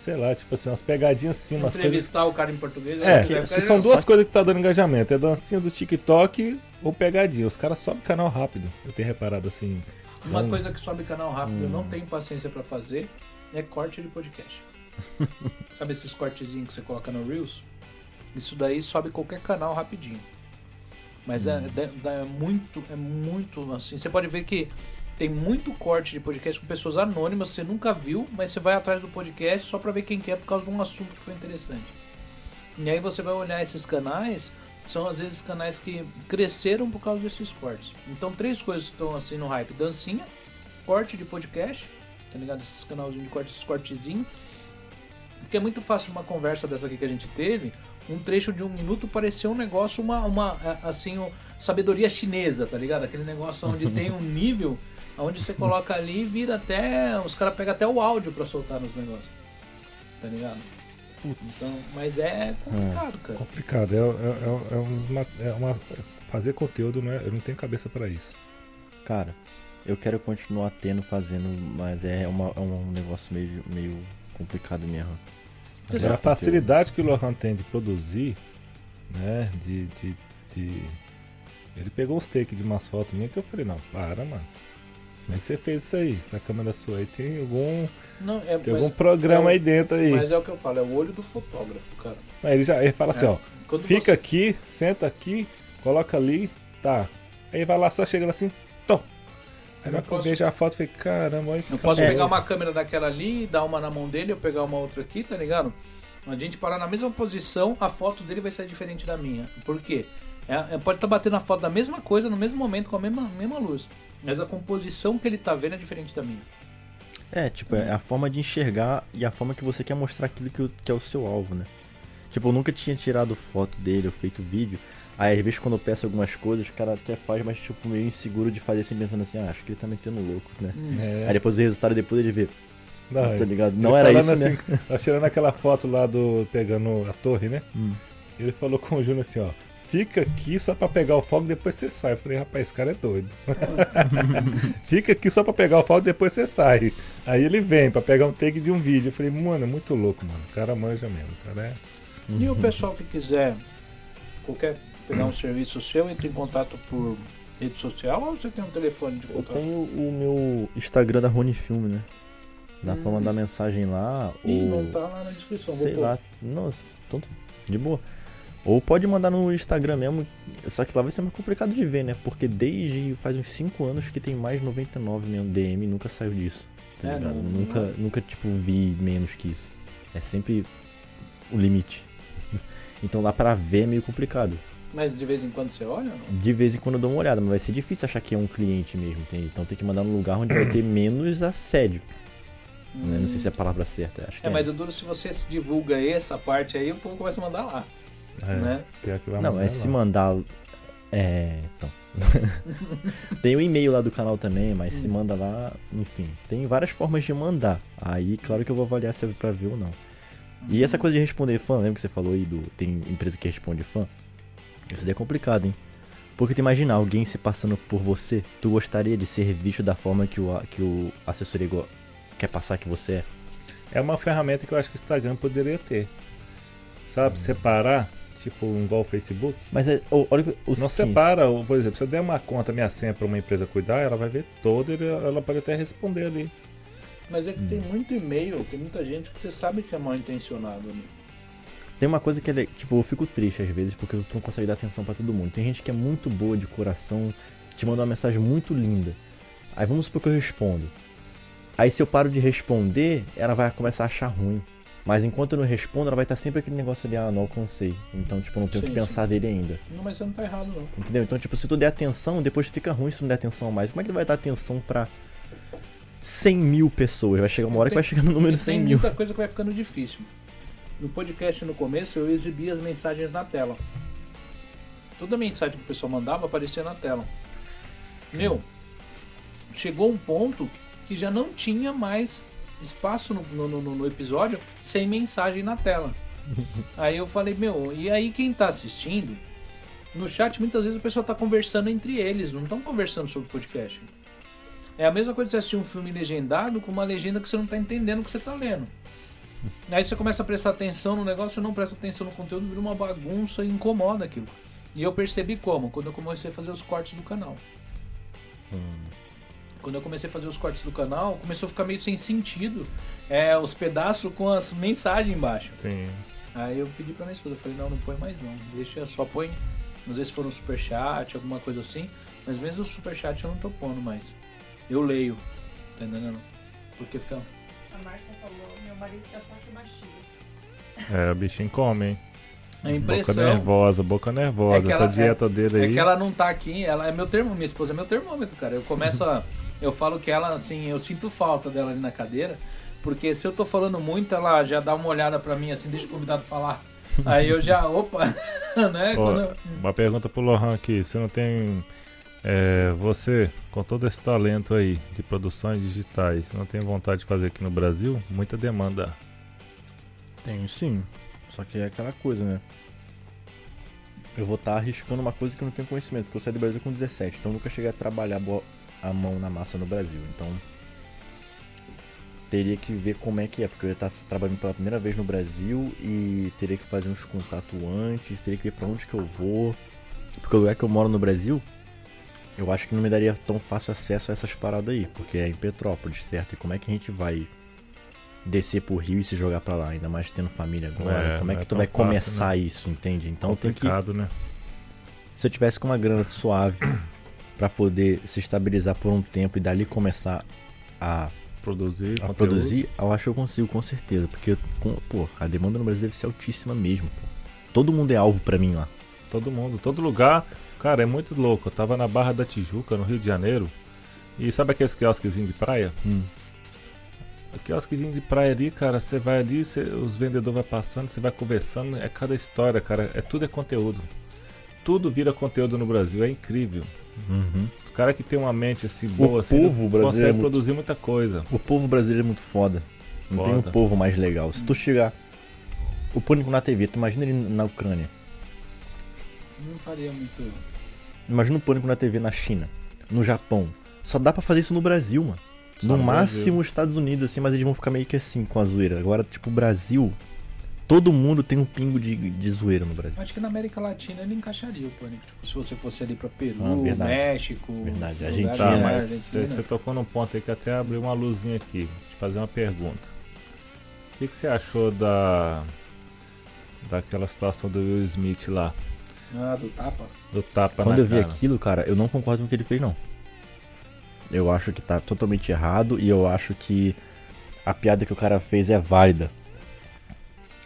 Sei lá, tipo assim, umas pegadinhas assim, umas coisas. Entrevistar o cara em português. É, você vai ficar- são duas coisas que tá dando engajamento. É dancinha do TikTok ou pegadinha. Os caras sobem canal rápido. Eu tenho reparado assim. Uma coisa que sobe canal rápido, eu Hum. não tenho paciência pra fazer, é corte de podcast. Sabe esses cortezinhos que você coloca no Reels? Isso daí sobe qualquer canal rapidinho. Mas é, dá- dá- é muito, é muito assim. Você pode ver que tem muito corte de podcast com pessoas anônimas você nunca viu, mas você vai atrás do podcast só pra ver quem quer por causa de um assunto que foi interessante. E aí você vai olhar esses canais, são às vezes canais que cresceram por causa desses cortes. Então três coisas estão assim no hype: dancinha, corte de podcast, tá ligado? Esses canalzinhos de corte, esses cortezinhos. Porque é muito fácil uma conversa dessa aqui que a gente teve, um trecho de um minuto parecer um negócio, uma, uma é, assim, um, sabedoria chinesa, tá ligado? Aquele negócio onde tem um nível, onde você coloca ali e vira até. Os caras pegam até o áudio pra soltar nos negócios. Tá ligado? Então, mas é complicado, cara. complicado. É, é, é, é uma, é uma- fazer conteúdo, né? Eu não tenho cabeça pra isso. Cara, eu quero continuar tendo, fazendo, mas é, uma, é um negócio meio, meio complicado mesmo. Agora, a facilidade que o Lohan tem de produzir, né? De. de, de- Ele pegou uns takes de umas fotos minhas que eu falei, não, para, mano. Como é que você fez isso aí? Essa câmera sua aí tem algum, Não, é, tem algum programa é, aí dentro aí. mas é o que eu falo, é o olho do fotógrafo, cara. Aí ele já ele fala assim, É. ó. Quando Fica você- aqui, senta aqui, coloca ali, tá. Aí vai lá, só chega lá assim, tom. Aí Eu eu posso- vejo a foto, eu falei, caramba, olha Eu posso pegar uma câmera daquela ali, dar uma na mão dele, eu pegar uma outra aqui, tá ligado? A gente parar na mesma posição, a foto dele vai ser diferente da minha. Por quê? É, é- pode estar batendo a foto da mesma coisa no mesmo momento, com a mesma, mesma luz. Mas a composição que ele tá vendo é diferente da minha. É, tipo, é a forma de enxergar e a forma que você quer mostrar aquilo que, que é o seu alvo, né? Tipo, eu nunca tinha tirado foto dele ou feito vídeo. Aí, às vezes, quando eu peço algumas coisas, o cara até faz, mas, tipo, meio inseguro de fazer assim, pensando assim, ah, acho que ele tá metendo louco, né? É, Aí depois o resultado, depois ele vê, não, tá ligado? Não era isso, né? assim, Tá tirando aquela foto lá do. pegando a torre, né? Hum. Ele falou com o Júnior assim, ó. Fica aqui só pra pegar o fogo, depois você sai. Eu falei, rapaz, esse cara é doido. Fica aqui só pra pegar o fogo, depois você sai. Aí ele vem pra pegar um take de um vídeo. Eu falei, mano, é muito louco, mano. O cara manja mesmo. O cara é. E o pessoal que quiser qualquer pegar um serviço seu, entre em contato por rede social ou você tem um telefone de Eu contato? tenho o meu Instagram da Rony Filme, né? Dá pra Hum. mandar mensagem lá, Ih, ou... não tá lá na descrição. Sei lá, nossa, tanto de boa. Ou pode mandar no Instagram mesmo, só que lá vai ser mais complicado de ver, né? Porque desde faz uns 5 anos que tem mais 99 mesmo DM, nunca saiu disso. Tá É, ligado? não- nunca, não- nunca, tipo, vi menos que isso. É sempre o limite. então lá pra ver é meio complicado. Mas de vez em quando você olha ou não? De vez em quando eu dou uma olhada, mas vai ser difícil achar que é um cliente mesmo? Então tem que mandar num lugar onde vai ter menos assédio. né? Não sei se é a palavra certa, acho que É, é. mas o duro se você divulga essa parte aí, o povo começa a mandar lá. É Né? Pior que vai Não, mandar é se mandar. É. Então. tem o e-mail lá do canal também, mas se manda lá, enfim. Tem várias formas de mandar. Aí, claro que eu vou avaliar se é pra ver ou não. E essa coisa de responder fã, lembra que você falou aí do. Tem empresa que responde fã? Isso daí é complicado, hein? Porque tu imagina alguém se passando por você, tu gostaria de ser visto da forma que o, que o assessoria quer passar que você é? É uma ferramenta que eu acho que o Instagram poderia ter. Sabe, separar, tipo, igual o Facebook. Mas é, o- olha que- o Não separa, por exemplo, se eu der uma conta minha senha pra uma empresa cuidar, ela vai ver toda e ela pode até responder ali. Mas é que tem muito e-mail, tem muita gente que você sabe que é mal intencionado. Né? Tem uma coisa que é, tipo, eu fico triste às vezes porque tu não consegue dar atenção pra todo mundo. Tem gente que é muito boa de coração, te manda uma mensagem muito linda. Aí vamos supor que eu respondo. Aí se eu paro de responder, ela vai começar a achar ruim. Mas enquanto eu não respondo, ela vai estar sempre aquele negócio ali, ah, não alcancei. Então, tipo, eu não tenho o Sim, que pensar dele ainda. Não, mas você não tá errado, não. Entendeu? Então, tipo, se tu der atenção, depois fica ruim se tu não der atenção mais. Como é que tu vai dar atenção pra 100 mil pessoas? Vai chegar uma hora que vai chegar no número E de 100 tem mil. muita coisa que vai ficando difícil. No podcast, no começo, eu exibia as mensagens na tela. Toda mensagem que o pessoal mandava aparecia na tela. Meu, chegou um ponto que já não tinha mais espaço no, no- no- no episódio sem mensagem na tela. Aí eu falei, meu, e aí quem tá assistindo, no chat muitas vezes o pessoal tá conversando entre eles, não estão conversando sobre o podcast. É a mesma coisa de você assistir um filme legendado com uma legenda que você não tá entendendo o que você tá lendo. Aí você começa a prestar atenção no negócio, você não presta atenção no conteúdo, vira uma bagunça e incomoda aquilo. E eu percebi como? Quando eu comecei a fazer os cortes do canal. Quando eu comecei a fazer os cortes do canal, começou a ficar meio sem sentido é, os pedaços com as mensagens embaixo. Sim. Aí eu pedi pra minha esposa, eu falei, não, não põe mais não. Deixa, só põe. Às vezes for um superchat, alguma coisa assim. Mas mesmo o superchat eu não tô pondo mais. Eu leio. Tá entendendo? Porque fica. A Márcia falou, meu marido é só que mastiga. É, o bichinho come, hein? A Boca impressão. nervosa, boca nervosa. É que Essa ela- dieta dele É aí. que ela não tá aqui, ela é meu termômetro, minha esposa é meu termômetro, cara. Eu começo a. Eu falo que ela, assim, eu sinto falta dela ali na cadeira, porque se eu tô falando muito, ela já dá uma olhada pra mim, assim, deixa o convidado falar. Aí eu já, opa, né? Eu- Uma pergunta pro Lohan aqui. Você não tem. é, você, com todo esse talento aí de produções digitais, não tem vontade de fazer aqui no Brasil? Muita demanda. Tenho sim. Só que é aquela coisa, né? Eu vou estar arriscando uma coisa que eu não tenho conhecimento, porque eu saí do Brasil com 17, então eu nunca cheguei a trabalhar a mão na massa no Brasil. Então teria que ver como é que é, porque eu ia estar trabalhando pela primeira vez no Brasil e teria que fazer uns contatos antes, teria que ver pra onde que eu vou. Porque o lugar que eu moro no Brasil, eu acho que não me daria tão fácil acesso a essas paradas aí, porque é em Petrópolis, certo? E como é que a gente vai descer pro Rio e se jogar pra lá, ainda mais tendo família agora? É, como é que é tu vai fácil, começar isso, entende? Então tem que né? se eu tivesse com uma grana suave pra poder se estabilizar por um tempo e dali começar a, Produzir. a conteúdo. produzir, eu acho que eu consigo, com certeza. Porque, com- pô, a demanda no Brasil deve ser altíssima mesmo, pô. Todo mundo é alvo pra mim lá. Todo mundo, todo lugar. Cara, é muito louco. Eu tava na Barra da Tijuca, no Rio de Janeiro. E sabe aqueles quiosquezinhos de praia? Hum. Quiosquezinho de praia ali, cara, você vai ali, cê- os vendedores vai passando, você vai conversando, é cada história, cara. É tudo é conteúdo. Tudo vira conteúdo no Brasil, é incrível. Uhum. O cara que tem uma mente assim boa, assim, povo brasileiro é consegue muito- produzir muita coisa. O povo brasileiro é muito foda. Não tem um Foda. povo mais legal. Se tu chegar. O Pânico na TV, tu imagina ele na Ucrânia. Não faria muito. Imagina o Pânico na TV na China, no Japão. Só dá pra fazer isso no Brasil, mano. Só no no máximo os Estados Unidos, assim, mas eles vão ficar meio que assim com a zoeira. Agora, tipo, o Brasil. Todo mundo tem um pingo de, de zoeira no Brasil. Acho que na América Latina ele encaixaria o pânico. Tipo, se você fosse ali pra Peru, Ah, verdade. México. Verdade. esses Argentina. Tá, mas Argentina. você tocou num ponto aí que até abriu uma luzinha aqui. Vou te fazer uma pergunta. O que, que você achou da. daquela situação do Will Smith lá? Ah, do tapa? Do tapa Quando na eu vi cara? aquilo, cara, eu não concordo com o que ele fez, não. Eu acho que tá totalmente errado e eu acho que a piada que o cara fez é válida.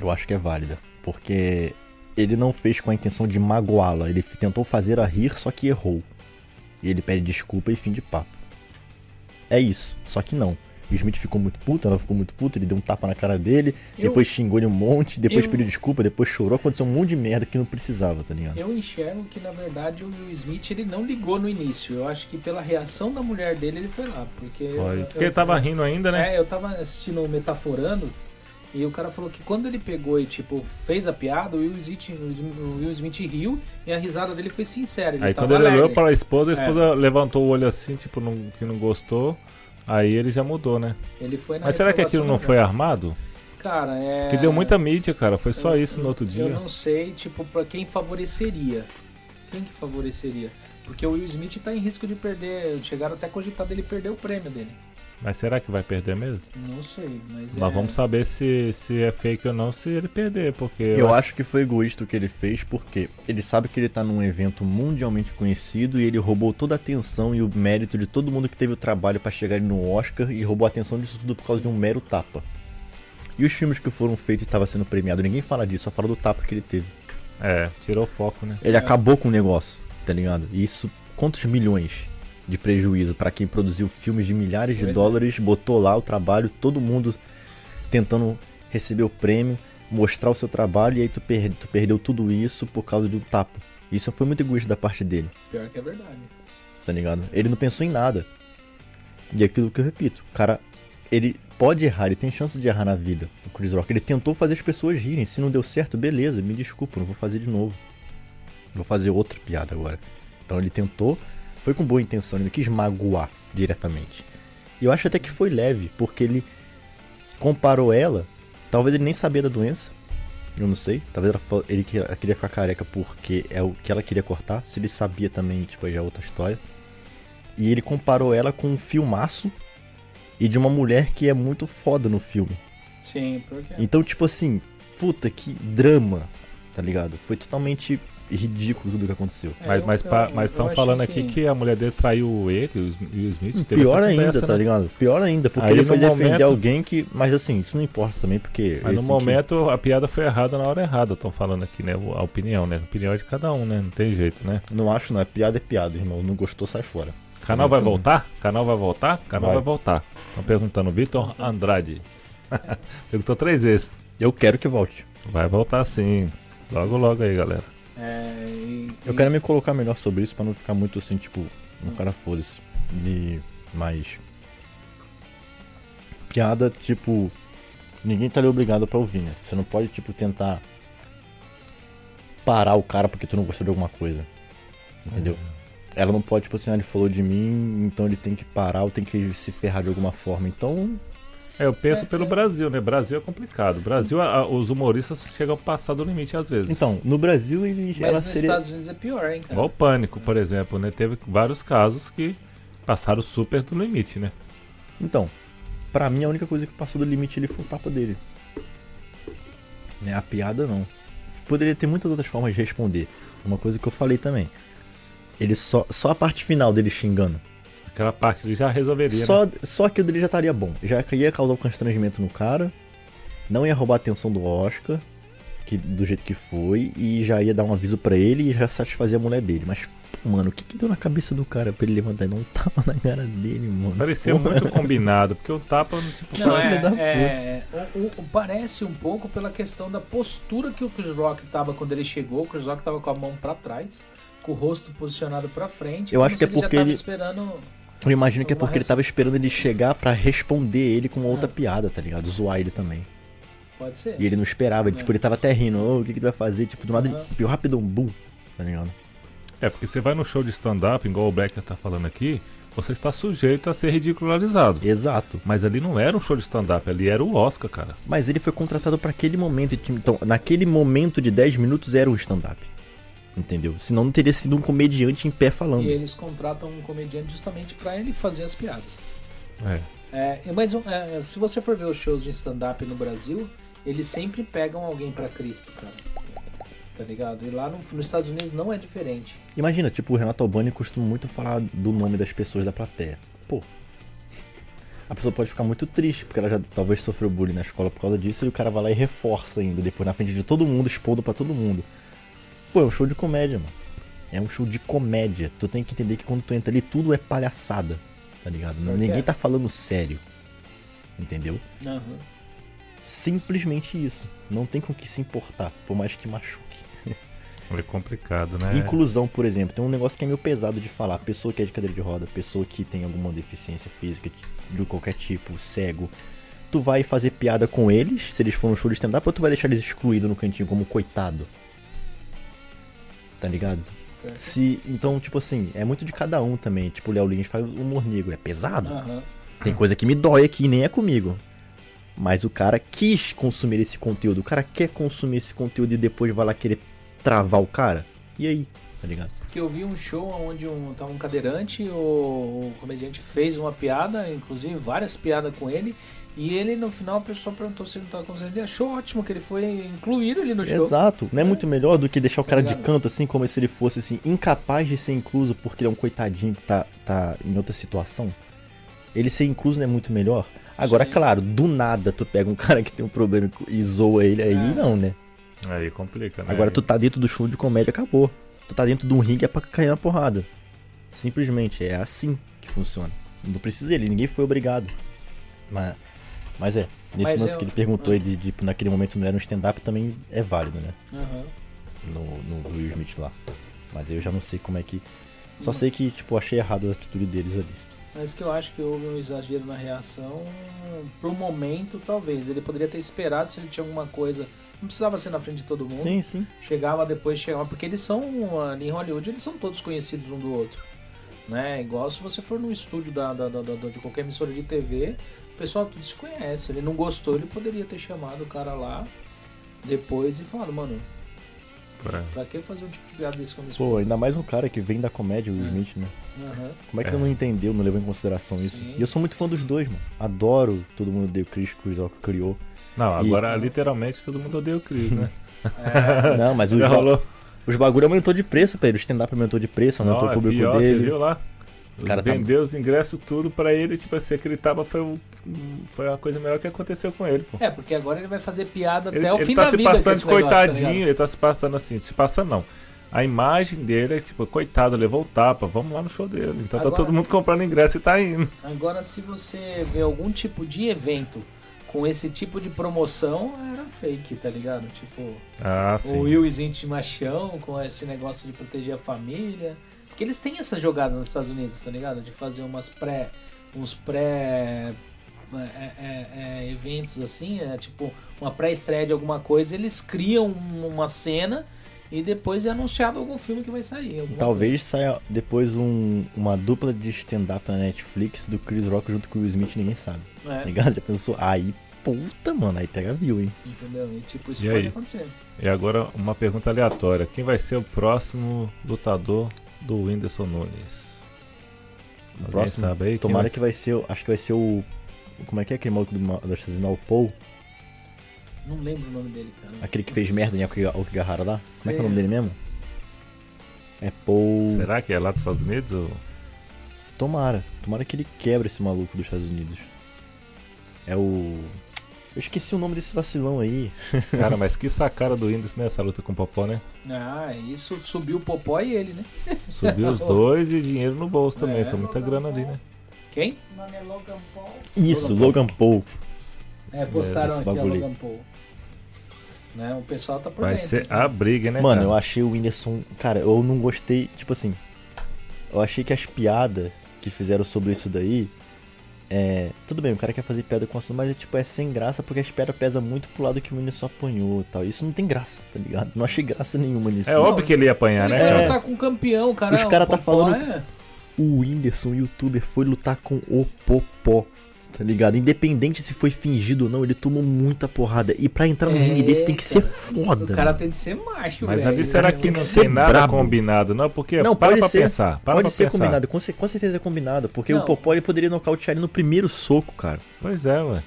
Eu acho que é válida. Porque ele não fez com a intenção de magoá-la. Ele tentou fazer a rir, só que errou. E ele pede desculpa e fim de papo. É isso. Só que não. O Smith ficou muito puto, ela ficou muito puta, ele deu um tapa na cara dele, Eu- depois xingou ele um monte, depois eu- pediu desculpa, depois chorou, aconteceu um monte de merda que não precisava, tá ligado? Eu enxergo que na verdade o Will Smith ele não ligou no início. Eu acho que pela reação da mulher dele ele foi lá. Porque. Foi. eu- Porque ele eu- tava rindo ainda, né? É, eu tava assistindo o Metaforando E o cara falou que quando ele pegou e, tipo, fez a piada, o Will Smith, o Will Smith riu e a risada dele foi sincera. Aí quando ele olhou alegre. para a esposa, a É. esposa levantou o olho assim, tipo, não- que não gostou. Aí ele já mudou, né? Ele foi Mas será que aquilo não foi armado? Cara, é... Porque deu muita mídia, cara. Foi só Eu- isso no outro Eu dia. não sei, tipo, pra quem favoreceria. Quem que favoreceria? Porque o Will Smith tá em risco de perder. Chegaram até a cogitar dele perder o prêmio dele. Mas será que vai perder mesmo? Não sei, mas. Nós é... vamos saber se, se é fake ou não se ele perder, porque Eu acho que foi egoísta o que ele fez, porque ele sabe que ele tá num evento mundialmente conhecido e ele roubou toda a atenção e o mérito de todo mundo que teve o trabalho pra chegar no Oscar e roubou a atenção disso tudo por causa de um mero tapa. E os filmes que foram feitos e estava sendo premiado, ninguém fala disso, só fala do tapa que ele teve. É, tirou o foco, né? Ele É. acabou com o negócio, tá ligado? E isso, quantos milhões de prejuízo pra quem produziu filmes de milhares de é. dólares, botou lá o trabalho, todo mundo tentando receber o prêmio, mostrar o seu trabalho, e aí tu, per- tu perdeu tudo isso por causa de um tapa. Isso foi muito egoísta da parte dele, Pior que é verdade. tá ligado? Ele não pensou em nada. E é aquilo que eu repito, o cara, ele pode errar, ele tem chance de errar na vida, o Chris Rock. Ele tentou fazer as pessoas rirem, se não deu certo, beleza, me desculpa, não vou fazer de novo. Vou fazer outra piada agora. Então ele tentou, foi com boa intenção, ele não quis magoar diretamente. E eu acho até que foi leve, porque ele comparou ela, talvez ele nem sabia da doença, eu não sei, talvez ela ele queria ficar careca porque é o que ela queria cortar, se ele sabia também, tipo, já é outra história. E ele comparou ela com um filmaço e de uma mulher que é muito foda no filme. Sim, pior que é. Então, tipo assim, puta que drama, tá ligado? Foi totalmente ridículo tudo que aconteceu. É, Mas eu- mas eu- mas estão falando aqui que... a mulher dele traiu ele, e o Smith. teve Pior essa ainda, conversa, tá né? ligado? Pior ainda, porque Aí, ele foi defender momento- alguém que. Mas assim, isso não importa também, porque. Mas no momento a piada foi errada na hora errada, estão falando aqui, né? A opinião, né? A opinião é de cada um, né? Não tem jeito, né? que- Não acho, não. É piada, é piada, irmão. Não gostou, sai fora. Canal vai bom. voltar? Canal vai voltar? Canal Vai. vai, voltar. Estão perguntando, Vitor Andrade. Perguntou três vezes. Eu quero que volte. Vai voltar sim. Logo, logo aí, galera. É, e- Eu quero me colocar melhor sobre isso pra não ficar muito assim, tipo, um cara foda-se. E mais. Piada, tipo. Ninguém tá ali obrigado pra ouvir, né? Você não pode, tipo, tentar parar o cara porque tu não gostou de alguma coisa. Entendeu? Ela não pode, tipo assim, ah, ele falou de mim, então ele tem que parar ou tem que se ferrar de alguma forma. Então, É, eu penso É, pelo é. Brasil, né? Brasil é complicado. Brasil, a- os humoristas chegam a passar do limite às vezes. então, no Brasil ele, Mas ela nos seria. Estados Unidos é pior, hein, cara? Igual o Pânico, por exemplo, né? Teve vários casos que passaram super do limite, né? Então, pra mim a única coisa que passou do limite ali foi o tapa dele. Né, a piada não. Poderia ter muitas outras formas de responder. Uma coisa que eu falei também. Ele só, só a parte final dele xingando. Aquela parte ele já resolveria, né? Só, só aquilo dele já estaria bom. Já ia causar um constrangimento no cara. Não ia roubar a atenção do Oscar. Que, do jeito que foi. E já ia dar um aviso pra ele e já satisfazer a mulher dele. Mas, pô, mano, o que, que deu na cabeça do cara pra ele levantar e dar um tapa na cara dele, mano? Parecia Porra. muito combinado, porque o tapa, tipo, Não, da é, é o- o- parece um pouco pela questão da postura que o Chris Rock tava quando ele chegou. O Chris Rock tava com a mão pra trás, com o rosto posicionado pra frente. Eu acho que é porque já tava ele- esperando. Eu imagino que é porque ele tava esperando ele chegar pra responder ele com uma outra Ah. piada, tá ligado? Zoar ele também. Pode ser. E ele não esperava, ele, É. tipo, ele tava até rindo, ô, o que que tu vai fazer? Tipo, do nada ele viu rapidão, bum, tá ligado? É, porque você vai no show de stand-up, igual o Becker tá falando aqui, você está sujeito a ser ridicularizado. Exato. Mas ali não era um show de stand-up, ali era o Oscar, cara. Mas ele foi contratado pra aquele momento, então, naquele momento de 10 minutos era um stand-up. Entendeu? Senão não teria sido um comediante em pé falando. E eles contratam um comediante justamente pra ele fazer as piadas. É. É, mas é, se você for ver os shows de stand-up no Brasil, eles sempre pegam alguém pra Cristo, cara. Tá ligado? E lá no- nos Estados Unidos não é diferente. Imagina, tipo, o Renato Albani costuma muito falar do nome das pessoas da plateia. Pô. A pessoa pode ficar muito triste, porque ela já talvez sofreu bullying na escola por causa disso, e o cara vai lá e reforça ainda, depois na frente de todo mundo, expondo pra todo mundo. Pô, é um show de comédia, mano. É um show de comédia. Tu tem que entender que quando tu entra ali, tudo é palhaçada. Tá ligado? Pior que Ninguém é. tá falando sério. Entendeu? Simplesmente isso. Não tem com o que se importar, por mais que machuque. É complicado, né? Inclusão, por exemplo, tem um negócio que é meio pesado de falar. Pessoa que é de cadeira de roda, pessoa que tem alguma deficiência física de qualquer tipo, cego. tu vai fazer piada com eles, se eles for no show de stand-up, ou tu vai deixar eles excluídos no cantinho como coitado. Tá ligado? Se, então, tipo assim, é muito de cada um também. Tipo, o Léo Lins faz humor negro, é pesado. Aham. Tem coisa que me dói aqui e nem é comigo. Mas o cara quis consumir esse conteúdo. O cara quer consumir esse conteúdo e depois vai lá querer travar o cara. E aí? Tá ligado? Porque eu vi um show onde um, tava um cadeirante, o, o comediante fez uma piada, inclusive várias piadas com ele, e ele no final a pessoa perguntou se ele não tava conseguindo. Ele achou ótimo que ele foi incluído ali no show. Exato. Não é muito melhor do que deixar o cara de ligado? canto assim, como se ele fosse assim, incapaz de ser incluso porque ele é um coitadinho que tá, tá em outra situação? Ele ser incluso não é muito melhor? Agora, Sim. claro, do nada tu pega um cara que tem um problema e zoa ele aí, É. não, né? Aí complica, né? Agora tu tá dentro do show de comédia, acabou. Tu tá dentro de um ringue é pra cair na porrada. Simplesmente, é assim que funciona. Não precisa ele, ninguém foi obrigado. Mas, mas é, nesse Mas lance eu- que ele perguntou ah. naquele momento não era um stand-up também é válido, né? Aham. No, no do Will Smith lá. Mas eu já não sei como é que. Só Não. sei que, tipo, achei errado a atitude deles ali. Mas que eu acho que houve um exagero na reação. Pro momento, talvez. Ele poderia ter esperado se ele tinha alguma coisa. Não precisava ser na frente de todo mundo. Sim, sim. Chegava depois, chegava. Porque eles são, ali em Hollywood, eles são todos conhecidos um do outro. Né? Igual se você for no estúdio da, da- da- da- de qualquer emissora de TV, o pessoal tudo se conhece. Ele não gostou, ele poderia ter chamado o cara lá depois e falado, mano, É. pra que fazer um tipo de piada desse quando Pô, ainda mais um cara que vem da comédia, o É. Smith, né? Aham. Como é que É. ele não entendeu, não levou em consideração isso? Sim. E eu sou muito fã dos dois, mano. Adoro todo mundo odeia o Chris, Chris Rock criou. Não, E- agora literalmente todo mundo odeia o Chris, né? É, Não, mas os, Já ba- rolou. os bagulho aumentou de preço pra ele. O stand-up aumentou de preço, aumentou Não, o é público pior, você dele. viu lá? Os Cara, tá- vendeu os ingressos tudo pra ele, tipo assim, aquele tava foi, um- foi a coisa melhor que aconteceu com ele, pô. É, porque agora ele vai fazer piada Ele, até o ele fim tá da se vida. com passando esse de negócio, tá coitadinho, ligado? ele tá se passando assim, se passando não. A imagem dele é tipo, coitado, levou um tapa, vamos lá no show dele. Então Agora- tá todo mundo comprando ingresso e tá indo. Agora, se você vê algum tipo de evento com esse tipo de promoção, era fake, tá ligado? Tipo, Ah, sim. o Will Smith machão com esse negócio de proteger a família. Porque eles têm essas jogadas nos Estados Unidos, tá ligado? De fazer umas pré. uns pré. é, é, é, eventos assim, é tipo uma pré-estreia de alguma coisa, eles criam uma cena e depois é anunciado algum filme que vai sair. Talvez saia depois um- uma dupla de stand-up na Netflix do Chris Rock junto com o Will Smith, ninguém sabe. coisa. Tá É, ligado? Já pensou? Aí, puta, mano, aí pega view, hein? entendeu? E tipo, isso E pode aí? acontecer. E agora uma pergunta aleatória. Quem vai ser o próximo lutador do Whindersson Nunes? O Alguém próximo, sabe aí? Tomara vai que vai ser, o- acho que vai ser o... Como é que é aquele maluco do, Unidos, o Paul? Não lembro o nome dele, cara. Aquele que fez merda em Okigahara lá? Como é que é o Sei. nome dele mesmo? É Paul... Será que é lá dos Estados Unidos? Ou... Tomara. Tomara que ele quebre esse maluco dos Estados Unidos. É o... Eu esqueci o nome desse vacilão aí. Cara, mas que sacada do Whindersson nessa luta com o Popó, né? Ah, isso subiu o Popó e ele, né? Subiu os dois e dinheiro no bolso também. É. Foi muita grana ali, né? Quem? O nome é Logan Paul. Isso, Logan Logan Paul. É, postaram esse aqui a bagulho. Logan Paul. Né? O pessoal tá por Vai dentro. ser a briga, né, Mano, cara? eu achei o Whindersson. Cara, eu não gostei. Tipo assim. Eu achei que as piadas que fizeram sobre isso daí. É. Tudo bem, o cara quer fazer piada com o assunto, mas é tipo, é sem graça porque as piadas pesam muito pro lado que o Whindersson apanhou e tal. Isso não tem graça, tá ligado? Não achei graça nenhuma nisso. É óbvio que ele ia apanhar, Ele né, cara? lutar com um campeão, cara. Os cara o tá falando- é- O Whindersson, youtuber, foi lutar com o Popó. Tá ligado? Independente se foi fingido ou não, ele tomou muita porrada. E pra entrar no É, ringue desse tem que ser cara. foda. O cara mano. tem que ser macho, Mas velho. ali será que tem não que ser tem nada brabo. combinado, não? Porque Não, para pode pra ser. pensar. Para Pode pra ser pensar. combinado, com, com certeza é combinado. Porque Não. o Popó ele poderia nocautear ele no primeiro soco, cara. Pois é, ué.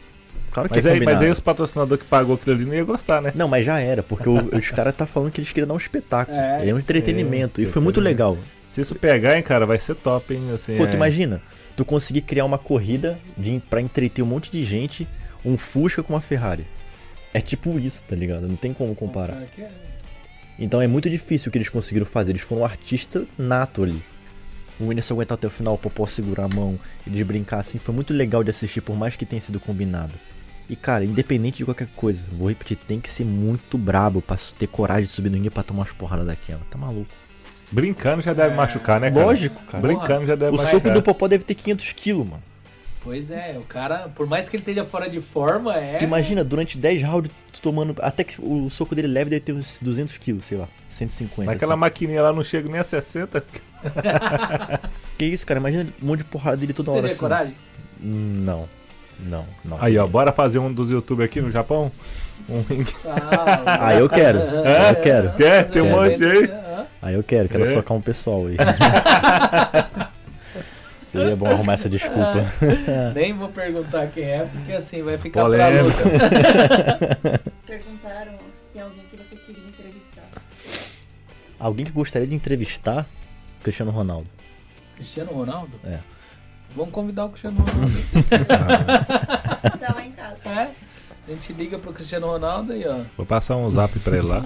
Claro que Mas é aí, mas aí os patrocinadores que pagou aquilo ali não ia gostar, né? Não, mas já era, porque o- os caras tá falando que eles queriam dar um espetáculo. É, É, um sim. entretenimento. E foi muito legal. Se isso pegar, hein, cara, vai ser top, hein? Assim, Pô, é... tu imagina, tu conseguir criar uma corrida de, pra entreter um monte de gente, um Fusca com uma Ferrari. É tipo isso, tá ligado? Não tem como comparar. Que é- Então é muito difícil o que eles conseguiram fazer. Eles foram um artista nato ali. O Whindersson aguentar até o final, o Popó segurar a mão, eles brincar assim, foi muito legal de assistir, por mais que tenha sido combinado. E cara, independente de qualquer coisa, vou repetir, tem que ser muito brabo pra ter coragem de subir no ringue pra tomar umas porradas daquela. Tá maluco? Brincando já deve É, machucar, né, cara? Lógico, cara. Brincando já deve O machucar. soco do Popó deve ter 500 quilos, mano. Pois é, o cara, por mais que ele esteja fora de forma, é. Tu imagina, durante 10 rounds, tu tomando. Até que o soco dele leve deve ter uns 200 quilos, sei lá. 150. Naquela assim. maquininha lá não chega nem a 60. Que isso, cara? Imagina um monte de porrada dele toda hora Teria assim. coragem? Hum, Não. Não, não. Aí, ó, bora fazer um dos YouTube aqui no Japão? Um ringue. Ah, Ah, eu quero. Eu quero. Quer? Tem um Quero. monte aí. Aí eu quero, quero É? socar um pessoal aí. Seria bom arrumar essa desculpa. Nem vou perguntar quem é, porque assim vai ficar Polêmica. pra luta. Perguntaram se tem alguém que você queria entrevistar. Alguém que gostaria de entrevistar Cristiano Ronaldo. Cristiano Ronaldo? É. Vamos convidar o Cristiano Ronaldo. Tá lá em casa. é? A gente liga pro Cristiano Ronaldo aí, ó. Vou passar um zap pra ele lá.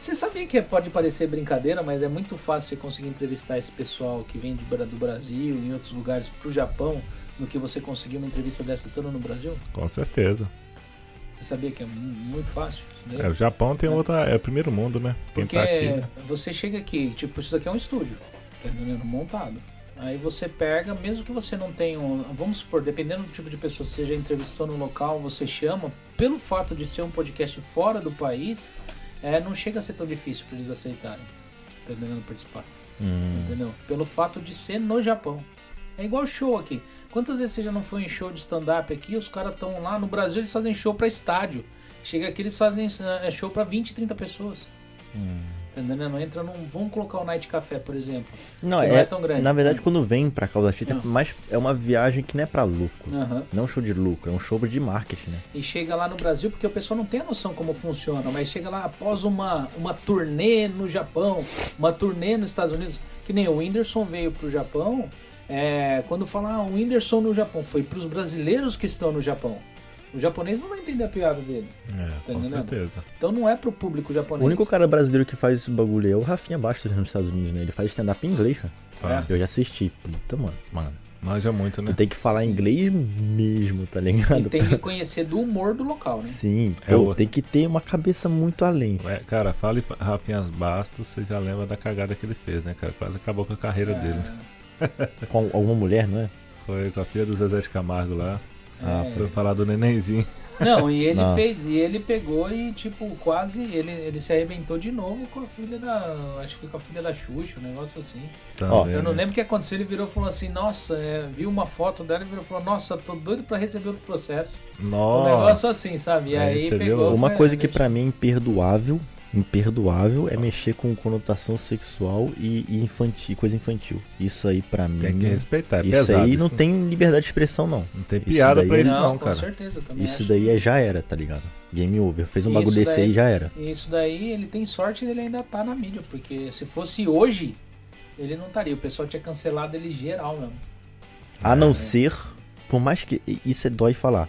Você sabia que pode parecer brincadeira, mas é muito fácil você conseguir entrevistar esse pessoal que vem do, Bra- do Brasil e em outros lugares pro Japão do que você conseguir uma entrevista dessa estando no Brasil? Com certeza. Você sabia que é mu- muito fácil? É, o Japão tem outra. É o primeiro mundo, né? Quem Porque tá aqui. você chega aqui, tipo, isso daqui é um estúdio, tá entendendo? Montado. Aí você pega, mesmo que você não tenha um. Vamos supor, dependendo do tipo de pessoa que você já entrevistou no local, você chama, pelo fato de ser um podcast fora do país, é, não chega a ser tão difícil para eles aceitarem. Tá entendendo? Participar. Hum. Entendeu? Pelo fato de ser no Japão. É igual show aqui. Quantas vezes você já não foi em show de stand-up aqui? Os caras estão lá. No Brasil eles fazem show pra estádio. Chega aqui eles fazem é, show pra 20, 30 pessoas. Hum. Tá entendendo? Entra num. Vamos colocar o Night Café, por exemplo. Não, é, não é tão grande. Na verdade, quando vem pra Causa Chita, é Não. mais é uma viagem que não é pra lucro. Aham. Não é um show de lucro, é um show de marketing, né? E chega lá no Brasil, porque o pessoal não tem a noção como funciona, mas chega lá após uma, uma turnê no Japão, uma turnê nos Estados Unidos, que nem o Whindersson veio pro Japão. É, quando fala ah, o Whindersson no Japão, foi pros brasileiros que estão no Japão. O japonês não vai entender a piada dele. É, Tá com entendendo? certeza. Então não é pro público japonês. O único cara brasileiro que faz esse bagulho é o Rafinha Bastos nos Estados Unidos, né? Ele faz stand-up em inglês, cara. Faz. Eu já assisti. Puta, mano. Mano, manja muito, né? Tu tem que falar inglês mesmo, tá E ligado? tem que conhecer do humor do local, né? Sim, É pô, o- tem que ter uma cabeça muito além. É, cara, fale Rafinha Bastos, você já lembra da cagada que ele fez, né, cara? Quase acabou com a carreira dele. Com alguma mulher, não é? Foi com a filha do Zezé de Camargo lá. Ah, É. Foi falar do nenenzinho. Não, e ele Nossa. fez, e ele pegou e, tipo, quase, ele, ele se arrebentou de novo com a filha da, acho que foi com a filha da Xuxa, um negócio assim. Tá Ó, vendo, Eu não né? lembro o que aconteceu, ele virou e falou assim, nossa, é, viu uma foto dela e virou e falou, nossa, tô doido pra receber outro processo. Nossa. Um negócio assim, sabe? E É, aí pegou... viu? Uma foi, coisa que pra mim é imperdoável, imperdoável, é mexer com conotação sexual e, e infantil, coisa infantil. Isso aí pra mim. Tem que respeitar, é isso pesado. aí não isso. tem liberdade de expressão, não. Não tem piada pra é- isso Não, não, com cara. certeza, eu também Isso acho daí é já era, tá ligado? Game over. Fez um Isso bagulho desse aí já era. Isso daí, ele tem sorte dele ainda tá na mídia, porque se fosse hoje, ele não estaria. O pessoal tinha cancelado ele geral mesmo. A É. não ser, por mais que isso é dói falar.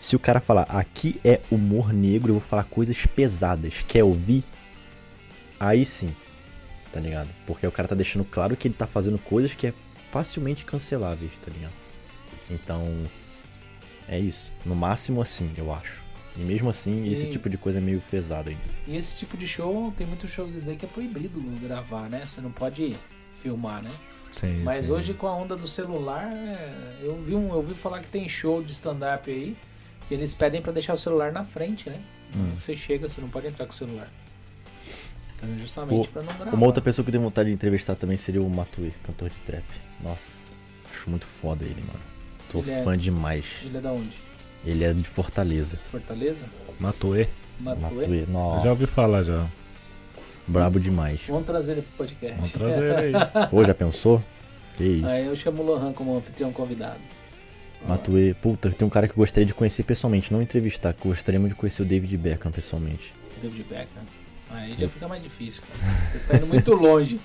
Se o cara falar, aqui é humor negro, eu vou falar coisas pesadas. Quer ouvir? Aí sim. Tá ligado? Porque o cara tá deixando claro que ele tá fazendo coisas que é facilmente canceláveis, tá ligado? Então, é isso. No máximo assim, eu acho. E mesmo assim, esse E- tipo de coisa é meio pesado ainda. E esse tipo de show, tem muitos shows daí que é proibido gravar, né? Você não pode filmar, né? Sim, Mas sim. hoje com a onda do celular, é, eu vi um, eu ouvi falar que tem show de stand-up aí que eles pedem pra deixar o celular na frente, né? Hum. Você chega, você não pode entrar com o celular. Então justamente pra não gravar. Uma outra pessoa que eu tenho vontade de entrevistar também seria o Matue, cantor de trap. Nossa, acho muito foda ele, mano. Tô Ele é- fã demais. Ele é da onde? Ele é de Fortaleza. Fortaleza? Matuê? Matue, Eu nossa. já ouvi falar já. Brabo demais. Vamos trazer ele pro podcast. Vamos trazer ele aí. Pô, já pensou? Que isso. Aí eu chamo o Lohan como anfitrião convidado. Matue, puta, tem um cara que eu gostaria de conhecer pessoalmente, não entrevistar, que eu gostaria muito de conhecer o David Beckham pessoalmente. David Beckham. Aí já fica mais difícil, cara. Você tá indo muito longe.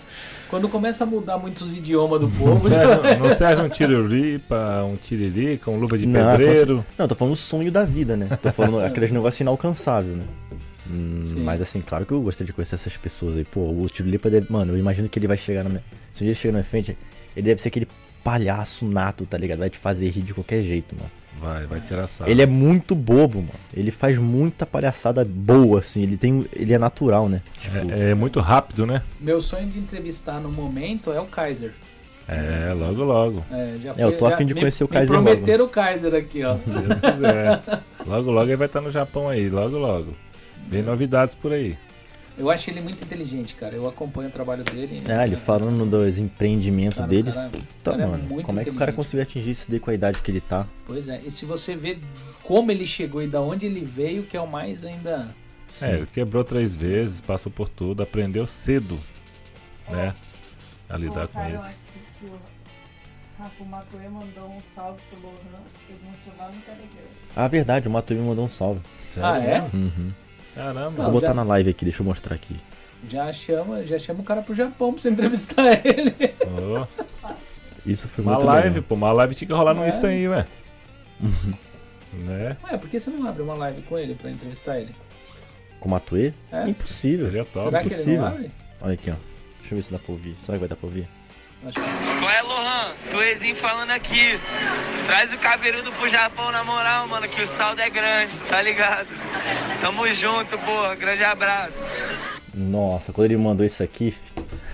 Quando começa a mudar muitos idiomas do Não povo, serve, não serve um tiriripa, um tiririca, um luva de Não, pedreiro. Não, tô falando o sonho da vida, né? Tô falando aqueles negócios inalcançáveis, né? Hum, mas assim, claro que eu gostaria de conhecer essas pessoas aí. Pô, o Tiro Lipa deve. Mano, eu imagino que ele vai chegar na minha. Se um dia ele chegar na minha frente, ele deve ser aquele palhaço nato, tá ligado? Vai te fazer rir de qualquer jeito, mano. Vai, vai tirar sarro. Ele é muito bobo, mano. Ele faz muita palhaçada boa, assim. Ele tem. Ele é natural, né? Tipo, É, é muito rápido, né? Meu sonho de entrevistar no momento é o Kaiser. É, logo, logo. É, já É, eu tô já a fim de me- conhecer o me Kaiser logo. prometeram o Kaiser aqui, ó. Se Deus quiser. logo, logo ele vai estar no Japão aí, logo, logo. Vem novidades por aí. Eu acho ele muito inteligente, cara. Eu acompanho o trabalho dele. Ah, ele falando dos empreendimentos Cara, dele. cara- Tá, cara é mano. muito como é que o cara conseguiu atingir isso daí com a idade que ele tá? Pois é, e se você vê como ele chegou e da onde ele veio, que é o mais ainda. Sim. É, ele quebrou três vezes, passou por tudo, aprendeu cedo, né? A lidar com isso. aqui que o Rafa Matoê mandou um salve pro Lohan, emocionado no Telegram. Ah, verdade, o Matuí me mandou um salve. Ah, é? Uhum. Caramba. Não, Vou botar já- na live aqui, deixa eu mostrar aqui. Já chama, já chama o cara pro Japão pra você entrevistar ele. Ô, Isso foi uma muito live, legal. pô, uma live tinha que rolar no É. Insta aí, ué. né? Ué, por que você não abre uma live com ele pra entrevistar ele? Com o Matuê? É? Impossível. Seria top. Será que ele impossível. não abre? Olha aqui, ó. Deixa eu ver se dá pra ouvir. Será que vai dar pra ouvir? Qual é, Lohan? Tuezinho falando aqui. Traz o caveirudo pro Japão na moral, mano, que o saldo é grande, tá ligado? Tamo junto, porra. Grande abraço. Nossa, quando ele mandou isso aqui,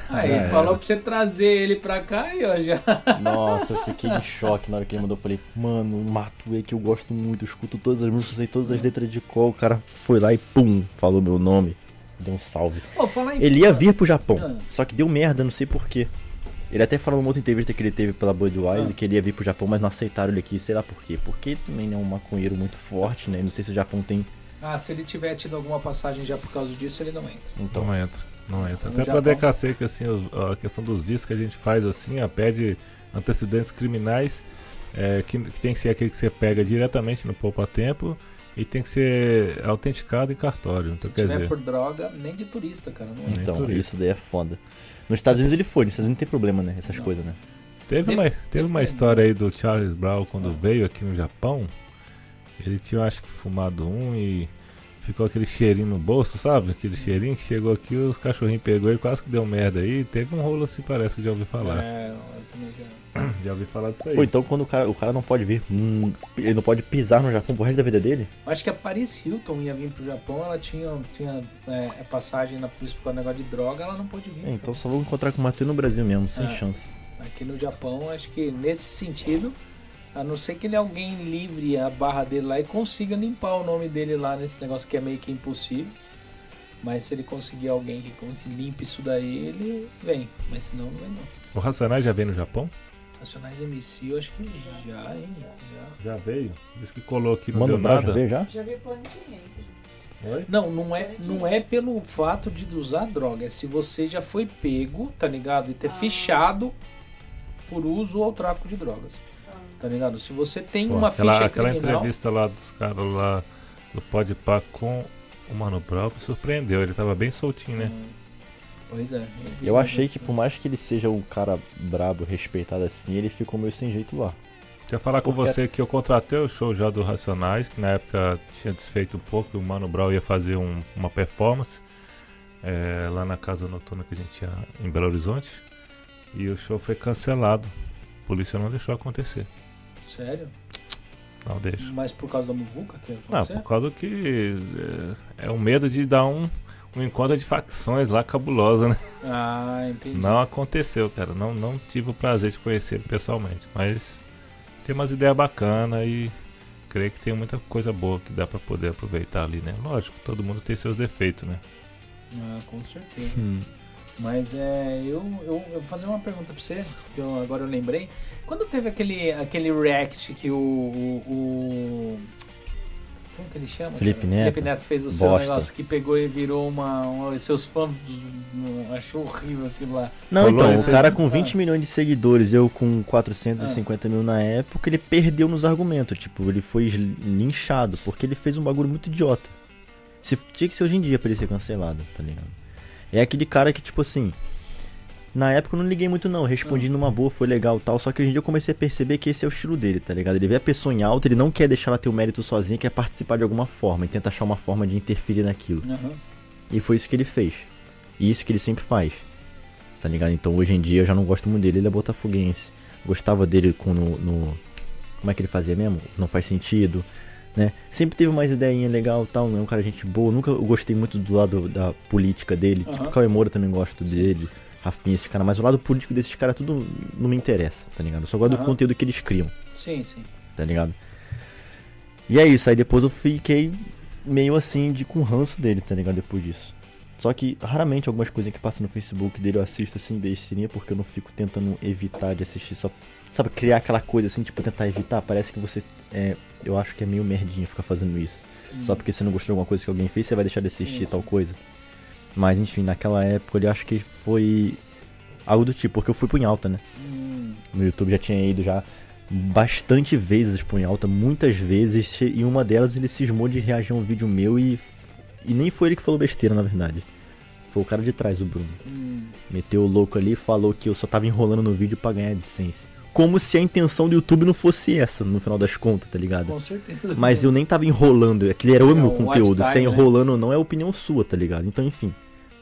Aí, É. falou pra você trazer ele pra cá e ó, já. nossa, eu fiquei em choque na hora que ele mandou. Eu falei, mano, o Matuê que eu gosto muito, eu escuto todas as músicas, sei todas as letras de cor. O cara foi lá e pum, falou meu nome, deu um salve. Em Ele ia vir pro Japão, Ah. só que deu merda, não sei porquê. Ele até falou numa outra entrevista que ele teve pela Budweiser Ah. que ele ia vir pro Japão, mas não aceitaram ele aqui, sei lá por quê. Porque ele também é um maconheiro muito forte, né? Não sei se o Japão tem. Ah, se ele tiver tido alguma passagem já por causa disso, ele não entra. Então, Não entra, não entra. No Até pra. DKC, que assim, a questão dos vistos que a gente faz assim, ó, pede antecedentes criminais, é, que, que tem que ser aquele que você pega diretamente no poupa tempo e tem que ser autenticado em cartório. Então se quer tiver dizer, por droga, nem de turista, cara, não entra. então turista. isso daí é foda. Nos Estados Unidos ele foi, nos Estados Unidos não tem problema, né? Essas Não. coisas, né? teve uma, teve uma história aí do Charles Brown quando Ah. veio aqui no Japão. Ele tinha, acho que, fumado um e ficou aquele cheirinho no bolso, sabe? Aquele cheirinho que chegou aqui, os cachorrinhos pegou e quase que deu merda aí. Teve um rolo assim, parece que já ouvi falar. É, eu também já. Já ouvi falar disso aí. Pô, então quando o cara, o cara não pode vir, hum, ele não pode pisar no Japão pro resto da vida dele? Eu Acho que a Paris Hilton ia vir pro Japão, ela tinha, tinha é, passagem na polícia por causa do negócio de droga, ela não pôde vir. É, então só vou encontrar com o Matuê no Brasil mesmo, sem É. chance. Aqui no Japão, acho que nesse sentido, a não ser que ele alguém livre a barra dele lá e consiga limpar o nome dele lá nesse negócio que é meio que impossível. Mas se ele conseguir alguém que limpe isso daí, ele vem. Mas senão não vem não. O Racionais já veio no Japão? Nacionais MC, eu acho que já, hein? Já. Já veio. Diz que colou aqui, não Mano deu Brown já nada. veio já? Já plantinha. Oi? Não, não é, não é pelo fato de usar droga, é se você já foi pego, tá ligado? E ter Ah. fichado por uso ou tráfico de drogas. Tá ligado? Se você tem Pô, uma aquela, ficha aquela criminal. entrevista lá dos caras lá do Podpah com o Mano Brown me surpreendeu. Ele tava bem soltinho, né? Hum, Pois é. Eu achei que por mais que ele seja um cara brabo, respeitado assim, ele ficou meio sem jeito lá. Quer falar com Porque- você que eu contratei o show já do Racionais, que na época tinha desfeito um pouco, e o Mano Brown ia fazer um- uma performance é, lá na casa noturna que a gente tinha em Belo Horizonte. E o show foi cancelado. A polícia não deixou acontecer. Sério? Não deixa. Mas por causa da muvuca que Não, aconteceu? por causa que é, é o medo de dar um, um encontro de facções lá cabulosa, né? Ah, entendi. Não aconteceu, cara. Não, não tive o prazer de conhecer pessoalmente. Mas tem umas ideias bacanas e creio que tem muita coisa boa que dá pra poder aproveitar ali, né? Lógico, todo mundo tem seus defeitos, né? Ah, com certeza. Mas é, eu, eu, eu vou fazer uma pergunta pra você, que eu, agora eu lembrei. Quando teve aquele, aquele react que o, o, o- Como que ele chama? Felipe cara? Neto? Felipe Neto fez o seu Bosta. negócio que pegou e virou uma. uma seus fãs achou horrível aquilo lá. Não, Rolou então, o cara com Ah. 20 milhões de seguidores, eu com 450 mil na época, ele perdeu nos argumentos. Tipo, ele foi linchado, porque ele fez um bagulho muito idiota. Se, tinha que ser hoje em dia pra ele ser cancelado, tá ligado? É aquele cara que, tipo assim. Na época eu não liguei muito não, respondi numa boa, foi legal e tal. Só que hoje em dia eu comecei a perceber que esse é o estilo dele, tá ligado? Ele vê a pessoa em alta, ele não quer deixar ela ter o mérito sozinha, quer participar de alguma forma e tenta achar uma forma de interferir naquilo. Aham. E foi isso que ele fez. E isso que ele sempre faz. Tá ligado? Então hoje em dia eu já não gosto muito dele. Ele é botafoguense. Gostava dele com no, no- Como é que ele fazia mesmo? Não faz sentido. Né? Sempre teve mais ideinha legal tal. Não é um cara gente boa. Nunca gostei muito do lado da política dele. Aham. Tipo, o Cauê Moura também gosto dele. Rafinha, esse cara, mas o lado político desses caras tudo não me interessa, tá ligado? Eu só gosto do Aham. conteúdo que eles criam, Sim, sim. tá ligado? E é isso, aí depois eu fiquei meio assim de com ranço dele, tá ligado? Depois disso. Só que raramente algumas coisas que passam no Facebook dele eu assisto assim besteirinha porque eu não fico tentando evitar de assistir só. Sabe, criar aquela coisa assim, tipo, tentar evitar. Parece que você. É, eu acho que é meio merdinha ficar fazendo isso. Só porque você não gostou de alguma coisa que alguém fez, você vai deixar de assistir Sim, tal coisa. Mas enfim, naquela época eu acho que foi algo do tipo, porque eu fui pro em alta, né? Hum, No YouTube já tinha ido já bastante vezes pro em alta, muitas vezes, e uma delas ele cismou de reagir a um vídeo meu e, e nem foi ele que falou besteira, na verdade. Foi o cara de trás, o Bruno. hum. Meteu o louco ali e falou que eu só tava enrolando no vídeo pra ganhar AdSense. Como se a intenção do YouTube não fosse essa, no final das contas, tá ligado? Com certeza. Mas eu nem tava enrolando, aquele era o É, meu conteúdo. Se é né? enrolando ou não é opinião sua, tá ligado? Então, enfim.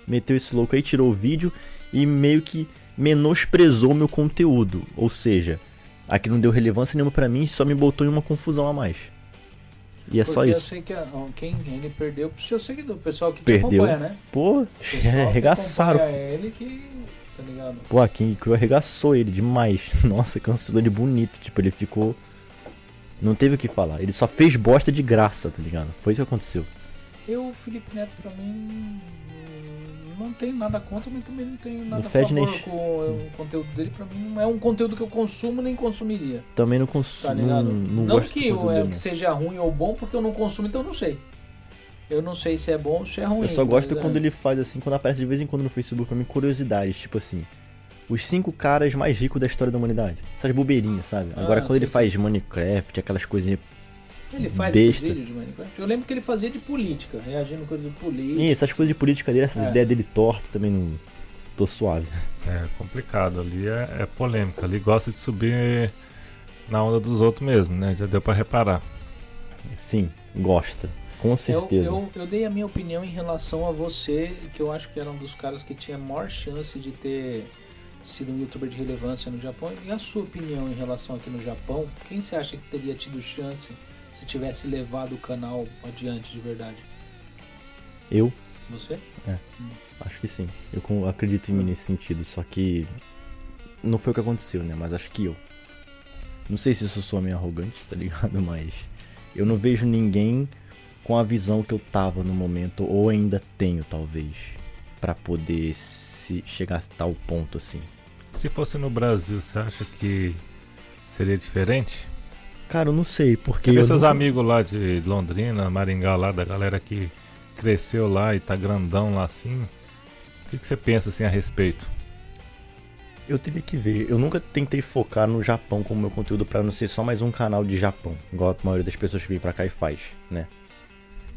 Meteu esse louco aí, tirou o vídeo e meio que menosprezou meu conteúdo. Ou seja, aqui não deu relevância nenhuma pra mim, só me botou em uma confusão a mais. E é só Porque Eu isso. sei que a- quem ele perdeu pro seu seguidor, o pessoal que te Perdeu. acompanha, né? Pô, arregaçaram. acompanha ele que. Tá ligado? Pô, a King Crew arregaçou ele demais. Nossa, cancelou ele bonito. Tipo, ele ficou. Não teve o que falar. Ele só fez bosta de graça, tá ligado? Foi isso que aconteceu. Eu, Felipe Neto, pra mim, hum, não tenho nada contra, mas também não tenho nada a favor com o conteúdo dele. Pra mim, não é um conteúdo que eu consumo nem consumiria. Também não Tá consumo. ligado? não, não, que, é, que seja ruim ou bom, porque eu não consumo, então eu não sei. Eu não sei se é bom ou se é ruim. Eu só gosto quando ele faz assim, quando aparece de vez em quando no Facebook pra mim, curiosidades, tipo assim. Os cinco caras mais ricos da história da humanidade. Essas bobeirinhas, sabe? Agora Ah, quando ele sim, faz Minecraft, aquelas coisinhas. Ele faz besta. esses vídeos de Minecraft. Eu lembro que ele fazia de política, reagindo a coisas de política. E essas coisas de política dele, essas É. ideias dele tortas também não. Tô suave. É complicado. Ali é, é polêmica. Ali gosta de subir na onda dos outros mesmo, né? Já deu pra reparar. Sim, gosta. Com Eu, certeza. eu, eu dei a minha opinião em relação a você, que eu acho que era um dos caras que tinha maior chance de ter sido um youtuber de relevância no Japão. E a sua opinião em relação aqui no Japão? Quem você acha que teria tido chance se tivesse levado o canal adiante de verdade? Eu Você? acho que sim. Eu acredito em mim nesse sentido, só que. Não foi o que aconteceu, né? Mas acho que eu. Não sei se isso soa meio arrogante, tá ligado? Mas. Eu não vejo ninguém com a visão que eu tava no momento, ou ainda tenho, talvez. Pra poder se chegar a tal ponto assim. Se fosse no Brasil, você acha que seria diferente? Cara, eu não sei, porque. Você seus nunca- amigos lá de Londrina, Maringá, lá, da galera que cresceu lá e tá grandão lá assim. O que, que você pensa assim a respeito? Eu teria que ver. Eu nunca tentei focar no Japão como meu conteúdo pra não ser só mais um canal de Japão, igual a maioria das pessoas que vem pra cá e faz, né?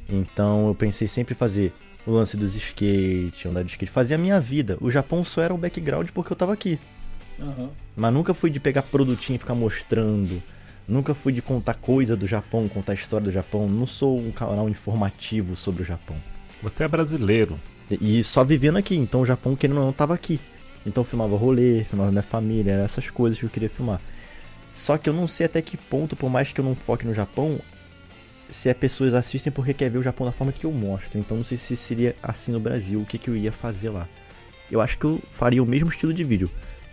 Então eu pensei sempre em fazer o lance dos skate, andar de skate, fazer a minha vida. O Japão só era o background porque eu tava aqui. Aham. Mas nunca fui de pegar produtinho e ficar mostrando. Nunca fui de contar coisa do Japão, contar a história do Japão. Não sou um canal informativo sobre o Japão. Você é brasileiro. E só vivendo aqui, então o Japão, querendo ou não, tava aqui. Então eu filmava rolê, filmava minha família, essas coisas que eu queria filmar. Só que eu não sei até que ponto, por mais que eu não foque no Japão, se as pessoas assistem porque quer ver o Japão da forma que eu mostro. Então não sei se seria assim no Brasil, o que, que eu ia fazer lá. Eu acho que eu faria o mesmo estilo de vídeo.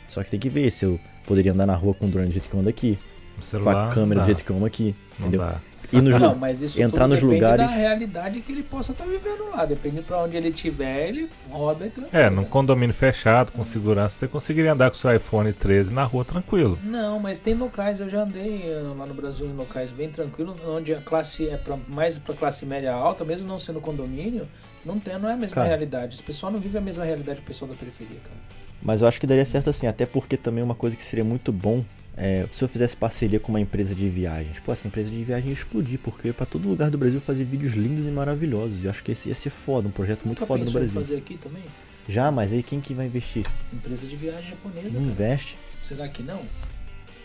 Só que tem que ver se eu poderia andar na rua com o drone do jeito que eu ando aqui, No com celular. a câmera do jeito que eu ando aqui, entendeu? dá. E nos Não, mas isso entrar tudo nos depende lugares- da realidade que ele possa estar vivendo lá. Depende pra onde ele estiver, ele roda e tranquilo. É, num condomínio fechado, com segurança, você conseguiria andar com seu iPhone 13 na rua tranquilo. Não, mas tem locais, eu já andei eh, lá no Brasil em locais bem tranquilos, onde a classe é pra, mais para classe média alta, mesmo não sendo condomínio, não, tem, não é a mesma Cara. realidade. Esse pessoal não vive a mesma realidade do pessoal da periferia, cara. Mas eu acho que daria certo assim, até porque também uma coisa que seria muito bom é se eu fizesse parceria com uma empresa de viagens. Pô, essa empresa de viagem ia explodir, porque pra todo lugar do Brasil fazer vídeos lindos e maravilhosos. Eu acho que esse ia ser foda, um projeto muito Nunca foda no em Brasil. fazer aqui também? Já, mas aí quem que vai investir? Empresa de viagem japonesa, Não cara. investe. Será que não?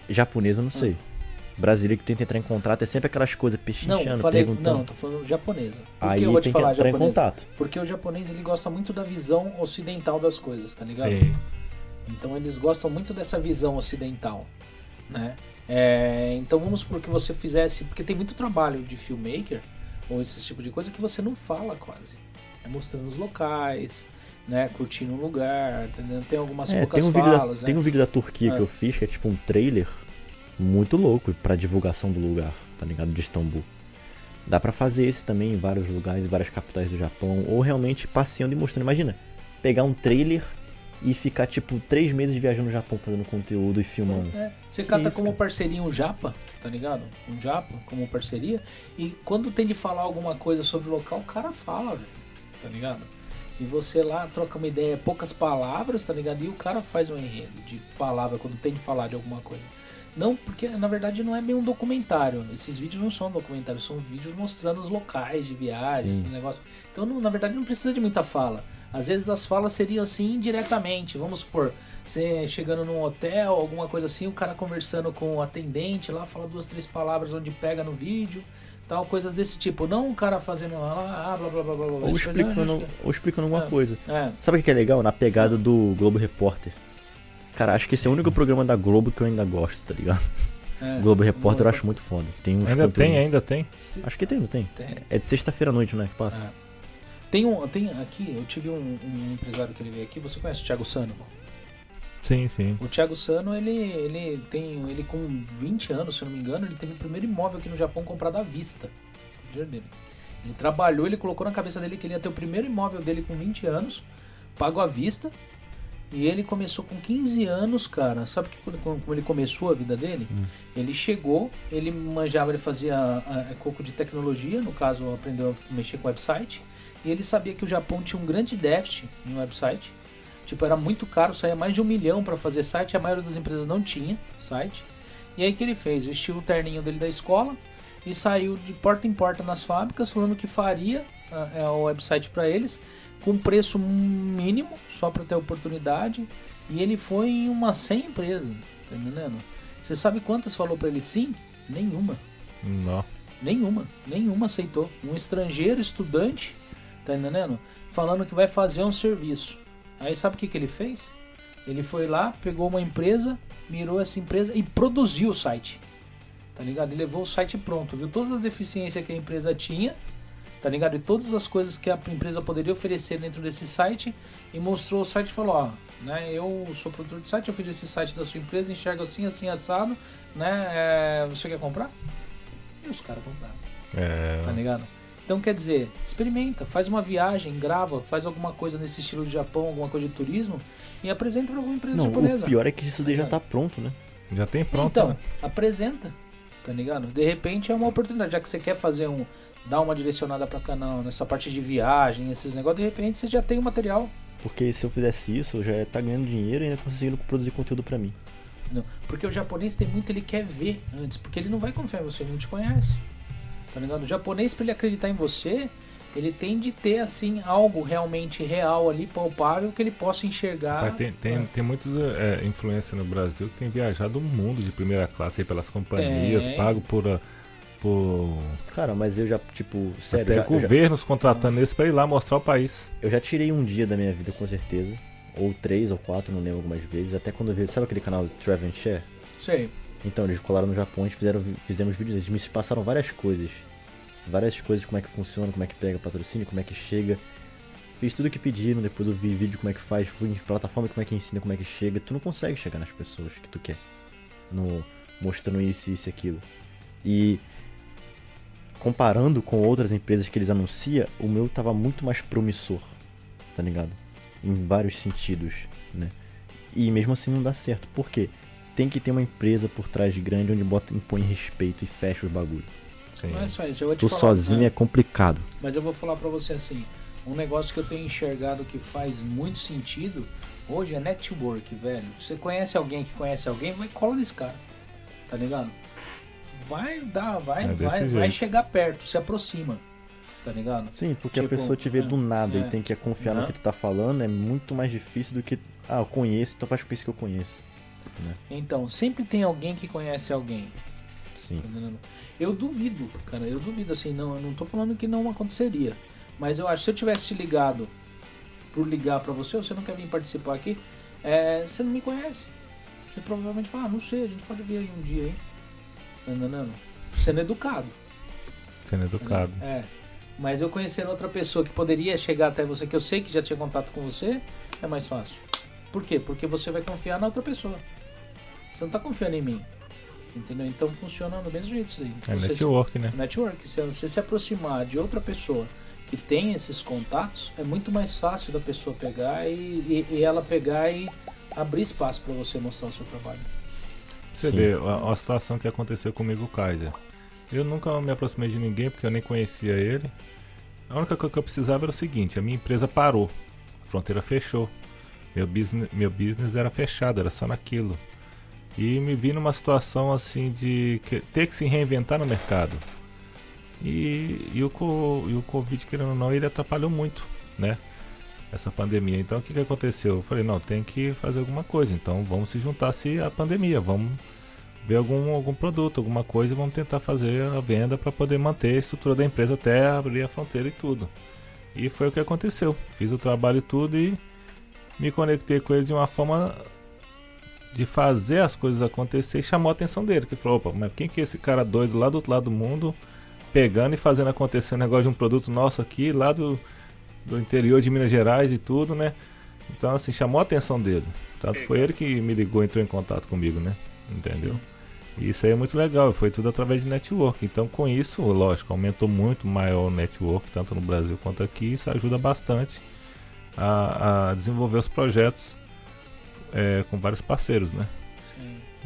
Japonês eu não sei. Brasileiro que tenta entrar em contrato é sempre aquelas coisas Não, pechinchando, falei, perguntando. não, tô falando japonesa. Por aí que eu vou te tem que falar entrar em japonesa? contato. Porque o japonês ele gosta muito da visão ocidental das coisas, tá ligado? Sim. Então eles gostam muito dessa visão ocidental, né? É, então vamos supor que você fizesse, porque tem muito trabalho de filmmaker ou esse tipo de coisa que você não fala quase. É mostrando os locais, né, curtindo um lugar, tem algumas É, poucas tem um, vídeo da, falas, tem né? um vídeo da Turquia É. que eu fiz que é tipo um trailer muito louco pra divulgação do lugar, tá ligado? De Istambul. Dá pra fazer esse também em vários lugares, em várias capitais do Japão, ou realmente passeando e mostrando. Imagina, pegar um trailer e ficar tipo três meses viajando no Japão fazendo conteúdo e filmando. É, Você cata Isso, como cara. parceria um japa, tá ligado? Um japa como parceria. E quando tem de falar alguma coisa sobre o local, o cara fala, velho. Tá ligado? E você lá troca uma ideia, poucas palavras, tá ligado? E o cara faz um enredo de palavra quando tem de falar de alguma coisa. Não, porque na verdade não é bem um documentário. Esses vídeos não são documentários, são vídeos mostrando os locais de viagem, Sim. esse negócio. Então, não- na verdade, não precisa de muita fala. Às vezes as falas seriam assim indiretamente. Vamos supor, você chegando num hotel, alguma coisa assim, o cara conversando com o atendente lá, fala duas, três palavras onde pega no vídeo, tal, coisas desse tipo. Não o cara fazendo lá, ah, blá blá blá blá blá. Ou explicando, ou explicando alguma É. coisa. É, Sabe o que é legal? Na pegada do Globo Repórter. Cara, acho que esse é o único programa da Globo que eu ainda gosto, tá ligado? é. Globo Repórter eu acho muito foda. Tem uns Ainda tem, ainda tem. Acho que tem, não tem? Tem. É de sexta-feira à noite, né? Que passa. É. Tem um, tem aqui, eu tive um, um empresário que ele veio aqui, você conhece o Thiago Sano? Sim, sim. O Thiago Sano, ele, ele tem, ele com 20 anos, se eu não me engano, ele teve o primeiro imóvel aqui no Japão comprado à vista. O dinheiro dele. Ele trabalhou, ele colocou na cabeça dele que ele ia ter o primeiro imóvel dele com 20 anos, pago à vista. E ele começou com 15 anos, cara. Sabe que como ele começou a vida dele? Ele chegou, ele manjava, ele fazia ah, coco de tecnologia, no caso, aprendeu a mexer com website. E ele sabia que o Japão tinha um grande déficit em website. Tipo, era muito caro, saía mais de um milhão para fazer site, a maioria das empresas não tinha site. E aí que ele fez? Vestiu o terninho dele da escola e saiu de porta em porta nas fábricas falando que faria ah, é, o website para eles com preço mínimo, só para ter oportunidade. E ele foi em umas 100 empresas, tá entendendo? Você sabe quantas falou para ele sim? Nenhuma. Não. Nenhuma, nenhuma aceitou. Um estrangeiro, estudante, tá entendendo? Falando que vai fazer um serviço. Aí sabe o que, que ele fez? Ele foi lá, pegou uma empresa, mirou essa empresa e produziu o site. Tá ligado? Ele levou o site pronto, viu todas as deficiências que a empresa tinha, tá ligado? E todas as coisas que a empresa poderia oferecer dentro desse site e mostrou o site e falou, ó, né, eu sou produtor de site, eu fiz esse site da sua empresa, enxergo assim, assim, assado, né, é, você quer comprar? E os caras compraram tá É, ligado? Então quer dizer, experimenta, faz uma viagem, grava, faz alguma coisa nesse estilo de Japão, alguma coisa de turismo e apresenta pra alguma empresa Não, japonesa. o pior é que isso daí já tá pronto, né? já tem pronto. então, né? apresenta, tá ligado? De repente é uma oportunidade, já que você quer fazer um dar uma direcionada para canal nessa parte de viagem, esses negócios, de repente você já tem o material. Porque se eu fizesse isso, eu já ia estar ganhando dinheiro e ainda conseguindo produzir conteúdo pra mim. Não, Porque o japonês tem muito, ele quer ver antes, porque ele não vai confiar em você, ele não te conhece. Tá ligado? O japonês, pra ele acreditar em você, ele tem de ter, assim, algo realmente real ali, palpável, que ele possa enxergar. Mas tem, tem, tem muitos é, influencers no Brasil que tem viajado o mundo de primeira classe aí pelas companhias, Tem. pago por, ah, por Cara, mas eu já, tipo, sério, até já, eu, já, governos contratando eles pra ir lá mostrar o país. eu já tirei um dia da minha vida, com certeza. Ou três ou quatro, não lembro algumas vezes. Até quando eu vi, sabe aquele canal Travel and Share? Sei. Então, eles colaram no Japão, a gente fizeram, fizemos vídeos, eles me passaram várias coisas. Várias coisas, como é que funciona, como é que pega patrocínio, como é que chega. Fiz tudo o que pediram, depois eu vi vídeo como é que faz, fui em plataforma como é que ensina, como é que chega. Tu não consegue chegar nas pessoas que tu quer. No, mostrando isso, isso e aquilo. E comparando com outras empresas que eles anunciam, o meu tava muito mais promissor, tá ligado? Em vários sentidos, né? E mesmo assim não dá certo. Por quê? Tem que ter uma empresa por trás de grande onde bota, impõe respeito e fecha os bagulho. Sim. Não é só isso. Eu vou te Tu falar, sozinho né? é complicado. Mas eu vou falar pra você assim, um negócio que eu tenho enxergado que faz muito sentido hoje é network, velho. Você conhece alguém que conhece alguém, vai cola nesse cara. Tá ligado? Vai dar, vai, É vai, vai chegar perto, se aproxima. Tá ligado? Sim, porque a Tipo, pessoa te vê é, do nada é. e tem que confiar no que tu tá falando, é muito mais difícil do que. Ah, eu conheço, então faz com isso que eu conheço. Então, sempre tem alguém que conhece alguém. Sim. Tá? Eu duvido, cara, eu duvido assim, não, eu não tô falando que não aconteceria. Mas eu acho que se eu tivesse ligado por ligar pra você, ou você não quer vir participar aqui, é, você não me conhece. Você provavelmente fala, ah, não sei, a gente pode vir aí um dia, hein? Tá entendendo? Sendo educado. Sendo educado. É. Mas eu conhecendo outra pessoa que poderia chegar até você, que eu sei que já tinha contato com você, é mais fácil. Por quê? Porque você vai confiar na outra pessoa. Você não tá confiando em mim. Entendeu? Então funciona do mesmo jeito isso aí. É Você- network, né? network. Se você se aproximar de outra pessoa que tem esses contatos, é muito mais fácil da pessoa pegar e, e- e ela pegar e abrir espaço para você mostrar o seu trabalho. Você Sim. vê a, a situação que aconteceu comigo, Kaiser. Eu nunca me aproximei de ninguém porque eu nem conhecia ele. A única coisa que eu precisava era o seguinte: a minha empresa parou, a fronteira fechou. Meu business, meu business era fechado, era só naquilo. E me vi numa situação assim de ter que se reinventar no mercado. E, e, o, e o Covid, querendo ou não, ele atrapalhou muito, né? Essa pandemia. Então o que, que aconteceu? Eu falei, não, tem que fazer alguma coisa. Então vamos se juntar se a pandemia. Vamos ver algum, algum produto, alguma coisa e vamos tentar fazer a venda para poder manter a estrutura da empresa até abrir a fronteira e tudo. E foi o que aconteceu. Fiz o trabalho e tudo e me conectei com ele de uma forma de fazer as coisas acontecer chamou a atenção dele. Que falou, opa, mas quem que é esse cara doido lá do outro lado do mundo pegando e fazendo acontecer um negócio de um produto nosso aqui, lá do, do interior de Minas Gerais e tudo, né? Então, assim, chamou a atenção dele. Tanto foi ele que me ligou, entrou em contato comigo, né? Entendeu? E isso aí é muito legal, foi tudo através de network. Então, com isso, lógico, aumentou muito maior o network, tanto no Brasil quanto aqui. Isso ajuda bastante a, a desenvolver os projetos é, com vários parceiros, né?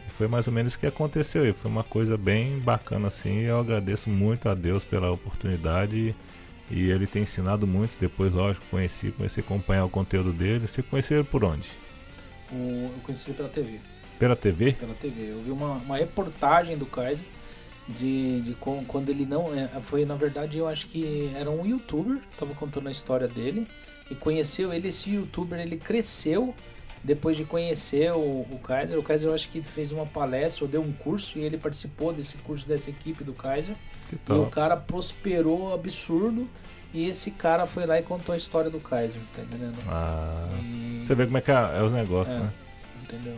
E foi mais ou menos isso que aconteceu e foi uma coisa bem bacana assim. Eu agradeço muito a Deus pela oportunidade e ele tem ensinado muito. Depois, lógico, conheci, comecei a acompanhar o conteúdo dele. Você conheceu ele por onde? O- eu conheci ele pela TV. Pela TV? Pela TV. Eu vi uma, uma reportagem do Kaiser de, de com- quando ele não. é, foi, na verdade, eu acho que era um youtuber, tava contando a história dele. E conheceu ele, esse youtuber, ele cresceu depois de conhecer o, o Kaiser. O Kaiser, eu acho que fez uma palestra ou deu um curso e ele participou desse curso dessa equipe do Kaiser. Que E o cara prosperou absurdo. E esse cara foi lá e contou a história do Kaiser, tá entendendo? Ah, E- você vê como é que é, é os negócios, É. né? Entendeu?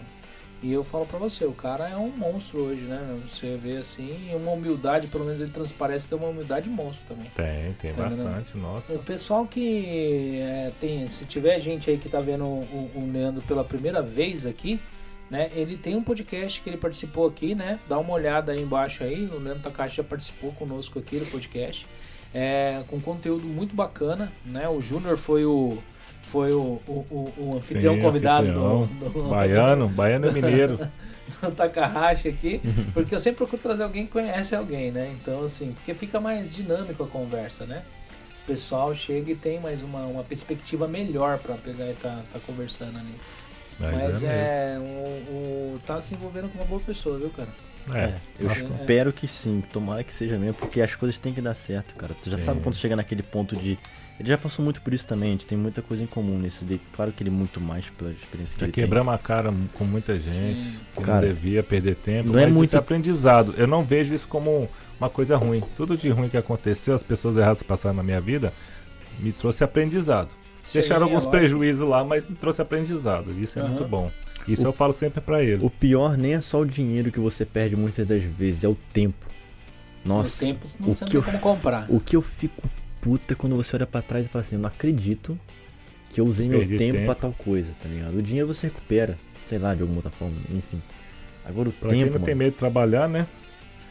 E eu falo pra você, o cara é um monstro hoje, né? Você vê assim, uma humildade, pelo menos ele transparece ter uma humildade monstro também. Tem, tem Tá vendo? bastante, nossa. O pessoal que é, tem, se tiver gente aí que tá vendo o, o Leandro pela primeira vez aqui, né? Ele tem um podcast que ele participou aqui, né? Dá uma olhada aí embaixo aí, o Leandro Takashi já participou conosco aqui do podcast, é, com conteúdo muito bacana, né? O Júnior foi o foi o, o, o- o anfitrião Sim, convidado anfitrião. do, do- Baiano, baiano e mineiro. do Takahashi aqui, porque eu sempre procuro trazer alguém que conhece alguém, né? Então, assim, porque fica mais dinâmico a conversa, né? O pessoal chega e tem mais uma, uma perspectiva melhor pra pegar e tá, tá conversando ali. Mas, Mas, é, é, o, o- tá se envolvendo com uma boa pessoa, viu, cara? mesmo. É, eu acho- espero que sim, tomara que seja mesmo, porque as coisas têm que dar certo, cara. Você já Sim. sabe quando chega naquele ponto de. Ele já passou muito por isso também, a gente tem muita coisa em comum nesse daí. Claro que ele muito mais pela experiência que Já ele tem. quebramos a cara com muita gente Sim. que Cara, não devia perder tempo. não mas é isso muito- é aprendizado. Eu não vejo isso como uma coisa ruim. Tudo de ruim que aconteceu, as pessoas erradas que passaram na minha vida, me trouxe aprendizado. Deixaram Sim, alguns é lógico. prejuízos lá, mas me trouxe aprendizado. Isso é Aham. muito bom. Isso O- eu falo sempre pra ele. O pior nem é só o dinheiro que você perde muitas das vezes, é o tempo. Nossa, o tempo não, o que tem eu como comprar. o que eu fico puta quando você olha pra trás e fala assim, eu não acredito que eu usei meu Perdi tempo, tempo. pra tal coisa, tá ligado? O dinheiro você recupera, sei lá, de alguma outra forma, enfim. Agora o Pra quem tempo, não tem mano, medo de trabalhar, né?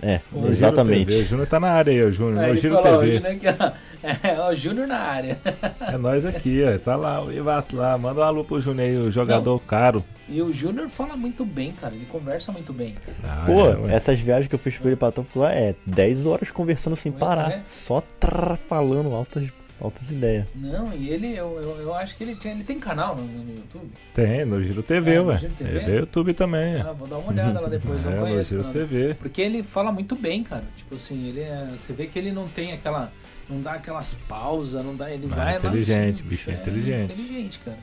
É, O exatamente. O Júnior tá na área aí, o Júnior. Aí No ele Giro falou, o TV. Júnior aqui, ó. É, o Júnior na área. É nós aqui, ó. Tá lá, o Ivas lá. Manda um alô pro Júnior aí, o jogador caro. E o Júnior fala muito bem, cara. Ele conversa muito bem. Ah, Pô, é, essas viagens que eu fiz com ele pra Tópico lá é 10 horas conversando sem parar. é. Só trrr, falando altas, altas ideias. Não, e ele, eu, eu, eu acho que ele, tinha, ele tem canal no, no YouTube. Tem, no Giro TV, É, no ué. Giro TV? Ele YouTube também. é. Ah, vou dar uma olhada lá depois, eu É, não no conheço. Giro. TV. Porque ele fala muito bem, cara. Tipo assim, ele é, você vê que ele não tem aquela. Não dá aquelas pausas, não dá. Ele Ah, vai lá. inteligente, sim, bicho, é é inteligente. inteligente, cara.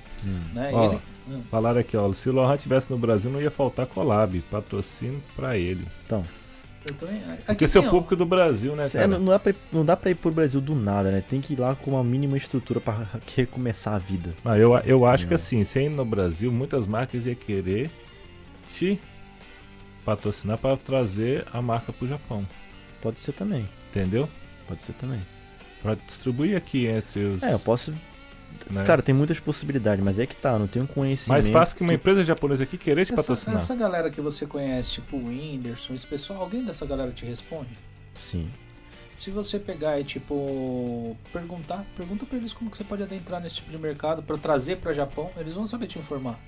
Né? Ó, Ele- hum, Falaram aqui, ó. Se o Lohan tivesse no Brasil, não ia faltar collab. Patrocínio pra ele. Então, também. Aqui Porque esse é o ó, público do Brasil, né, é, cara? não, não dá pra ir, não dá pra ir pro Brasil do nada, né? Tem que ir lá com uma mínima estrutura pra recomeçar a vida. Não, eu, eu acho que Não. assim, se ir no Brasil, muitas marcas iam querer te patrocinar para trazer a marca pro Japão. Pode ser também, Entendeu? pode ser também. Pra distribuir aqui entre os. É, eu posso. Né? Cara, tem muitas possibilidades, mas é que tá, não tenho conhecimento. mais fácil que uma empresa japonesa aqui querer te Essa, patrocinar. essa galera que você conhece, tipo o Whindersson, esse pessoal, alguém dessa galera te responde? Sim. Se você pegar e, tipo, perguntar, pergunta pra eles como que você pode adentrar nesse tipo de mercado pra trazer pra Japão, eles vão saber te informar.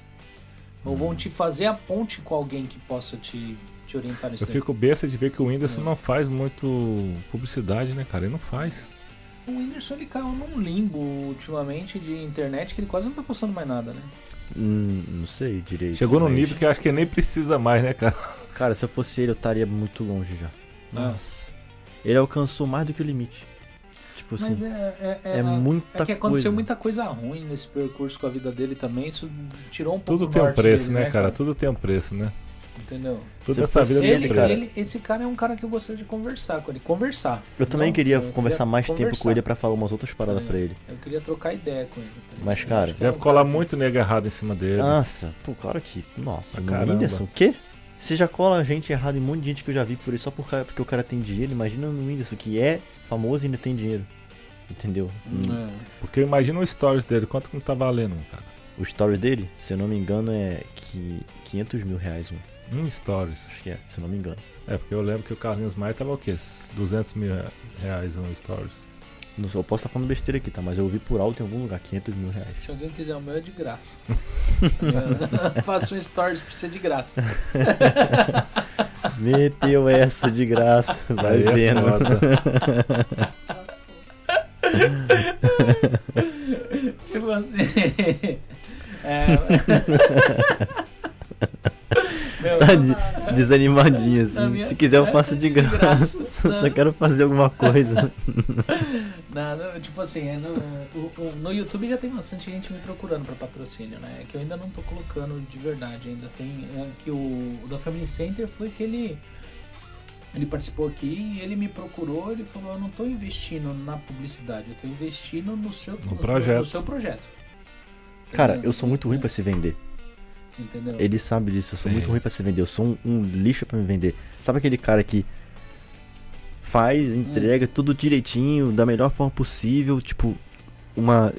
Ou Hum. vão te fazer a ponte com alguém que possa te, te orientar nisso Eu fico besta de ver que o Whindersson É. não faz muito publicidade, né, cara? Ele não faz. O Whindersson, ele caiu num limbo ultimamente de internet que ele quase não tá postando mais nada, né? Hum, não sei direito. Chegou num mas- nível que eu acho que nem precisa mais, né, cara? Cara, se eu fosse ele, eu estaria muito longe já. Ah. Nossa. Ele alcançou mais do que o limite. Tipo assim, Mas é, é, é muita é que aconteceu coisa. muita coisa ruim nesse percurso com a vida dele também. Isso tirou um pouco Tudo tem um preço, dele, né, cara? Tudo tem um preço, né? Entendeu? Se essa vida Ele, preço. ele- esse cara é um cara que eu gostaria de conversar com ele. Conversar. eu também queria eu conversar mais tempo conversar. com ele pra falar umas outras paradas pra ele. Eu queria trocar ideia com ele. Mas, cara, é Deve um colar cara muito nego errado em cima dele. Nossa, pô, claro que. Nossa, caramba. Whindersson, o quê? Você já cola gente errada em um monte de gente que eu já vi por aí só por porque o cara tem dinheiro. Imagina no Whindersson, que é famoso e ainda tem dinheiro. Entendeu? Hum, é. Porque imagina o stories dele, quanto que não tá valendo, cara? O stories dele, se eu não me engano, é que 500 mil reais um. Um stories. Acho que é, se eu não me engano. É, porque eu lembro que o Carlinhos Maia tava o quê? 200 mil reais um stories. Não, sei, eu posso estar falando besteira aqui, tá? Mas eu ouvi por alto em algum lugar, 500 mil reais. Se alguém quiser o meu é de graça. Faço um stories pra ser de graça. Meteu essa de graça, vai Aí é vendo. foda. tipo assim. É... Meu, Tá de- desanimadinho assim. Minha- Se quiser eu é, faço de de graça. graça. Só quero fazer alguma coisa. Nada, tipo assim, é no, no YouTube já tem bastante gente me procurando pra patrocínio, né? É que eu ainda não tô colocando de verdade, ainda tem. É, que o, o da Family Center foi que ele. Ele participou aqui e ele me procurou, ele falou, eu não tô investindo na publicidade, eu tô investindo no seu projeto. No seu projeto. Cara, eu sou muito ruim pra se vender. Entendeu? Ele sabe disso, eu sou Sim. muito ruim pra se vender. Eu sou um, um lixo pra me vender. Sabe aquele cara que faz, entrega tudo direitinho, da melhor forma possível, tipo, uma,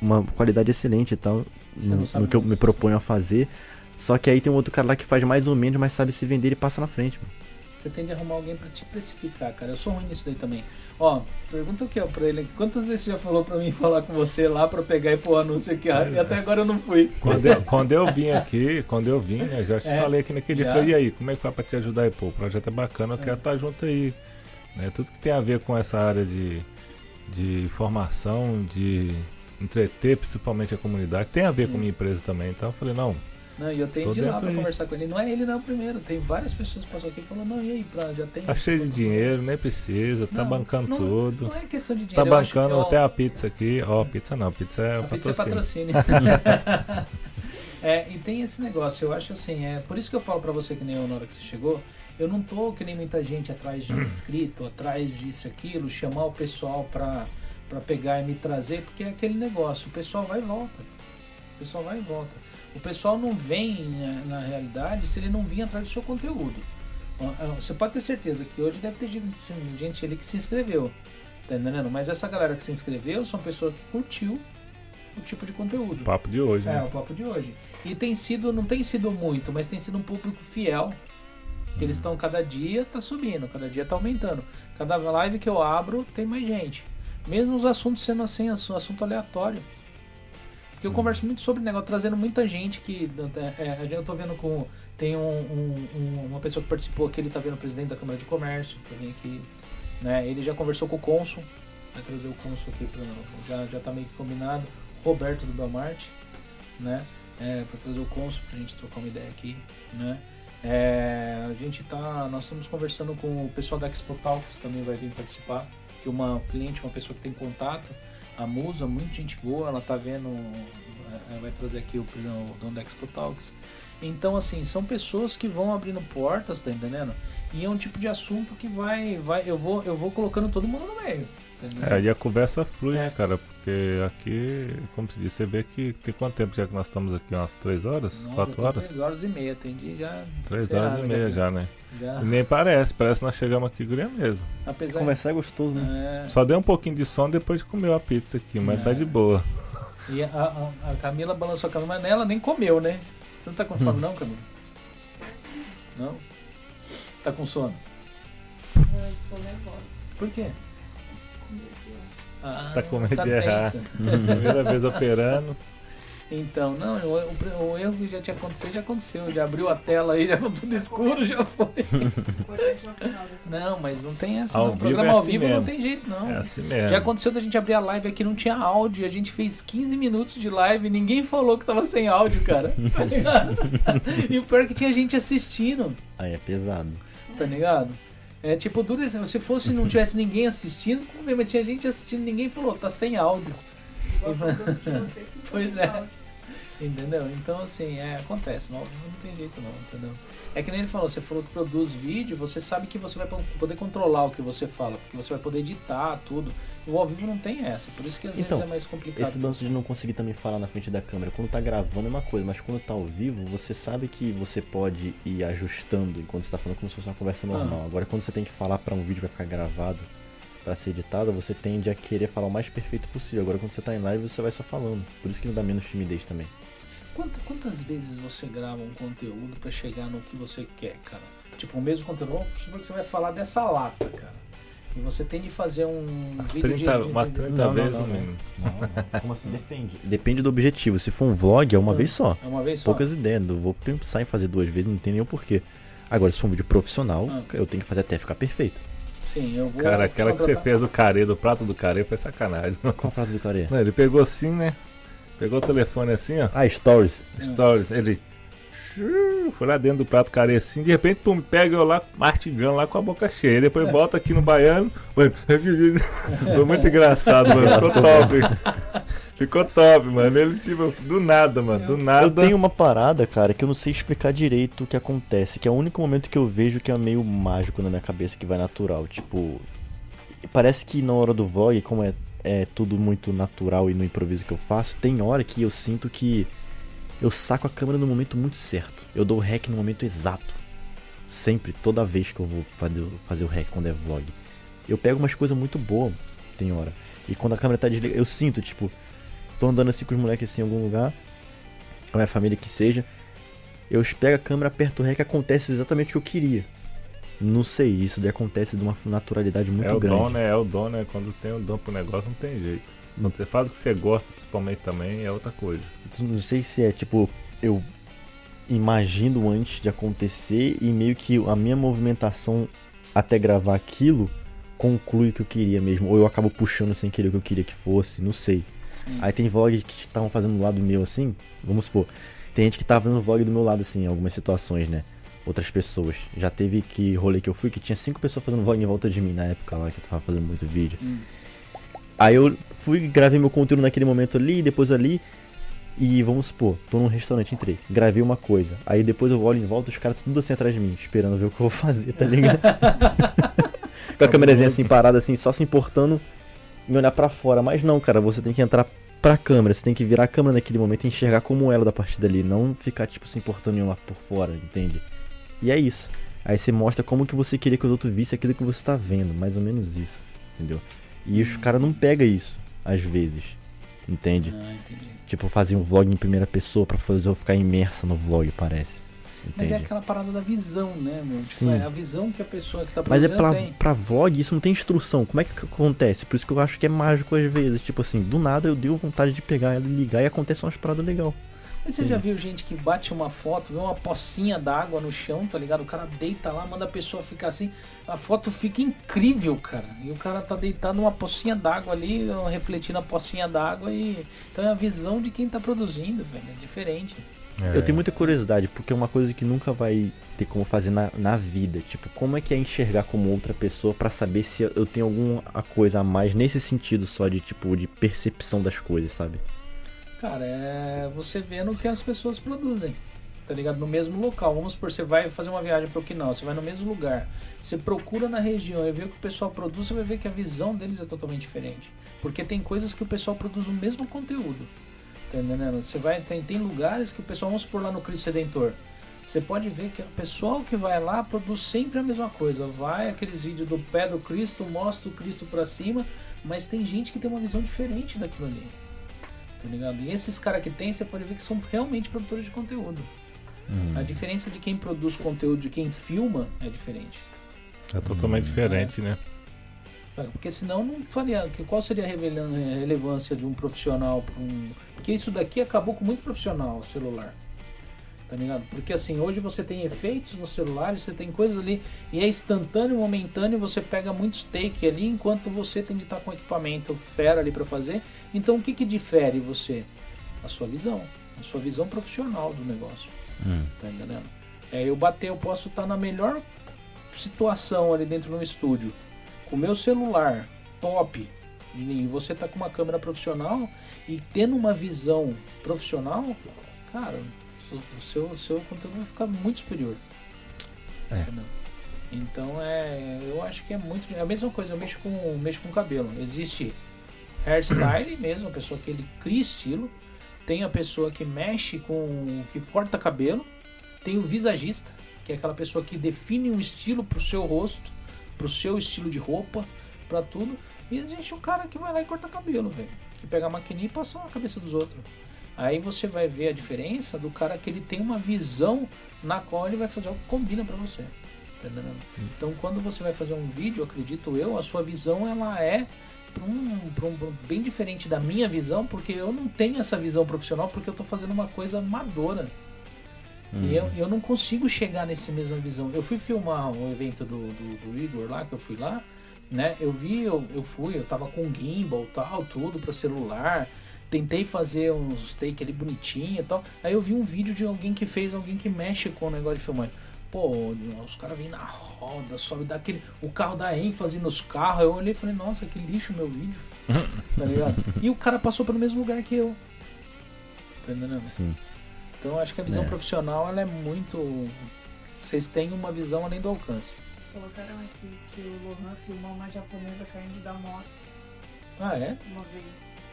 uma qualidade excelente e tal, no, no que eu me proponho a fazer. Só que aí tem um outro cara lá que faz mais ou menos, mas sabe se vender e passa na frente, mano. Você tem de arrumar alguém pra te precificar, cara. Eu sou ruim nisso daí também. Ó, pergunta o que é pra ele aqui. Quantas vezes você já falou pra mim falar com você lá pra pegar e pôr o anúncio aqui? ó? E até agora eu não fui. Quando eu, quando eu vim aqui, quando eu vim, né, já te É, falei aqui naquele dia, já. e aí, como é que foi pra te ajudar aí? Pô, o projeto é bacana, eu quero estar junto aí. Né? Tudo que tem a ver com essa área de, de formação, de entreter principalmente a comunidade, tem a ver com a minha empresa também. Então eu falei, não, Não, e eu tenho Tô de lá pra aí. conversar com ele. Não é ele não é o primeiro. Tem várias pessoas que passou aqui e falou, não, e aí, pra, já tem. tá cheio de dinheiro, nem precisa, tá Não, bancando não- tudo. Não é questão de Tá dinheiro. que bancando eu- até a pizza aqui. Ó, pizza não, pizza é A o pizza é patrocínio. patrocínio. é, e tem esse negócio, eu acho assim, é por isso que eu falo pra você que nem eu na hora que você chegou, eu não tô que nem muita gente atrás de inscrito, atrás disso, aquilo, chamar o pessoal pra, pra pegar e me trazer, porque é aquele negócio, o pessoal vai e volta. O pessoal vai e volta. O pessoal não vem né, na realidade se ele não vir atrás do seu conteúdo. Você pode ter certeza que hoje deve ter gente, ali que se inscreveu. Tá entendendo? Mas essa galera que se inscreveu são pessoas que curtiu o tipo de conteúdo. Papo de hoje, É, né? o papo de hoje. E tem sido, não tem sido muito, mas tem sido um público fiel. Que eles estão cada dia tá subindo, cada dia tá aumentando. Cada live que eu abro tem mais gente. Mesmo os assuntos sendo assim, assu- assunto aleatório. Porque eu converso muito sobre negócio, trazendo muita gente que. É, é, eu tô vendo com. Tem um, um- um- uma pessoa que participou aqui, ele tá vendo o presidente da Câmara de Comércio, pra vir aqui. Né? Ele já conversou com o Cônsul. Vai trazer o Cônsul aqui pra. Já, já tá meio que combinado. Roberto do Belmarte, né? É, pra trazer o Cônsul pra gente trocar uma ideia aqui, né? É, a gente tá. Nós estamos conversando com o pessoal da Expo Talks também vai vir participar. Que uma cliente, uma pessoa que tem contato, a Musa, muito gente boa, ela tá vendo. é, é, vai trazer aqui o, o dono da Expo Talks. Então, assim, são pessoas que vão abrindo portas, tá entendendo? E é um tipo de assunto que vai. vai eu, vou, eu vou colocando todo mundo no meio. Entendeu? É, e a conversa flui, É. né, cara? Porque aqui, como se diz, você vê que tem quanto tempo já que nós estamos aqui? Umas 3 horas? Nossa, 4 eu tô horas? Três horas e meia, atendi já. 3 encerrado horas e meia pouco. já, né? Já. Nem parece, parece que nós chegamos aqui guria mesmo. Apesar Conversar é gostoso, né? É, Só deu um pouquinho de som depois de comer a pizza aqui, mas tá É. de boa. e a, a- a Camila balançou a cabeça, mas ela nem comeu, né? Você não tá com fome Hum. não, Camila? Não? Tá com sono? Eu estou nervosa. Por quê? Ah, Tá com medo de errar. Primeira vez operando. Então, não, o, o- o erro que já tinha acontecido, já aconteceu. Já abriu a tela aí, já com tudo escuro, já foi. É Não, mas não tem essa. Ao não. vivo Programa é ao assim vivo não mesmo. tem jeito, não. É assim mesmo. Já aconteceu da gente abrir a live aqui, não tinha áudio. A gente fez 15 minutos de live e ninguém falou que tava sem áudio, cara. Tá ligado? e o pior é que tinha gente assistindo, Aí é pesado. tá ligado? É tipo, dura, se fosse não tivesse ninguém assistindo, como mas tinha gente assistindo ninguém falou, tá sem áudio. Pois é. Entendeu? Então, assim, é, acontece. Não, não tem jeito, não, entendeu? É que nem ele falou, você falou que produz vídeo, você sabe que você vai po- poder controlar o que você fala, porque você vai poder editar tudo. O ao vivo não tem essa, por isso que às Então, vezes é mais complicado. Esse lance de não conseguir também falar na frente da câmera, quando tá gravando é uma coisa, mas quando tá ao vivo, você sabe que você pode ir ajustando enquanto você tá falando como se fosse uma conversa normal. Agora, quando você tem que falar pra um vídeo que vai ficar gravado pra ser editado, você tende a querer falar o mais perfeito possível. Agora, quando você tá em live, você vai só falando. Por isso que não dá menos timidez também. Quanta- quantas vezes você grava um conteúdo pra chegar no que você quer, cara? Tipo, o mesmo conteúdo, vamos supor que você vai falar dessa lata, cara. E você tem de fazer um Umas vídeo 30, de, de, umas de- 30 Não, não, vezes não, não. mínimo. Como assim? Depende. Depende do objetivo. Se for um vlog, é uma Ah. vez só. É uma vez só? Poucas ideias. Não vou pensar em fazer duas vezes, não tem nenhum porquê. Agora, se for um vídeo profissional, Ah. eu tenho que fazer até ficar perfeito. Sim, eu vou. Cara, aquela que você fez do carê, do prato do carê, foi sacanagem. Qual o prato do carê? Não, ele pegou assim, né? Pegou o telefone assim, ó. Ah, stories. Stories. Ele. Foi lá dentro do prato carê assim, de repente, pum, pega eu lá, mastigando lá com a boca cheia. Depois volta aqui no baiano. Foi, foi muito engraçado, mano. Ficou top. Ficou top, mano. Ele, tipo, do nada, mano. Do nada. Eu tenho uma parada, cara, que eu não sei explicar direito o que acontece, que é o único momento que eu vejo que é meio mágico na minha cabeça, que vai natural. Tipo, parece que na hora do vlog, como é, é tudo muito natural e no improviso que eu faço, tem hora que eu sinto que eu saco a câmera no momento muito certo. Eu dou o rec no momento exato. Sempre, toda vez que eu vou fazer, o rec quando é vlog. Eu pego umas coisas muito boas, tem hora. E quando a câmera tá desligada, eu sinto, tipo, tô andando assim com os moleques assim em algum lugar, a minha família que seja, eu pego a câmera, aperto o rec, acontece exatamente o que eu queria. Não sei, isso daí acontece de uma naturalidade muito é o grande. dom, né? É o dom, né? Quando tem o dom pro negócio, não tem jeito. Quando você faz o que você gosta, principalmente também, é outra coisa. Não sei se é tipo, eu imagino antes de acontecer e meio que a minha movimentação até gravar aquilo conclui o que eu queria mesmo. Ou eu acabo puxando sem querer o que eu queria que fosse, não sei. Sim. Aí tem vlogs que estavam fazendo do lado meu assim, vamos supor. Tem gente que tava fazendo vlog do meu lado assim, em algumas situações, né? Outras pessoas. Já teve que rolê que eu fui que tinha cinco pessoas fazendo vlog em volta de mim na época lá que eu tava fazendo muito vídeo. Hum. Aí eu fui, gravei meu conteúdo naquele momento ali, depois ali. E vamos supor, tô num restaurante, entrei, gravei uma coisa. Aí depois eu olho em volta, os caras tudo assim atrás de mim, esperando ver o que eu vou fazer, tá ligado? Com a câmerazinha assim parada, assim, só se importando em olhar pra fora. Mas não, cara, você tem que entrar pra câmera, você tem que virar a câmera naquele momento e enxergar como ela da partida ali, não ficar, tipo, se importando em olhar por fora, entende? E é isso. Aí você mostra como que você queria que os outros vissem aquilo que você tá vendo, mais ou menos isso, entendeu? E os caras não pegam isso, às vezes, entende? Ah, entendi. Tipo, fazer um vlog em primeira pessoa pra fazer eu ficar imersa no vlog, parece. Mas Entende? é aquela parada da visão, né, meu? Tipo, Sim. É a visão que a pessoa que tá Mas é pra, tem. pra vlog, isso não tem instrução. Como é que acontece? Por isso que eu acho que é mágico às vezes. Tipo assim, do nada eu dei vontade de pegar ela e ligar e acontece umas paradas legais. Mas você já viu gente que bate uma foto, vê uma pocinha d'água no chão, tá ligado? O cara deita lá, manda a pessoa ficar assim. A foto fica incrível, cara. E o cara tá deitado numa pocinha d'água ali, refletindo a pocinha d'água e. Então é a visão de quem tá produzindo, velho. É diferente. É. Eu tenho muita curiosidade, porque é uma coisa que nunca vai ter como fazer na, na vida. Tipo, como é que é enxergar como outra pessoa pra saber se eu tenho alguma coisa a mais nesse sentido só de tipo de percepção das coisas, sabe? Cara, é você vendo o que as pessoas produzem. tá ligado? No mesmo local. Vamos supor, você vai fazer uma viagem para Okinawa, você vai no mesmo lugar. Você procura na região e vê o que o pessoal produz, você vai ver que a visão deles é totalmente diferente. Porque tem coisas que o pessoal produz o mesmo conteúdo. Tá entendendo? Você vai, tem, tem lugares que o pessoal, vamos supor lá no Cristo Redentor. Você pode ver que o pessoal que vai lá produz sempre a mesma coisa. Vai aqueles vídeos do pé do Cristo, mostra o Cristo pra cima, mas tem gente que tem uma visão diferente daquilo ali. Tá ligado? E esses caras que tem, você pode ver que são realmente produtores de conteúdo. Hum. A diferença de quem produz conteúdo de quem filma é diferente. É totalmente diferente, né? Sabe? Porque senão não faria. que- Qual seria a relevância de um profissional para um. Porque isso daqui acabou com muito profissional, o celular. Tá ligado? Porque assim, hoje você tem efeitos nos celulares, você tem coisas ali, e é instantâneo, momentâneo, você pega muitos take ali, enquanto você tem de estar com equipamento fera ali para fazer. Então o que que difere você? A sua visão. A sua visão profissional do negócio. Hum. Tá entendendo? É, eu bater, eu posso estar na melhor situação ali dentro do estúdio, com o meu celular top, e você tá com uma câmera profissional e tendo uma visão profissional, cara, o seu, o seu conteúdo vai ficar muito superior. É. Então é. Eu acho que é muito. É a mesma coisa, eu mexo com, mexo com cabelo. Existe hairstyle mesmo, a pessoa que ele cria estilo. Tem a pessoa que mexe com. que corta cabelo. Tem o visagista, que é aquela pessoa que define um estilo pro seu rosto, pro seu estilo de roupa, pra tudo. E existe um cara que vai lá e corta cabelo, velho. Que pega a maquininha e passa na cabeça dos outros. Aí você vai ver a diferença do cara que ele tem uma visão na qual ele vai fazer algo que combina pra você. Entendendo? Então quando você vai fazer um vídeo, acredito eu, a sua visão ela é um, um- um- bem diferente da minha visão, porque eu não tenho essa visão profissional porque eu tô fazendo uma coisa amadora. E eu, eu não consigo chegar nessa mesma visão. Eu fui filmar o evento do, do, do Igor lá, que eu fui lá, né? Eu vi, eu, eu fui, eu tava com gimbal tal, tudo pra celular. Tentei fazer uns take ali bonitinho e tal. Aí eu vi um vídeo de alguém que fez, alguém que mexe com o negócio de filmar. Pô, os caras vêm na roda, sobe daquele. O carro dá ênfase nos carros. Eu olhei e falei, nossa, que lixo meu vídeo. tá ligado? E o cara passou pelo mesmo lugar que eu. Tá entendendo? Sim. Então eu acho que a visão É. profissional ela é muito. Vocês têm uma visão além do alcance. Colocaram aqui que o Lohan filmou uma japonesa caindo da moto Ah, é? uma vez.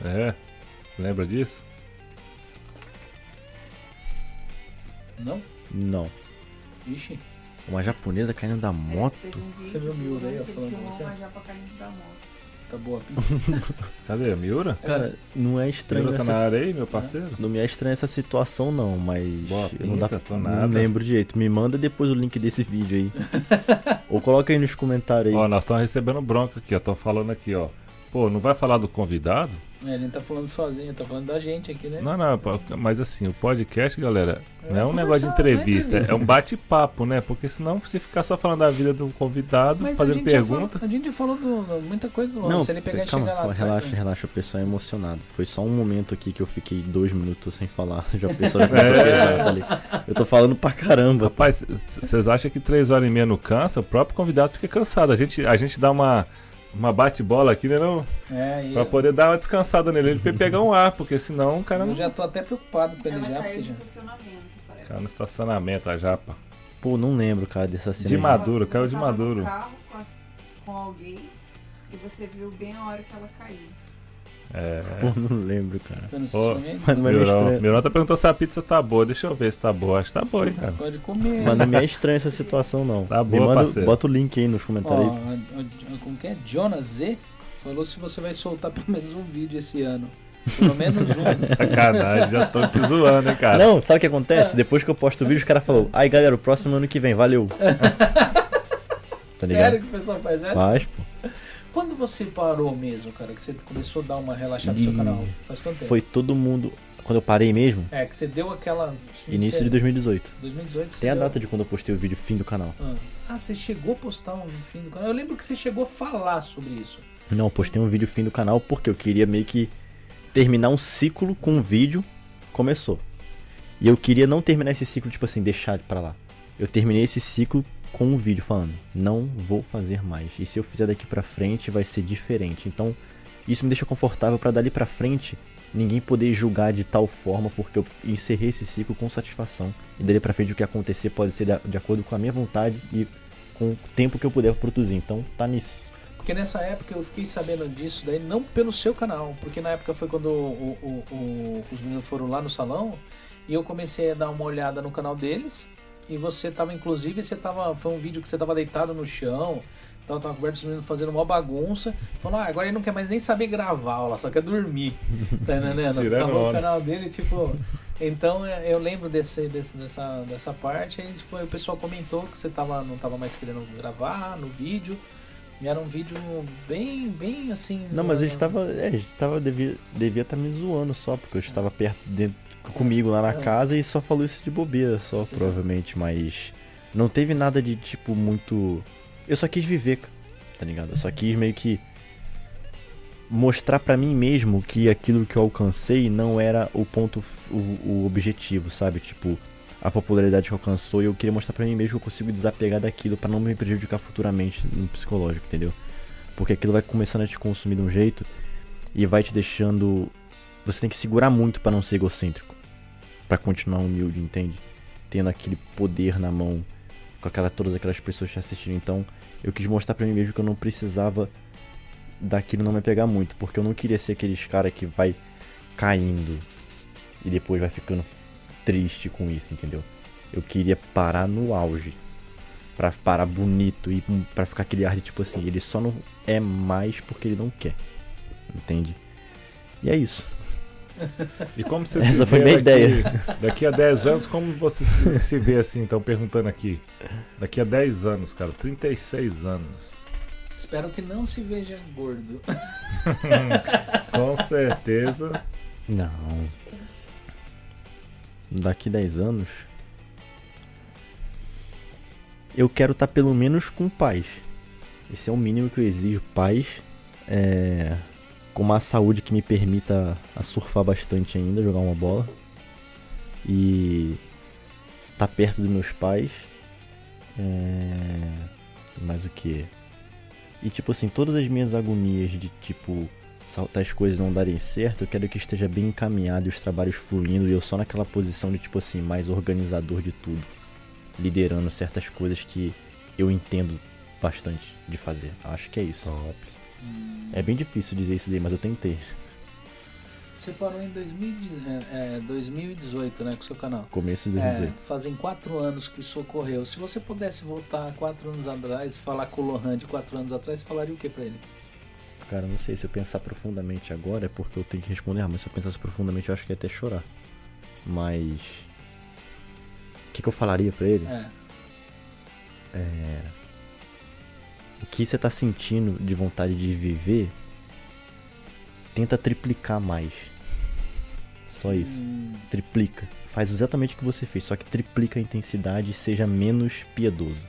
É. Lembra disso? Não? Não. Ixi. Uma japonesa caindo da É, moto? Você viu miúdo aí, ó, falando você? uma japa caindo da moto. Tá boa. Cadê? A Miura? Cara, não é estranho Miura tá na essa... área aí, meu parceiro? Não me é estranha essa situação não, mas Boa eu não dá pinta, tô não nada. lembro direito. Me manda depois o link desse vídeo aí. Ou coloca aí nos comentários aí. Ó, nós estamos recebendo bronca aqui, ó. Estão falando aqui, ó. Pô, não vai falar do convidado? É, ele não tá falando sozinho, tá falando da gente aqui, né? Não, não, mas assim, o podcast, galera, É não é um negócio de não é entrevista, entrevista. é um bate-papo, né? Porque senão, se ficar só falando da vida do convidado, Mas a fazendo já pergunta. falou, a gente falou do, muita coisa do. Não, Se ele pegar e calma, chegar lá. relaxa, né? relaxa, o pessoal é emocionado. Foi só um momento aqui que eu fiquei dois minutos sem falar. Já o pessoal já começou a É. pesar, ali. Eu tô falando pra caramba. Rapaz, vocês acham que três horas e meia não cansa? O próprio convidado fica cansado. A gente, a gente dá uma, uma bate-bola aqui, né? Não? É, e Pra eu, poder dar uma descansada nele, ele pra ele pegar um ar, porque senão o cara não. eu já tô até preocupado com ele Ela já, caiu porque no já. estacionamento, parece. Cara, no estacionamento, a japa. Pô, não lembro, cara, dessa cena. De maduro, caiu de maduro. carro com, as- com alguém e você viu bem a hora que ela caiu. É. Pô, não lembro, cara. Mas não é Miurão, estranho. Miurão tá perguntando se a pizza tá boa. Deixa eu ver se tá boa. Acho que tá boa, hein, cara. Pode comer. Mas não me é estranha essa situação, não. Tá boa, manda, parceiro. bota o link aí nos Ó, comentários. a- como que é? Jonas Z falou se você vai soltar pelo menos um vídeo esse ano. Pelo menos um. Sacanagem, já tô te zoando, hein, cara. Não, sabe o que acontece? Depois que eu posto o vídeo, os caras falaram, aí galera, o próximo ano que vem, valeu. tá ligado? Sério que o pessoal faz essa? Faz, pô. Quando você parou mesmo, cara, que você começou a dar uma relaxada no seu canal? Faz quanto tempo? Foi todo mundo. Quando eu parei mesmo, É, que você deu aquela. início de 2018. 2018. você Tem a deu- data de quando eu postei o vídeo fim do canal. Ah. Ah, você chegou a postar um fim do canal. Eu lembro que você chegou a falar sobre isso. Não, eu postei um vídeo fim do canal porque eu queria meio que terminar um ciclo com um vídeo começou. E eu queria não terminar esse ciclo, tipo assim, deixar pra lá. Eu terminei esse ciclo com um vídeo falando, não vou fazer mais. E se eu fizer daqui pra frente, vai ser diferente. Então, isso me deixa confortável pra dali pra frente ninguém poder julgar de tal forma, porque eu encerrei esse ciclo com satisfação. E dali pra frente o que acontecer pode ser de, de acordo com a minha vontade e com o tempo que eu puder produzir. Então tá nisso. Porque nessa época eu fiquei sabendo disso daí, não pelo seu canal, porque na época foi quando o- o- o- os meninos foram lá no salão e eu comecei a dar uma olhada no canal deles. E você tava, inclusive, você tava. Foi um vídeo que você tava deitado no chão, tava, tava coberto meninos fazendo uma bagunça. Falou, ah, agora ele não quer mais nem saber gravar aula, só quer dormir. Tá entendendo? Acabou o canal dele, tipo. Então é, eu lembro desse, desse- dessa, dessa parte, aí tipo, o pessoal comentou que você tava, não tava mais querendo gravar no vídeo. E era um vídeo bem, bem assim. Não, mas ele estava. É, estava. Devia devia estar me zoando só, porque eu estava perto dentro comigo lá na É. casa e só falou isso de bobeira, só, provavelmente, mas. Não teve nada de tipo muito. Eu só quis viver, tá ligado? Eu só quis meio que. Mostrar pra mim mesmo que aquilo que eu alcancei não era o ponto, o, o objetivo, sabe? Tipo, a popularidade que alcançou e eu queria mostrar pra mim mesmo que eu consigo desapegar daquilo pra não me prejudicar futuramente no psicológico, entendeu? Porque aquilo vai começando a te consumir de um jeito e vai te deixando. Você tem que segurar muito pra não ser egocêntrico. Pra continuar humilde, entende? Tendo aquele poder na mão, com aquela, todas aquelas pessoas te assistindo. Então, eu quis mostrar pra mim mesmo que eu não precisava daquilo não me pegar muito. Porque eu não queria ser aqueles cara que vai caindo e depois vai ficando triste com isso, entendeu? Eu queria parar no auge. Pra parar bonito e pra ficar aquele ar de tipo assim, ele só não é mais porque ele não quer. Entende? E é isso. E como você Essa se foi vê minha daqui, ideia. Daqui a 10 anos, como você se, se vê assim? Estão perguntando aqui. Daqui a 10 anos, cara, 36 anos. Espero que não se veja gordo. Com certeza. Não. Daqui 10 anos. Eu quero estar pelo menos com paz. Esse é o mínimo que eu exijo. Paz. É, com uma saúde que me permita a surfar bastante ainda, jogar uma bola. E estar perto dos meus pais. É, mais o que? E tipo assim, todas as minhas agonias de tipo as coisas não darem certo, eu quero que esteja bem encaminhado e os trabalhos fluindo e eu só naquela posição de tipo assim, mais organizador de tudo, liderando certas coisas que eu entendo bastante de fazer. Acho que é isso. Top. É bem difícil dizer isso daí, mas eu tentei. Você parou em 2010 é, é, 2018, né, com o seu canal. Começo de É, 2018. fazem quatro anos que isso ocorreu. Se você pudesse voltar quatro anos atrás e falar com o Lohan de quatro anos atrás, você falaria o que pra ele? Cara, não sei se eu pensar profundamente agora é porque eu tenho que responder, ah, mas se eu pensasse profundamente eu acho que ia até chorar. Mas. O que, que eu falaria pra ele? É. É, o que você tá sentindo de vontade de viver, tenta triplicar mais. Só isso. Hum, Triplica. Faz exatamente o que você fez, só que triplica a intensidade e seja menos piedoso.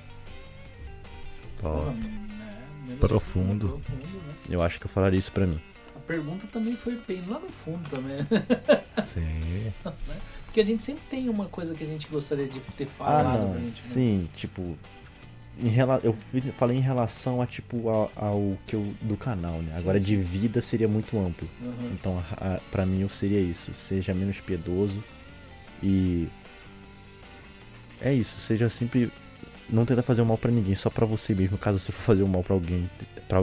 Top. né, menos Profundo. profundo, né? Eu acho que eu falaria isso pra mim. A pergunta também foi bem lá no fundo também. Sim. Porque a gente sempre tem uma coisa que a gente gostaria de ter Ah, falado pra não. gente. né? Sim, tipo. Em rela... Eu falei em relação a tipo ao, ao que eu. do canal, né? Agora Sim, de vida seria muito amplo. Uhum. Então, a, a, pra mim, eu seria isso. Seja menos piedoso e. É isso. Seja sempre. Não tenta fazer o mal pra ninguém, só pra você mesmo. Caso você for fazer o mal pra alguém. Pra,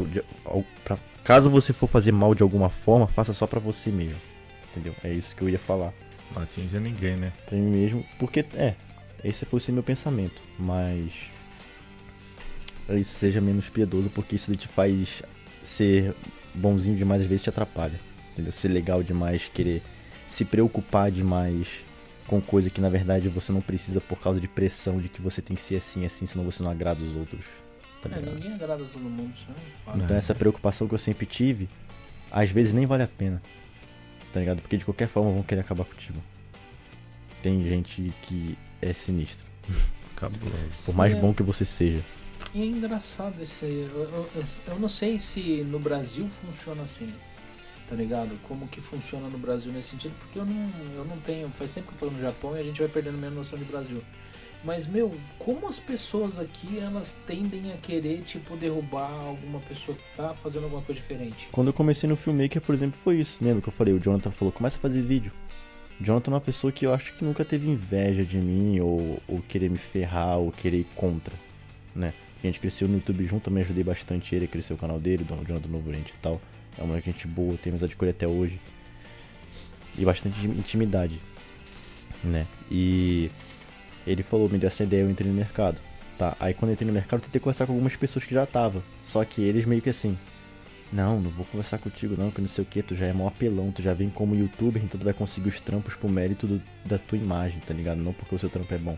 ao- pra- caso você for fazer mal de alguma forma, faça só pra você mesmo. Entendeu? É isso que eu ia falar Não atinge ninguém, né? pra mim mesmo. Porque, é. Esse fosse meu pensamento. Mas. É isso. Seja menos piedoso, porque isso te faz ser bonzinho demais, às vezes te atrapalha. Entendeu? Ser legal demais, querer se preocupar demais com coisa que na verdade você não precisa por causa de pressão de que você tem que ser assim, assim, senão você não agrada os outros. Tá É, ninguém agrada todo mundo, isso é. Então essa preocupação que eu sempre tive, às vezes nem vale a pena. Tá ligado? Porque de qualquer forma vão querer acabar contigo. Tem gente que é sinistra. Cabuloso. Por mais É. bom que você seja. E é engraçado esse. Eu, eu, eu- não sei se no Brasil funciona assim. Tá ligado? Como que funciona no Brasil nesse sentido, porque eu não, eu não tenho. Faz tempo que eu tô no Japão e a gente vai perdendo minha noção de Brasil. Mas, meu, como as pessoas aqui, elas tendem a querer, tipo, derrubar alguma pessoa que tá fazendo alguma coisa diferente? Quando eu comecei no Filmmaker, por exemplo, foi isso. Lembra que eu falei? O Jonathan falou, começa a fazer vídeo. Jonathan é uma pessoa que eu acho que nunca teve inveja de mim, ou, ou querer me ferrar, ou querer ir contra, né? A gente cresceu no YouTube junto, também ajudei bastante ele a crescer o canal dele, do Jonathan Novo Oriente e tal. É uma gente boa, tenho amizade com ele até hoje. E bastante intimidade, né? E ele falou, me deu essa ideia, eu entrei no mercado. Tá, aí quando eu entrei no mercado, eu tentei conversar com algumas pessoas que já estavam. Só que eles meio que assim, não, não vou conversar contigo não, que não sei o que, tu já é mó apelão, tu já vem como youtuber, então tu vai conseguir os trampos por mérito do- da tua imagem, tá ligado? Não porque o seu trampo é bom.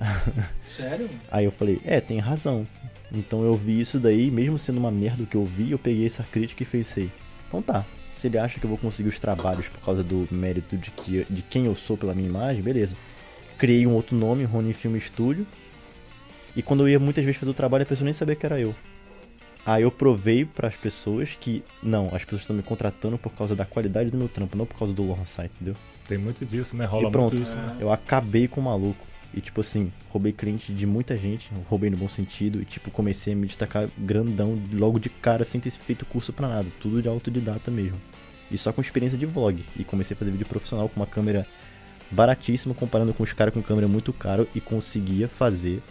Sério? Aí eu falei, é, tem razão. Então eu vi isso daí, mesmo sendo uma merda o que eu vi, eu peguei essa crítica e pensei, então tá, se ele acha que eu vou conseguir os trabalhos por causa do mérito de, que, de quem eu sou pela minha imagem, beleza. Criei um outro nome, Rony Film Studio. E quando eu ia muitas vezes fazer o trabalho, a pessoa nem sabia que era eu. Aí eu provei para as pessoas que, não, as pessoas estão me contratando por causa da qualidade do meu trampo, não por causa do Lohan Site, entendeu? Tem muito disso, né? Rola E pronto. muito isso, né? Eu acabei com o maluco. E tipo assim, roubei cliente de muita gente, roubei no bom sentido, e tipo, comecei a me destacar grandão logo de cara sem ter feito curso pra nada, tudo de autodidata mesmo. E só com experiência de vlog. E comecei a fazer vídeo profissional com uma câmera baratíssima, comparando com os caras com câmera muito caro, e conseguia fazer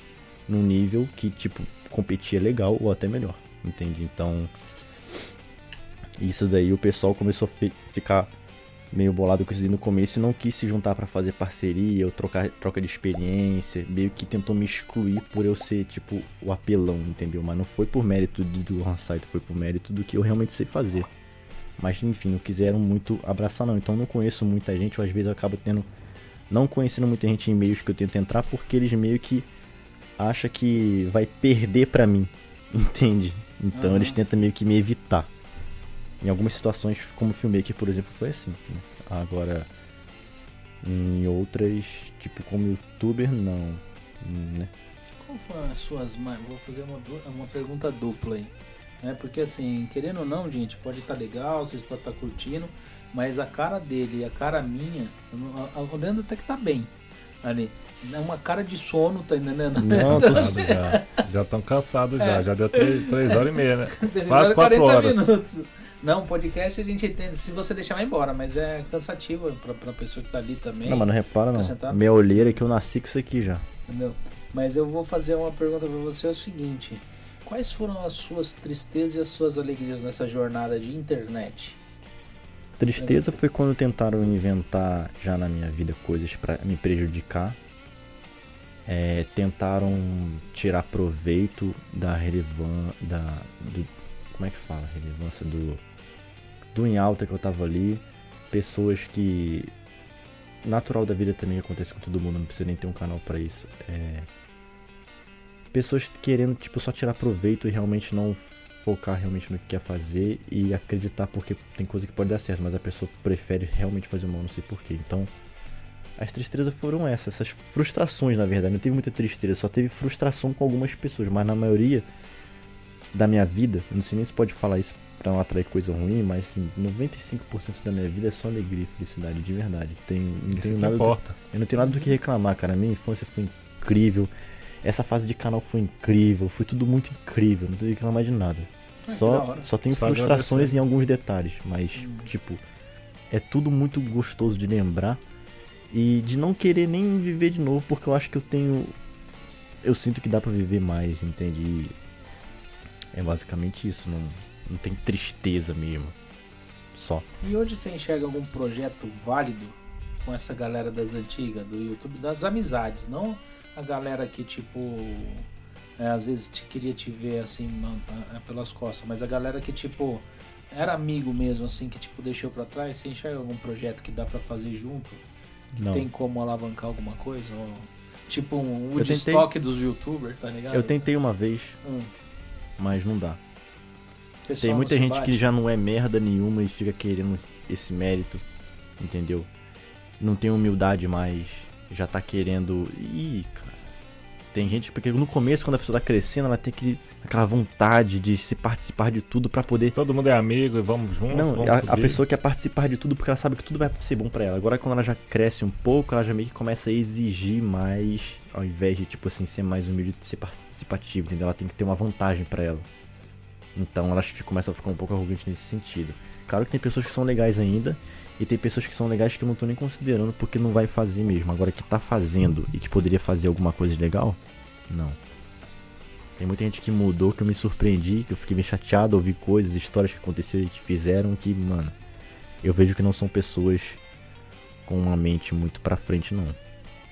num nível que, tipo, competia legal ou até melhor. Entende? Então. Isso daí o pessoal começou a fi- ficar meio bolado com isso no começo e não quis se juntar pra fazer parceria ou trocar troca de experiência, meio que tentou me excluir por eu ser tipo o apelão, entendeu? Mas não foi por mérito do, do Hansite, foi por mérito do que eu realmente sei fazer. Mas enfim, não quiseram muito abraçar não. Então eu não conheço muita gente, ou às vezes eu acabo tendo não conhecendo muita gente em meios que eu tento entrar porque eles meio que acham que vai perder pra mim, entende? Então Aham. eles tentam meio que me evitar. Em algumas situações, como o Filmmaker, por exemplo, foi assim. né? Agora, em outras, tipo como youtuber, não. Né? Qual foram as suas mais. Vou fazer uma, uma pergunta dupla aí. Né? Porque assim, querendo ou não, gente, pode estar legal, vocês podem estar curtindo, mas a cara dele e a cara minha, o Leandro até que tá bem ali. É uma cara de sono, tá entendendo? Não, tô- Cansado já. Já estão cansados já. É. Já deu três, três horas e meia, né? Quase horas e quatro 40 horas. minutos. Não, podcast a gente entende. Se você deixar, vai embora, mas é cansativo pra, pra pessoa que tá ali também. não, mas não repara não. Minha olheira é que eu nasci com isso aqui já. Entendeu? Mas eu vou fazer uma pergunta pra você: é o seguinte. Quais foram as suas tristezas e as suas alegrias nessa jornada de internet? Tristeza foi quando tentaram inventar já na minha vida coisas pra me prejudicar. É, tentaram tirar proveito da relevância. Da, do, como é que fala? Relevância do. Do em alta que eu tava ali. Pessoas que. Natural da vida também acontece com todo mundo, não precisa nem ter um canal pra isso. É, pessoas querendo tipo só tirar proveito e realmente não focar realmente no que quer fazer e acreditar porque tem coisa que pode dar certo, mas a pessoa prefere realmente fazer mal, não sei porquê. Então, as tristezas foram essas, essas frustrações, na verdade. Não teve muita tristeza, só teve frustração com algumas pessoas, mas na maioria da minha vida, não sei nem se pode falar isso pra não atrair coisa ruim, mas assim, 95% da minha vida é só alegria e felicidade, de verdade. Tem, não tenho nada do- importa. eu não tenho nada do que reclamar, cara. Minha infância foi incrível. Essa fase de canal foi incrível. Foi tudo muito incrível. Não tenho que reclamar de nada. da só, só tenho Só frustrações em alguns detalhes. Mas, Hum. tipo, é tudo muito gostoso de lembrar. E de não querer nem viver de novo. Porque eu acho que eu tenho. Eu sinto que dá pra viver mais, entende? E é basicamente isso. Não, não tem tristeza mesmo. Só. E hoje você enxerga algum projeto válido com essa galera das antigas, do YouTube, das amizades, não a galera que tipo. é, às vezes te, queria te ver assim pelas costas, mas a galera que tipo era amigo mesmo, assim, que tipo deixou pra trás, você enxerga algum projeto que dá pra fazer junto? Não. Tem como alavancar alguma coisa? Ou, tipo um Eu tentei- dos youtubers, tá ligado? Eu tentei uma vez, Hum, mas não dá. Pessoal Tem muita gente bate. que já não é merda nenhuma e fica querendo esse mérito, entendeu? Não tem humildade mais, já tá querendo. Ih, cara. Tem gente, porque no começo, quando a pessoa tá crescendo, ela tem aquele, aquela vontade de se participar de tudo pra poder. Todo mundo é amigo e vamos junto. Não, vamos a, a pessoa quer participar de tudo porque ela sabe que tudo vai ser bom pra ela. Agora, quando ela já cresce um pouco, ela já meio que começa a exigir mais, ao invés de, tipo assim, ser mais humilde de ser participativo, entendeu? Ela tem que ter uma vantagem pra ela. Então, ela fi- começa a ficar um pouco arrogante nesse sentido. Claro que tem pessoas que são legais ainda, e tem pessoas que são legais que eu não tô nem considerando porque não vai fazer mesmo. Agora, que tá fazendo e que poderia fazer alguma coisa legal, não. Tem muita gente que mudou, que eu me surpreendi, que eu fiquei meio chateado, ouvi coisas, histórias que aconteceram e que fizeram que, mano, eu vejo que não são pessoas com uma mente muito pra frente, não.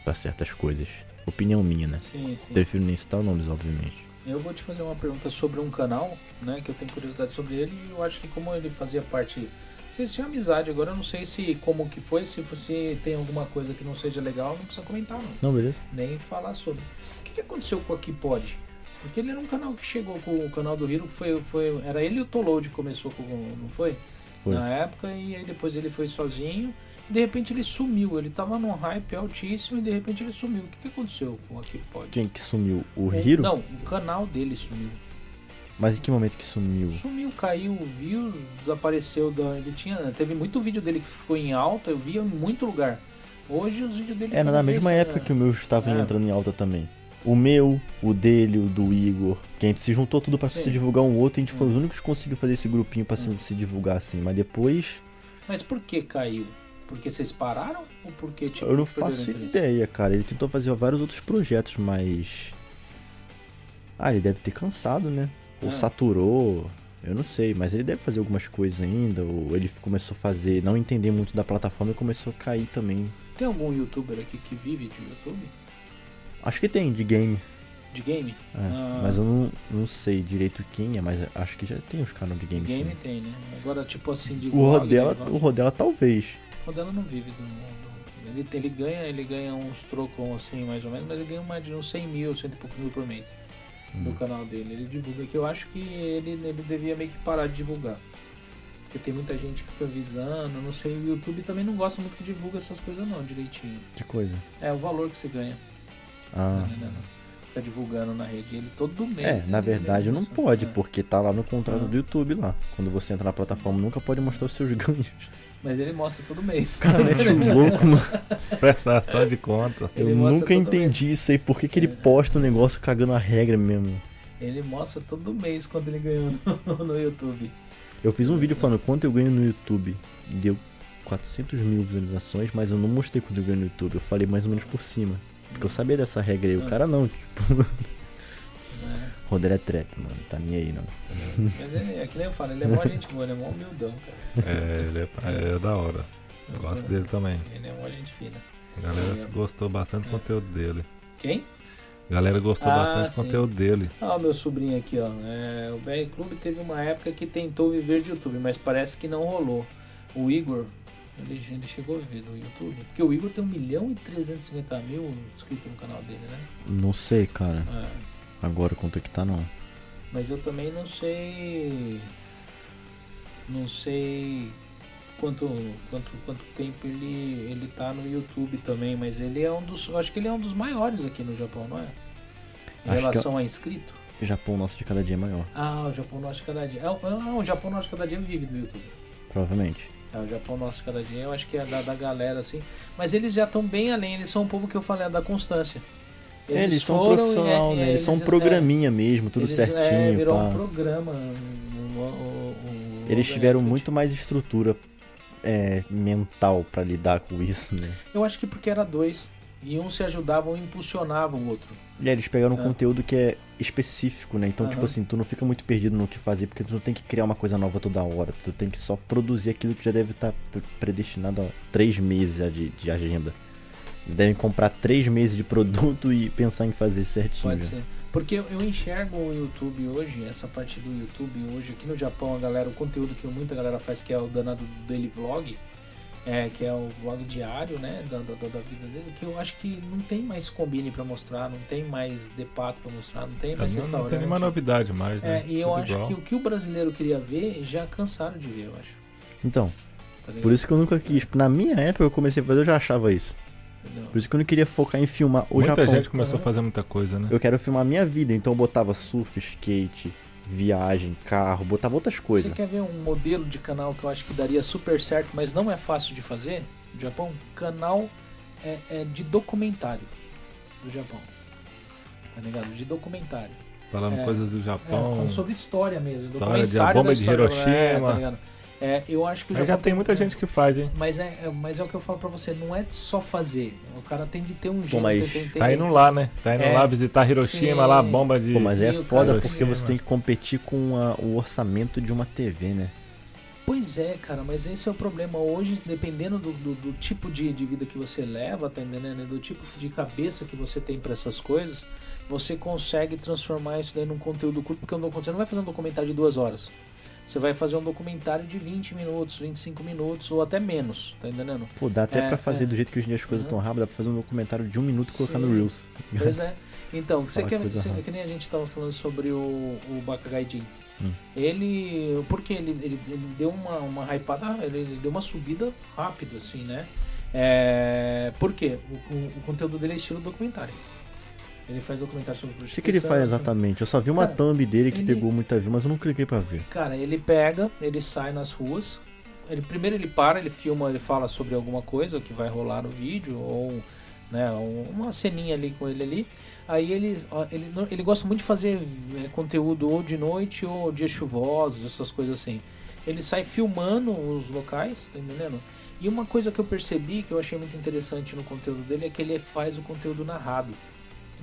Pra certas coisas. Opinião minha, né? Sim, sim. Prefiro nem citar nomes, obviamente. Eu vou te fazer uma pergunta sobre um canal, né? Que eu tenho curiosidade sobre ele e eu acho que como ele fazia parte. Vocês tinham amizade, agora eu não sei se como que foi, se você tem alguma coisa que não seja legal, não precisa comentar não. Não, beleza? Nem falar sobre. O que, que aconteceu com o Aqui Pode? Porque ele era um canal que chegou com o canal do Hiro, foi, foi, era ele e o Toload que começou com, não foi? Foi. Na época, e aí depois ele foi sozinho. De repente ele sumiu, ele tava num hype altíssimo e de repente ele sumiu. O que, que aconteceu com o Aqui Pode? Quem que sumiu? O Hiro? Não, o canal dele sumiu. Mas em que momento que sumiu? Sumiu, caiu, viu, desapareceu. Da, ele tinha, teve muito vídeo dele que ficou em alta, eu via em muito lugar. Hoje os vídeos dele. É, na mesma vez, época é, que o meu estava É. entrando em alta também. O meu, o dele, o do Igor. Que a gente se juntou tudo pra Sim. se divulgar um outro. E a gente foi Hum. os únicos que conseguiu fazer esse grupinho pra se, Hum. se divulgar assim. Mas depois, Mas por que caiu? Porque vocês pararam? Ou porque tipo. eu não faço ideia, cara. Ele tentou fazer vários outros projetos, mas. Ah, ele deve ter cansado, né? Ou Ah. saturou. Eu não sei, mas ele deve fazer algumas coisas ainda. Ou ele começou a fazer, não entender muito da plataforma e começou a cair também. Tem algum youtuber aqui que vive de YouTube? Acho que tem, de game. De game? É, Ah. Mas eu não, não sei direito quem é, mas acho que já tem os canais de De game, game sim. tem, né? Agora, tipo assim, de O Rodela, de vlog. o Rodela talvez. O Rodela não vive do. do- ele, ele ganha, ele ganha uns trocos assim, mais ou menos, mas ele ganha mais de uns 100 mil, cento e poucos mil por mês. no Hum. canal dele. Ele divulga que eu acho que ele, ele devia meio que parar de divulgar. Porque tem muita gente que fica avisando, não sei, o YouTube também não gosta muito que divulga essas coisas não, direitinho. Que coisa. É o valor que você ganha. Ah. tá? Fica divulgando na rede. Ele todo mês. É, na ele- verdade ele não pode, É. porque tá lá no contrato Ah. do YouTube lá. Quando você entra na plataforma, nunca pode mostrar os seus ganhos. Mas ele mostra todo mês. Cara, mete um louco, mano. Prestação de conta. Ele Eu nunca entendi isso aí. Por que, que ele É. posta um negócio cagando a regra mesmo? Ele mostra todo mês quanto ele ganhou no, no YouTube. Eu fiz um vídeo falando quanto eu ganho no YouTube. Deu 400 mil visualizações, mas eu não mostrei quanto eu ganho no YouTube. Eu falei mais ou menos por cima. Porque eu sabia dessa regra aí. O Ah. cara não, tipo. Né? Roder é trap, mano. Tá nem aí, não. Mas é, é que nem eu falo, ele é mó gente boa, ele é mó humildão, cara. É, ele é, é da hora. Eu gosto dele também. Ele é mó gente fina. A galera gostou bastante do conteúdo dele. Quem? A galera gostou Ah, bastante do conteúdo dele. Ah, o meu sobrinho aqui, ó. É, o BR Clube teve uma época que tentou viver de YouTube, mas parece que não rolou. O Igor, ele, ele chegou a viver do YouTube. Porque o Igor tem 1 milhão e 350 mil inscritos no canal dele, né? Não sei, cara. É, Agora quanto é que tá, não. mas eu também não sei. Não sei quanto, quanto, quanto tempo ele, ele tá no YouTube também, mas ele é um dos. Eu acho que ele é um dos maiores aqui no Japão, não é? Em Acho é- relação a inscrito. O Japão nosso de cada dia é maior. Ah, o Japão Nosso de Cada Dia. É, o- ah, o Japão Nosso de Cada Dia vive do YouTube. Provavelmente. É, o Japão Nosso de Cada Dia, eu acho que é da, da galera, assim. Mas eles já estão bem além, eles são um povo que eu falei, é da constância. Eles, são foram, profissional, é, né? é, Eles são um é, programinha mesmo, tudo eles, certinho. É, virou pá. um programa. um- um- um- Eles tiveram é, muito mais estrutura é, mental pra lidar com isso, né? Eu acho que porque era dois. E um se ajudava, um impulsionava o outro. E eles pegaram um É. conteúdo que é específico, né? Então, tipo assim, tu não fica muito perdido no que fazer, porque tu não tem que criar uma coisa nova toda hora. Tu tem que só produzir aquilo que já deve estar pre- predestinado a três meses de, de agenda. Devem comprar três meses de produto e pensar em fazer certinho. Pode ser. Porque eu, eu enxergo o YouTube hoje, essa parte do YouTube hoje, aqui no Japão, a galera, o conteúdo que muita galera faz, que é o danado do Daily Vlog, é, que é o vlog diário, né, da, da, da vida dele, que eu acho que não tem mais combine pra mostrar, não tem mais depato pra mostrar, não tem mais Não, não restaurante. tem nenhuma novidade mais, né? É, e eu Tudo acho igual. que o que o brasileiro queria ver, já cansaram de ver, eu acho. Então, Tá por isso que eu nunca quis. Na minha época eu comecei a fazer, eu já achava isso. Por isso que eu não queria focar em filmar o Muita Japão. gente começou a fazer muita coisa, né? Eu quero filmar a minha vida, então eu botava surf, skate, viagem, carro, botava outras coisas. Você quer ver um modelo de canal que eu acho que daria super certo, mas não é fácil de fazer no Japão? Canal é, é de documentário do Japão. Tá ligado? De documentário. Falando É. coisas do É, Japão. falando sobre história mesmo. História de documentário a bomba da de história, Hiroshima. É, tá ligado? É, eu acho que Mas Japão já tem muita gente que faz, hein? Mas é, é- mas é o que eu falo pra você, não é só fazer. O cara tem de ter um jeito. mas tem, tem, Tá indo lá, né? Tá indo É. lá visitar Hiroshima, Sim. lá, bomba de. Pô, mas é foda cara- porque você tem que competir com a- o orçamento de uma TV, né? Pois é, cara, mas esse é o problema. Hoje, dependendo do, do- do tipo de, de vida que você leva, tá entendendo? Do tipo de cabeça que você tem pra essas coisas, você consegue transformar isso daí num conteúdo curto, porque um docu- você não vai fazer um documentário de duas horas. Você vai fazer um documentário de 20 minutos, 25 minutos, ou até menos, tá entendendo? Pô, dá até É, pra fazer é. do jeito que hoje em dia as coisas Uhum. estão rápidas, dá pra fazer um documentário de um minuto e colocar no Sim. Reels. tá ligado? Pois é. Então, você quer, você, que nem a gente tava falando sobre o, o Bakagaijin. Hum. Ele. Porque ele, ele, ele deu uma, uma hypada, ele, ele deu uma subida rápida, assim, né? É, por quê? O, o, o conteúdo dele é estilo documentário. Ele faz documentário sobre O prostituição. que, que ele faz exatamente? Eu só vi uma Cara, thumb dele que ele- pegou muita view, mas eu não cliquei pra ver. Cara, ele pega, ele sai nas ruas. Ele primeiro ele para, ele filma, ele fala sobre alguma coisa que vai rolar no vídeo ou né, um- uma ceninha ali com ele ali. Aí ele ele, ele gosta muito de fazer é, conteúdo ou de noite ou dias chuvosos, essas coisas assim. Ele sai filmando os locais, tá entendendo? E uma coisa que eu percebi que eu achei muito interessante no conteúdo dele é que ele faz o conteúdo narrado.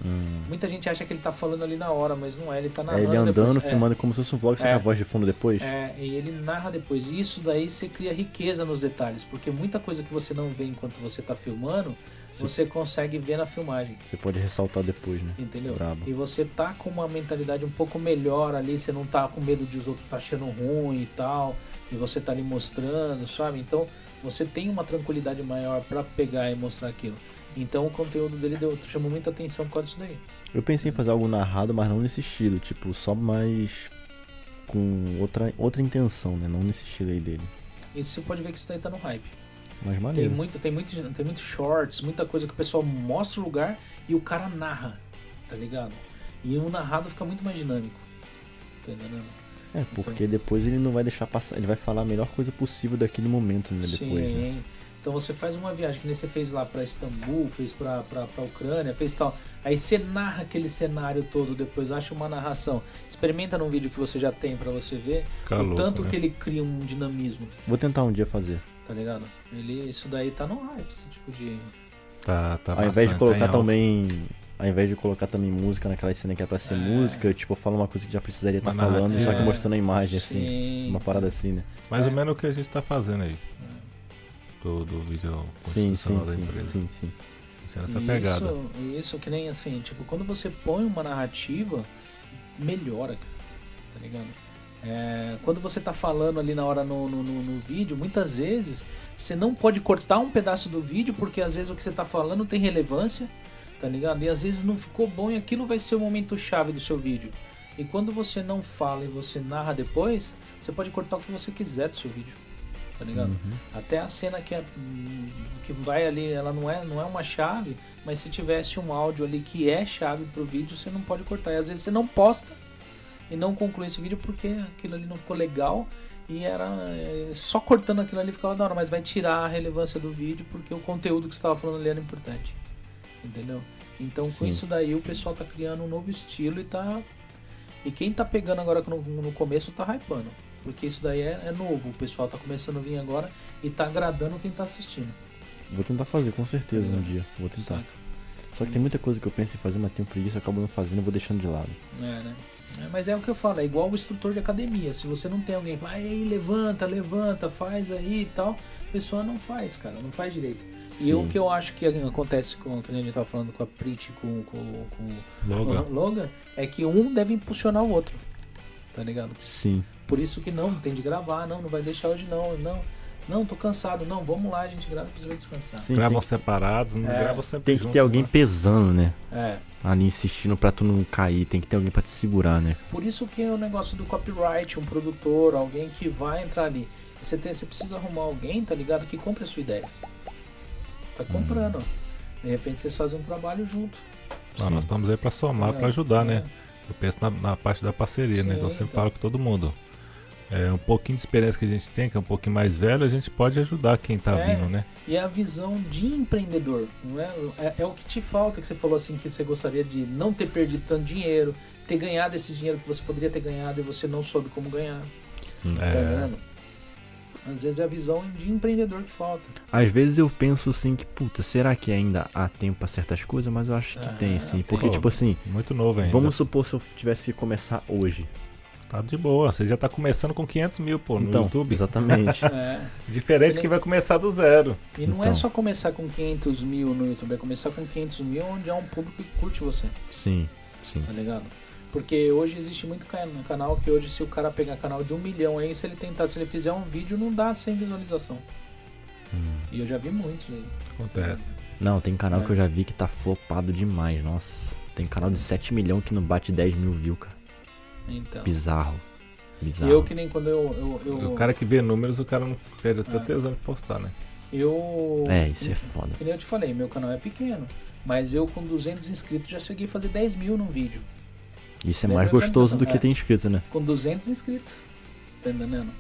Hum. Muita gente acha que ele tá falando ali na hora, mas não é, ele tá É narrando. ele andando, depois. É. filmando como se fosse um vlog, sem É. a voz de fundo depois. É, e ele narra depois. E isso daí você cria riqueza nos detalhes, porque muita coisa que você não vê enquanto você tá filmando, Sim. você consegue ver na filmagem. Você pode ressaltar depois, né? Entendeu? Brabo. E você tá com uma mentalidade um pouco melhor ali, você não tá com medo de os outros tá achando ruim e tal, e você tá ali mostrando, sabe? Então você tem uma tranquilidade maior pra pegar e mostrar aquilo. Então o conteúdo dele deu, chamou muita atenção por causa disso daí. Eu pensei em fazer algo narrado, mas não nesse estilo, tipo, só mais com outra, outra intenção, né? Não nesse estilo aí dele. E você pode ver que isso daí tá no hype. Mas Tem maneiro. muito, tem muito, tem muito shorts, muita coisa que o pessoal mostra o lugar e o cara narra, tá ligado? E o narrado fica muito mais dinâmico. Tá entendendo? É, porque depois ele não vai deixar passar, ele vai falar a melhor coisa possível daquele momento, né? Depois, né? Então você faz uma viagem que nem você fez lá pra Istambul, fez pra, pra, pra Ucrânia, fez tal. Aí você narra aquele cenário todo depois, acha uma narração. Experimenta num vídeo que você já tem pra você ver Fica o louco, tanto né? que ele cria um dinamismo, Vou tentar um dia fazer. tá ligado? Ele, isso daí tá no hype, esse tipo de. Tá, tá Ao invés de tá colocar também. Ao invés de colocar também música naquela cena que é pra ser É. música, eu, tipo, eu falo uma coisa que já precisaria estar Uma falando, só que narrativa. mostrando a imagem, assim. Sim. Uma parada assim, né? Mais É. ou menos o que a gente tá fazendo aí. Do, do vídeo Sim, sim, constitucional da sim, empresa. sim, sim. Sendo essa Isso- pegada. Isso, que nem assim, tipo, quando você põe uma narrativa, melhora, cara. Tá ligado? É, quando você tá falando ali na hora no, no, no- no vídeo, muitas vezes você não pode cortar um pedaço do vídeo, porque às vezes o que você tá falando tem relevância, tá ligado? E às vezes não ficou bom e aquilo vai ser o momento chave do seu vídeo. E quando você não fala e você narra depois, você pode cortar o que você quiser do seu vídeo. Tá ligado? Uhum. Até a cena que, é, hum, que vai ali, ela não é, não é uma chave, mas se tivesse um áudio ali que é chave pro vídeo, você não pode cortar. E às vezes você não posta e não conclui esse vídeo porque aquilo ali não ficou legal e era é, só cortando aquilo ali ficava da hora, mas vai tirar a relevância do vídeo porque o conteúdo que você estava falando ali era importante. Entendeu? Então com Sim. isso daí o pessoal tá criando um novo estilo e tá. E quem tá pegando agora no, no começo tá hypando. Porque isso daí é, é novo, o pessoal tá começando a vir agora e tá agradando quem tá assistindo. Vou tentar fazer, com certeza, um dia. Vou tentar. Saca? Só que tem muita coisa que eu penso em fazer, mas tenho preguiça, acabo não fazendo e vou deixando de lado. É, né? É, mas é o que eu falo, é igual o instrutor de academia. Se você não tem alguém, vai aí, levanta, levanta, faz aí e tal, a pessoa não faz, cara, não faz direito. E Sim. o que eu acho que acontece com, que nem a gente tava falando com a Prit com, com, com Logan. o Logan, é que um deve impulsionar o outro. Tá ligado? Sim. Por isso que não, tem de gravar, não, não vai deixar hoje não, não. Não, tô cansado, não, vamos lá, a gente grava pra você descansar. Sim, gravam separados, não É. gravam sempre tem que juntos, ter alguém né? pesando, né? É. Ali insistindo pra tu não cair, tem que ter alguém pra te segurar, né? Por isso que é o negócio do copyright, um produtor, alguém que vai entrar ali. Você, tem, você precisa arrumar alguém, tá ligado? Que compre a sua ideia. Tá comprando. De repente vocês fazem um trabalho junto. Ah, nós estamos aí pra somar, pra É, ajudar, é. né? Eu penso na, na parte da parceria, né? Sim, Que eu sempre então. falo com todo mundo. É, um pouquinho de experiência que a gente tem, que é um pouquinho mais velho, a gente pode ajudar quem tá É. vindo, né? E é a visão de empreendedor, não é? é? é o que te falta, que você falou assim, que você gostaria de não ter perdido tanto dinheiro, ter ganhado esse dinheiro que você poderia ter ganhado e você não soube como ganhar. Sim. Tá É, vendo? Às vezes é a visão de empreendedor que falta. Às vezes eu penso assim que, puta, será que ainda há tempo pra certas coisas? Mas eu acho que Ah, tem, sim. tem. Porque, tipo assim, muito novo ainda. vamos supor se eu tivesse que começar hoje. Tá de boa. Você já tá começando com 500 mil, pô, no então, YouTube. exatamente. É. Diferente que vai começar do zero. E não é Então. só começar com 500 mil no YouTube, é começar com 500 mil onde há um público que curte você, sim, sim. tá ligado? Porque hoje existe muito ca- canal que hoje se o cara pegar canal de um milhão aí, se ele tentar, se ele fizer um vídeo, não dá sem visualização. Hum. E eu já vi muitos aí. Acontece. Não, tem canal É. que eu já vi que tá flopado demais, nossa. Tem canal de 7 milhões que não bate 10 mil views, cara. Então. Bizarro. E Bizarro. eu que nem quando eu. eu, eu O cara que vê números, o cara não perde até Ah. tesão de postar, né? eu É, isso é foda. Que nem eu te falei, meu canal é pequeno. Mas eu com 200 inscritos já cheguei a fazer 10 mil num vídeo. Isso é mais gostoso do que é. ter inscrito, né? Com 200 inscritos. Tá entendendo?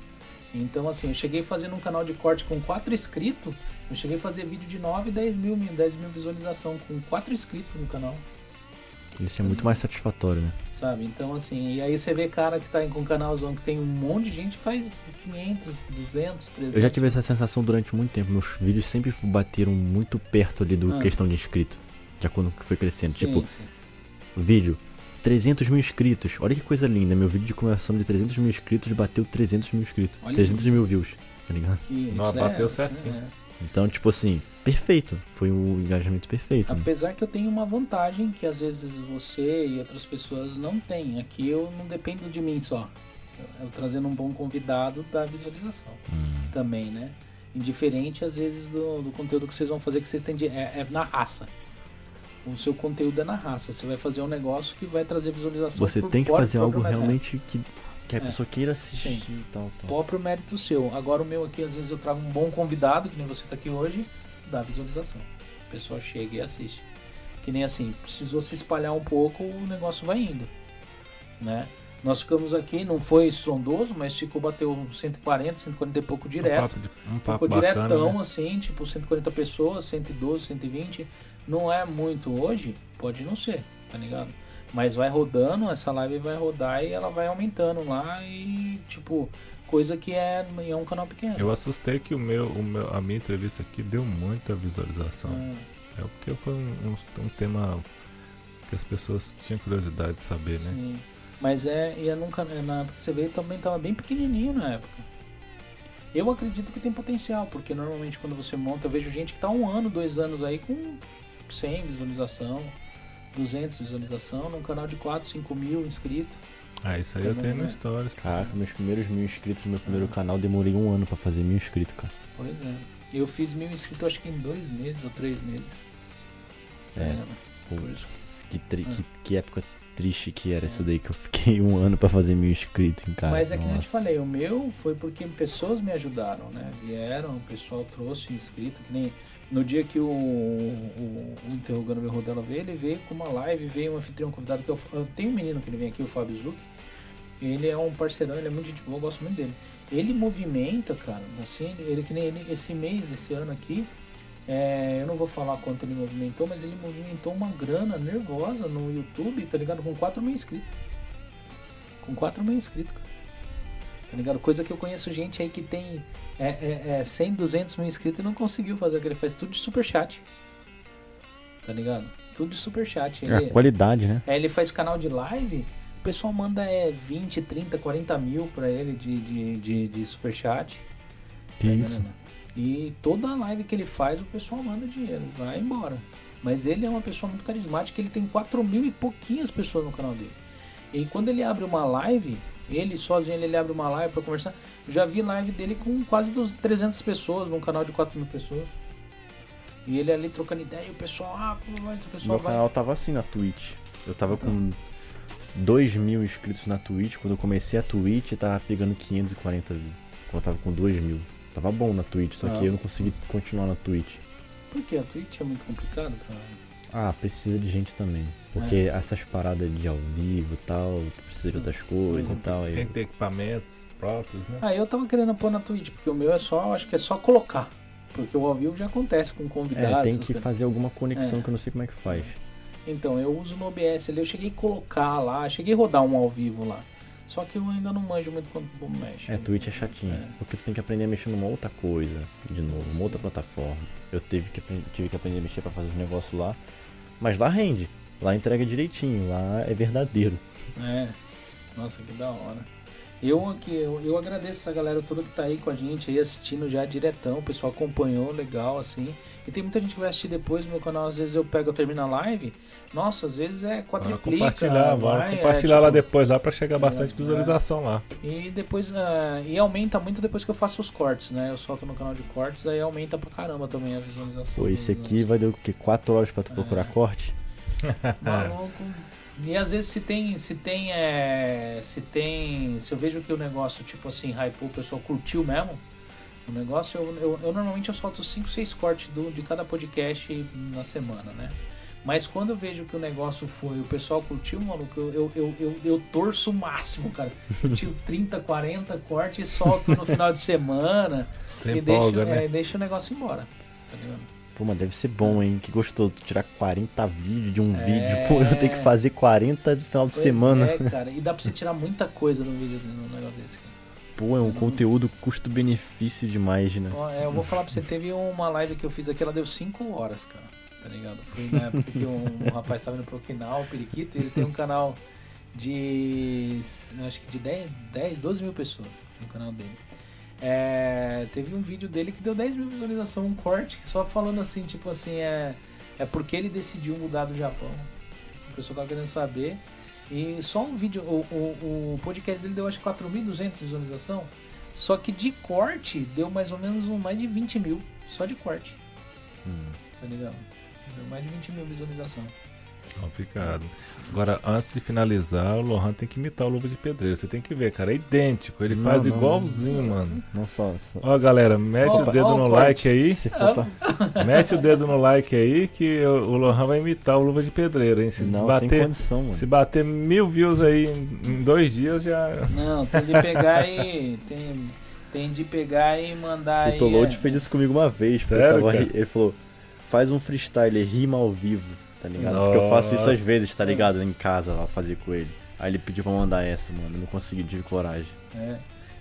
Então assim, eu cheguei fazendo um canal de corte com 4 inscritos. Eu cheguei a fazer vídeo de 9, 10 mil, 10 mil visualização com 4 inscritos no canal. Isso é muito mais satisfatório, né? Sabe? Então assim, e aí você vê cara que tá com um canalzão que tem um monte de gente faz 500, 200, 300. Eu já tive essa sensação durante muito tempo. Meus vídeos sempre bateram muito perto ali do Ah. questão de inscrito. Já quando foi crescendo. Sim, Tipo, sim. vídeo, 300 mil inscritos. Olha que coisa linda. Meu vídeo de comemoração de 300 mil inscritos bateu 300 mil inscritos. Olha 300 mil views, tá ligado? Que Não, isso bateu isso certinho. é. Então, tipo assim, perfeito. Foi um engajamento perfeito. né? Apesar que eu tenho uma vantagem que às vezes você e outras pessoas não têm. Aqui eu não dependo de mim só. Eu, eu trazendo um bom convidado da visualização Hum. também, né? Indiferente às vezes do, do conteúdo que vocês vão fazer, que vocês têm de, é, é na raça. O seu conteúdo é na raça. Você vai fazer um negócio que vai trazer visualização. Você tem que fazer algo mérito. realmente que, que a É. pessoa queira assistir Sim. e tal, tal. próprio mérito seu. Agora o meu aqui, às vezes eu trago um bom convidado, que nem você tá aqui hoje, dá visualização. A pessoa chega e assiste. Que nem assim, precisou se espalhar um pouco, o negócio vai indo. Né? Nós ficamos aqui, não foi estrondoso, mas ficou, bateu 140, 140 e pouco Um direto. papo, de, um papo Ficou bacana, diretão, né? assim, tipo 140 pessoas, 112, 120. Não é muito hoje, pode não ser, tá ligado? Mas vai rodando, essa live vai rodar e ela vai aumentando lá e, tipo, coisa que é, é um canal pequeno. Eu assustei que o meu, o meu, a minha entrevista aqui deu muita visualização. Ah, É porque foi um, um, um tema que as pessoas tinham curiosidade de saber, né? sim. Mas é, e é nunca, é na época que você veio também tava bem pequenininho na época. Eu acredito que tem potencial, porque normalmente quando você monta, eu vejo gente que tá um ano, dois anos aí com 100 visualização, 200 visualização, num canal de 4, 5 mil inscritos. Ah, isso aí eu tenho no? Stories. Caraca, meus primeiros mil inscritos no meu primeiro Ah. canal, demorei um ano pra fazer mil inscritos, cara. Pois é. Eu fiz mil inscritos acho que em dois meses ou três meses. É. Por Putz, isso. que, tri- Ah. que, que época triste que era essa daí, que eu fiquei um ano pra fazer mil inscritos em cara. Mas é que nem eu te falei, o meu foi porque pessoas me ajudaram, né? Vieram, o pessoal trouxe inscrito, que nem no dia que o, o, o Interrogando Meu Rodela veio, ele veio com uma live, veio um anfitrião convidado, que eu, eu tenho um menino que ele vem aqui, o Fábio Zuc, ele é um parceirão, ele é muito gente boa, eu gosto muito dele. Ele movimenta, cara, assim, ele que nem ele, esse mês, esse ano aqui, é, eu não vou falar quanto ele movimentou, mas ele movimentou uma grana nervosa no YouTube, tá ligado? Com 4 mil inscritos. Com 4 mil inscritos, cara. Tá ligado? Coisa que eu conheço gente aí que tem é, é, é 100, 200 mil inscritos e não conseguiu fazer o que ele faz. Tudo de superchat. Tá ligado? Tudo de superchat. É a Ele, qualidade, né? é, ele faz canal de live, o pessoal manda é, 20, 30, 40 mil pra ele de, de, de, de superchat. Que Tá isso? E toda live que ele faz, o pessoal manda dinheiro, vai embora. Mas ele é uma pessoa muito carismática, ele tem 4 mil e pouquinhas pessoas no canal dele. E quando ele abre uma live, ele sozinho ele abre uma live pra conversar. Eu já vi live dele com quase dos 300 pessoas, num canal de 4 mil pessoas. E ele ali trocando ideia, e o pessoal, ah, pô, vai, o pessoal Meu vai. canal tava assim na Twitch. Eu tava Então. com 2 mil inscritos na Twitch. Quando eu comecei a Twitch, tava pegando 540 views. Quando eu tava com 2 mil. Tava bom na Twitch, só Ah. que eu não consegui continuar na Twitch. Por quê? A Twitch é muito complicado pra... Ah, precisa de gente também. Porque essas paradas de ao vivo e tal, precisa de outras coisas e tal. Tem que ter equipamentos próprios, né? Ah, eu tava querendo pôr na Twitch, porque o meu é só, acho que é só colocar. Porque o ao vivo já acontece com convidados. É, tem que coisas. fazer alguma conexão É. que eu não sei como é que faz. Então, eu uso no OBS ali, eu cheguei a colocar lá, cheguei a rodar um ao vivo lá. Só que eu ainda não manjo muito como, como mexe. É, Twitch é chatinho. É. Porque você tem que aprender a mexer numa outra coisa, de novo, uma outra plataforma. Eu tive que, tive que aprender a mexer pra fazer os negócios lá. Mas lá rende. Lá entrega direitinho, lá é verdadeiro. É. Nossa, que da hora. Eu eu, eu agradeço essa galera toda que tá aí com a gente aí assistindo já diretão. O pessoal acompanhou legal, assim. E tem muita gente que vai assistir depois no meu canal. Às vezes eu pego, eu termino a live. Nossa, às vezes é Bora quadriplica. compartilhar, bora vai, é, compartilhar lá tipo, depois lá pra chegar bastante é. visualização lá. E depois. ah, e aumenta muito depois que eu faço os cortes, né? Eu solto no canal de cortes, aí aumenta pra caramba também a visualização. Pô, esse aqui vai dar o quê? 4 horas pra tu É. procurar corte? Maluco. E às vezes se tem, se tem, é, se tem, se eu vejo que o negócio, tipo assim, hypou, o pessoal curtiu mesmo, o negócio, eu, eu, eu normalmente eu solto 5, 6 cortes do, de cada podcast na semana, né? Mas quando eu vejo que o negócio foi, o pessoal curtiu, maluco, eu, eu, eu, eu, torço o máximo, cara. Eu tiro 30, 40 cortes e solto no final de semana Você e empolga, deixo, né? é, deixo o negócio embora. Tá ligado? Pô, mas deve ser bom, hein? Que gostoso tu tirar 40 vídeos de um É. vídeo. Pô, eu tenho que fazer 40 de final de Pois semana. É, cara, e dá pra você tirar muita coisa no vídeo no negócio desse, cara. Pô, é um conteúdo custo-benefício demais, né? Eu vou falar pra você, teve uma live que eu fiz aqui, ela deu 5 horas, cara. Tá ligado? Foi na época que um, um rapaz tava indo pro Okinawa, o Periquito, e ele tem um canal de. acho que de 10, 10 12 mil pessoas no canal dele. É, teve um vídeo dele que deu 10 mil visualizações, um corte, só falando assim, tipo assim, é, é porque ele decidiu mudar do Japão. O pessoal tava querendo saber. E só um vídeo, o, o, o podcast dele deu acho que 4.200 visualização. Só que de corte deu mais ou menos um, mais de 20 mil. Só de corte, Hum. tá ligado? Deu mais de 20 mil visualização. Complicado. Agora, antes de finalizar, o Lohan tem que imitar o Luva de Pedreiro. Você tem que ver, cara. É idêntico. Ele Não, faz não. igualzinho, mano. Não só. só Ó, galera, mete Só- o dedo ó no corte. like aí. se for pra... Mete o dedo no like aí que o Lohan vai imitar o Luva de Pedreiro, hein? Se Não, sem bater, condição, mano. se bater mil views aí em, em dois dias, já. Não, tem de pegar e. Tem, tem de pegar e mandar O aí. Toload é, fez isso comigo uma vez. Sério, tava Ele falou, faz um freestyle, rima ao vivo, tá ligado? Porque eu faço isso às vezes, tá Nossa. ligado? Em casa, lá, fazer com ele. Aí ele pediu pra mandar essa, mano. Eu não consegui, tive coragem. é.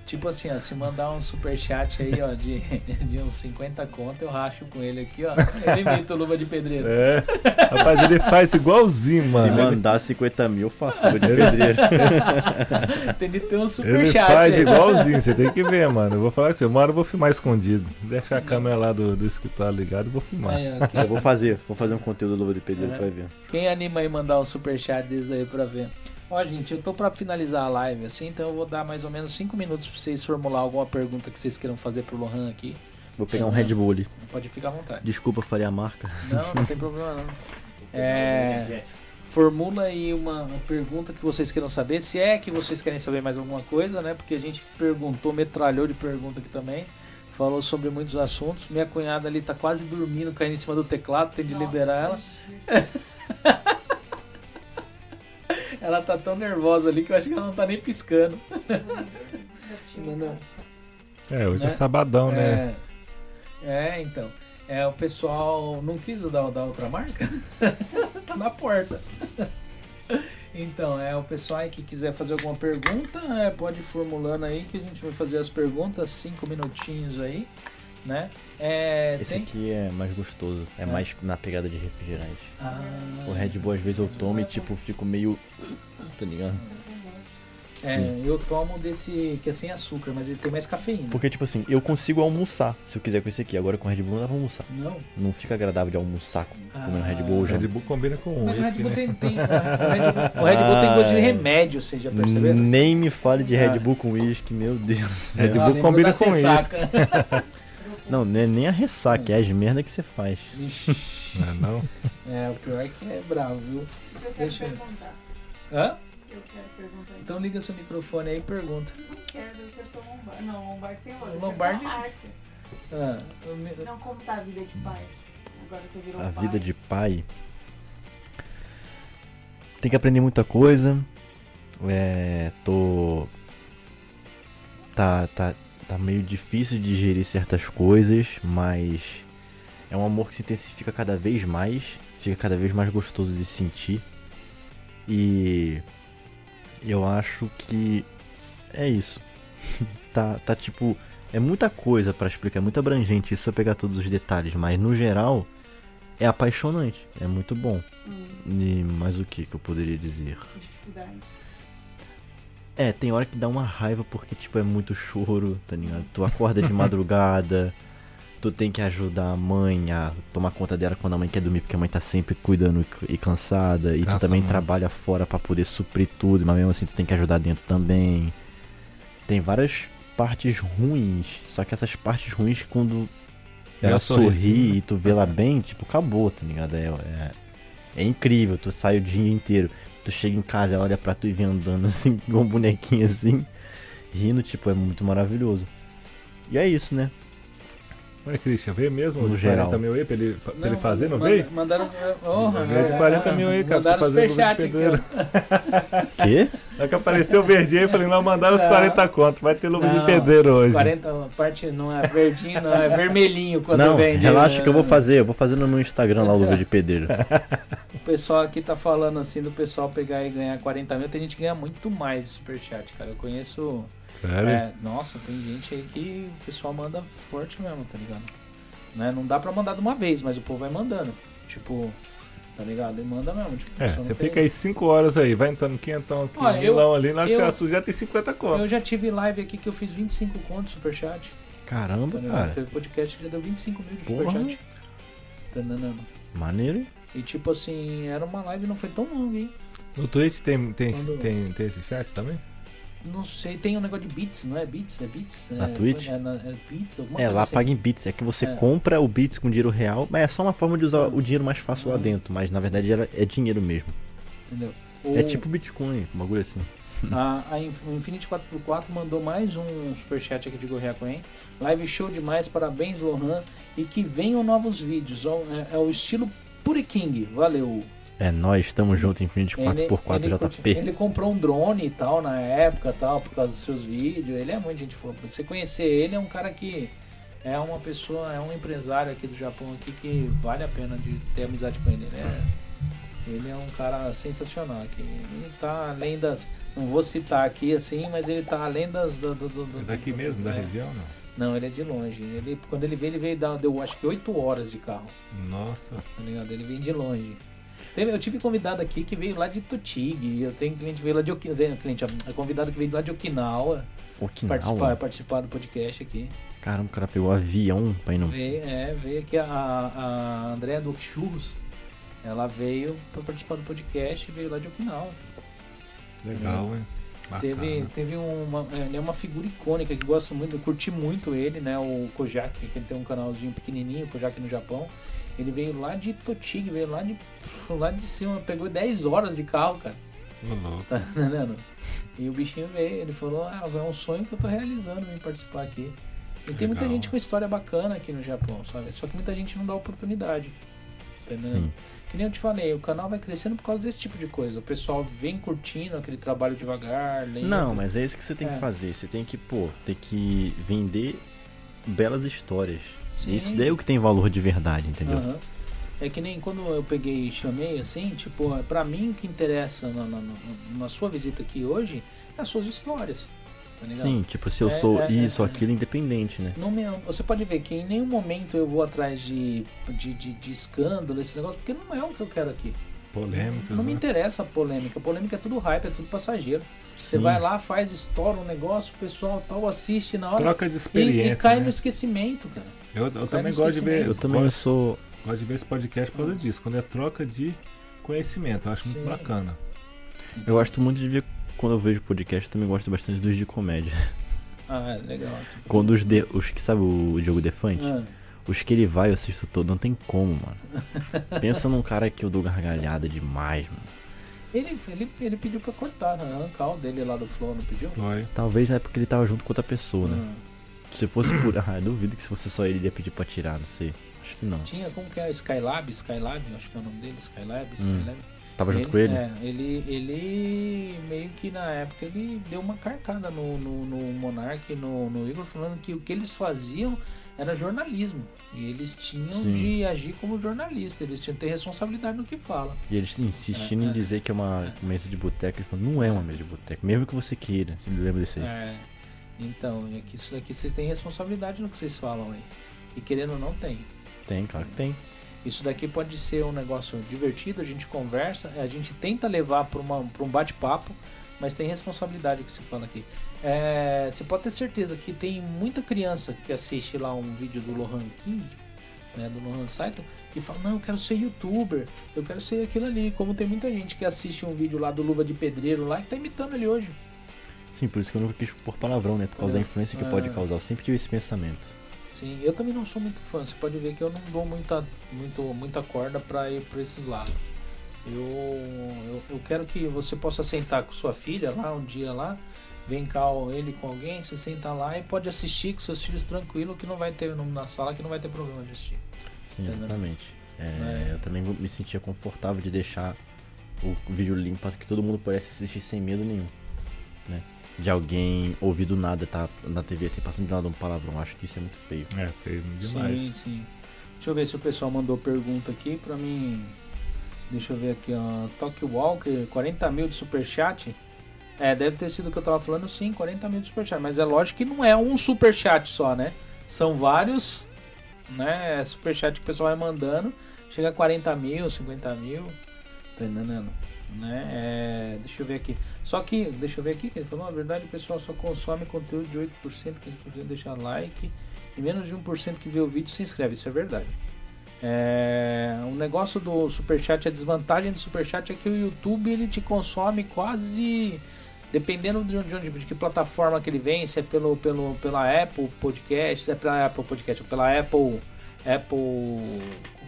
Tipo assim, ó, se mandar um superchat aí, ó, de, de uns 50 conto, eu racho com ele aqui, ó. Ele imita o luva de pedreiro. É. Rapaz, ele faz igualzinho, Se mano. Ele, mandar 50 mil, eu faço luva de pedreiro. Tem de ter um ele superchat faz aí. igualzinho, você tem que ver, mano. Eu vou falar com você, uma hora eu vou filmar escondido. Deixa a câmera lá do, do escritório ligada e vou filmar. Aí, ó, quem- eu vou fazer, vou fazer um conteúdo luva de pedreiro, É. tu vai ver. Quem anima aí mandar um superchat desse aí pra ver? Ó, gente, eu tô pra finalizar a live assim, então eu vou dar mais ou menos 5 minutos pra vocês formular alguma pergunta que vocês queiram fazer pro Lohan aqui. Vou pegar um Red Bull. Pode ficar à vontade. Desculpa, falei a marca. Não, não tem problema não. É, formula aí uma, uma pergunta que vocês queiram saber, se é que vocês querem saber mais alguma coisa, né? Porque a gente perguntou, metralhou de pergunta aqui também. Falou sobre muitos assuntos. Minha cunhada ali tá quase dormindo, caindo em cima do teclado, tem de Nossa, liberar ela. Ela tá tão nervosa ali que eu acho que ela não tá nem piscando. É, hoje é Né? sabadão, né? É, é, então. É, o pessoal não quis o da, da outra marca? tá na porta. Então, é o pessoal aí que quiser fazer alguma pergunta, é, pode ir formulando aí que a gente vai fazer as perguntas, cinco minutinhos aí, né? É, Esse tem... aqui é mais gostoso, é, É. mais na pegada de refrigerante. Ah, O Red Bull às vezes eu tomo e tipo, fico meio. Tá ligado? é, eu tomo desse que é sem açúcar, mas ele tem mais cafeína. Porque, tipo assim, eu consigo almoçar se eu quiser com esse aqui. Agora com Red Bull não dá pra almoçar. Não? Não fica agradável de almoçar com- Ah. comendo Red Bull O já. Red Bull combina com o Mas o Red whisky, Bull né? tem, tem, o Red Bull, o Red Bull tem gosto de Ah, remédio, vocês já perceberam? Nem me fale de Ah. Red Bull com uísque, meu Deus. Red Bull Ah, combina com ressaca. Não, não é nem a ressaca, é as merda que você faz. Ixi, Não, é não? é, o pior é que é bravo, viu? Eu quero Deixa eu- perguntar. Hã? Eu quero perguntar. Então liga seu microfone aí e pergunta. Não quero, eu quero só Lombardi. Não, Lombardi sem. Eu quero só Arce. Ah, eu me- Não, como tá a vida de pai? Agora você virou a pai. vida de pai tem que aprender muita coisa. É, tô tá tá tá meio difícil de digerir certas coisas, mas é um amor que se intensifica cada vez mais, fica cada vez mais gostoso de sentir. E eu acho que é isso. tá tá tipo é muita coisa pra explicar, é muito abrangente isso se eu pegar todos os detalhes, mas no geral é apaixonante, é muito bom. Hum, E mais o que que eu poderia dizer? dificuldade. É, tem hora que dá uma raiva porque, tipo, é muito choro, tá ligado? Tu acorda de madrugada, tu tem que ajudar a mãe a tomar conta dela quando a mãe quer dormir, porque a mãe tá sempre cuidando e cansada, e tu também trabalha fora pra poder suprir tudo, mas mesmo assim tu tem que ajudar dentro também. Tem várias partes ruins, só que essas partes ruins, quando É ela sorri né? e tu vê ela bem, tipo, acabou, tá ligado? É, é, é incrível, tu sai o dia inteiro. Tu chega em casa, ela olha pra tu e vem andando assim, igual um bonequinho assim, rindo, tipo, é muito maravilhoso. E é isso, né? Oi, Christian, veio mesmo No de geral. 40 mil aí pra ele, pra Não, ele fazer, não manda- veio? Mandaram. Oh, Veio de 40 mil aí, cara, pra Mandaram você fazer aqui, pedreiro. Quê? Na hora que apareceu o verdinho aí, eu falei, não, mandaram os Não. 40 conto, vai ter luva de pedreiro hoje. 40, a parte não é verdinho, não, é vermelhinho quando não, vende. relaxa né? que eu vou fazer, eu vou fazer no meu Instagram lá o Luva de Pedreiro. O pessoal aqui tá falando assim do pessoal pegar e ganhar 40 mil. Tem gente que ganha muito mais de superchat, cara. Eu conheço. Sério? é, nossa, tem gente aí que o pessoal manda forte mesmo, tá ligado? Né? Não dá pra mandar de uma vez, mas o povo vai mandando. Tipo, tá ligado? E manda mesmo. Tipo, É, você tem- fica aí 5 horas aí, vai entrando quinhentão, Olha, eu- quinhentão ali, na hora que eu- já tem 50 conto. Eu já tive live aqui que eu fiz 25 contos superchat. Tá Caramba, ligado? cara. Teve podcast que já deu 25 mil de Porra. superchat. Tá entendendo? Maneiro. E tipo assim, era uma live não foi tão longa, hein? No Twitch tem, tem, Quando- tem, tem esse chat também? Não sei, tem um negócio de bits, não é bits? É bits? Na é, Twitch? É, na- é bits, alguma É, lá assim. paga em bits. É que você É. compra o bits com dinheiro real, mas é só uma forma de usar o dinheiro mais fácil lá Ah. dentro. Mas na verdade é dinheiro mesmo. Entendeu? É O- tipo Bitcoin, um bagulho assim. A, a Infinity 4x4 mandou mais um superchat aqui de Gorria Coen. Live show demais, parabéns Lohan. E que venham novos vídeos. É, é o estilo Puri King, valeu. É, nós estamos juntos, Infinity 4x4 ele, JP. curte- ele comprou um drone e tal na época tal, por causa dos seus vídeos. Ele é muito gente fofa. Você conhecer ele é um cara que é uma pessoa, é um empresário aqui do Japão aqui que vale a pena de ter amizade com ele. Ele é, ele é um cara sensacional aqui. Ele tá além das. Não vou citar aqui assim, mas ele tá além das. Do, do, do- do- É daqui do- mesmo, da é. região, não? Não, ele é de longe. Ele, quando ele veio, ele veio dar, deu acho que 8 horas de carro. Nossa. Tá ligado? Ele vem de longe. Eu tive convidado aqui que veio lá de Tutig. Eu tenho cliente que veio lá de Okinawa. Cliente, ó, convidado que veio lá de Okinawa participar, Okinawa. participar do podcast aqui. Caramba, o cara pegou avião pra ir no. Veio, é, veio aqui a, a Andréa do Churros. Ela veio pra participar do podcast e veio lá de Okinawa. Legal, hein? Bacana. Teve, teve uma, é, ele é uma figura icônica que gosto muito, eu curti muito ele, né? O Kojak, que ele tem um canalzinho pequenininho, o Kojak no Japão. Ele veio lá de Totig, veio lá de, lá de cima, pegou 10 horas de carro, cara. Tá entendendo? E o bichinho veio, ele falou, ah, é um sonho que eu tô realizando em participar aqui. E tem muita Legal. gente com história bacana aqui no Japão, sabe? Só que muita gente não dá oportunidade. Tá entendendo? Sim. Que nem eu te falei, o canal vai crescendo por causa desse tipo de coisa. O pessoal vem curtindo aquele trabalho devagar. Não, mas é isso que você tem É. que fazer. Você tem que, pô, tem que vender belas histórias. Sim. Isso daí é o que tem valor de verdade, entendeu? Aham. É que nem quando eu peguei e chamei assim, tipo, pra mim o que interessa na, na, na- sua visita aqui hoje é as suas histórias. Tá ligado? Sim, tipo, se eu É, sou é, isso, é, aquilo, independente, né? Não me- você pode ver que em nenhum momento eu vou atrás de, de, de, de escândalo, esse negócio, porque não é o que eu quero aqui. Polêmicas, Não me né? interessa a polêmica. A polêmica é tudo hype, é tudo passageiro. Você vai lá, faz, estoura um negócio, o pessoal tal assiste na hora Troca de e, experiência, e cai né? no esquecimento, cara. Eu, eu também gosto de ver... Eu também gosto, sou. gosto de ver esse podcast por causa disso. Quando é troca de conhecimento, eu acho muito Sim. bacana. Eu gosto muito de ver. Quando eu vejo podcast, eu também gosto bastante dos de comédia. Ah, é legal. Quando os, de, os que sabe o Diogo Defante, Ah, os que ele vai eu assisto todo, não tem como, mano. Pensa num cara que eu dou gargalhada demais, mano. ele, ele, ele pediu pra cortar, né? arrancar o dele lá do Flow, não pediu? Foi. Talvez é porque ele tava junto com outra pessoa, né? Ah, Se fosse por. Ah, duvido que se fosse só ele, ele ia pedir pra tirar, não sei. Acho que não. Tinha, como que é? Skylab, Skylab, acho que é o nome dele, Skylab, Hum. Skylab. Tava junto ele, com ele? É, ele, ele meio que na época ele deu uma carcada no, no, no Monark, no, no Igor, falando que o que eles faziam era jornalismo. E eles tinham Sim. de agir como jornalista, eles tinham que ter responsabilidade no que fala. E eles insistindo É, em é. dizer que é uma mesa de boteco. Ele falou, não é uma mesa de boteco, mesmo que você queira. Você lembra desse aí? É, então, é que isso daqui vocês têm responsabilidade no que vocês falam aí. E querendo ou não, tem. Tem, claro que tem. Isso daqui pode ser um negócio divertido, a gente conversa, a gente tenta levar para um bate-papo, mas tem responsabilidade que se fala aqui. É, você pode ter certeza que tem muita criança que assiste lá um vídeo do Lohan King, né, do Lohan Saito, que fala, não, eu quero ser youtuber, eu quero ser aquilo ali. Como tem muita gente que assiste um vídeo lá do Luva de Pedreiro lá que tá imitando ele hoje. Sim, por isso que eu nunca quis pôr palavrão, né? Por causa da influência que É. pode causar. Eu sempre tive esse pensamento. Sim, eu também não sou muito fã. Você pode ver que eu não dou muita, muito, muita corda para ir para esses lados. Eu, eu, eu quero que você possa sentar com sua filha lá um dia lá, vem cá ele com alguém, você senta lá e pode assistir com seus filhos tranquilo, que não vai ter na sala que não vai ter problema de assistir. Sim, Entendeu? exatamente. É, É. Eu também me sentia confortável de deixar o vídeo limpo para que todo mundo pudesse assistir sem medo nenhum. Né? De alguém ouvir do nada, tá na TV assim, passando de nada um palavrão. Acho que isso é muito feio. É, feio demais. Sim, sim. Deixa eu ver se o pessoal mandou pergunta aqui pra mim. Deixa eu ver aqui, ó. Tokyo Walker, 40 mil de superchat. É, deve ter sido o que eu tava falando, sim, 40 mil de superchat. Mas é lógico que não é um superchat só, né? São vários, né? Superchat que o pessoal vai mandando. Chega a 40 mil, 50 mil. Tá entendendo? Né? É, deixa eu ver aqui. Só que, deixa eu ver aqui, que ele falou, na verdade o pessoal só consome conteúdo de 8%, 15% deixa like. E menos de 1% que vê o vídeo se inscreve, isso é verdade. É, o negócio do Superchat, a desvantagem do Superchat é que o YouTube ele te consome quase. Dependendo de onde- de que plataforma que ele vem, se é pelo, pelo, pela Apple Podcast, se é pela Apple Podcast, ou pela Apple, Apple,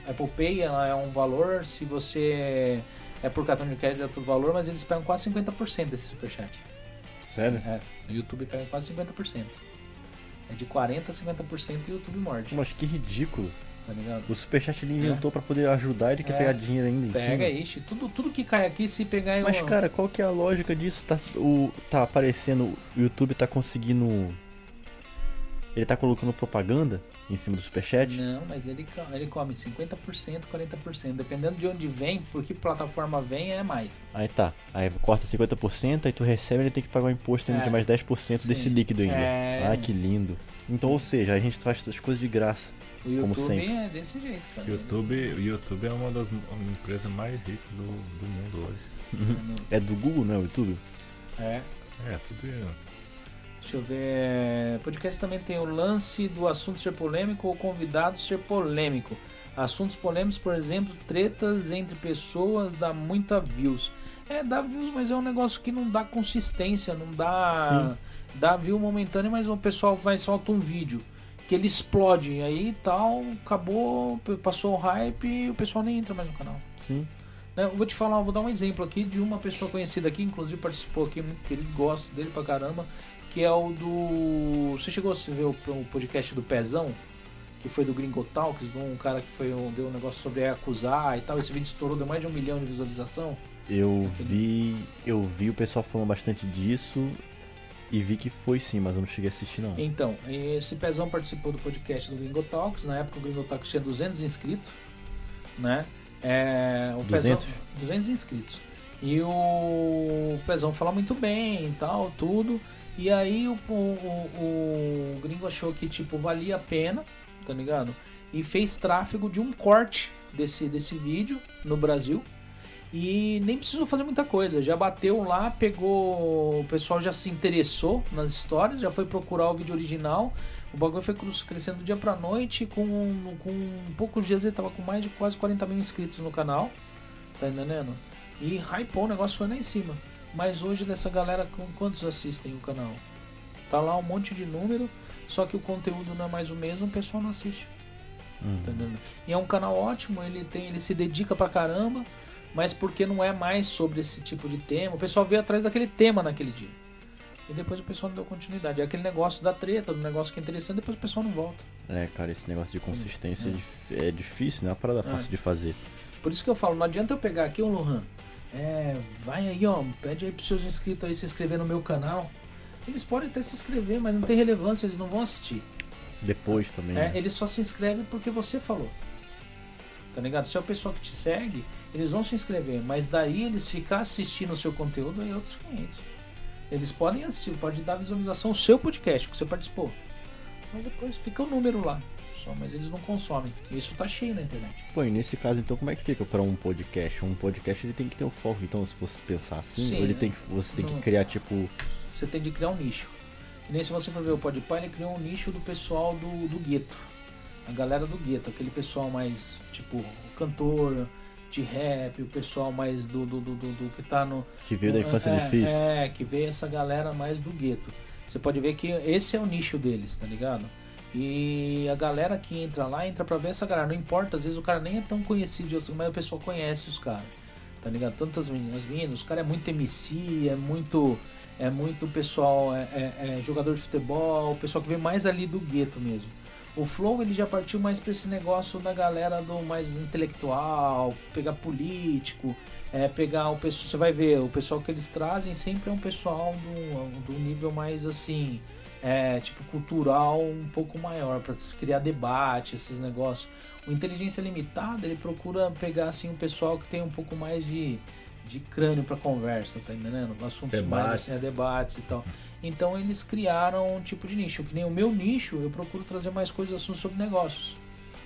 Apple Pay, ela é um valor, se você é por cartão de crédito é outro valor, mas eles pegam quase 50% desse Superchat. Sério? É, o YouTube pega quase 50%. É de 40% a 50% e o YouTube morde, Mas que ridículo. tá ligado? O Superchat ele inventou pra poder ajudar e ele quer É. pegar dinheiro ainda em Pega cima. isso, tudo, tudo que cai aqui, se pegar Mas uma- cara, qual que é a lógica disso? Tá, o, tá aparecendo, o YouTube tá conseguindo. Ele tá colocando propaganda em cima do Superchat? Não, mas ele, ele come 50%, 40%. Dependendo de onde vem, por que plataforma vem, é mais. Aí tá. Aí corta 50%, aí tu recebe ele tem que pagar um imposto ainda É. de mais 10% desse Sim. líquido ainda. É. Ai, que lindo. Então, ou seja, a gente faz essas coisas de graça. O Como YouTube sempre. é desse jeito, cara. YouTube, o YouTube é uma das empresas mais ricas do, do mundo hoje. É do Google, não é o YouTube? É. É, tudo. Deixa eu ver. Podcast também tem o lance do assunto ser polêmico ou convidado ser polêmico. Assuntos polêmicos, por exemplo, tretas entre pessoas dá muita views. É, dá views, mas é um negócio que não dá consistência, não dá. Dá view momentâneo, mas o pessoal vai solta um vídeo que ele explode. E aí tal, acabou, passou o hype e o pessoal nem entra mais no canal. Sim. Né, Eu vou te falar, vou dar um exemplo aqui de uma pessoa conhecida aqui, inclusive participou aqui, muito querido, gosto dele pra caramba, que é o do. Você chegou a ver o, o podcast do Pezão? Que foi do Gringo Talks, um cara que foi, deu um negócio sobre acusar e tal. Esse vídeo estourou, deu mais de um milhão de visualização. Eu vi. Eu vi o pessoal falando bastante disso e vi que foi sim, mas eu não cheguei a assistir não. Então, esse Pezão participou do podcast do Gringo Talks. Na época o Gringo Talks tinha 200 inscritos, né? É, o 200? Pezão, 200 inscritos. E o Pezão fala muito bem e tal, tudo. E aí o, o, o, Gringo achou que, tipo, valia a pena, tá ligado? E fez tráfego de um corte desse, desse vídeo no Brasil. E nem precisou fazer muita coisa, já bateu lá, pegou. O pessoal já se interessou nas histórias, já foi procurar o vídeo original. O bagulho foi crescendo do dia pra noite. Com, com poucos dias ele tava com mais de quase 40 mil inscritos no canal. Tá entendendo? E hypou, o negócio foi lá em cima. Mas hoje dessa galera, quantos assistem o canal? Tá lá um monte de número, só que o conteúdo não é mais o mesmo, o pessoal não assiste. Uhum. Tá entendendo? E é um canal ótimo, ele tem, ele se dedica pra caramba, mas porque não é mais sobre esse tipo de tema. O pessoal veio atrás daquele tema naquele dia. E depois o pessoal não deu continuidade. É aquele negócio da treta, do negócio que é interessante, depois o pessoal não volta. É, cara, esse negócio de consistência É. é, é difícil, não é uma parada É. fácil de fazer. Por isso que eu falo, não adianta eu pegar aqui, ô Lohan, é, vai aí, ó, pede aí pros seus inscritos aí se inscrever no meu canal. Eles podem até se inscrever, mas não tem relevância, eles não vão assistir. Depois também. É, né? eles só se inscrevem porque você falou. Tá ligado? Se é o pessoal que te segue, eles vão se inscrever, mas daí eles ficar assistindo o seu conteúdo aí é outros 500. Eles podem assistir, pode dar visualização ao seu podcast que você participou. Mas depois fica o número lá. Só, mas eles não consomem. Isso tá cheio na internet. Pô, e nesse caso, então, como é que fica pra um podcast? Um podcast ele tem que ter um foco. Então, se você pensar assim, Sim, ele né? tem que, você tem que Não. criar, tipo, Você tem de criar um nicho. Que nem se você for ver o Podpah, ele criou um nicho do pessoal do, do gueto. A galera do gueto, aquele pessoal mais, tipo, cantor de rap, o pessoal mais do, do, do, do- do que tá no, que veio da infância é, difícil. É, que veio essa galera mais do gueto. Você pode ver que esse é o nicho deles, tá ligado? E a galera que entra lá, entra pra ver essa galera. Não importa, às vezes o cara nem é tão conhecido, mas o pessoal conhece os caras. Tá ligado? Tanto as meninas, as meninas, os caras é muito MC, é muito. É muito pessoal, é, é- é jogador de futebol, o pessoal que vem mais ali do gueto mesmo. O Flow ele já partiu mais pra esse negócio da galera do mais intelectual, pegar político, é pegar o pessoal. Você vai ver, o pessoal que eles trazem sempre é um pessoal do, do nível mais assim, é, tipo cultural um pouco maior, para criar debate, esses negócios. O Inteligência Limitada ele procura pegar assim um pessoal que tem um pouco mais de, de crânio para conversa, tá entendendo? Assuntos mais Debates. assim, é, debates e tal. Então eles criaram um tipo de nicho, que nem o meu nicho, eu procuro trazer mais coisas assuntos sobre negócios.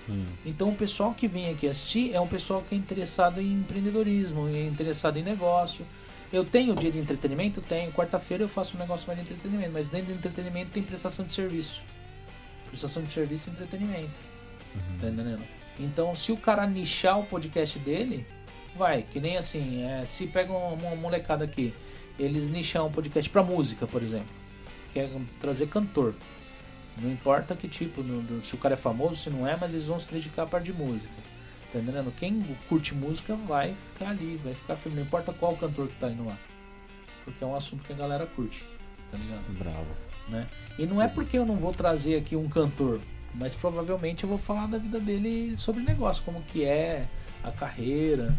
Hum. Então o pessoal que vem aqui assistir é um pessoal que é interessado em empreendedorismo, é interessado em negócio. Eu tenho dia de entretenimento? Tenho. Quarta-feira eu faço um negócio mais de entretenimento, mas dentro do entretenimento tem prestação de serviço. Prestação de serviço e entretenimento. Tá entendendo? Então se o cara nichar o podcast dele, vai. Que nem assim, é, se pega uma, molecada aqui, eles nicham um podcast pra música, por exemplo. Quer trazer cantor. Não importa que tipo, se o cara é famoso, se não é, mas eles vão se dedicar à parte de música. Tá entendendo? Quem curte música vai ficar ali, vai ficar firme. Não importa qual cantor que tá indo lá. Porque é um assunto que a galera curte. Tá ligado? Bravo. né? E não é porque eu não vou trazer aqui um cantor, mas provavelmente eu vou falar da vida dele sobre negócio, como que é, a carreira,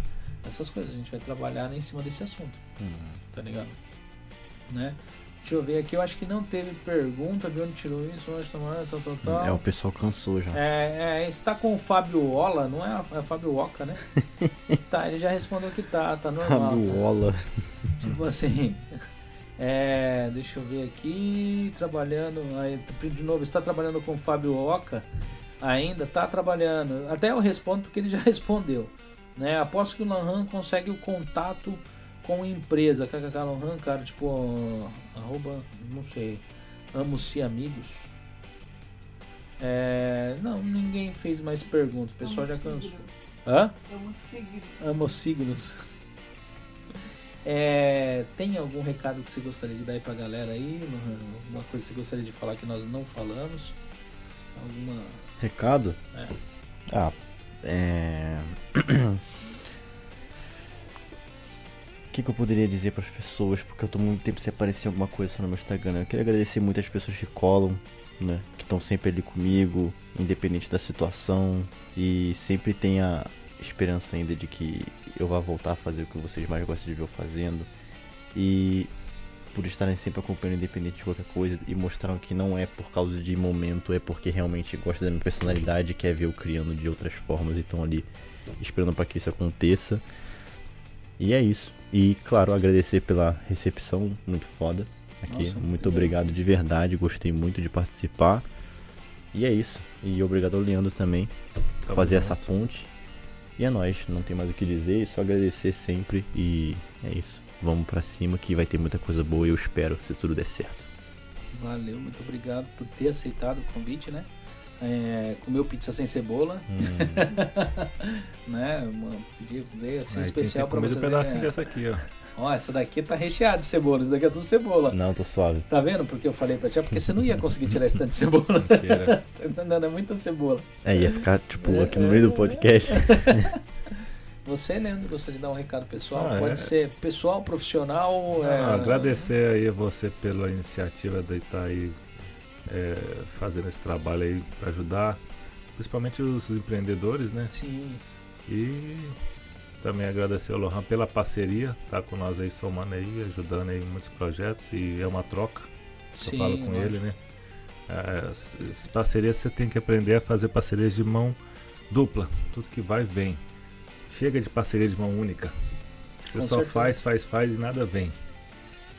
essas coisas. A gente vai trabalhar em cima desse assunto, Hum. tá ligado? Né? Deixa eu ver aqui, eu acho que não teve pergunta de onde tirou isso, onde tá morando, tal, tal, tal. É, o pessoal cansou já. É, é, está com o Fábio Ola, não é, é o Fábio Oca, né? tá, ele já respondeu que tá, tá normal. tá? Fabiola. Tipo assim. É, deixa eu ver aqui. Trabalhando. Aí, de novo, está trabalhando com o Fábio Oca. Ainda está trabalhando. Até eu respondo porque ele já respondeu. Né? Aposto que o Lanhan consegue o contato com empresa. KKK cara, tipo. Arroba. Não sei. Amo-se amigos. É, não, ninguém fez mais perguntas. O pessoal já cansou. Hã? Vamos seguir. Amo signos. É, tem algum recado que você gostaria de dar aí pra galera aí? Alguma coisa que você gostaria de falar que nós não falamos? Alguma. Recado? É. Ah, é. Que, que eu poderia dizer para as pessoas? Porque eu tô muito tempo sem aparecer alguma coisa só no meu Instagram. Eu queria agradecer muito as pessoas que colam, né? Que estão sempre ali comigo, independente da situação. E sempre tem a esperança ainda de que eu vá voltar a fazer o que vocês mais gostam de ver eu fazendo. E por estarem sempre acompanhando independente de qualquer coisa e mostraram que não é por causa de momento, é porque realmente gosta da minha personalidade, quer ver eu criando de outras formas e estão ali esperando para que isso aconteça. E é isso. E claro, agradecer pela recepção, muito foda aqui. Nossa, muito obrigado. de verdade, gostei muito de participar. E é isso. E obrigado ao Leandro também por Tamo fazer junto. essa ponte. E é nóis, não tem mais o que dizer, só agradecer sempre e é isso. Vamos pra cima que vai ter muita coisa boa e eu espero se tudo der certo. Valeu, muito obrigado por ter aceitado o convite, né? É, comeu pizza sem cebola, Hum, né? Pedi, veio assim Aí especial comer você. um pedacinho né? dessa aqui, ó. Ó, essa daqui tá recheada de cebola, isso daqui é tudo cebola. não, tô suave. Tá vendo porque eu falei pra ti? É Porque você não ia conseguir tirar esse tanto de cebola. Mentira. Tá entendendo? É muita cebola. É, ia ficar tipo É, aqui no meio do é. podcast. Você, Leandro, gostaria de dar um recado pessoal? Ah, Pode é. ser pessoal, profissional. é, Ah, agradecer aí a você pela iniciativa de estar aí é, fazendo esse trabalho aí para ajudar, principalmente os empreendedores, né? Sim, E também agradecer ao Lohan pela parceria, tá com nós aí somando aí, ajudando aí em muitos projetos e é uma troca. Eu sim. falo com lógico. ele, né? É, s- s- parceria você tem que aprender a fazer parcerias de mão dupla. Tudo que vai, vem. Chega de parceria de mão única. Você Com só certeza. faz, faz, faz e nada vem.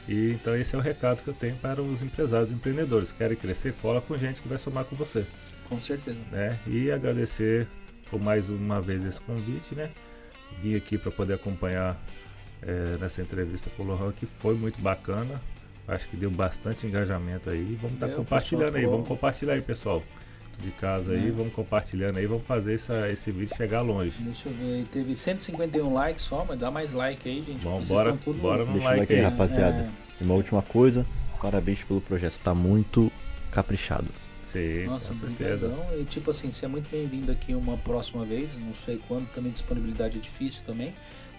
E então esse é o recado que eu tenho para os empresários e empreendedores. Querem crescer, cola com gente que vai somar com você. Com certeza. Né? E agradecer por mais uma vez esse convite, né? Vim aqui para poder acompanhar eh, nessa entrevista com o Lohan, que foi muito bacana. Acho que deu bastante engajamento aí. Vamos estar Deu, compartilhando pessoal aí, vamos compartilhar aí, pessoal. De casa aí, É. vamos compartilhando aí, vamos fazer essa, esse vídeo chegar longe. Deixa eu ver. Teve 151 likes só, mas dá mais like aí, gente. Bom, bora, tudo- bora no Deixa o like like aí, aí. rapaziada. É, E uma última coisa, parabéns pelo projeto, tá muito caprichado. Sim, Nossa, com certeza. brigadão. E tipo assim, você é muito bem-vindo aqui uma próxima vez. Não sei quando, também disponibilidade é difícil também.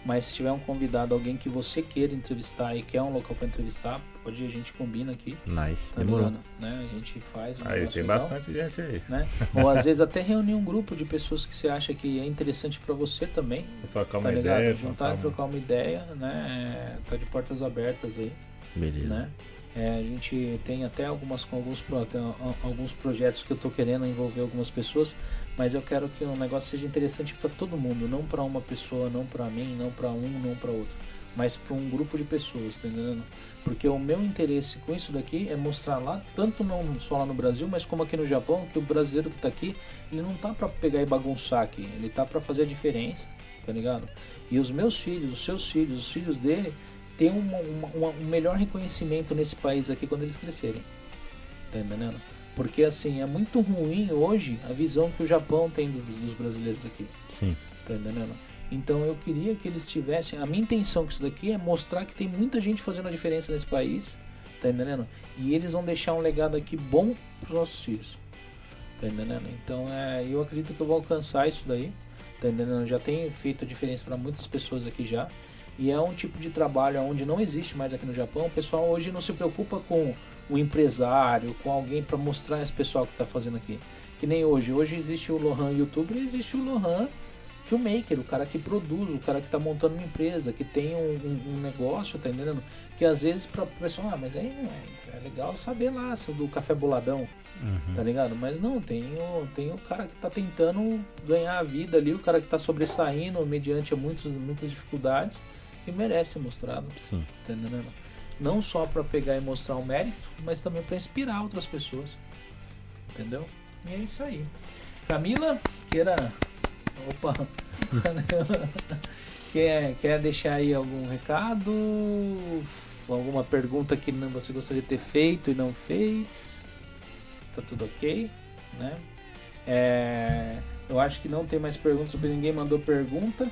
Mas se tiver um convidado, alguém que você queira entrevistar e quer um local para entrevistar, pode a gente combina aqui. Nice, Tá demorou. ligado? Né? A gente faz um Aí tem legal, bastante gente aí. Né? Ou às vezes até reunir um grupo de pessoas que você acha que é interessante para você também. Vou trocar Tá uma ligado? ideia. Juntar e trocar uma ideia, né? É, Tá de portas abertas aí. Beleza. né? É, a gente tem até algumas com alguns, alguns projetos que eu tô querendo envolver algumas pessoas, mas eu quero que o negócio seja interessante para todo mundo, não para uma pessoa, não para mim, não para um, não para outro, mas para um grupo de pessoas, tá entendendo? Porque o meu interesse com isso daqui é mostrar lá, tanto não só lá no Brasil, mas como aqui no Japão, que o brasileiro que tá aqui, ele não tá para pegar e bagunçar aqui, ele tá para fazer a diferença, tá ligado? E os meus filhos, os seus filhos, os filhos dele, ter uma- uma- uma- um melhor reconhecimento nesse país aqui quando eles crescerem. Tá entendendo? Porque assim, é muito ruim hoje a visão que o Japão tem do- dos brasileiros aqui. Sim. Tá entendendo? Então eu queria que eles tivessem. A minha intenção com isso daqui é mostrar que tem muita gente fazendo a diferença nesse país. Tá entendendo? E eles vão deixar um legado aqui bom pros nossos filhos. Tá entendendo? Então é, eu acredito que eu vou alcançar isso daí. Tá entendendo? Já tem feito a diferença para muitas pessoas aqui já. E é um tipo de trabalho onde não existe mais aqui no Japão. O pessoal hoje não se preocupa com o empresário, com alguém para mostrar esse pessoal que está fazendo aqui. Que nem hoje. Hoje existe o Lohan youtuber e existe o Lohan filmmaker, o cara que produz, o cara que está montando uma empresa, que tem um, um- um negócio, tá entendendo? Que às vezes para o pessoal, ah, mas aí não é, é legal saber lá do café boladão, tá ligado? Mas não, tem o, tem o cara que tá tentando ganhar a vida ali, o cara que tá sobressaindo mediante muitos, muitas dificuldades, que merece ser mostrado, Sim. tá entendendo? Não só para pegar e mostrar o mérito, mas também para inspirar outras pessoas, entendeu? E é isso aí. Camila, queira. Opa! quer, quer deixar aí algum recado? Alguma pergunta que não- você gostaria de ter feito e não fez? Tá tudo ok, né? É, eu acho que não tem mais perguntas, porque ninguém mandou pergunta.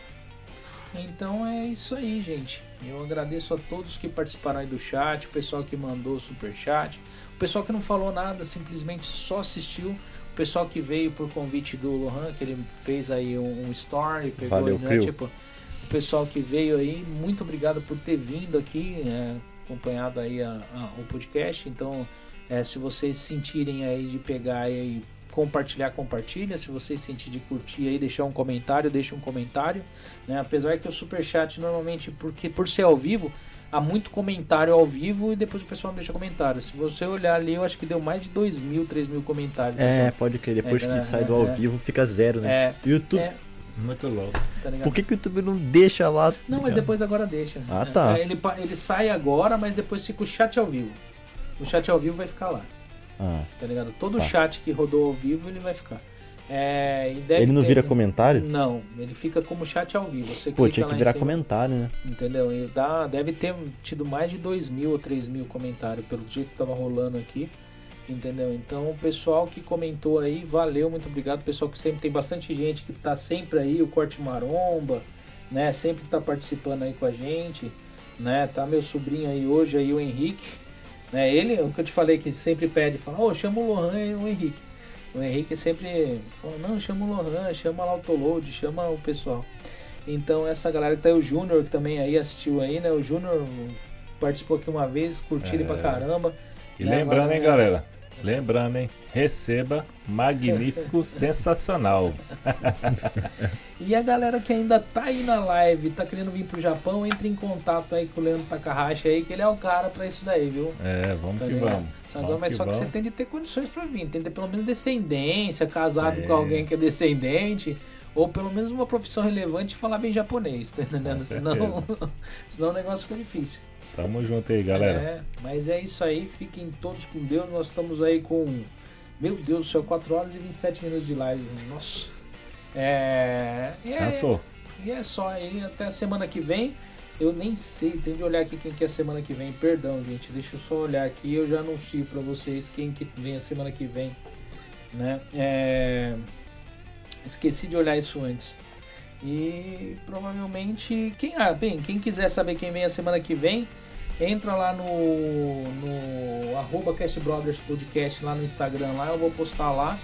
Então é isso aí, gente. Eu agradeço a todos que participaram aí do chat, o pessoal que mandou o super chat, o pessoal que não falou nada, simplesmente só assistiu, o pessoal que veio por convite do Lohan, que ele fez aí um, um story, pegou Valeu, né, tipo, o pessoal que veio aí, muito obrigado por ter vindo aqui, é, acompanhado aí a- a- o podcast. Então, é, se vocês sentirem aí de pegar e compartilhar, compartilha. Se vocês sentirem de curtir aí, deixar um comentário, deixa um comentário. Né? Apesar que o superchat normalmente, porque por ser ao vivo, há muito comentário ao vivo e depois o pessoal não deixa comentário. Se você olhar ali, eu acho que deu mais de 2 mil, 3 mil comentários. É, pode crer. Depois É, que é, sai do é, ao é. vivo, fica zero, né? É, YouTube. é, Muito louco. tá? Por que, que o YouTube não deixa lá? Não, mas depois agora deixa. Ah, tá. É, Ele, ele sai agora, mas depois fica o chat ao vivo. O chat ao vivo vai ficar lá, Ah, tá ligado? Todo Tá. chat que rodou ao vivo, ele vai ficar. É, ele não ter- vira comentário? Não, ele fica como chat ao vivo. Você Pô, tinha que virar comentário, né? Entendeu? E dá, deve ter tido mais de 2 mil ou 3 mil comentários pelo jeito que tava rolando aqui. Entendeu? Então, o pessoal que comentou aí, valeu, muito obrigado. Pessoal que sempre tem bastante gente que tá sempre aí, o Corte Maromba, né? Sempre tá participando aí com a gente, né? Tá meu sobrinho aí hoje, aí o Henrique, né? Ele, o que eu te falei que sempre pede, fala, ô, chama o Lohan e o Henrique. O Henrique sempre fala, não, chama o Lohan, chama lá o Toload, chama o pessoal. Então essa galera tá aí, o Júnior, que também aí assistiu aí, né? O Júnior participou aqui uma vez, curtiu ele É. pra caramba. E né? lembrando, Agora, hein, né? galera? Lembrando, hein? Receba magnífico, sensacional. E a galera que ainda tá aí na live, tá querendo vir pro Japão, entre em contato aí com o Leandro Takahashi aí, que ele é o cara pra isso daí, viu? É, vamos Tá que ligado? vamos. Só, Vamos mas que só que você tem de ter condições pra vir, tem de ter pelo menos descendência, casado Sim. com alguém que é descendente, ou pelo menos uma profissão relevante e falar bem japonês, tá entendendo? Senão, senão o negócio fica difícil. Tamo junto aí, galera. É, mas é isso aí, fiquem todos com Deus. Nós estamos aí com, meu Deus do céu, 4 horas e 27 minutos de live. Nossa. É, e é, Cansou. e é só aí, até a semana que vem. Eu nem sei, tem de olhar aqui quem que é a semana que vem. Perdão, gente, deixa eu só olhar aqui. Eu já anuncio pra vocês quem que vem a semana que vem, né? É, esqueci de olhar isso antes. E provavelmente quem, ah, bem, quem quiser saber quem vem a semana que vem, entra lá no no arroba Cast Brothers Podcast lá no Instagram lá, eu vou postar lá.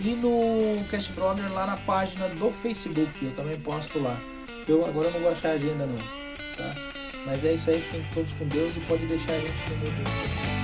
E no Cast Brother lá na página do Facebook, eu também posto lá. Que eu agora não vou achar a agenda não, tá? Mas é isso aí, fiquem todos com Deus e pode deixar a gente no meu